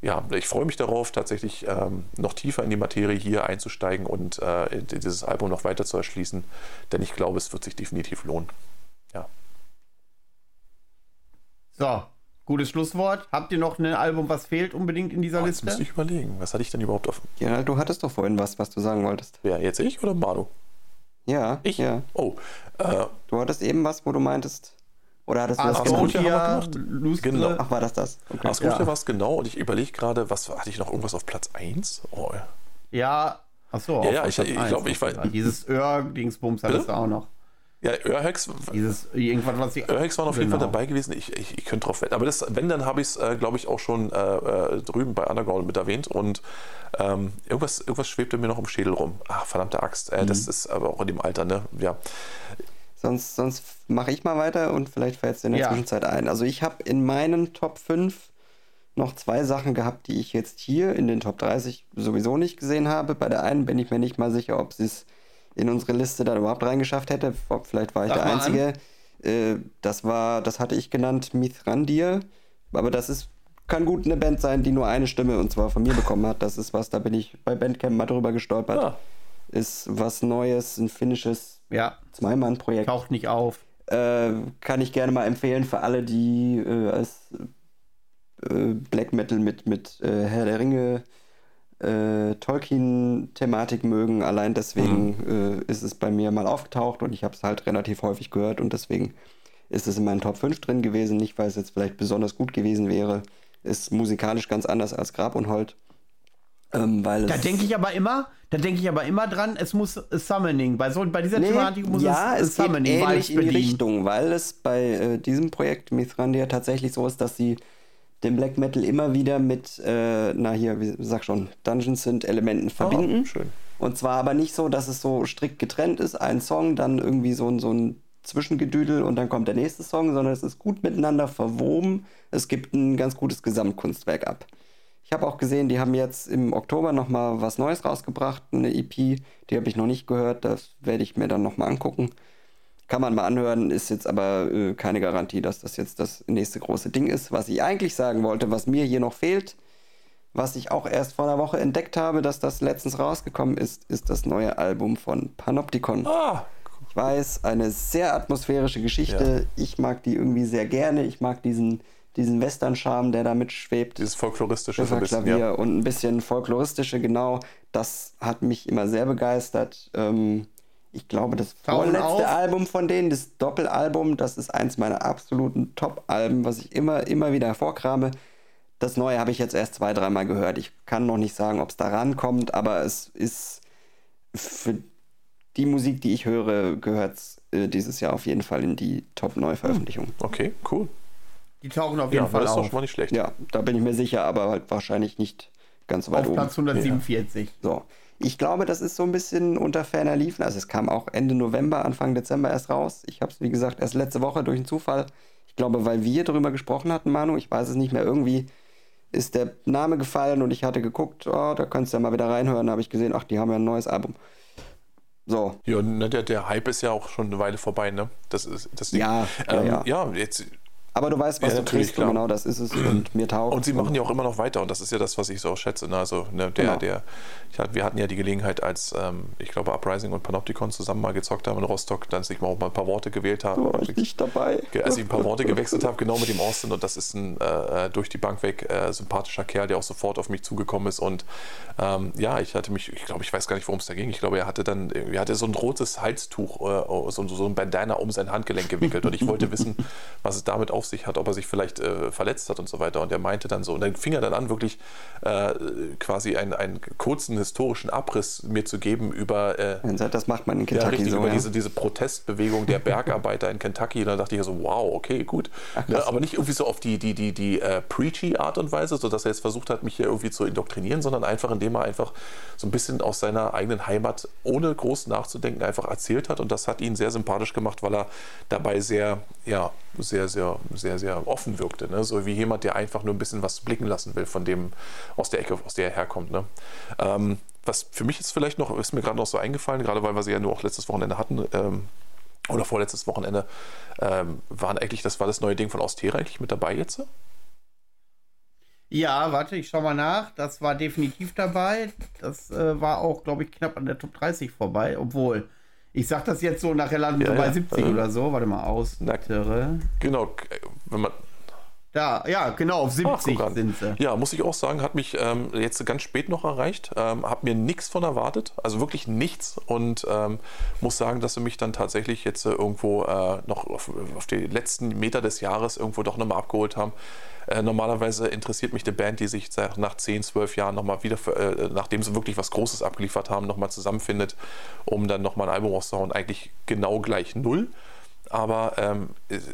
ja, ich freue mich darauf, tatsächlich ähm, noch tiefer in die Materie hier einzusteigen und äh, dieses Album noch weiter zu erschließen, denn ich glaube, es wird sich definitiv lohnen. Ja.
So, gutes Schlusswort. Habt ihr noch ein Album, was fehlt unbedingt in dieser
Oh,
Liste?
ich überlegen, was hatte ich denn überhaupt auf.
Ja, du hattest doch vorhin was, was du sagen wolltest.
Wer, jetzt ich oder Manu?
Ja,
Ich?
ja.
Oh, äh,
Du hattest eben was, wo du meintest. Oder hattest du das
Astronaut
genannt?
haben wir gemacht. Genau.
Ach, war das das? Okay.
Asgore
Ja.
war es genau und ich überlege gerade, was hatte ich noch irgendwas auf Platz 1? Oh, ja.
Achso.
Ja, ja, ich- ich glaub, ich weiß-
Dieses Öhr-Dingsbums hattest du auch noch.
Ja, Urhex,
Dieses, irgendwas, was ich.
Urhex waren auf jeden Fall
Genau.
dabei gewesen. Ich, ich, ich könnte drauf wetten. Aber das, wenn, dann habe ich es, äh, glaube ich, auch schon äh, äh, drüben bei Underground mit erwähnt. Und ähm, irgendwas, irgendwas schwebte mir noch im Schädel rum. Ach, verdammte Axt. Äh, Das ist aber auch in dem Alter, ne? Ja.
Sonst, sonst mache ich mal weiter und vielleicht fällt es dir in der
Ja.
Zwischenzeit ein. Also ich habe in meinen Top 5 noch zwei Sachen gehabt, die ich jetzt hier in den Top 30 sowieso nicht gesehen habe. Bei der einen bin ich mir nicht mal sicher, ob sie es in unsere Liste dann überhaupt reingeschafft hätte. Vielleicht war ich
Sag
der Einzige. Äh, das war, das hatte ich genannt Mithrandir. Aber das ist, kann gut eine Band sein, die nur eine Stimme und zwar von mir bekommen hat. Das ist was, da bin ich bei Bandcamp mal drüber gestolpert.
Ah.
Ist was Neues, ein finnisches
Ja,
Zweimann-Projekt.
taucht nicht auf.
Äh, kann ich gerne mal empfehlen für alle, die äh, als äh, Black Metal mit, mit äh, Herr der Ringe äh, Tolkien-Thematik mögen. Allein deswegen äh, ist es bei mir mal aufgetaucht und ich habe es halt relativ häufig gehört und deswegen ist es in meinen Top 5 drin gewesen. Nicht, weil es jetzt vielleicht besonders gut gewesen wäre. Ist musikalisch ganz anders als Grab und Holt. Ähm,
Da denke ich aber immer, da denke ich aber immer dran, es muss Summoning. Bei, so, bei dieser
Nee,
Thematik muss
ja,
es,
es geht
Summoning
ähnlich
Vibes
in die. Richtung, weil es bei äh, diesem Projekt Mithrandir tatsächlich so ist, dass sie den Black Metal immer wieder mit, äh, na hier, wie sag schon, Dungeons sind Elementen verbinden.
Oh, schön.
Und zwar aber nicht so, dass es so strikt getrennt ist, ein Song, dann irgendwie so ein, so ein Zwischengedüdel und dann kommt der nächste Song, sondern es ist gut miteinander verwoben. Es gibt ein ganz gutes Gesamtkunstwerk ab. Ich habe auch gesehen, die haben jetzt im Oktober noch mal was Neues rausgebracht, eine EP, die habe ich noch nicht gehört, das werde ich mir dann noch mal angucken. Kann man mal anhören, ist jetzt aber äh, keine Garantie, dass das jetzt das nächste große Ding ist. Was ich eigentlich sagen wollte, was mir hier noch fehlt, was ich auch erst vor einer Woche entdeckt habe, dass das letztens rausgekommen ist, ist das neue Album von Panopticon.
Ah,
Ich weiß, eine sehr atmosphärische Geschichte. Ich mag die irgendwie sehr gerne. Ich mag diesen, diesen Western-Charme, der da mitschwebt.
dieses folkloristische so ein bisschen,
Klavier
ja.
und ein bisschen folkloristische, genau. Das hat mich immer sehr begeistert. Ähm, ich glaube, das vorletzte
auf.
Album von denen, das Doppelalbum, das ist eins meiner absoluten Top-Alben, was ich immer, immer wieder hervorkrame. Das neue habe ich jetzt erst zwei, dreimal gehört. Ich kann noch nicht sagen, ob es da rankommt, aber es ist für die Musik, die ich höre, gehört es äh, dieses Jahr auf jeden Fall in die Top-Neuveröffentlichung.
Okay, cool.
Die tauchen auf jeden
Ja,
Fall
das ist doch
auf.
schon mal nicht schlecht.
Ja, da bin ich mir sicher, aber halt wahrscheinlich nicht ganz weit
Auf
oben.
Platz 147.
So. Ich glaube, das ist so ein bisschen unter ferner Liefen. Also es kam auch Ende November, Anfang Dezember erst raus. Ich habe es, wie gesagt, erst letzte Woche durch einen Zufall. Ich glaube, weil wir darüber gesprochen hatten, Manu, ich weiß es nicht mehr, irgendwie ist der Name gefallen und ich hatte geguckt, oh, da könntest du ja mal wieder reinhören. Da habe ich gesehen, ach, die haben ja ein neues Album. So,
Ja, ne, der, der Hype ist ja auch schon eine Weile vorbei, ne? Das ist das Ding.
Ja, ja,
ähm,
ja.
ja, jetzt
aber du weißt, was
Ja,
du kriegst
klar.
und genau das ist es und mir taugt.
Und sie machen ja auch immer noch weiter und das ist ja das, was ich so schätze. Ne? Also ne, der,
Genau.
der, ich wir hatten ja die Gelegenheit, als ähm, ich glaube Uprising und Panopticon zusammen mal gezockt haben in Rostock, dass ich mal auch mal ein paar Worte gewählt habe.
Da war ich nicht dabei.
als ich ein paar Worte gewechselt habe, genau mit dem Austin und das ist ein äh, äh, durch die Bank weg äh, sympathischer Kerl, der auch sofort auf mich zugekommen ist und ähm, ja, ich hatte mich, ich glaube, ich weiß gar nicht, worum es da ging. Ich glaube, er hatte dann, er hatte so ein rotes Halstuch, äh, so, so ein Bandana um sein Handgelenk gewickelt und ich wollte wissen, was es damit auf sich hat, ob er sich vielleicht äh, verletzt hat und so weiter und er meinte dann so und dann fing er dann an, wirklich äh, quasi einen, einen kurzen historischen Abriss mir zu geben über äh,
Und Das macht man in
ja,
Kentucky
richtig,
so.
über
ja.
diese, diese Protestbewegung der Bergarbeiter in Kentucky. Da dachte ich so, wow, okay, gut. Ne, aber nicht irgendwie so auf die, die, die, die äh, preachy Art und Weise, sodass er jetzt versucht hat, mich hier irgendwie zu indoktrinieren, sondern einfach, indem er einfach so ein bisschen aus seiner eigenen Heimat, ohne groß nachzudenken, einfach erzählt hat. Und das hat ihn sehr sympathisch gemacht, weil er dabei sehr, ja, sehr, sehr, sehr, sehr offen wirkte. Ne? So wie jemand, der einfach nur ein bisschen was blicken lassen will von dem, aus der Ecke, aus der er herkommt. Ne? Ähm, was für mich jetzt vielleicht noch, ist mir gerade noch so eingefallen, gerade weil wir sie ja nur auch letztes Wochenende hatten, ähm, oder vorletztes Wochenende, ähm, waren eigentlich, das war das neue Ding von Austera eigentlich mit dabei jetzt?
Ja, warte, ich schau mal nach. Das war definitiv dabei. Das äh, war auch, glaube ich, knapp an der Top 30 vorbei. Obwohl, ich sag das jetzt so, nachher landen
Ja,
wir bei
ja.
70
Äh.
oder so. Warte mal, aus.
Na- Genau, wenn man,
Da, ja, genau, auf 70
guck an.
sind sie.
Ja, muss ich auch sagen, hat mich ähm, jetzt ganz spät noch erreicht. Ähm, hab mir nichts von erwartet, also wirklich nichts. Und ähm, muss sagen, dass sie mich dann tatsächlich jetzt äh, irgendwo äh, noch auf, auf die letzten Meter des Jahres irgendwo doch nochmal abgeholt haben. Äh, normalerweise interessiert mich eine Band, die sich nach 10, 12 Jahren nochmal wieder, äh, nachdem sie wirklich was Großes abgeliefert haben, nochmal zusammenfindet, um dann nochmal ein Album rauszuhauen, eigentlich genau gleich null. Aber ähm,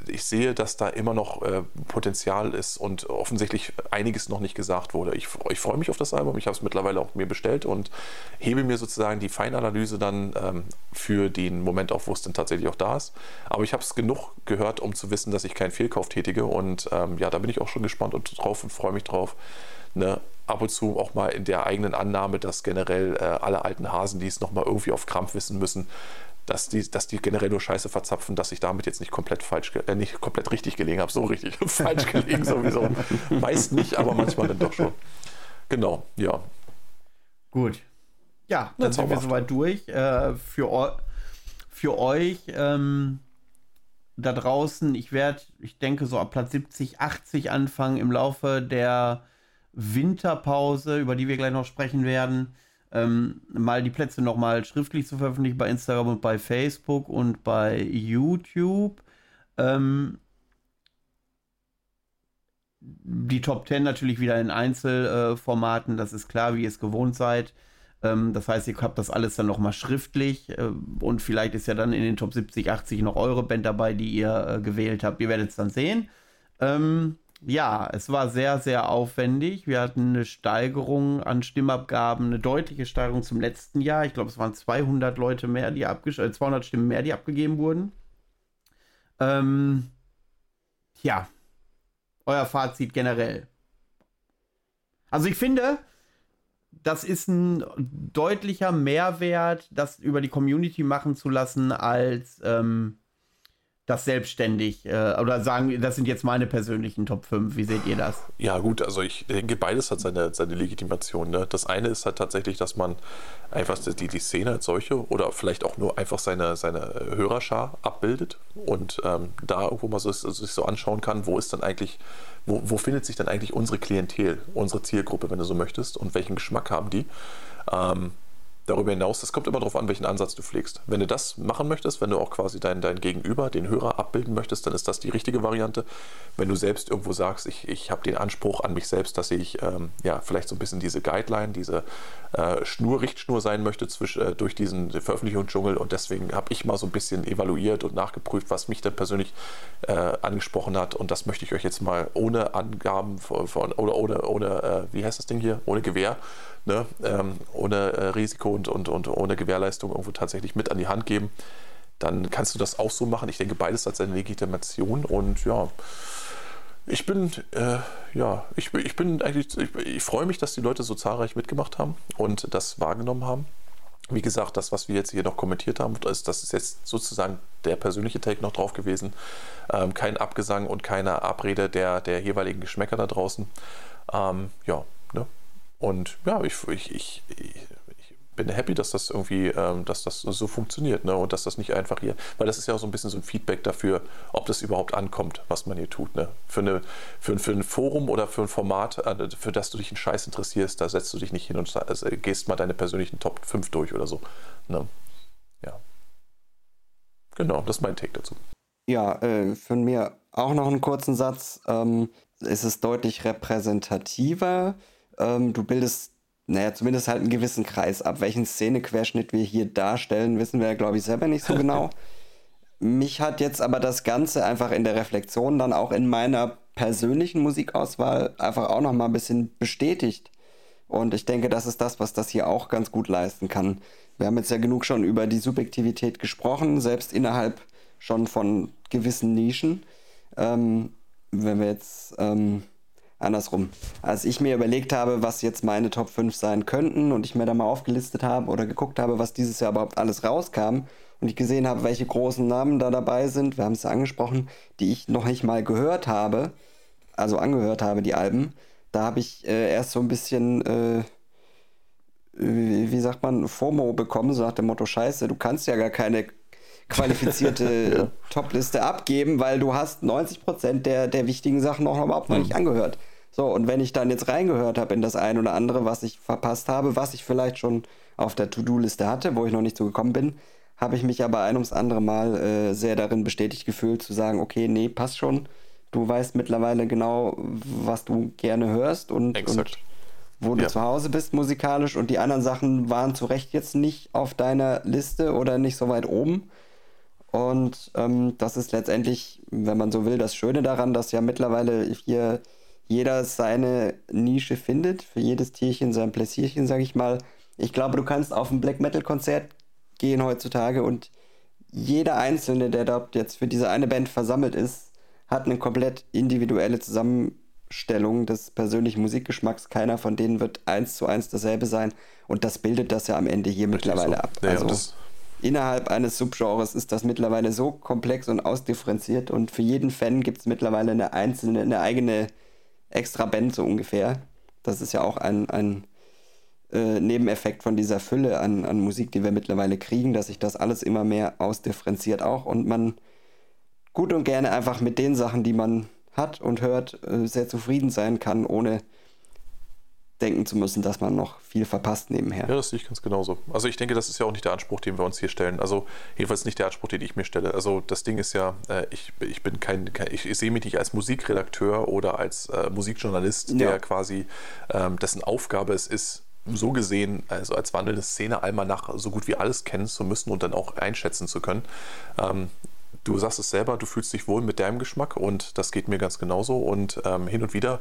ich sehe, dass da immer noch äh, Potenzial ist und offensichtlich einiges noch nicht gesagt wurde. Ich, ich freue mich auf das Album. Ich habe es mittlerweile auch mir bestellt und hebe mir sozusagen die Feinanalyse dann ähm, für den Moment auf, wo es dann tatsächlich auch da ist. Aber ich habe es genug gehört, um zu wissen, dass ich keinen Fehlkauf tätige. Und ähm, ja, da bin ich auch schon gespannt und drauf und freue mich drauf. Ne? Ab und zu auch mal in der eigenen Annahme, dass generell äh, alle alten Hasen, die es nochmal irgendwie auf Krampf wissen müssen, dass die, dass die generell nur Scheiße verzapfen, dass ich damit jetzt nicht komplett falsch, äh, nicht komplett richtig gelegen habe. So richtig falsch gelegen sowieso. Meist nicht, aber manchmal dann doch schon. Genau, ja.
Gut. Ja, dann sind wir soweit durch. Äh, für, für euch ähm, da draußen, ich werde, ich denke, so ab Platz 70, 80 anfangen im Laufe der Winterpause, über die wir gleich noch sprechen werden. Ähm, mal die Plätze nochmal schriftlich zu veröffentlichen bei Instagram und bei Facebook und bei YouTube. Ähm, die Top 10 natürlich wieder in Einzelformaten, das ist klar, wie ihr es gewohnt seid. Ähm, das heißt, ihr habt das alles dann nochmal schriftlich äh, und vielleicht ist ja dann in den Top 70, 80 noch eure Band dabei, die ihr äh, gewählt habt. Ihr werdet es dann sehen. Ähm, ja, es war sehr, sehr aufwendig. Wir hatten eine Steigerung an Stimmabgaben, eine deutliche Steigerung zum letzten Jahr. Ich glaube, es waren 200 Leute mehr, die abgesch äh, 200 Stimmen mehr, die abgegeben wurden. Ähm, ja, euer Fazit generell. Also ich finde, das ist ein deutlicher Mehrwert, das über die Community machen zu lassen, als ähm, das selbstständig äh, oder sagen, das sind jetzt meine persönlichen Top 5. Wie seht ihr das?
Ja, gut, also ich denke, beides hat seine, seine Legitimation. Ne? Das eine ist halt tatsächlich, dass man einfach die, die Szene als solche oder vielleicht auch nur einfach seine, seine Hörerschar abbildet und ähm, da irgendwo mal so, sich so anschauen kann, wo ist dann eigentlich, wo, wo findet sich dann eigentlich unsere Klientel, unsere Zielgruppe, wenn du so möchtest, und welchen Geschmack haben die. Ähm, Darüber hinaus, das kommt immer darauf an, welchen Ansatz du pflegst. Wenn du das machen möchtest, wenn du auch quasi dein, dein Gegenüber, den Hörer abbilden möchtest, dann ist das die richtige Variante. Wenn du selbst irgendwo sagst, ich, ich habe den Anspruch an mich selbst, dass ich ähm, ja vielleicht so ein bisschen diese Guideline, diese äh, Schnur, Richtschnur sein möchte zwischen, äh, durch diesen Veröffentlichungsdschungel und deswegen habe ich mal so ein bisschen evaluiert und nachgeprüft, was mich dann persönlich äh, angesprochen hat und das möchte ich euch jetzt mal ohne Angaben von, oder ohne, ohne äh, wie heißt das Ding hier, ohne Gewehr ne, ähm, ohne äh, Risiko und, und, und ohne Gewährleistung irgendwo tatsächlich mit an die Hand geben, dann kannst du das auch so machen. Ich denke, beides hat seine Legitimation und ja, ich bin, äh, ja, ich, ich bin eigentlich, ich, ich freue mich, dass die Leute so zahlreich mitgemacht haben und das wahrgenommen haben. Wie gesagt, das, was wir jetzt hier noch kommentiert haben, ist, das ist jetzt sozusagen der persönliche Take noch drauf gewesen. Ähm, kein Abgesang und keine Abrede der, der jeweiligen Geschmäcker da draußen. Ähm, ja, ne? Und ja, ich, ich, ich, ich bin happy, dass das irgendwie, ähm, dass das so funktioniert, ne? Und dass das nicht einfach hier, weil das ist ja auch so ein bisschen so ein Feedback dafür, ob das überhaupt ankommt, was man hier tut, ne? Für, eine, für, für ein Forum oder für ein Format, äh, für das du dich einen Scheiß interessierst, da setzt du dich nicht hin und also, gehst mal deine persönlichen Top 5 durch oder so. Ne? Ja. Genau, das ist mein Take dazu.
Ja, äh, von mir auch noch einen kurzen Satz. Ähm, es ist deutlich repräsentativer ähm, du bildest, naja, zumindest halt einen gewissen Kreis ab. Welchen Szenequerschnitt wir hier darstellen, wissen wir ja, glaube ich, selber nicht so genau. Mich hat jetzt aber das Ganze einfach in der Reflexion dann auch in meiner persönlichen Musikauswahl einfach auch noch mal ein bisschen bestätigt. Und ich denke, das ist das, was das hier auch ganz gut leisten kann. Wir haben jetzt ja genug schon über die Subjektivität gesprochen, selbst innerhalb schon von gewissen Nischen. Ähm, wenn wir jetzt ähm, andersrum. Als ich mir überlegt habe, was jetzt meine Top 5 sein könnten und ich mir da mal aufgelistet habe oder geguckt habe, was dieses Jahr überhaupt alles rauskam und ich gesehen habe, welche großen Namen da dabei sind, wir haben es ja angesprochen, die ich noch nicht mal gehört habe, also angehört habe, die Alben, da habe ich äh, erst so ein bisschen, äh, wie sagt man, FOMO bekommen, so nach dem Motto, scheiße, du kannst ja gar keine qualifizierte ja. Top-Liste abgeben, weil du hast 90% der, der wichtigen Sachen auch überhaupt noch hm. nicht angehört. So, und wenn ich dann jetzt reingehört habe in das ein oder andere, was ich verpasst habe, was ich vielleicht schon auf der To-Do-Liste hatte, wo ich noch nicht so gekommen bin, habe ich mich aber ein ums andere Mal äh, sehr darin bestätigt gefühlt, zu sagen, okay, nee, passt schon. Du weißt mittlerweile genau, was du gerne hörst und, und wo du ja. zu Hause bist musikalisch und die anderen Sachen waren zu Recht jetzt nicht auf deiner Liste oder nicht so weit oben. Und ähm, das ist letztendlich, wenn man so will, das Schöne daran, dass ja mittlerweile hier jeder seine Nische findet, für jedes Tierchen sein Pläsierchen, sag ich mal. Ich glaube, du kannst auf ein Black Metal Konzert gehen heutzutage und jeder Einzelne, der dort jetzt für diese eine Band versammelt ist, hat eine komplett individuelle Zusammenstellung des persönlichen Musikgeschmacks. Keiner von denen wird eins zu eins dasselbe sein und das bildet das ja am Ende hier Richtig mittlerweile so. ab. Ja, also innerhalb eines Subgenres ist das mittlerweile so komplex und ausdifferenziert und für jeden Fan gibt es mittlerweile eine einzelne, eine eigene extra Band so ungefähr. Das ist ja auch ein, ein äh, Nebeneffekt von dieser Fülle an, an Musik, die wir mittlerweile kriegen, dass sich das alles immer mehr ausdifferenziert auch und man gut und gerne einfach mit den Sachen, die man hat und hört, äh, sehr zufrieden sein kann, ohne denken zu müssen, dass man noch viel verpasst nebenher.
Ja, das sehe ich ganz genauso. Also ich denke, das ist ja auch nicht der Anspruch, den wir uns hier stellen. Also jedenfalls nicht der Anspruch, den ich mir stelle. Also das Ding ist ja, äh, ich, ich bin kein, kein ich, ich, sehe mich nicht als Musikredakteur oder als äh, Musikjournalist, ja. der quasi, ähm, dessen Aufgabe es ist, so gesehen, also als wandelnde Szene-Almanach so gut wie alles kennen zu müssen und dann auch einschätzen zu können. Ähm, du sagst es selber, du fühlst dich wohl mit deinem Geschmack und das geht mir ganz genauso. Und ähm, hin und wieder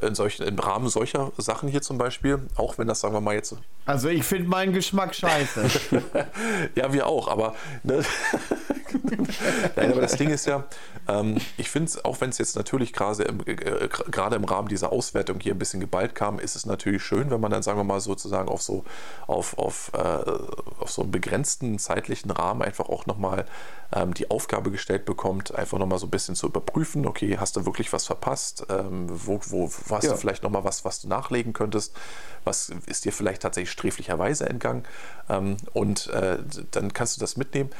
in solchen, im Rahmen solcher Sachen hier zum Beispiel, auch wenn das, sagen wir mal, jetzt.
Also ich finde meinen Geschmack scheiße.
ja, wir auch, aber ne, Nein, aber das Ding ist ja, ähm, ich finde es, auch wenn es jetzt natürlich gerade im, äh, gerade im Rahmen dieser Auswertung hier ein bisschen geballt kam, ist es natürlich schön, wenn man dann, sagen wir mal, sozusagen auf so, auf, auf, äh, auf so einen begrenzten zeitlichen Rahmen einfach auch nochmal ähm, die Aufgabe gestellt bekommt, einfach nochmal so ein bisschen zu überprüfen, okay, hast du wirklich was verpasst? Ähm, wo, wo, wo hast ja. du vielleicht nochmal was, was du nachlegen könntest? Was ist dir vielleicht tatsächlich sträflicherweise entgangen? Ähm, und äh, dann kannst du das mitnehmen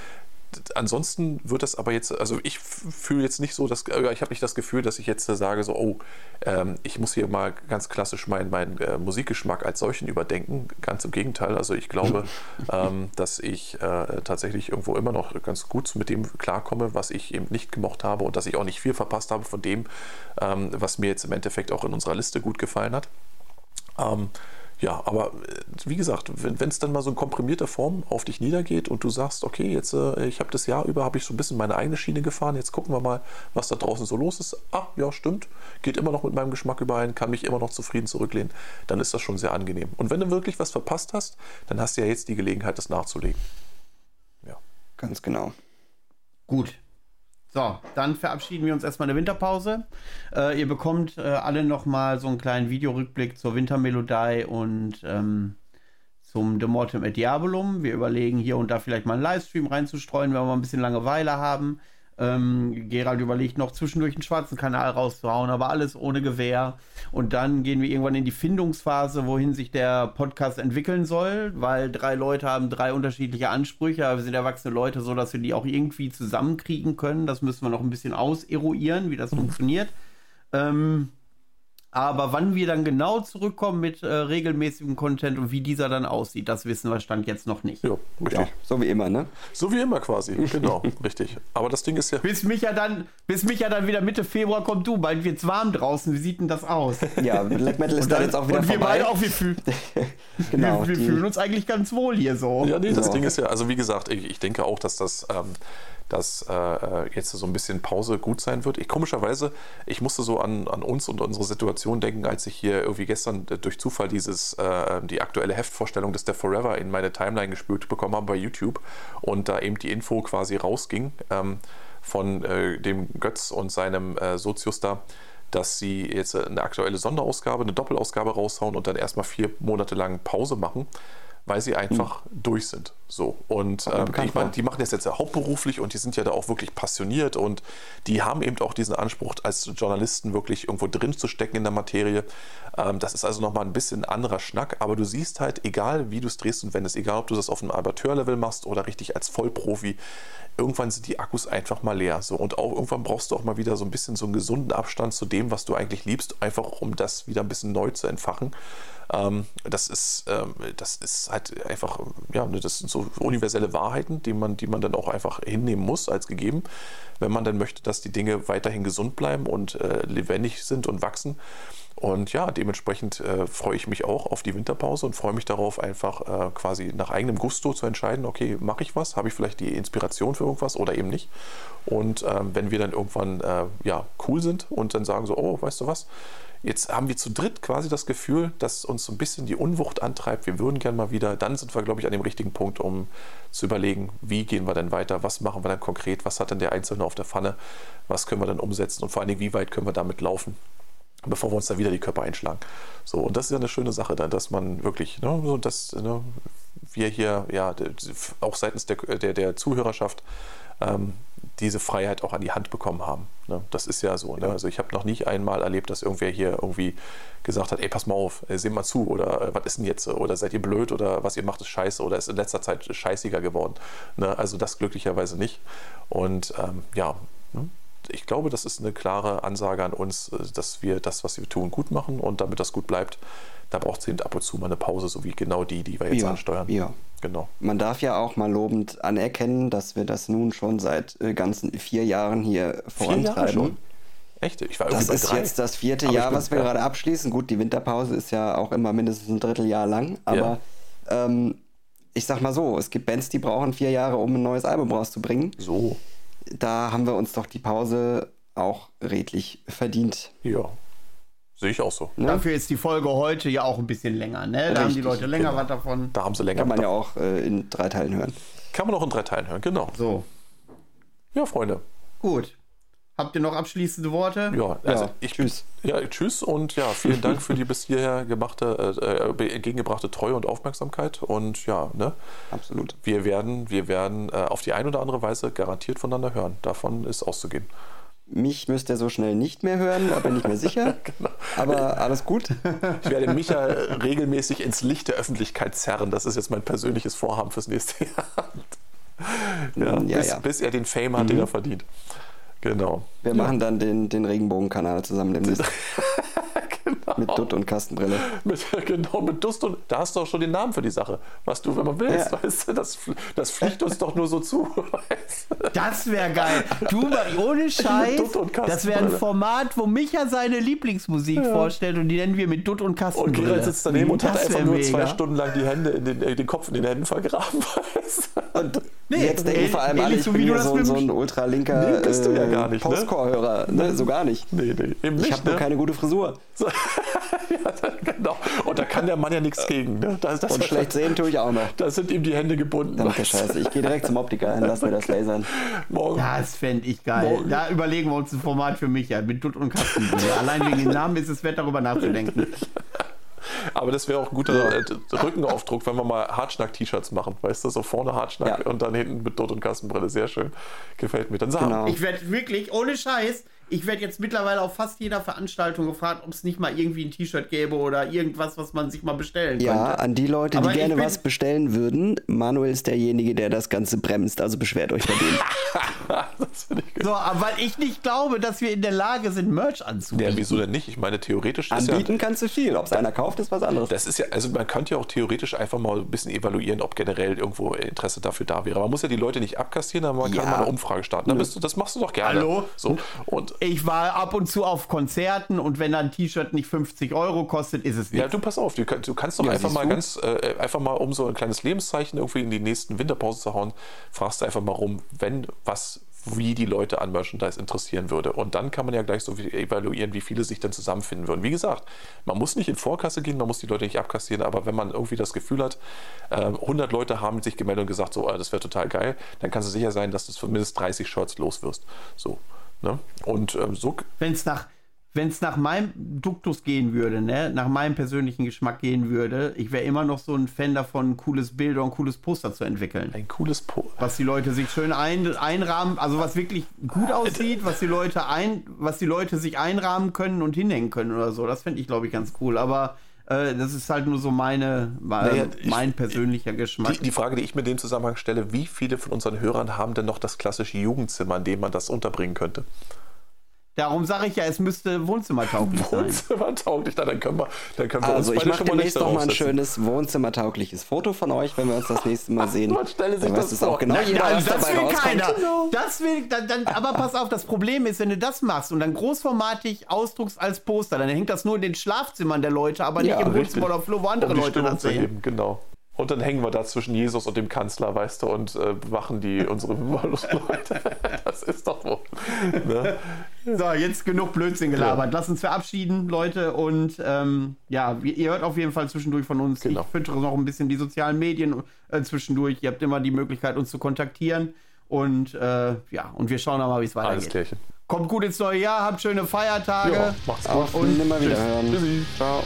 ansonsten wird das aber jetzt, also ich fühle jetzt nicht so, dass, ich habe nicht das Gefühl, dass ich jetzt sage, so, oh, ähm, ich muss hier mal ganz klassisch meinen mein, äh, Musikgeschmack als solchen überdenken. Ganz im Gegenteil. Also ich glaube, ähm, dass ich äh, tatsächlich irgendwo immer noch ganz gut mit dem klarkomme, was ich eben nicht gemocht habe und dass ich auch nicht viel verpasst habe von dem, ähm, was mir jetzt im Endeffekt auch in unserer Liste gut gefallen hat. Ähm, ja, aber äh, wie gesagt, wenn es dann mal so in komprimierter Form auf dich niedergeht und du sagst, okay, jetzt äh, ich habe das Jahr über habe ich so ein bisschen meine eigene Schiene gefahren, jetzt gucken wir mal, was da draußen so los ist. Ah, ja, stimmt, geht immer noch mit meinem Geschmack überein, kann mich immer noch zufrieden zurücklehnen, dann ist das schon sehr angenehm. Und wenn du wirklich was verpasst hast, dann hast du ja jetzt die Gelegenheit, das nachzulegen.
Ja. Ganz genau.
Gut, so, dann verabschieden wir uns erstmal in der Winterpause. Äh, ihr bekommt äh, alle nochmal so einen kleinen Videorückblick zur Wintermelodie und ähm, zum De Mortem et Diabolum. Wir überlegen hier und da vielleicht mal einen Livestream reinzustreuen, wenn wir mal ein bisschen Langeweile haben. Ähm, Gerald überlegt noch zwischendurch einen schwarzen Kanal rauszuhauen, aber alles ohne Gewehr. Und dann gehen wir irgendwann in die Findungsphase, wohin sich der Podcast entwickeln soll, weil drei Leute haben drei unterschiedliche Ansprüche, aber wir sind erwachsene Leute, so dass wir die auch irgendwie zusammenkriegen können. Das müssen wir noch ein bisschen auseruieren, wie das funktioniert. Ähm, aber wann wir dann genau zurückkommen mit äh, regelmäßigem Content und wie dieser dann aussieht, das wissen wir Stand jetzt noch nicht.
Ja, richtig. Ja, so wie immer, ne?
So wie immer quasi, genau, richtig. Aber das Ding ist ja.
Bis mich ja dann, bis mich ja dann wieder Mitte Februar kommt du, bald wird's warm draußen. Wie sieht denn das aus?
Ja, Black Metal ist dann, dann, jetzt auch wieder
und
vorbei.
wir beide auch, wir, fühl genau, wir, wir fühlen uns eigentlich ganz wohl hier so.
Ja, nee, das so. Ding ist ja, also wie gesagt, ich, ich denke auch, dass das. Ähm, dass äh, jetzt so ein bisschen Pause gut sein wird. Ich komischerweise, ich musste so an, an uns und unsere Situation denken, als ich hier irgendwie gestern äh, durch Zufall dieses, äh, die aktuelle Heftvorstellung des Death Forever in meine Timeline gespült bekommen habe bei YouTube und da eben die Info quasi rausging ähm, von äh, dem Götz und seinem äh, Sozius da dass sie jetzt eine aktuelle Sonderausgabe, eine Doppelausgabe raushauen und dann erstmal vier Monate lang Pause machen weil sie einfach mhm. durch sind. So. Und ähm, ich meine, die machen das jetzt ja hauptberuflich und die sind ja da auch wirklich passioniert und die haben eben auch diesen Anspruch, als Journalisten wirklich irgendwo drin zu stecken in der Materie. Ähm, das ist also nochmal ein bisschen anderer Schnack, aber du siehst halt, egal wie du es drehst und wendest, egal ob du das auf einem Amateurlevel machst oder richtig als Vollprofi, irgendwann sind die Akkus einfach mal leer. So. Und auch irgendwann brauchst du auch mal wieder so ein bisschen so einen gesunden Abstand zu dem, was du eigentlich liebst, einfach um das wieder ein bisschen neu zu entfachen. Ähm, das, ist, ähm, das ist halt einfach, ja, das sind so universelle Wahrheiten, die man, die man dann auch einfach hinnehmen muss als gegeben, wenn man dann möchte, dass die Dinge weiterhin gesund bleiben und äh, lebendig sind und wachsen. Und ja, dementsprechend äh, freue ich mich auch auf die Winterpause und freue mich darauf, einfach äh, quasi nach eigenem Gusto zu entscheiden, okay, mache ich was, habe ich vielleicht die Inspiration für irgendwas oder eben nicht. Und ähm, wenn wir dann irgendwann äh, ja, cool sind und dann sagen so, oh, weißt du was, jetzt haben wir zu dritt quasi das Gefühl, dass uns so ein bisschen die Unwucht antreibt, wir würden gerne mal wieder, dann sind wir, glaube ich, an dem richtigen Punkt, um zu überlegen, wie gehen wir denn weiter, was machen wir dann konkret, was hat denn der Einzelne auf der Pfanne, was können wir dann umsetzen? Und vor allen Dingen, wie weit können wir damit laufen bevor wir uns da wieder die Körper einschlagen. So, und das ist ja eine schöne Sache dann, dass man wirklich, ne, so dass ne, wir hier ja auch seitens der, der, der Zuhörerschaft ähm, diese Freiheit auch an die Hand bekommen haben. Ne? Das ist ja so. Ne? Also ich habe noch nicht einmal erlebt, dass irgendwer hier irgendwie gesagt hat, ey, pass mal auf, äh, seh mal zu oder äh, was ist denn jetzt? Oder seid ihr blöd oder was ihr macht ist scheiße oder ist in letzter Zeit scheißiger geworden. Ne? Also das glücklicherweise nicht. Und ähm, ja, ne? Ich glaube, das ist eine klare Ansage an uns, äh, dass wir das, was wir tun, gut machen und damit das gut bleibt, da braucht es eben ab und zu mal eine Pause, so wie genau die, die wir jetzt
ja,
ansteuern.
Ja. Genau. Man darf ja auch mal lobend anerkennen, dass wir das nun schon seit äh, ganzen vier Jahren hier vorantreiben.
Echt?
Ich war das ist drei. jetzt das vierte aber Jahr, was wir gerade abschließen. Gut, die Winterpause ist ja auch immer mindestens ein Dritteljahr lang, aber ja. ähm, ich sag mal so, es gibt Bands, die brauchen vier Jahre, um ein neues Album rauszubringen.
So
da haben wir uns doch die Pause auch redlich verdient.
Ja. Sehe ich auch so.
Ne? Dafür ist die Folge heute ja auch ein bisschen länger. Ne? Da Richtig, haben die Leute länger genau. was davon.
Da haben sie länger
Kann man ja auch äh, in drei Teilen hören.
Kann man auch in drei Teilen hören, genau.
So.
Ja, Freunde.
Gut. Habt ihr noch abschließende Worte?
Ja, also
Ja,
ich
tschüss.
Ja, tschüss und ja, vielen Dank für die bis hierher gemachte, äh, äh, entgegengebrachte Treue und Aufmerksamkeit. Und ja, ne,
Absolut.
wir werden, wir werden äh, auf die eine oder andere Weise garantiert voneinander hören. Davon ist auszugehen.
Mich müsst ihr so schnell nicht mehr hören, da bin ich mir sicher.
Genau.
Aber alles gut.
Ich werde Micha regelmäßig ins Licht der Öffentlichkeit zerren. Das ist jetzt mein persönliches Vorhaben fürs nächste Jahr. Ja,
Ja,
bis,
ja.
bis er den Fame hat, den er verdient. Genau.
Wir machen dann den, den Regenbogenkanal zusammen demnächst.
genau.
Mit Dutt und Kastenbrille.
Mit, genau, mit Dust und da hast du auch schon den Namen für die Sache. Was du, wenn man willst,
Ja.
weißt du, das, das fliegt uns doch nur so zu. Weißt du?
Das wäre geil. Du, ohne Scheiß.
Dutt und
Das wäre ein. Format, wo Micha seine Lieblingsmusik vorstellt und die nennen wir mit Dutt und
Und
Kastenbrille.
Gerald sitzt daneben und hat
Das
einfach nur
mega.
zwei Stunden lang die Hände in den, äh, den Kopf in den Händen vergraben. Weißt du?
Und
Nee,
jetzt denken vor allem alle, ich
so
bin
das
so, so ein ultralinker
Nee, bist du ja
äh,
gar nicht, ne?
Postcore-Hörer. Ne? So gar nicht.
Nee, nee, eben
Ich
nicht.
habe nur
ne?
keine gute Frisur.
So, ja, genau. Und da kann der Mann ja nichts gegen. Ne? Das, das,
Und schlecht sehen tue ich auch noch.
Da sind ihm die Hände gebunden. Du?
Scheiße. Ich gehe direkt zum Optiker und lass mir das lasern.
Morgen.
Das fände ich geil.
Morgen.
Da überlegen wir uns ein Format für Micha mit Dutt und Kastenbrille. Allein wegen dem Namen ist es wert, darüber nachzudenken.
Aber das wäre auch ein guter äh, Rückenaufdruck, wenn wir mal Hartschnack-T-Shirts machen. Weißt du, so vorne Hartschnack
Ja.
und dann hinten mit Dutt und Kastenbrille. Sehr schön. Gefällt mir. Dann sagen
Genau.
Ich werde wirklich, ohne Scheiß, ich werde jetzt mittlerweile auf fast jeder Veranstaltung gefragt, ob es nicht mal irgendwie ein T-Shirt gäbe oder irgendwas, was man sich mal bestellen
Ja,
könnte.
an die Leute,
Aber
die gerne was bestellen würden. Manuel ist derjenige, der das Ganze bremst. Also beschwert euch bei dem.
das.
So, aber weil ich nicht glaube, dass wir in der Lage sind, Merch anzubieten.
Ja, wieso denn nicht? Ich meine, theoretisch ist ja.
Anbieten kannst du viel. Ob es einer kauft, ist was anderes.
Das ist ja, also man könnte ja auch theoretisch einfach mal ein bisschen evaluieren, ob generell irgendwo Interesse dafür da wäre. Man muss ja die Leute nicht abkassieren, aber man kann
Ja.
mal eine Umfrage starten. Dann bist du, das machst du doch gerne.
Hallo?
So. Und
Ich war ab und zu auf Konzerten und wenn ein T-Shirt nicht 50 Euro kostet, ist es
ja,
nicht.
du pass auf, du, du kannst doch
Ja,
einfach mal
du?
ganz, äh, einfach mal, um so ein kleines Lebenszeichen irgendwie in die nächsten Winterpause zu hauen, fragst du einfach mal rum, wenn was wie die Leute an Merchandise interessieren würde. Und dann kann man ja gleich so evaluieren, wie viele sich dann zusammenfinden würden. Wie gesagt, man muss nicht in Vorkasse gehen, man muss die Leute nicht abkassieren, aber wenn man irgendwie das Gefühl hat, äh, 100 Leute haben sich gemeldet und gesagt, so, äh, das wäre total geil, dann kannst du sicher sein, dass du zumindest 30 Shirts los wirst. So. Ne? Und ähm, so
Wenn es nach, wenn's nach meinem Duktus gehen würde, ne, nach meinem persönlichen Geschmack gehen würde, ich wäre immer noch so ein Fan davon, cooles Bild ein cooles Poster zu entwickeln.
ein cooles Po.
was die Leute sich schön ein, einrahmen, also was wirklich gut aussieht, was die Leute ein, was die Leute sich einrahmen können und hinhängen können oder so. Das fände ich, glaube ich, ganz cool. Aber äh, das ist halt nur so meine,
Naja, ich-
mein persönlicher Geschmack.
Die, die Frage, die ich mir in dem Zusammenhang stelle, wie viele von unseren Hörern haben denn noch das klassische Jugendzimmer, in dem man das unterbringen könnte?
Darum sage ich ja, es müsste wohnzimmertauglich sein.
Wohnzimmer tauglich, dann können wir, dann können wir
Also
uns
ich mache demnächst
nicht
noch mal ein schönes wohnzimmertaugliches Foto von euch, wenn wir uns das nächste Mal sehen.
Man stelle sich
Dann
das vor.
auch genau
Nein,
jeder, was
das
dabei
will
rauskommt.
keiner. Das will, dann, dann, aber pass auf, das Problem ist, wenn du das machst und dann großformatig ausdruckst als Poster, dann hängt das nur in den Schlafzimmern der Leute, aber nicht
Ja,
im. Wohnzimmer oder Flur, wo andere
um
Leute das
zu
sehen.
genau. Und dann hängen wir da zwischen Jesus und dem Kanzler, weißt du, und äh, bewachen die unsere Leute. Das ist doch wohl. Ne?
So, jetzt genug Blödsinn gelabert. Lass uns verabschieden, Leute. Und ähm, ja, ihr hört auf jeden Fall zwischendurch von uns.
Genau.
Ich füttere noch ein bisschen die sozialen Medien äh, zwischendurch. Ihr habt immer die Möglichkeit, uns zu kontaktieren. Und äh, ja, und wir schauen mal, wie es
Alles
weitergeht.
klärchen.
Kommt gut ins neue Jahr, habt schöne Feiertage.
Ja, macht's gut.
Auf nimmer wieder hören.
Tschüssi.
Ciao.